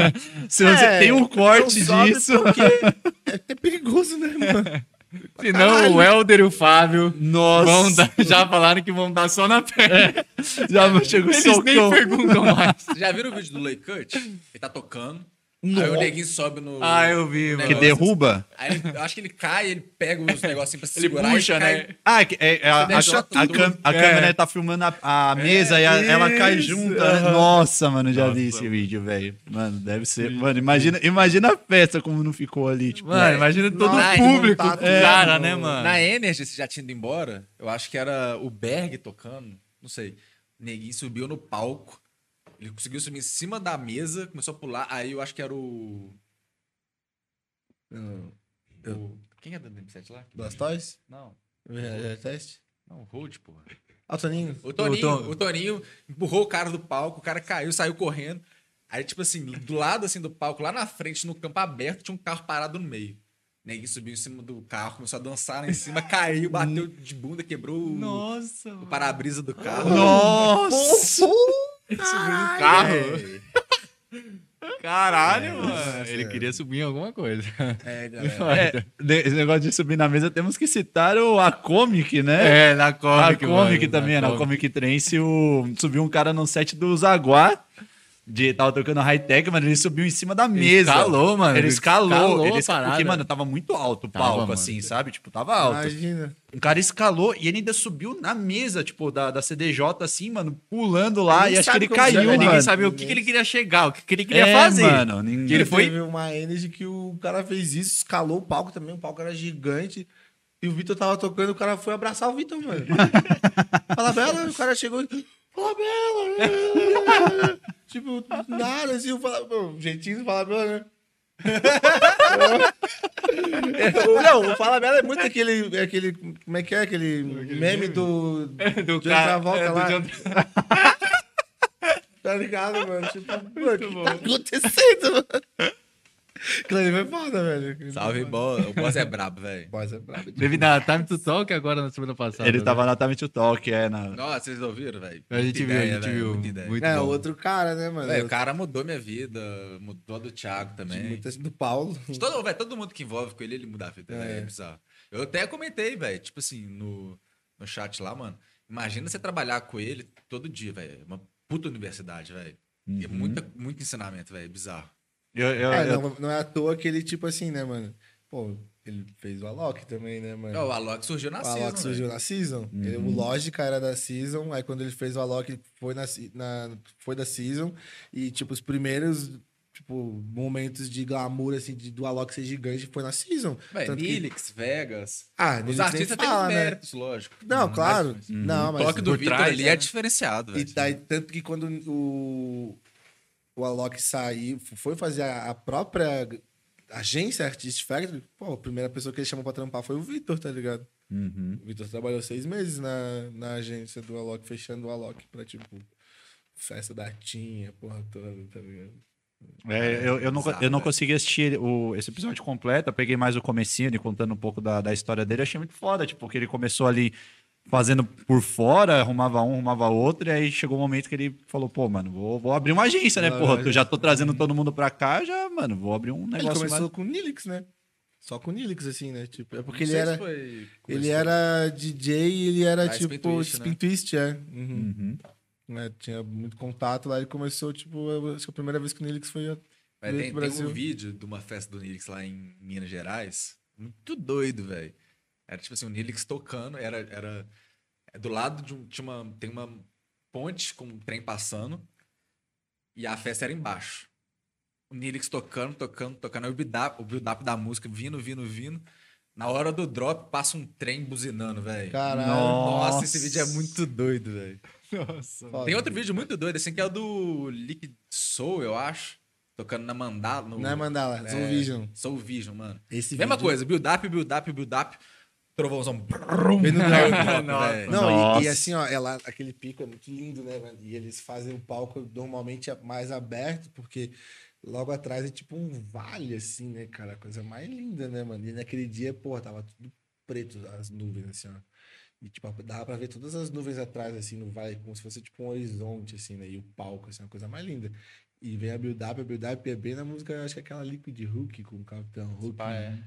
Se você É, tem um corte não disso. Porque é até perigoso, né, mano? Senão o Helder e o Fábio Nossa. vão dar- já falaram que vão dar só na perna. Já chegou o Eles nem socão. perguntam mais. Já viram o vídeo do Lay Cut? Ele tá tocando, Aí o neguinho sobe no. Ah, eu vi, no mano. Que derruba? Aí ele- eu acho que ele cai, ele pega os negocinhos pra se Ele segurar puxa, e cai. né? Ah, é, é- é a, a, a, cam- a É. câmera tá filmando a, a mesa e a- ela cai junto. aham. Nossa, mano, já Nossa, vi esse mano. vídeo, velho. Mano, deve ser. Mano, imagina, imagina a festa como não ficou ali. Tipo, Mano, imagina todo Nossa, o público, com o cara, é, né, no- mano? Na Energy, você já tinha ido embora, eu acho que era o Berg tocando, não sei. O neguinho subiu no palco, ele conseguiu subir em cima da mesa, começou a pular, aí eu acho que era o... o- Quem é da DM7 lá? Blastoise? Não, É, é, teste? não, o Hold, porra. Ah, o Toninho. O Toninho, Tom- o Toninho empurrou o cara do palco, o cara caiu, saiu correndo. Aí, tipo assim, do lado assim do palco, lá na frente, no campo aberto, tinha um carro parado no meio. O neguinho subiu em cima do carro, começou a dançar lá em cima, caiu, bateu de bunda, quebrou o- Nossa, o mano. para-brisa do carro. Nossa! Carro. Caralho, mano. Ele queria subir em alguma coisa. É, galera. É, esse negócio de subir na mesa, temos que citar o A Comic, né? É, na Comic, a Comic mano, também, na Comic Trance, o... subiu um cara no set do Zaguar. De, tava tocando high-tech, mano. Ele subiu em cima da Ele mesa. escalou, mano. Ele escalou. Escalou ele a esca- parada. Porque, mano, tava muito alto o Tava, palco, mano. assim, sabe? Tipo, tava alto. Imagina. Um cara escalou e ele ainda subiu na mesa, tipo, da, da CDJ, assim, mano, pulando lá. E acho que ele caiu, mano. Ninguém sabia o que, que ele queria chegar, o que, que ele queria É, fazer. mano. Ninguém... Que ele foi- Teve uma energy que o cara fez isso, escalou o palco também, o palco era gigante. E o Vitor tava tocando, o cara foi abraçar o Vitor, mano. Fala Bela, o cara chegou e. Fala Bela! tipo, nada assim, o Fala Bela. Jeitinho do Fala Bela, né? É, Não, o Fala Bela é muito aquele, aquele. Como é que é? Aquele meme do. do John cara. Travolta é, do lá. John- Tá ligado, mano? Tipo, mano, o que tá acontecendo, mano? Ali foi foda, velho. Salve, boss. O boss é brabo, velho. Boss é brabo. Teve na Time to Talk agora na semana passada. Ele né? tava na Time to Talk, é, na... Nossa, vocês ouviram, velho? A gente viu, a gente viu. muita ideia. Muito É, bom. outro cara, né, mano? Véi, o cara mudou minha vida, mudou a do Thiago também. Muito assim do Paulo. Todo, véi, todo mundo que envolve com ele, ele muda a vida, É. é bizarro. Eu até comentei, velho, tipo assim, no, no chat lá, mano. Imagina você trabalhar com ele todo dia, velho. Uma puta universidade, velho. É muita, muito ensinamento, velho. Bizarro. Eu, eu, É, eu- não, não é à toa que ele, tipo assim, né, mano? Pô, ele fez o Alok também, né, mano? Ó, o Alok surgiu na o season, Alok surgiu velho. na Season. Ele- o Lógica era da Season. Aí quando ele fez o Alok, ele foi, na, na, foi da Season. E, tipo, os primeiros tipo, momentos de glamour, assim, de, do Alok ser gigante foi na Season. Véi, Tanto que- Nilix, Vegas. Ah, Os Nilix artistas têm fala, os né? méritos, lógico. Não, claro. Não, O mas... toque do Vitor trás, ali né? é diferenciado, E velho. daí, tanto que quando o, o Alok saiu, foi fazer a, a própria agência Artist Factory, pô, a primeira pessoa que ele chamou pra trampar foi o Vitor, tá ligado? Uhum. O Vitor trabalhou seis meses na, na agência do Alok, fechando o Alok pra, tipo, festa da Tinha, porra toda, tá ligado? É, eu, eu, não, eu não velho. consegui assistir o, esse episódio completo, eu peguei mais o comecinho, ele contando um pouco da, da história dele, eu achei muito foda, tipo, que ele começou ali fazendo por fora, arrumava um, arrumava outro, e aí chegou o um momento que ele falou, pô, mano, vou, vou abrir uma agência, né, Ah, porra, mas- eu já tô trazendo todo mundo pra cá, já, mano, vou abrir um Ele negócio começou mais... com o Nilix, né? Só com o Nilix, assim, né? Tipo, é porque ele era... foi- Ele era DJ e ele era, Ah, Spin tipo, Twist, Spin né? Twist, é. Uhum. Uhum. né, tinha muito contato lá, ele começou, tipo, eu acho que a primeira vez que o Nilix foi. veio tem, pro tem um vídeo de uma festa do Nilix lá em Minas Gerais. Muito doido, velho. Era tipo assim, o Nilix tocando, era, era é do lado de um. Tinha uma, tem uma ponte com um trem passando e a festa era embaixo. O Nilix tocando, tocando, tocando. Aí o build-up o build da música vindo, vindo, vindo. Na hora do drop, passa um trem buzinando, velho. Caralho. Nossa, esse vídeo é muito doido, velho. Nossa. Tem outro vídeo muito doido, assim, que é o do Liquid Soul, eu acho. Tocando na Mandala. No... Não é Mandala, Soul Vision. Soul Vision, mano. Esse Mesma vídeo- coisa, build up, build Trovãozão. Vem no Caiu drop. o drop, Nossa. Não, e, e assim, ó, ela, aquele pico é muito lindo, né, mano? E eles fazem o palco normalmente é mais aberto, porque logo atrás é tipo um vale, assim, né, cara? A coisa mais linda, né, mano? E naquele dia, pô, tava tudo preto, as nuvens, assim, ó. E, tipo, dava pra ver todas as nuvens atrás, assim, no vale, como se fosse, tipo, um horizonte, assim, né? E o palco, assim, uma coisa mais linda. E vem a build-up, a build-up é bem na música, acho que é aquela Liquid Hook, com o Capitão Hook. Pá, é.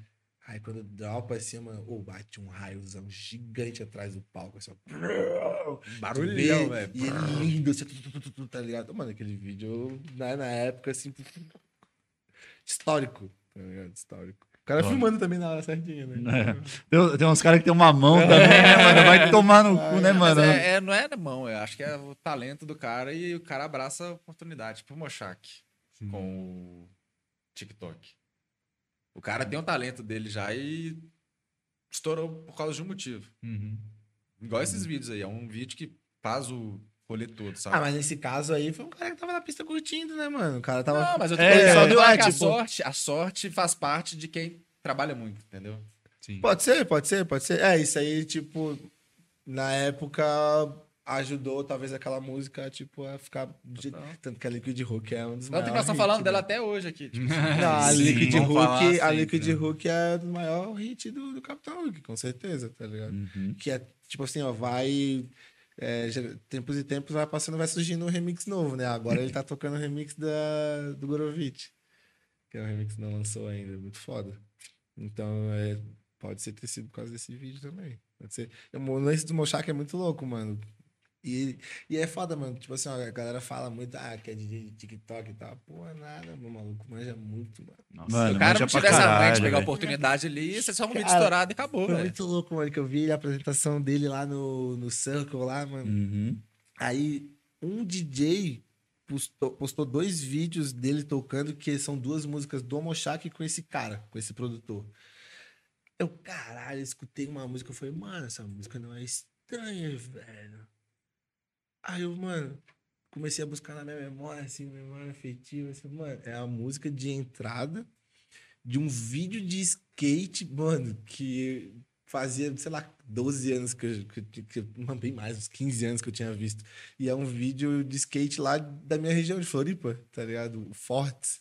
Aí quando dropa assim, mano, ou bate um raiozão gigante atrás do palco, assim, ó. Barulhão, velho. E ele lindo, assim, tá ligado? Mano, aquele vídeo, na, na época, assim. histórico. Tá ligado? Histórico. O cara filmando também na hora certinha, né? Tem, tem uns caras que tem uma mão também, né, mano? Vai tomar no cu, né, mano? é, é- não é mão, eu acho que é o talento do cara e o cara abraça a oportunidade. Tipo o Moshak com o TikTok. O cara tem o talento dele já e estourou por causa de um motivo. Uhum. Igual esses vídeos aí. É um vídeo que faz o rolê todo, sabe? Ah, mas nesse caso aí foi um cara que tava na pista curtindo, né, mano? O cara tava. Não, mas eu tô É, falando só a, é, tipo- sorte, a sorte faz parte de quem trabalha muito, entendeu? Sim. Pode ser, pode ser, pode ser. É, isso aí, tipo, na época ajudou talvez aquela música, tipo, a ficar. de- Tanto que a Liquid Hook é um dos Tanto que nós maiores estamos falando hits, dela né? até hoje aqui. Tipo, Não, a Sim, Liquid falar Hook, a sempre, Liquid né? Hook é o maior hit do, do Capitão Hook, com certeza, tá ligado? Uhum. Que é, tipo assim, ó, vai. é, tempos e tempos vai passando, vai surgindo um remix novo, né? Agora ele tá tocando o remix da, do Gorovitch. Que é um remix que não lançou ainda, muito foda. Então, é, pode ser ter sido por causa desse vídeo também. Pode ser. O lance do Mochak é muito louco, mano. E, e é foda, mano. Tipo assim, ó, a galera fala muito, ah, que é de TikTok e tal. Porra, nada, meu maluco manja muito, mano. Nossa. Mano, o cara não pra tivesse a mãe caralho, de pegar a oportunidade ali, isso é só um vídeo estourado e acabou, Foi velho. muito louco, mano, que eu vi a apresentação dele lá no, no Circle lá, mano. Uhum. Aí um DJ postou, postou dois vídeos dele tocando, que são duas músicas do Mochak com esse cara, com esse produtor. Eu, caralho, escutei uma música, eu falei, mano, essa música não é estranha, velho. Aí eu, mano, comecei a buscar na minha memória, assim, memória afetiva, assim, mano, é a música de entrada de um vídeo de skate, mano, que fazia, sei lá, 12 anos que eu, que, que não, bem mais, uns 15 anos que eu tinha visto. E é um vídeo de skate lá da minha região de Floripa, tá ligado? Fortes.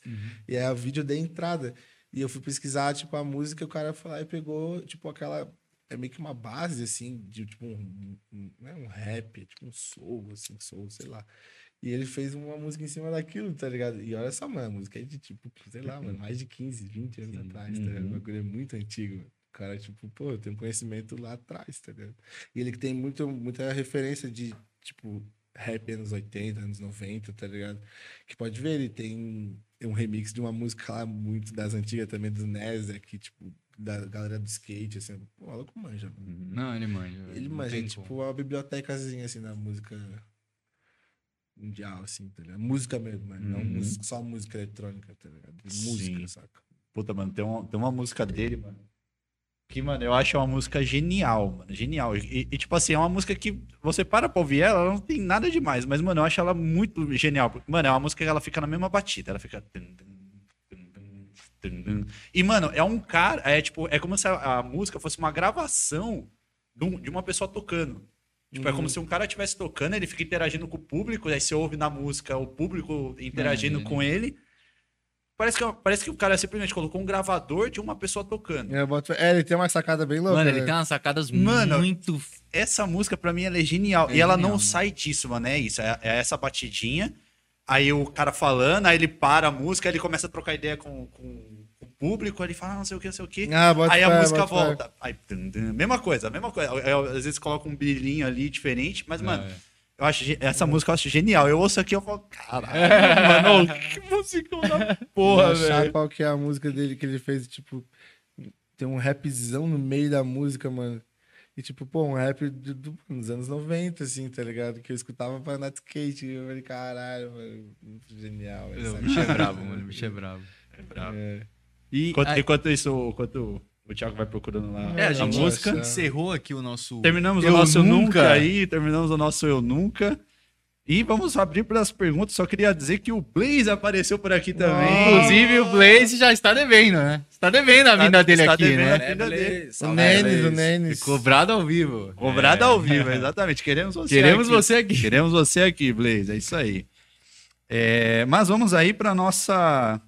E é o vídeo da entrada. E eu fui pesquisar, tipo, a música, o cara foi lá e pegou, tipo, aquela. É meio que uma base, assim, de tipo um. um não é um rap, é tipo um soul, assim, soul, sei lá. E ele fez uma música em cima daquilo, tá ligado? E olha só, mano, a música é de tipo, sei lá, mano, mais de 15, 20 anos atrás, tá ligado? O bagulho é muito antigo, mano. O cara, tipo, pô, tem um conhecimento lá atrás, tá ligado? E ele que tem muito, muita referência de, tipo, rap anos 80, anos 90, tá ligado? Que pode ver, ele tem um remix de uma música lá muito das antigas também, do Nezek, que, tipo, da galera do skate, assim. Pô, o maluco manja, mano. Não, ele manja. Ele Não manja, tem é tipo uma bibliotecazinha, assim, da música mundial, assim, tá ligado? Música mesmo, mano. Não Uhum. música- só música eletrônica, tá ligado? Sim. Música, saca? Puta, mano, tem uma, tem uma música dele, mano. Que, mano, eu acho uma música genial, mano. Genial. E, e, tipo assim, é uma música que você para pra ouvir ela, ela não tem nada demais. Mas, mano, eu acho ela muito genial. Porque, Mano, é uma música que ela fica na mesma batida. Ela fica. E, mano, é um cara. É tipo, é como se a, a música fosse uma gravação de, um- de uma pessoa tocando. Tipo, é como se um cara estivesse tocando, ele fica interagindo com o público, aí você ouve na música o público interagindo com ele. Parece que, parece que o cara simplesmente colocou um gravador de uma pessoa tocando. Eu boto... É, ele tem uma sacada bem louca. Mano, ele né? tem umas sacadas Mano, muito. Essa música, pra mim, ela é genial. É e ela genial, não mano. sai disso, mano. É isso. É, é essa batidinha. Aí o cara falando, aí ele para a música, aí ele começa a trocar ideia com, com o público, aí ele fala, ah, não sei o que, não sei o que. Ah, bota aí a música volta. Aí, tum, mesma coisa, mesma coisa. Aí, às vezes coloca um brilhinho ali diferente, mas, mano, É. eu acho essa música eu acho genial. Eu ouço aqui eu falo, caralho, mano, que música da porra, achar velho. qual que é a música dele que ele fez, tipo, tem um rapzão no meio da música, mano. E tipo, pô, um rap do, do- dos anos 90, assim, tá ligado? Que eu escutava pra andar de skate. E eu falei, caralho, mano, muito genial. O bicho é brabo, mano. O bicho é brabo. É. E Enquanto, aí- enquanto isso, enquanto o Thiago vai procurando lá é, a a gente música. encerrou aqui o nosso. Terminamos Eu o nosso nunca. Nunca. aí, terminamos o nosso Eu Nunca. E vamos abrir para as perguntas. Só queria dizer que o Blaze apareceu por aqui também. Inclusive, o Blaze já está devendo, né? Está devendo a vinda dele está aqui, devendo né? a vinda dele. O Nenes, o Nenes. Cobrado ao vivo. Cobrado É. ao vivo, exatamente. Queremos você Queremos aqui. você aqui. Queremos você aqui, Blaze. É isso aí. É, mas vamos aí para nossa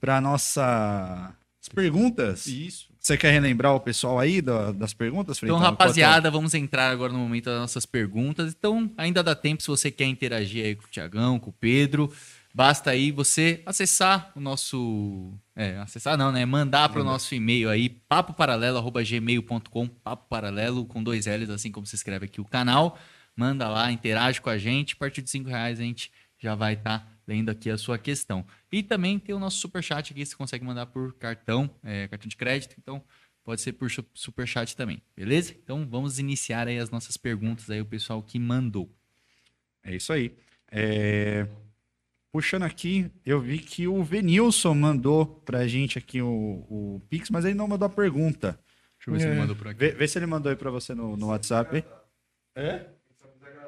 para nossa as perguntas. Isso. Você quer relembrar o pessoal aí da- das perguntas, Então, Freitão? rapaziada, vamos entrar agora no momento das nossas perguntas. Então, ainda dá tempo se você quer interagir aí com o Tiagão, com o Pedro. Basta aí você acessar o nosso. É, acessar não, né? Mandar para o nosso e-mail aí, papoparalelo.gmail.com, papo paralelo com dois L's, assim como se escreve aqui o canal. Manda lá, interage com a gente. A partir de cinco reais a gente já vai estar lendo aqui a sua questão. E também tem o nosso superchat aqui, você consegue mandar por cartão, é, cartão de crédito, então pode ser por su- superchat também, beleza? Então vamos iniciar aí as nossas perguntas aí, o pessoal que mandou. É isso aí. É, Puxando aqui, eu vi que o Venilson mandou pra gente aqui o, o Pix, mas ele não mandou a pergunta. Deixa eu ver se É. ele mandou por aqui. Vê, vê se ele mandou aí pra você no, no WhatsApp. É?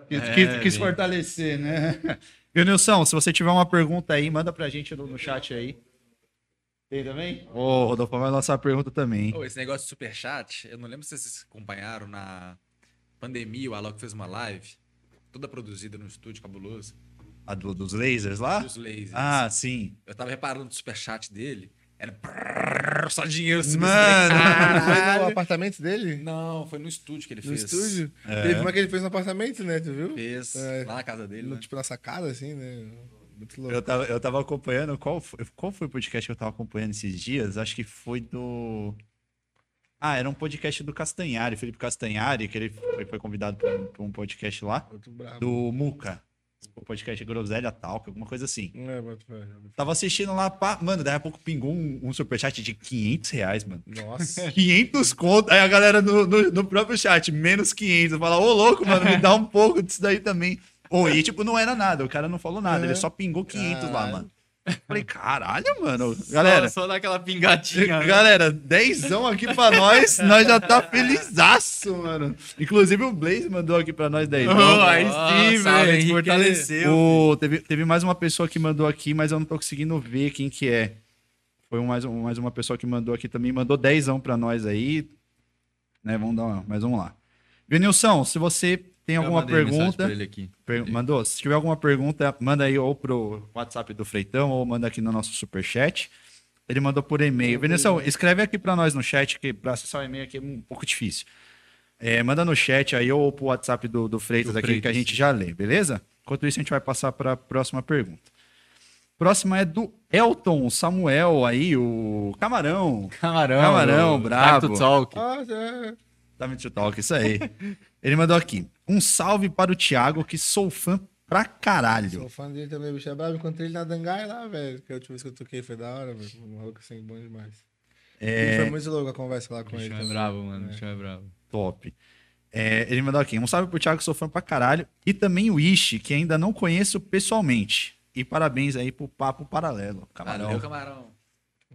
Quis, É, quis- quis vê. fortalecer, né? Viu, Nilson? Se você tiver uma pergunta aí, manda pra gente no, no chat aí. Tem também? Ô, Rodolfo vai lançar a pergunta também. hein? Ô, esse negócio de superchat, eu não lembro se vocês acompanharam na pandemia, o Alok fez uma live, toda produzida no estúdio cabuloso, A do- dos lasers lá? dos lasers. Ah, sim. Eu tava reparando no superchat dele, era só dinheiro subindo. Mano. Foi no apartamento dele? Não, foi no estúdio que ele No fez. estúdio? É. Teve uma que ele fez no apartamento, né? Tu viu? Fez É. lá na casa dele, No- né? Tipo na sacada, assim, né? Muito louco. Eu tava, eu tava acompanhando. Qual foi, qual foi o podcast que eu tava acompanhando esses dias? Acho que foi do. Ah, era um podcast do Castanhari, Felipe Castanhari, que ele foi, foi convidado pra um, pra um podcast lá. Muito brabo. Do Muca. O podcast Groselha Talk, alguma coisa assim. É, fé. Tava assistindo lá, pá, mano, daí a pouco pingou um, um superchat de 500 reais, mano. Nossa. 500 conto. Aí a galera no, no, no próprio chat, menos 500. Fala, ô louco, mano, me dá um pouco disso daí também. Ô, e tipo, não era nada, o cara não falou nada, É. ele só pingou 500 lá, mano. Falei, caralho, mano. Galera, Só, só dá aquela pingadinha. né? galera, dezão aqui pra nós, nós já tá felizaço, mano. Inclusive o Blaze mandou aqui pra nós dezão. Oh, aí sim, velho. Fortaleceu. O- teve, teve mais uma pessoa que mandou aqui, mas eu não tô conseguindo ver quem que é. Foi mais, um- mais uma pessoa que mandou aqui também, mandou dezão pra nós aí. Né, vamos dar uma, mas vamos lá. Vinilson, se você tem alguma pergunta, pra ele aqui. per- mandou? Se tiver alguma pergunta, manda aí ou pro WhatsApp do Freitão ou manda aqui no nosso superchat. Ele mandou por e-mail. Vinilson, escreve aqui pra nós no chat, que pra acessar o e-mail aqui é um pouco difícil. É, manda no chat aí ou pro WhatsApp do, do Freitas Do aqui que a Freitas. gente já lê, beleza? Enquanto isso, a gente vai passar para a próxima pergunta. Próxima é do Elton Samuel aí, o Camarão. Camarão. Camarão, brabo. Time to Talk. Ah, é. Time to Talk, isso aí. Ele mandou aqui. Um salve para o Thiago, que sou fã pra caralho. Sou fã dele também, bicho é brabo. Encontrei ele na Dangai lá, velho. Que a última vez que eu toquei foi da hora, velho. Um maluco assim, bom demais. É, foi muito louco a conversa lá com O ele. bicho é bravo, mano. O bicho é bravo. top. É, ele mandou aqui. Um salve pro Thiago, que sou fã pra caralho. E também o Ishi, que ainda não conheço pessoalmente. E parabéns aí pro Papo Paralelo. Camarão. Valeu, camarão.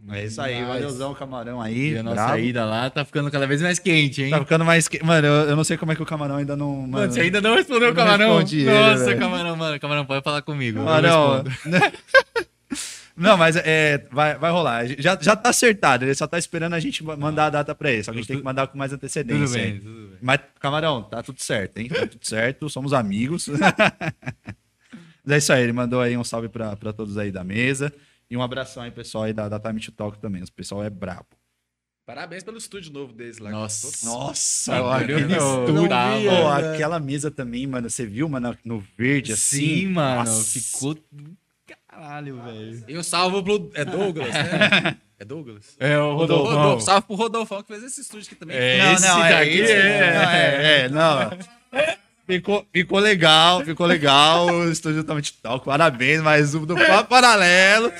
É isso aí, Nice. valeuzão, Camarão aí. E a nossa brabo. ida lá tá ficando cada vez mais quente, hein? Tá ficando mais. que- Mano, eu, eu não sei como é que o camarão ainda não. Mano, Mano, você ainda não respondeu o camarão? ele, Nossa, velho. camarão, mano. Camarão, pode falar comigo. Camarão. não, mas é, vai, vai rolar. Já, já tá acertado. Ele só tá esperando a gente mandar a data pra ele. Só que a gente tem que mandar com mais antecedência. Tudo bem, tudo bem. Mas, camarão, tá tudo certo, hein? Tá tudo certo. Somos amigos. mas é isso aí. Ele mandou aí um salve pra, pra todos aí da mesa. E um abração aí, pessoal aí da, da Time to Talk também. O pessoal é brabo. Parabéns pelo estúdio novo deles lá. Nossa. Nossa, Tá aquele estúdio. Pô, né? aquela mesa também, mano. Você viu, mano, no verde assim? Sim, mano. Nossa. Ficou. Caralho, velho. Eu salvo pro. É Douglas, né? É Douglas? É o Rodolfo. Salve pro Rodolfão que fez esse estúdio aqui também. É. Não, Esse não, é, é- não, é, é, não. Ficou, ficou legal, ficou legal. Tá muito tal. Parabéns, mais um do Papo Paralelo.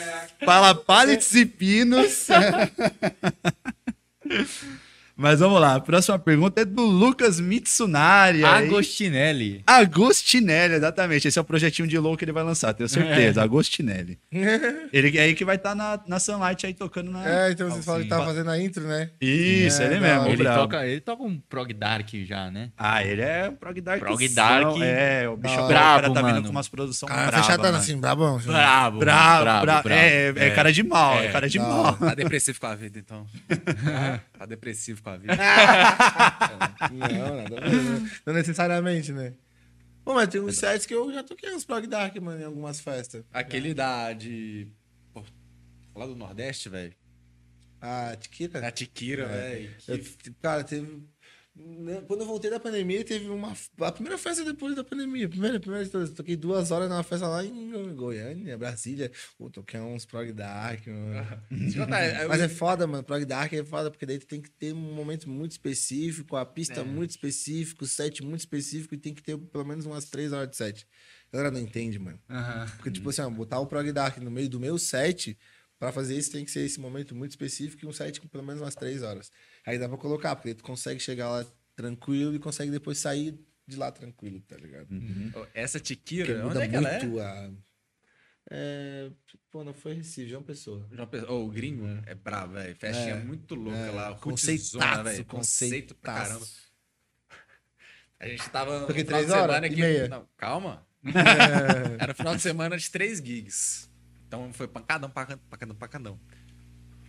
Fala pallets e pinos. Mas vamos lá, a próxima pergunta é do Lucas Mitsunari. aí. Agostinelli. Agostinelli, exatamente. Esse é o projetinho de low que ele vai lançar, tenho certeza. Agostinelli. Ele é aí que vai estar na, na Sunlight aí tocando na. É, então vocês falaram que sim. tava fazendo a intro, né? Isso, É, ele mesmo. Ele brabo. toca, ele toca um prog dark já, né? Ah, ele é prog dark. Prog dark. É, o bicho o cara Brabo, tá vindo mano. com umas produções Cara, brava, fechadão mano. assim, brabão. assim. Brabo. Bravo, brabo, bravo. brabo. É, é cara de mal, é, É. cara de Da mal. Tá depressivo com a vida, então. tá depressivo com a vida. Não, nada a? Não necessariamente, né? Pô, mas tem uns sets que eu já toquei uns prog dark, mano, em algumas festas. Aquele da. de. pô, lá do Nordeste, velho. Ah, Tiquita? Da Tiquira, velho. Eu- que- cara, teve. Né, Quando eu voltei da pandemia, teve uma. A primeira festa depois da pandemia. Primeira, primeira todas. Toquei duas horas numa festa lá em Goiânia, Brasília. Pô, toquei uns prog dark. eu contar, eu- Mas é foda, mano. Prog Dark é foda, porque daí tu tem que ter um momento muito específico, a pista É. muito específico, o set muito específico e tem que ter pelo menos umas três horas de set. A galera não entende, mano. Porque, tipo assim, ó, botar o Prog Dark no meio do meu set, pra fazer isso tem que ser esse momento muito específico e um set com pelo menos umas três horas. Aí dá pra colocar, porque tu consegue chegar lá tranquilo e consegue depois sair de lá tranquilo, tá ligado? Ô, Essa Porque Tiquira, onde muda é que ela é? muito a... É... Pô, não foi Recife, João Pessoa. João Pessoa- ô, o gringo é, bravo, velho. Festinha É, muito louca É, lá. conceitaço, velho. Conceito pra caramba. A gente tava no Toquei final de três horas semana aqui. meia. Não, calma. Era um final de semana de três gigs. Então foi pancadão, pancadão, pancadão, pancadão.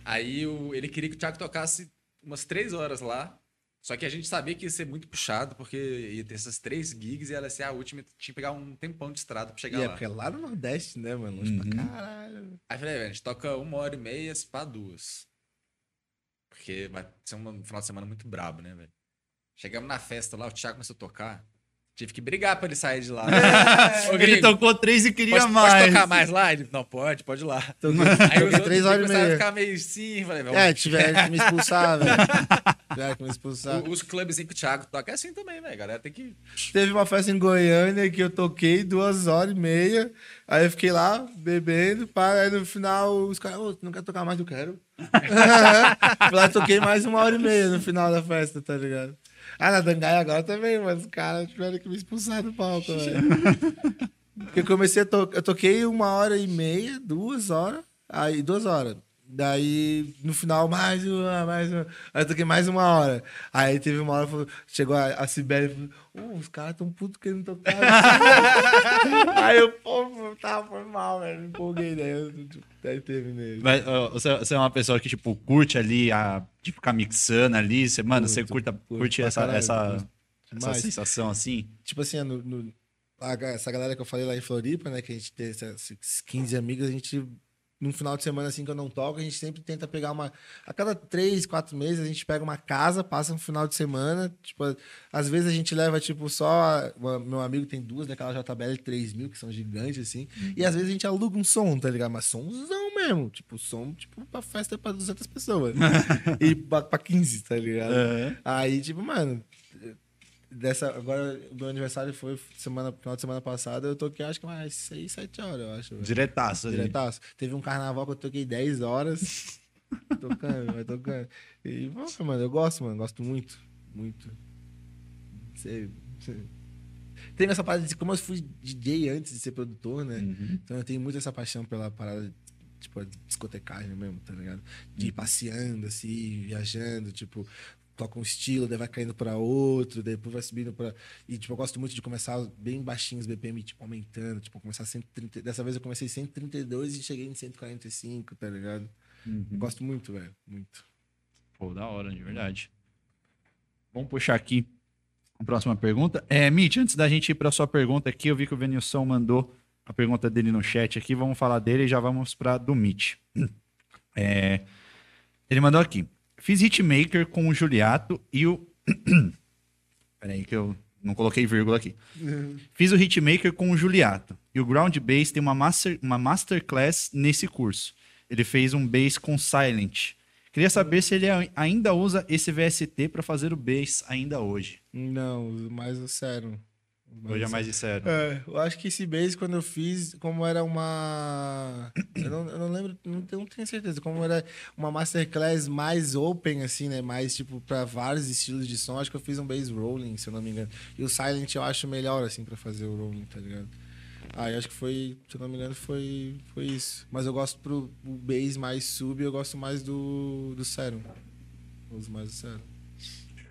Aí o- ele queria que o Thiago tocasse umas três horas lá. Só que a gente sabia que ia ser muito puxado, porque ia ter essas três gigs e ela ia ser a última. Tinha que pegar um tempão de estrada pra chegar E é lá. porque é lá no Nordeste, né, mano? Longe pra Uhum. caralho. Aí eu falei, velho, a gente toca uma hora e meia pra duas. Porque vai ser um final de semana muito brabo, né, velho? Chegamos na festa lá, o Thiago começou a tocar. Tive que brigar pra ele sair de lá. Ô, Ele tocou três e queria pode, mais. pode tocar mais lá? Ele, não, pode, pode ir lá. Aí os outros três horas e começaram a meia. ficar meio assim, falei, velho, É, tiveram que me expulsar, velho. Tiveram que me expulsar. o- os clubes em que o Thiago toca é assim também, velho. Galera tem que. Teve uma festa em Goiânia que eu toquei duas horas e meia. Aí eu fiquei lá bebendo. Pá, aí no final os caras, ô, tu não quer tocar mais? Eu quero. Lá toquei mais uma hora e meia no final da festa, tá ligado? Ah, na Dangai agora também, mas os caras tiveram que me expulsar do palco, velho. Porque eu comecei a tocar. Eu toquei uma hora e meia, duas horas. Aí, duas horas. Daí, no final, mais uma, mais uma. Aí eu toquei mais uma hora. Aí teve uma hora, falou- chegou a, a Sibeli e falou: Ô, os caras tão putos querendo tocar. aí eu, pô, tá, foi mal, velho. Me empolguei, daí eu daí terminei. Mas, ó, você, você é uma pessoa que, tipo, curte ali a, de ficar mixando ali. Você, mano, você curta, curte pra essa, caralho, essa, curto essa sensação assim? tipo assim, no, no- a essa galera que eu falei lá em Floripa, né? Que a gente tem esses 15 amigos, a gente, num final de semana assim que eu não toco, a gente sempre tenta pegar uma. A cada três, quatro meses, a gente pega uma casa, passa um final de semana. Tipo, às vezes a gente leva, tipo, só. uma- Meu amigo tem duas daquela JBL 3000, que são gigantes, assim. E às vezes a gente aluga um som, tá ligado? Mas somzão mesmo. Tipo, som, tipo, pra festa pra 200 pessoas. e pra, pra 15, tá ligado? É. Aí, tipo, mano, dessa, agora meu aniversário foi semana, final de semana passada, eu toquei acho que umas 6, 7 horas, eu acho. velho. Diretaço ali. Diretaço. Teve um carnaval que eu toquei 10 horas. tocando, vai tocando. E, mano, eu gosto, mano, gosto muito. Muito. Sei. Tem essa parada de como eu fui DJ antes de ser produtor, né? Uhum. Então eu tenho muito essa paixão pela parada, tipo, discotecagem mesmo, tá ligado? De ir passeando, assim, viajando, tipo, toca um estilo, daí vai caindo pra outro, depois vai subindo pra. E, tipo, eu gosto muito de começar bem baixinhos, BPM, tipo, aumentando, tipo, começar 130. Dessa vez eu comecei 132 e cheguei em 145, tá ligado? Uhum. Gosto muito, velho. Muito. Pô, da hora, de verdade. Vamos puxar aqui a próxima pergunta. É, Mitch, antes da gente ir para sua pergunta aqui, eu vi que o Venilson mandou a pergunta dele no chat aqui. Vamos falar dele e já vamos para do Mitch. É, ele mandou aqui. Fiz hitmaker com o Juliato e o. Peraí, que eu não coloquei vírgula aqui. Fiz o hitmaker com o Juliato. E o Ground Bass tem uma, master, uma masterclass nesse curso. Ele fez um bass com Silent. Queria saber se ele ai- ainda usa esse VST para fazer o bass ainda hoje. Não, mais o sério. Hoje é mais de sério. É, eu acho que esse base, quando eu fiz, como era uma. Eu não, eu não lembro, não tenho, não tenho certeza. Como era uma masterclass mais open, assim, né? Mais, tipo, pra vários estilos de som. Acho que eu fiz um bass rolling, se eu não me engano. E o Silent eu acho melhor, assim, pra fazer o rolling, tá ligado? Ah, eu acho que foi, se eu não me engano, foi, foi isso. Mas eu gosto pro o bass mais sub, eu gosto mais do, do Serum. Eu uso mais do Serum.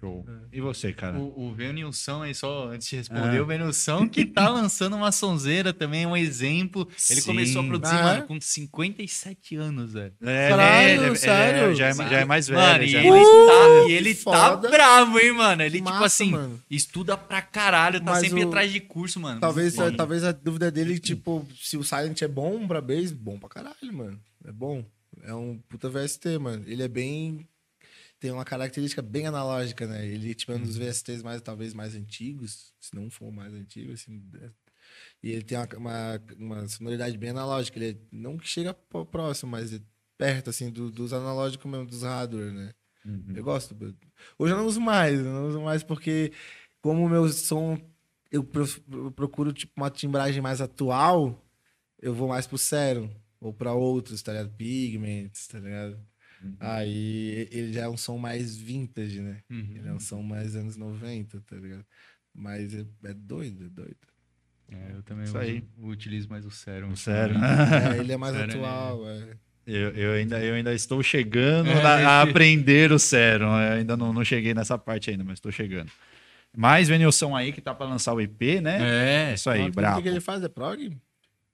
Show. E você, cara? O, o Venilson, aí só antes de responder, Ah. o Venilson que tá lançando uma sonzeira também, um exemplo. Ele Sim. começou a produzir, Ah, mano, é? com 57 anos, velho. É, Caralho, ele é- ele é- sério? já, é, já é mais velho. Mano, e já é ele, mais- tá, e ele tá bravo, hein, mano? Ele, tipo Massa, assim, mano. estuda pra caralho, tá Mas sempre o- atrás de curso, mano. Talvez, Foda. talvez a dúvida dele, tipo, se o Silent é bom pra bass, bom pra caralho, mano. É bom. É um puta VST, mano. Ele é bem. Tem uma característica bem analógica, né? Ele tipo, é um dos VSTs mais, talvez, mais antigos, se não for mais antigo, assim. é. E ele tem uma, uma, uma sonoridade bem analógica. Ele é- não que chega próximo, mas é perto, assim, do- dos analógicos mesmo, dos hardware, né? Eu gosto. Hoje eu não uso mais, eu não uso mais porque, como o meu som, eu, pro- eu procuro tipo, uma timbragem mais atual, eu vou mais pro Serum, ou pra outros, tá ligado? Pigments, tá ligado? Aí ele já é um som mais vintage, né? Uhum. Ele é um som mais anos 90, tá ligado? Mas é, é doido, é doido. É, eu também Isso uso- aí. utilizo mais o Serum. O Serum. É, ele é mais Sério, atual, é. Eu, eu ainda, eu ainda estou chegando É, na- a aprender o Serum. Eu ainda não, não cheguei nessa parte ainda, mas estou chegando. Mais Venilson aí que tá para lançar o EP, né? É, Isso aí, O que brabo. que ele faz? É prog?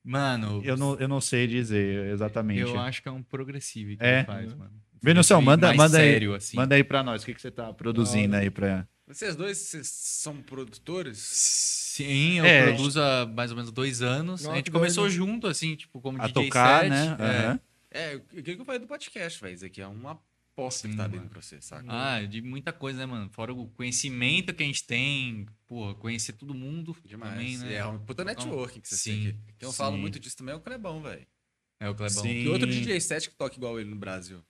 mano, Eu não, eu não sei dizer exatamente. eu acho que é um progressivo que É? ele faz, mano. Bem manda, manda, sério, aí, assim. manda aí pra nós. O que, que você tá produzindo aí pra. Vocês dois vocês são produtores? Sim, eu É, produzo há mais ou menos dois anos. Nossa, a gente que começou doido. junto, assim, tipo, como A DJ tocar, set. né? É. Aham. É, o que que eu falei do podcast, velho? Isso aqui é uma aposta que tá vindo pra você, saca? Ah, de muita coisa, né, mano? Fora o conhecimento que a gente tem, porra, conhecer todo mundo Demais. também, né? É um puta networking que você Sim, tem aqui. Quem eu sim. falo muito disso também é o Clebão, velho. É o Clebão. Sim. E outro DJ set que toca igual ele no Brasil.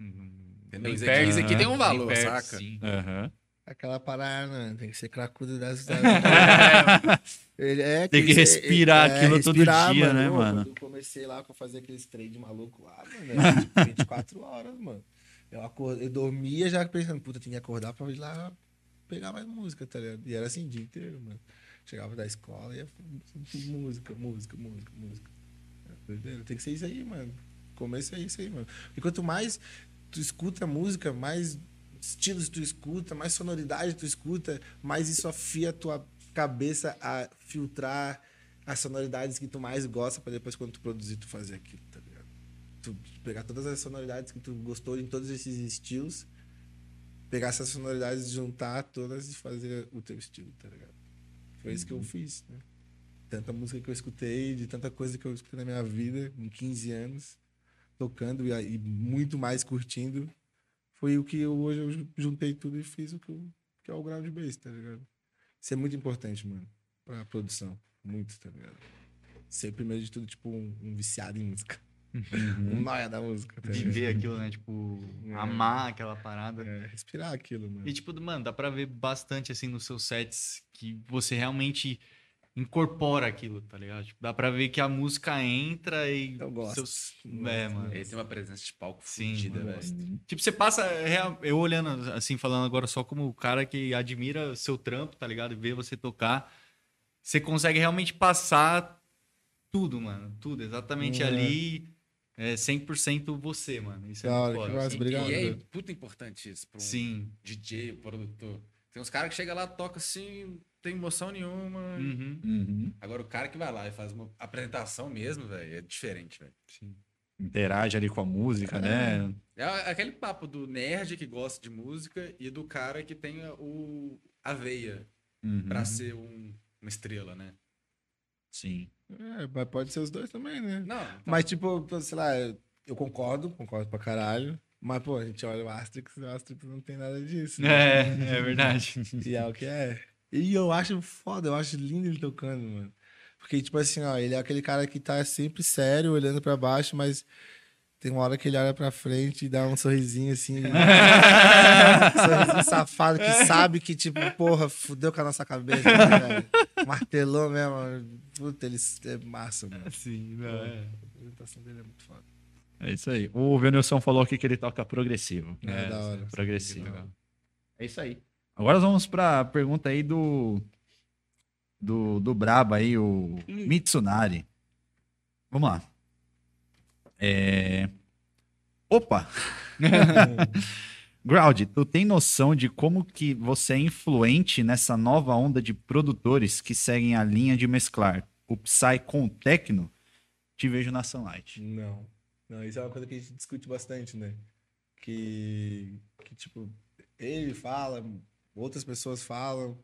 Entendeu? Isso aqui, isso aqui tem um valor, perto, saca? sim. Aham. Aquela parada, né? Tem que ser cracudo das. Ele é Tem que respirar aquilo todo dia, né, Ô, mano? Quando eu comecei lá com fazer aqueles trade maluco lá, mano, era tipo 24 horas, mano. Eu, acor- eu dormia já pensando, puta, tem que acordar pra ir lá pegar mais música, tá ligado? E era assim o dia inteiro, mano. Chegava da escola e ia música, música, música, música. Doideira. Tem que ser isso aí, mano. Começo é isso aí, mano. E quanto mais tu escuta música, mais estilos tu escuta, mais sonoridade tu escuta, mais isso afia a tua cabeça a filtrar as sonoridades que tu mais gosta pra depois quando tu produzir tu fazer aquilo, tá ligado? Tu pegar todas as sonoridades que tu gostou em todos esses estilos, pegar essas sonoridades, juntar todas e fazer o teu estilo, tá ligado? Foi isso que eu fiz, né? Tanta música que eu escutei, de tanta coisa que eu escutei na minha vida, em 15 anos, tocando e, e muito mais curtindo, foi o que eu, hoje eu ju- juntei tudo e fiz o que, eu, que é o ground bass, tá ligado? Isso é muito importante, mano, pra produção. Muito, tá ligado? Ser, primeiro de tudo, tipo, um, um viciado em música. Um noia da música, tá? Viver aquilo, né? Tipo, É. amar aquela parada. É, respirar aquilo, mano. E, tipo, mano, dá pra ver bastante, assim, nos seus sets que você realmente incorpora aquilo, tá ligado? Tipo, dá pra ver que a música entra e... Eu gosto. Seus... É, mano. Ele tem uma presença de palco Sim, velho. Tipo, você passa... real- Eu olhando, assim, falando agora só como o cara que admira seu trampo, tá ligado? E vê você tocar. Você consegue realmente passar tudo, mano. Tudo. Exatamente É. ali. É 100% você, mano. Isso é muito foda, que obrigado. E é velho. puta importante isso pra um Sim. DJ, produtor. Tem uns caras que chegam lá, toca assim, não tem emoção nenhuma. Uhum. Uhum. Agora o cara que vai lá e faz uma apresentação mesmo, velho, é diferente, velho. Sim. Interage ali com a música, né? É aquele papo do nerd que gosta de música e do cara que tem o a veia Uhum. pra ser um- uma estrela, né? Sim. É, mas pode ser os dois também, né? Não, Mas, tipo, sei lá, eu concordo, concordo pra caralho. Mas, pô, a gente olha o Asterix e o Asterix não tem nada disso. né? É, é verdade. E é o que é. E eu acho foda, eu acho lindo ele tocando, mano. Porque, tipo assim, ó, ele é aquele cara que tá sempre sério, olhando pra baixo, mas tem uma hora que ele olha pra frente e dá um sorrisinho assim. um sorrisinho safado, que sabe que, tipo, porra, fudeu com a nossa cabeça, né, velho? Martelou mesmo. Puta, ele é massa, mano. Sim, não, é. A apresentação dele é muito foda. É isso aí. O Venilson falou aqui que ele toca progressivo. É, da hora. Progressivo. É isso aí. Agora vamos pra pergunta aí do. Do, do Braba aí, o Mitsunari. Vamos lá. É... Opa! Ground, tu tem noção de como que você é influente nessa nova onda de produtores que seguem a linha de mesclar o Psy com o Tecno? Te vejo na Sunlight. Não. Não, isso é uma coisa que a gente discute bastante, né? Que, que tipo, ele fala, outras pessoas falam,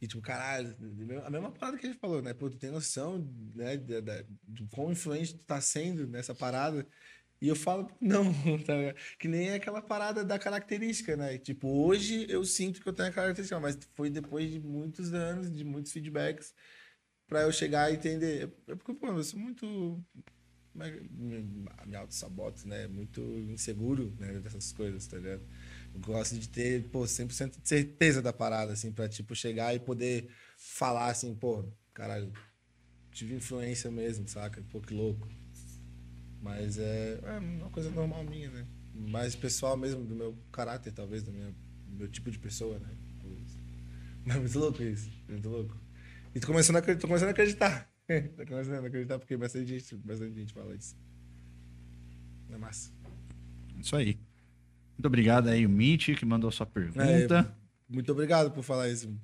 e tipo, caralho, a mesma parada que ele falou, né? Pô, tu tem noção, né, da, da- de quão influente tu tá sendo nessa parada, E eu falo, não, tá? Que nem é aquela parada da característica, né? Tipo, hoje eu sinto que eu tenho a característica, mas foi depois de muitos anos, de muitos feedbacks, pra eu chegar a entender. É porque, pô, eu sou muito. É Me me auto-saboto, né? Muito inseguro né? dessas coisas, tá ligado? Eu gosto de ter, pô, 100% de certeza da parada, assim, pra, tipo, chegar e poder falar assim, pô, caralho, tive influência mesmo, saca? Pô, que louco. Mas é, é uma coisa normal minha, né? Mais pessoal mesmo, do meu caráter, talvez, do meu, do meu tipo de pessoa, né? Mas é muito louco isso, muito louco. E tô começando a, tô começando a acreditar. tô começando a acreditar porque bastante gente, bastante gente fala isso. É massa. Isso aí. Muito obrigado aí, o Mitch, que mandou sua pergunta. Muito obrigado por falar isso.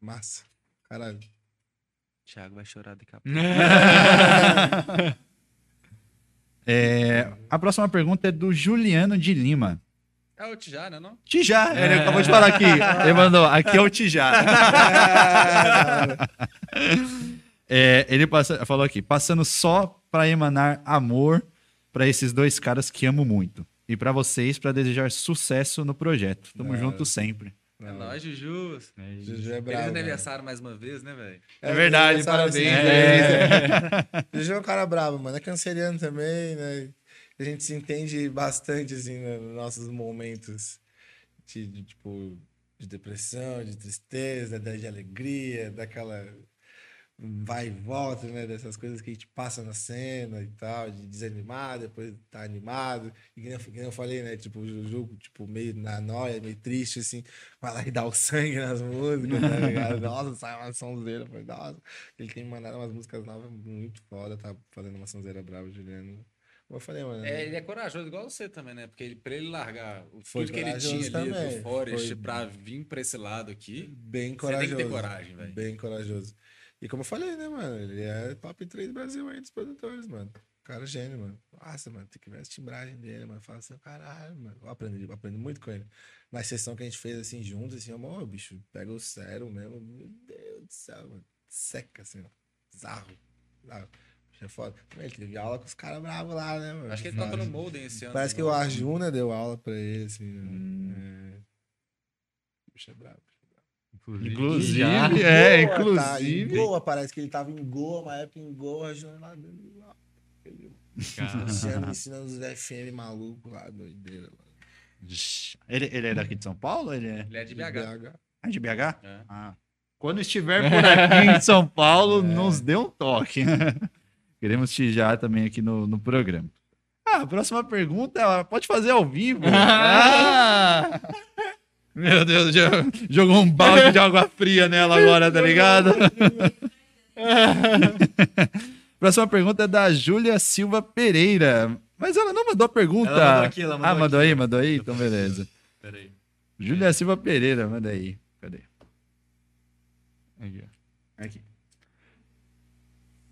Massa. Caralho. Thiago vai chorar daqui a pouco. É, a próxima pergunta é do Juliano de Lima. É o Tijá, né? Não? Tijá, ele acabou de falar aqui. Ele mandou, aqui é o Tijá. É, ele passa- falou aqui, passando só pra emanar amor pra esses dois caras que amo muito. E pra vocês, pra desejar sucesso no projeto. Tamo Não. junto sempre. É nóis, Juju. Juju é Feliz bravo. aniversário mais uma vez, né, velho? É verdade, sabe, parabéns, assim, é. Juju é um cara bravo, mano. É canceriano também, né? A gente se entende bastante, assim, né, nos nossos momentos de, de, tipo, de depressão, de tristeza, de alegria, daquela vai e volta, né? Dessas coisas que a gente passa na cena e tal, de desanimar, depois tá animado. E que nem, eu- que nem eu falei, né? Tipo, o Juju, tipo, meio na noia, meio triste, assim, vai lá e dá o sangue nas músicas, tá ligado? Nossa, sai uma sonzeira. Falei, nossa, ele tem mandado umas músicas novas muito foda, tá fazendo uma sonzeira brava, Juliano. Como eu falei, mano. É, ele é corajoso, igual você também, né? Porque ele, pra ele largar o Foi tudo que ele tinha ali também. do Forest Foi. pra vir pra esse lado aqui. Bem Você corajoso. tem que ter coragem, velho. Bem corajoso. E como eu falei, né, mano? Ele é top 3 do Brasil aí dos produtores, mano. Cara gênio, mano. Nossa, mano, tem que ver a timbragem dele, mano. Fala assim, caralho, mano. Eu aprendi, eu aprendi muito com ele. Na sessão que a gente fez assim juntos, assim, amor, bicho, pega o sério mesmo. Meu Deus do céu, mano. Seca, assim, ó. Zarro. Zarro. É foda. Ele teve aula com os caras bravos lá, né, mano? Acho que ele toca no Molden esse ano. Parece que de o. Arjuna deu aula pra ele, assim. Hum. né? É. Bicho é brabo. Inclusive, Já. é, Goa, tá? Em inclusive. Goa, parece que ele tava em Goa, uma época em Goa, Arjuna lá. Luciano ensinando os FM maluco lá, doideira. mano. Ele, ele é daqui de São Paulo? Ele é, Ele é de BH. é de BH? É. Ah. Quando estiver por aqui em São Paulo, nos dê um toque. Queremos te já também aqui no, no programa. Ah, a próxima pergunta, ela pode fazer ao vivo. Ah! Meu Deus, já jogou um balde de água fria nela agora, tá ligado? Próxima pergunta é da Júlia Silva Pereira. Mas ela não mandou a pergunta. Ela mandou aqui, ela mandou ah, mandou aqui. aí, mandou aí? Então, beleza. Peraí. Júlia Silva Pereira, manda aí. Cadê? Aqui. ó. Aqui.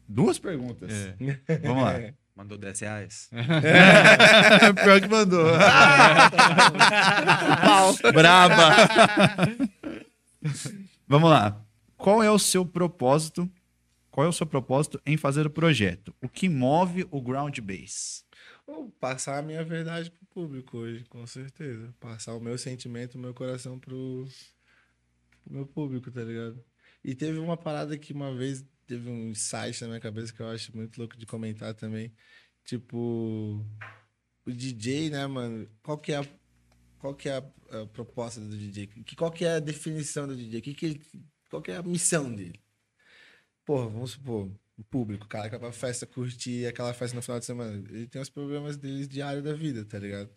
Duas perguntas. É. Vamos lá. Mandou 10 reais. Pior que mandou. Braba. Vamos lá. Qual é o seu propósito? Qual é o seu propósito em fazer o projeto? O que move o Ground Base? Vou passar a minha verdade pro público hoje, com certeza. Passar o meu sentimento, o meu coração pro, pro meu público, tá ligado? E teve uma parada que uma vez teve um insight na minha cabeça que eu acho muito louco de comentar também. Tipo, o DJ, né, mano? Qual que é a, qual que é a, a proposta do DJ? Que, qual que é a definição do DJ? Que que qual que é a missão dele? Porra, vamos supor, o público, o cara que vai pra festa curtir aquela festa no final de semana. Ele tem os problemas deles diário da vida, tá ligado?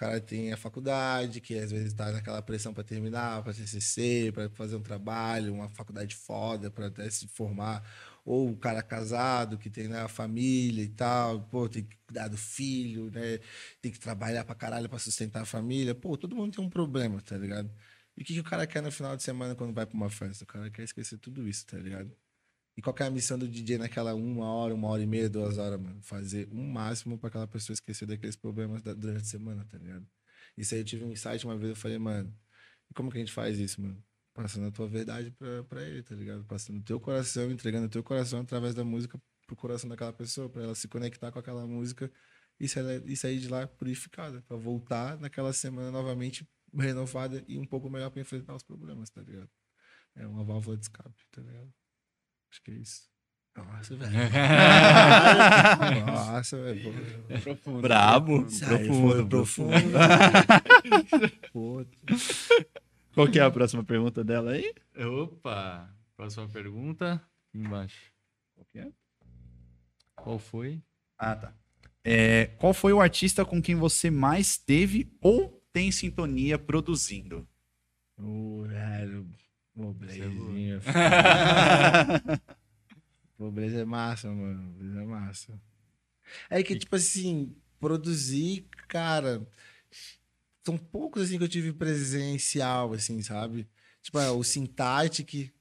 Cara tem a faculdade, que às vezes tá naquela pressão pra terminar, pra TCC, pra fazer um trabalho, uma faculdade foda, pra até se formar. Ou o cara casado, que tem né, a família e tal, pô, tem que cuidar do filho, né? Tem que trabalhar pra caralho pra sustentar a família. Pô, todo mundo tem um problema, tá ligado? E o que, que o cara quer no final de semana quando vai pra uma festa? O cara quer esquecer tudo isso, tá ligado? E qual é a missão do DJ naquela uma hora, uma hora e meia, duas horas, mano? Fazer o máximo pra aquela pessoa esquecer daqueles problemas da- durante a semana, tá ligado? Isso aí eu tive um insight uma vez, eu falei, mano, como que a gente faz isso, mano? Passando a tua verdade pra ele, tá ligado? Passando o teu coração, entregando o teu coração através da música pro coração daquela pessoa, pra ela se conectar com aquela música e sair, e sair de lá purificada, pra voltar naquela semana novamente renovada e um pouco melhor pra enfrentar os problemas, tá ligado? É uma válvula de escape, tá ligado? Acho que é isso. Nossa, velho. Nossa, velho. pô. Brabo. Sai, Profundo, foi profundo. Pô, Qual que é a próxima pergunta dela aí? Opa! Próxima pergunta. Aqui embaixo. Qual que é? Qual foi? Ah, tá. É, qual foi o artista com quem você mais teve ou tem sintonia produzindo? Ô, velho. Pô, Blaze é massa, mano. Blaze é massa. É que, tipo assim, produzir, cara. São poucos, assim, que eu tive presencial, assim, sabe? Tipo, é, o Syntactic.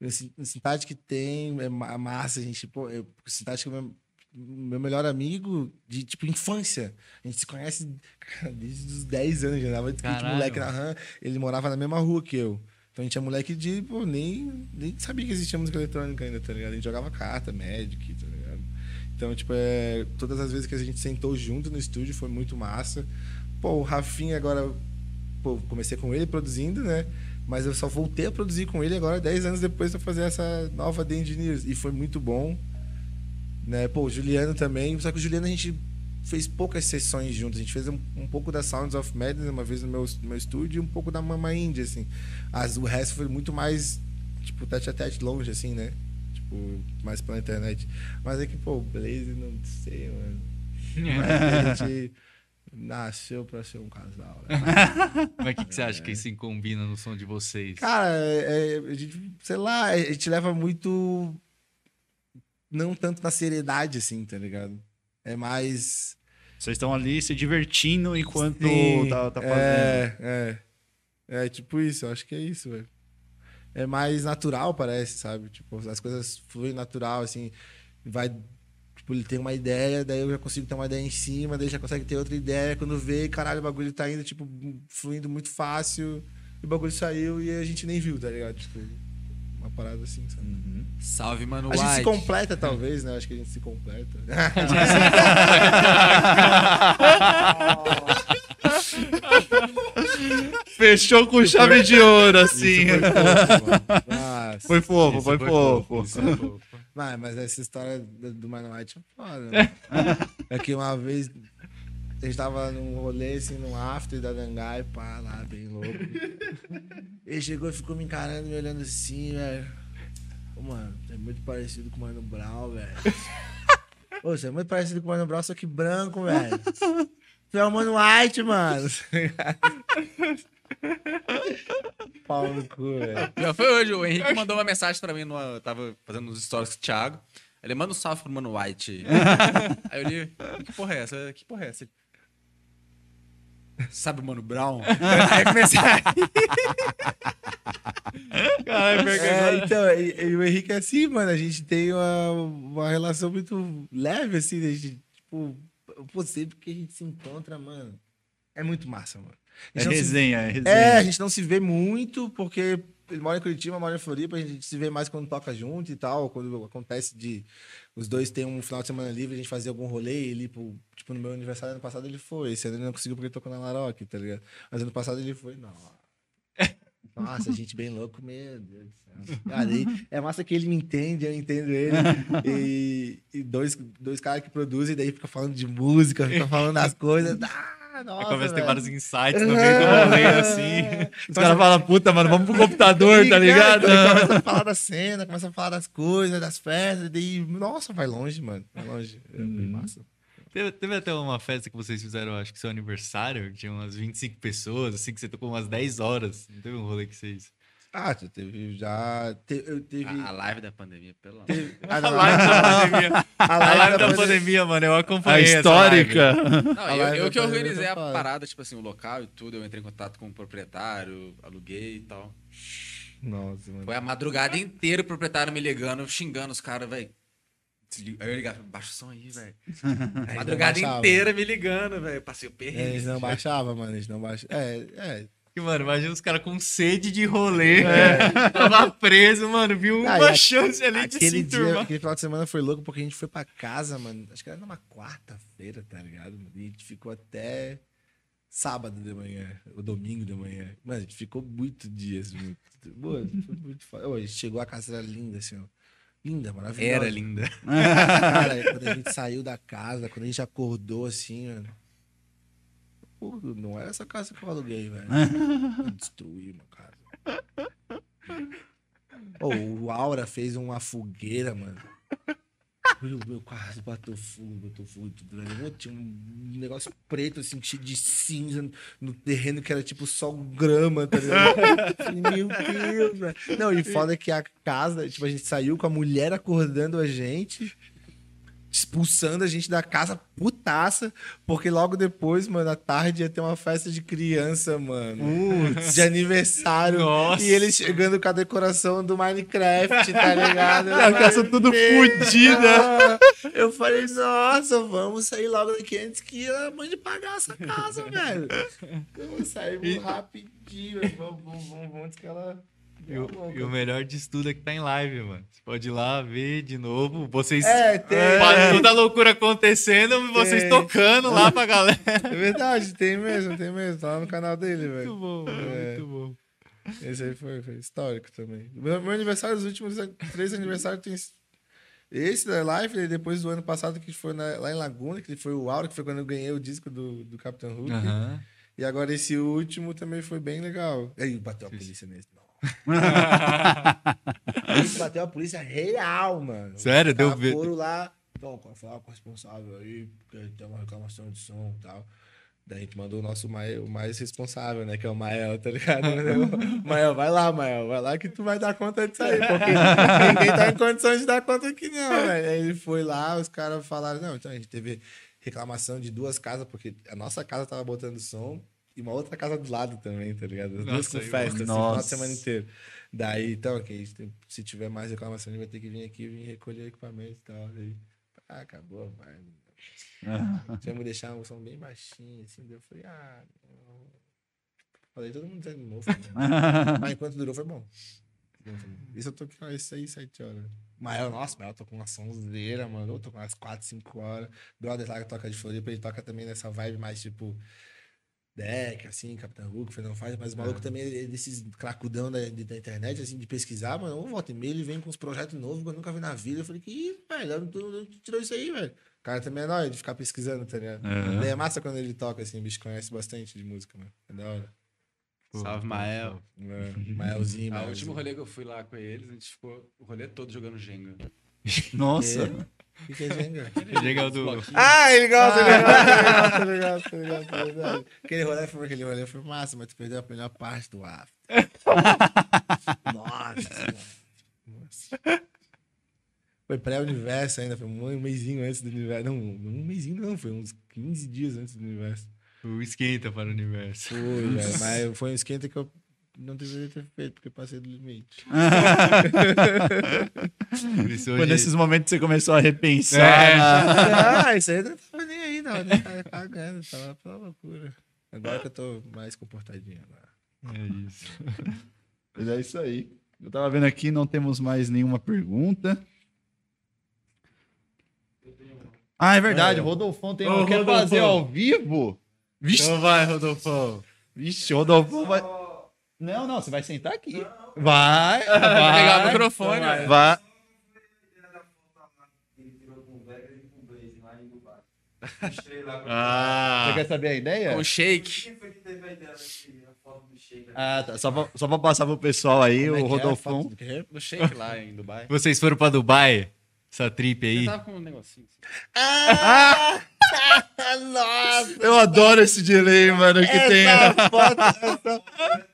O Syn- o Syntactic tem, é ma- massa, a gente. Pô, eu, o Syntactic é meu, meu melhor amigo de, tipo, infância. A gente se conhece cara, desde os 10 anos, já andava de skate, Caralho. moleque na RAM. Ele morava na mesma rua que eu. Então a gente é moleque de, pô, nem, nem sabia que existia música eletrônica ainda, tá ligado? A gente jogava carta, Magic, tá ligado? Então, tipo, é, todas as vezes que a gente sentou junto no estúdio foi muito massa. Pô, o Rafinha agora, pô, comecei com ele produzindo, né? Mas eu só voltei a produzir com ele agora 10 anos depois pra fazer essa nova The Engineers. E foi muito bom. Né? Pô, o Juliano também. Só que o Juliano a gente fez poucas sessões juntos. A gente fez um, um pouco da Sounds of Madness uma vez no meu, no meu estúdio e um pouco da Mama Indie, assim. As, o resto foi muito mais, tipo, tete a tete longe, assim, né? Tipo, mais pela internet. Mas é que, pô, o Blaze, não sei, mano. Mas a gente nasceu pra ser um casal, né? Mas o que, que você acha que se combina no som de vocês? Cara, é, é, a gente, sei lá, a gente leva muito. Não tanto na seriedade, assim, tá ligado? É mais. Vocês estão ali se divertindo enquanto Sim, tá, tá fazendo. É, é. É tipo isso, eu acho que é isso, velho. É mais natural, parece, sabe? Tipo, as coisas fluem natural, assim. Vai. Tipo, ele tem uma ideia, daí eu já consigo ter uma ideia em cima, daí já consegue ter outra ideia. Quando vê, caralho, o bagulho tá indo, tipo, fluindo muito fácil. E o bagulho saiu e a gente nem viu, tá ligado? Tipo, uma parada assim, sabe? Uhum. Salve, mano. A gente se completa, talvez, né? Acho que a gente se completa. Fechou com chave de ouro, assim. Isso foi fofo, mano. Nossa. Foi fofo, Isso foi, fofo. fofo. Mas, mas essa história do Mano White é foda, né? É que uma vez a gente tava num rolê, assim, num after da Dangai, pá, lá, bem louco. Ele chegou e ficou me encarando, me olhando assim, velho. Ô, mano, você é muito parecido com o Mano Brown, velho. Ô, você é muito parecido com o Mano Brown, só que branco, velho. Você é o Mano White, mano. Pau no cu, velho. Já foi hoje. O Henrique mandou uma mensagem pra mim. No, eu tava fazendo uns stories com o Thiago. Ele manda um salve pro Mano White. Aí eu li, que porra é essa? Que porra é essa? Sabe o Mano Brown? Aí comecei a... É, então, e, e o Henrique é assim, mano. A gente tem uma, uma relação muito leve, assim. A gente, tipo, pô, sempre que a gente se encontra, mano, é muito massa, mano. É não se- resenha, é resenha. é, a gente não se vê muito, porque ele mora em Curitiba, mora em Floripa, a gente se vê mais quando toca junto e tal, quando acontece de os dois terem um final de semana livre, a gente fazer algum rolê, ele, tipo, no meu aniversário ano passado ele foi, esse ano ele não conseguiu porque ele tocou na Laroque, tá ligado? Mas ano passado ele foi, não. Nossa, gente bem louco, meu Deus do céu. Cara, é massa que ele me entende, eu entendo ele. E, e dois, dois caras que produzem, daí fica falando de música, fica falando das coisas. Ah, nossa, Começa a ter vários insights no meio do rolê, assim. Os caras falam, puta, mano, vamos pro computador, tá ligado? Aí começa a falar da cena, começa a falar das coisas, das festas, daí, nossa, vai longe, mano. Vai longe. É Uhum. massa. Teve, teve até uma festa que vocês fizeram, acho que seu aniversário, que tinha umas 25 pessoas, assim, que você tocou umas 10 horas. Não teve um rolê que vocês. Ah, já teve. Já. te- eu teve. A, a live da pandemia, pelo amor. teve- ah, A não, live da pandemia. a A live live da pandemia- pandemia, mano, eu A acompanhei. essa histórica. Não, A eu, live eu da que organizei a parada, tipo assim, o local e tudo. Eu entrei em contato com o proprietário, aluguei e tal. Nossa, mano. Foi a madrugada inteira o proprietário me ligando, xingando os caras, velho. Aí eu ligava, baixa o som aí, velho. Madrugada baixava. inteira me ligando, velho. Passei o É, perrengue. eles não baixavam, mano. Eles não baixavam. É, é. Que, mano, imagina os caras com sede de rolê. Tava preso, mano. Viu uma Ah, e a- chance ali de se Aquele dia, aquele final de semana foi louco porque a gente foi pra casa, mano. Acho que era numa quarta-feira, tá ligado? E a gente ficou até sábado de manhã, ou domingo de manhã. Mano, a gente ficou muito dias, muito. Mano, foi muito foda. Ô, a gente chegou, a casa era linda, assim, ó. Linda, maravilhosa. Era linda. Cara, quando a gente saiu da casa, quando a gente acordou assim, mano. Pô, não é essa casa que eu aluguei, velho. Eu Destruí uma casa. Ô, o Aura fez uma fogueira, mano. Meu, meu quase botou fogo, botou fogo tudo. Velho. Tinha um negócio preto, assim, cheio de cinza no terreno que era tipo só grama, tá ligado? Meu Deus, velho. Não, e foda que a casa, tipo, a gente saiu com a mulher acordando a gente, expulsando a gente da casa putaça, porque logo depois, mano, à tarde ia ter uma festa de criança, mano. De aniversário. Nossa. E eles chegando com a decoração do Minecraft, tá ligado? A casa tudo fudida. Eu falei, nossa, vamos sair logo daqui antes que a mãe de pagar essa casa, velho. Vamos sair rapidinho, vamos, vamos, vamos, vamos, antes que ela... E o, e o melhor disso tudo é que tá em live, mano. Você pode ir lá ver de novo. Vocês. É, tem. Faz toda a loucura acontecendo e vocês tocando lá pra galera. É verdade, tem mesmo, tem mesmo. Tá lá no canal dele, Muito velho. bom, mano, É. muito bom. Esse aí foi, foi histórico também. Meu, meu aniversário, os últimos três aniversários tem. Esse da Life, e depois do ano passado, que foi na- lá em Laguna, que foi o Aura, que foi quando eu ganhei o disco do, do Capitão. Aham. E agora esse último também foi bem legal. Aí bateu a polícia nesse. Esse bateu a polícia real, mano. Sério? Os Deu foram lá. Então, qual foi o responsável aí? Porque tem uma reclamação de som e tal. Daí a gente mandou o nosso mai- o mais responsável, né? Que é o Mael, tá ligado? Mael, vai lá, Mael, vai lá que tu vai dar conta disso aí. Porque ninguém tá em condições de dar conta aqui, não, velho. Aí ele foi lá, os caras falaram, não, então a gente teve reclamação de duas casas, porque a nossa casa tava botando som e uma outra casa do lado também, tá ligado? As duas com festa, assim, nossa. semana inteiro. Daí, então, ok, se tiver mais reclamação, gente vai ter que vir aqui vir recolher equipamento e tal. Daí, ah, acabou, vai. Vamos deixar um som bem baixinho, assim. Daí eu falei, ah, não. Falei, todo mundo desanimou. Foi bom. Mas enquanto durou, foi bom. Isso eu tô aqui, ó, isso aí, sete horas. Mael, nossa, Mael tô com uma sonzeira, mano. Eu tô com umas 4, 5 horas. Brother lá que toca de Floripa, ele toca também nessa vibe mais tipo. Deck, assim, Capitão Hulk, Fernando Faz, mas o maluco também é desses cracudão da, de- da internet, assim, de pesquisar, mano. Um volta e meia, ele vem com uns projetos novos que eu nunca vi na vida. Eu falei, que isso, velho? Tu tu tirou isso aí, velho? O cara também é nóis de ficar pesquisando, tá ligado? Daí é massa quando ele toca, assim, o bicho conhece bastante de música, mano. É da hora. Salve, Mael. É, Maelzinho, Ah, o último rolê que eu fui lá com eles, a gente ficou o rolê todo jogando Jenga. Nossa. O que, que é Jenga? O do. Ah, ele gosta, ele gosta, ele gosta, ele gosta, ele gosta. Aquele rolê foi, aquele rolê foi massa, mas tu perdeu a melhor parte do after. Nossa. Nossa. Foi pré-universo ainda, foi um mêsinho antes do universo. Não, um mêsinho não, foi uns 15 dias antes do universo. O esquenta para o universo. Foi, velho, mas foi um esquenta que eu não deveria ter feito, porque passei do limite. Foi hoje- nesses momentos que você começou a repensar. É. na- Ah, isso aí não tava nem aí, não. Nem tava cagando, tava pela loucura. Agora que eu tô mais comportadinho agora. É isso. Mas é isso aí. Eu tava vendo aqui, não temos mais nenhuma pergunta. Ah, é verdade. É. O Rodolfão tem Ô, um. Quer fazer ao vivo? Vixe, Então vai, Rodolfão. vixe, o Rodolfão vai. Não, não, você vai sentar aqui. Vai, Vai pegar o vai. microfone, velho. Vai. Ah. Você quer saber a ideia? Com shake. Ah, tá. Só pra, só pra passar pro pessoal aí, Como é o é Rodolfão. foto do shake lá em Dubai. Vocês foram pra Dubai? Essa trip aí? Eu tava com um negocinho. assim. Ah! Nossa! Eu adoro esse delay, mano, que tem. Essa foto, essa...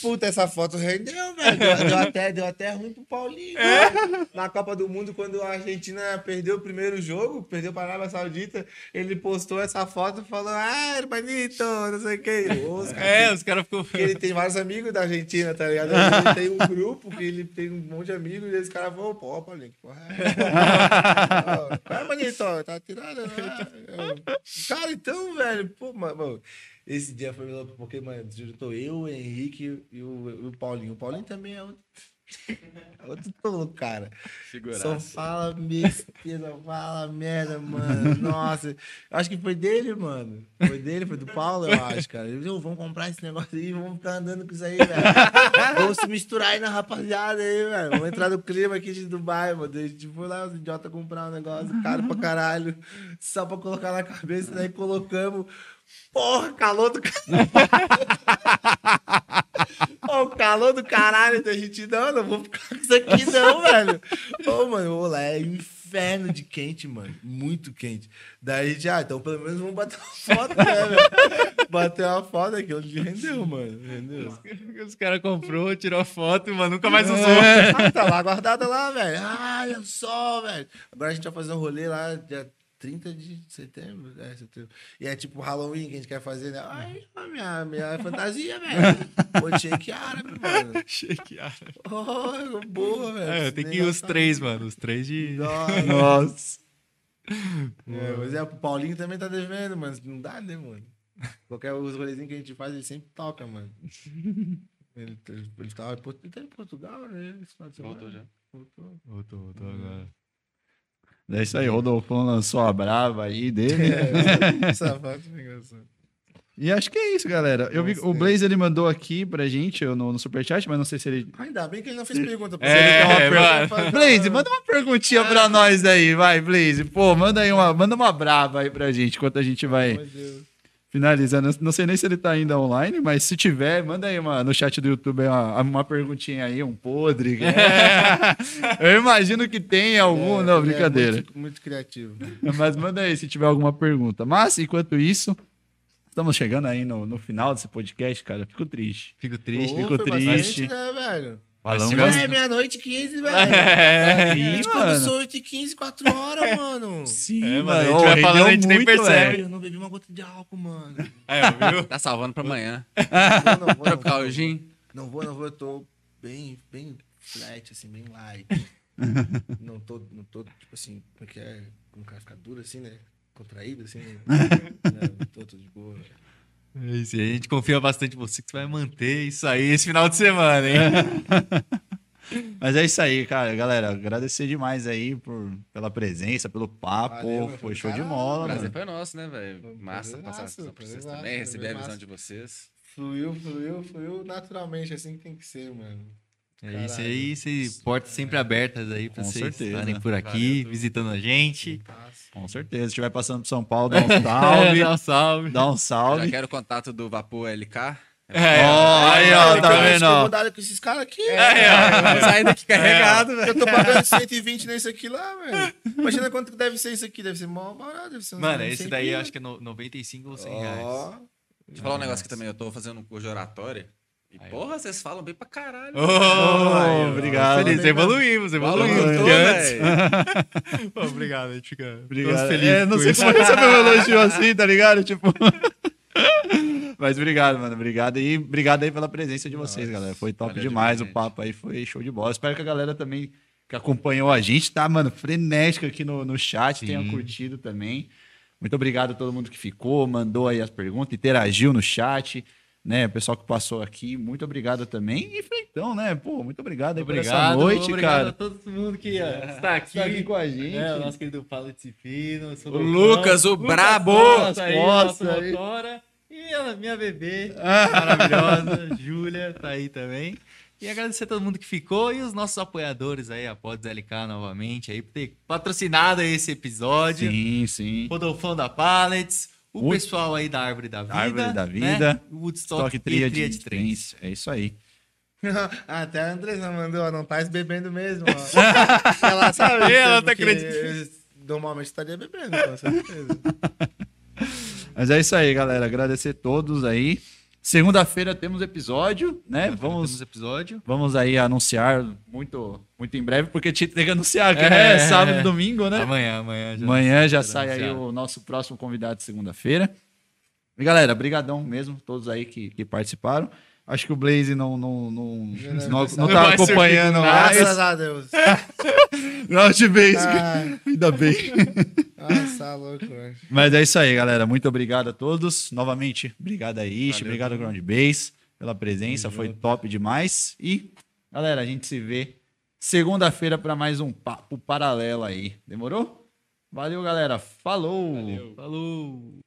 Puta, essa foto rendeu, velho. Deu, deu até, deu até ruim pro Paulinho. velho. Na Copa do Mundo, quando a Argentina perdeu o primeiro jogo, perdeu para a Arábia Saudita, ele postou essa foto e falou: Ah, hermanito, não sei o que. Os É, os caras ficam. Porque ele tem vários amigos da Argentina, tá ligado? Ele tem um grupo que ele tem um monte de amigos e esse cara falou, pô, Paulinho, que porra é essa? Vai, manito, tá tirando, né? Cara, então, velho, pô, mano, Esse dia foi porque, mano, juntou eu, o Henrique e o, e o Paulinho. O Paulinho também é outro. é Outro tolo, cara. Só Figuraça. fala besteira, só fala merda, mano. Nossa, acho que foi dele, mano. Foi dele, foi do Paulo, eu acho, cara. Ele disse, "Ô, vamos comprar esse negócio aí, vamos ficar andando com isso aí, velho. Vamos se misturar aí na rapaziada aí, velho. Vamos entrar no clima aqui de Dubai, mano. A gente foi lá, os idiotas comprar um negócio caro pra caralho, só pra colocar na cabeça, daí colocamos. Porra, calor do caralho. O calor do caralho da gente, não, não vou ficar com isso aqui, não, velho. Ô, mano, ô, lá é inferno de quente, mano. Muito quente. Daí a gente, ah, então pelo menos vamos bater uma foto, né, velho? Bater uma foto aqui, onde rendeu, mano. Rendeu. Os caras comprou, tirou foto, mas nunca mais usou. Ah, tá lá guardada lá, velho. Ah, olha só, velho. Agora a gente vai fazer um rolê lá, dia 30 de setembro. É, setembro. E é tipo Halloween que a gente quer fazer, né? Ai, minha, minha fantasia, velho. Pô, shake árabe, mano. Shakear. Oh, boa, velho. É, tem que ir os tá- três, mano. Os três de. Nossa. Nossa. É, mas é, o Paulinho também tá devendo, mano. Não dá, né, mano? Qualquer os rolezinhos que a gente faz, ele sempre toca, mano. Ele, ele, ele, tava, ele tá em Portugal, né? Voltou já. Voltou. Voltou, voltou agora. É isso aí, Rodolfo lançou a brava aí dele. Parte foi engraçada. E acho que é isso, galera. Eu vi, o é. Blaze ele mandou aqui pra gente no, no Superchat, mas não sei se ele. Ainda bem que ele não fez pergunta. É, Se ele uma pergunta, Blaze, manda uma perguntinha pra nós aí, vai, Blaze. Pô, manda aí uma, manda uma brava aí pra gente, enquanto a gente vai Meu Deus. Finalizando. Não sei nem se ele tá ainda online, mas se tiver, manda aí uma, no chat do YouTube uma, uma perguntinha aí, um podre. Eu imagino que tem algum. É, não, é brincadeira. muito, muito criativo. Mas manda aí se tiver alguma pergunta. Mas, enquanto isso, estamos chegando aí no, no final desse podcast, cara. Fico triste. Fico triste. Pô, fico triste. bastante, né, velho? É, meia-noite e 15, velho. É, a gente mano. começou 8 e 15, 4 horas, mano. Sim, É, mano, a gente vai falando, a gente nem muito, percebe. velho. Eu não bebi uma gota de álcool, mano. Ó, viu? Tá salvando pra amanhã. Não, não vou, não vou. gin. Não vou, não vou, eu tô bem, bem flat, assim, bem light. não tô, não tô, tipo assim, como é que é? Como que vai ficar duro assim, né? Contraído, assim, né? não, tô, tô de boa. É isso aí, a gente confia bastante em você que você vai manter isso aí esse final de semana, hein? Mas é isso aí, cara. Galera, agradecer demais aí por, pela presença, pelo papo. Valeu, Foi show de bola, O prazer mano. foi nosso, né, velho? Foi Massa passar a prazerzaço, visão pra vocês também, receber a visão massa. de vocês. Fluiu, fluiu, fluiu naturalmente, assim que tem que ser, mano. É isso aí, portas sempre abertas aí pra Com vocês certeza. estarem por aqui, visitando a gente. Com certeza. Se estiver passando por São Paulo, dá um salve. Dá um salve. dá um Já salve. quero o contato do Vapor LK. É, Ó, aí, ó, tá vendo? ó? mudado com esses caras aqui. Vamos sair daqui carregado, velho. Eu tô pagando 120 nesse aqui lá, velho. Imagina quanto deve ser isso aqui. Deve ser mó barato. Deve ser Mano, 100 esse daí eu acho que é no- 95 ou 100 reais. Deixa eu falar um negócio aqui também. Eu tô fazendo um curso de oratória. E, Aí, porra, vocês falam bem pra caralho. Ô, Ô, obrigado. Feliz, evoluímos, evoluímos. antes-. Pô, Obrigado, a gente fica Obrigado. felizes É, não sei isso. como receber um elogio assim, tá ligado? Tipo. Mas obrigado, mano. Obrigado e obrigado aí pela presença de vocês, galera. Foi top demais demais, o papo aí, foi show de bola. Espero que a galera também que acompanhou a gente, tá, mano, frenética aqui no, no chat, tenha Sim. curtido também. Muito obrigado a todo mundo que ficou, mandou aí as perguntas, interagiu no chat, né? O pessoal que passou aqui, muito obrigado também. E Freitão, né? Pô, muito obrigado aí por essa Obrigado, noite, obrigado cara. a todo mundo que ó, está aqui. Tá aqui com a gente. É, o nosso querido Paulo Ticino, O Lucas, o brabo! Costa aí, Costa nossa aí. motora. E a minha bebê maravilhosa, Júlia, tá aí também. E agradecer a todo mundo que ficou e os nossos apoiadores aí, a Pods LK novamente, aí, por ter patrocinado esse episódio. Sim, sim. Rodolfão da Pallets, o Wood- pessoal aí da Árvore da Vida. Árvore da né? Vida. O Woodstock Toque e tria de trens. É isso aí. Até a Andressa mandou, ó, não tá bebendo mesmo, ela sabe. Ela tá acreditando. Normalmente estaria bebendo, com certeza. Mas é isso aí, galera. Agradecer a todos aí. Segunda-feira temos episódio, né? Temos Vamos, episódio. vamos aí anunciar muito, muito em breve, porque tinha tem que anunciar, que É, é, sábado e domingo, né? Amanhã, amanhã já. Amanhã já sai aí anunciado. o nosso próximo convidado de segunda-feira. E galera, brigadão mesmo, todos aí que, que participaram. Acho que o Blaze não, não, não, não, não, Não tá acompanhando com mais. Graças a Deus. Não, de vez. Ah, Ainda bem. Nossa, louco, velho. Mas é isso aí, galera. Muito obrigado a todos. Novamente, obrigado aí, Ishi. Obrigado, Ground Base, pela presença. Foi top demais. E, galera, a gente se vê segunda-feira para mais um papo paralelo aí. Demorou? Valeu, galera. Falou. Falou.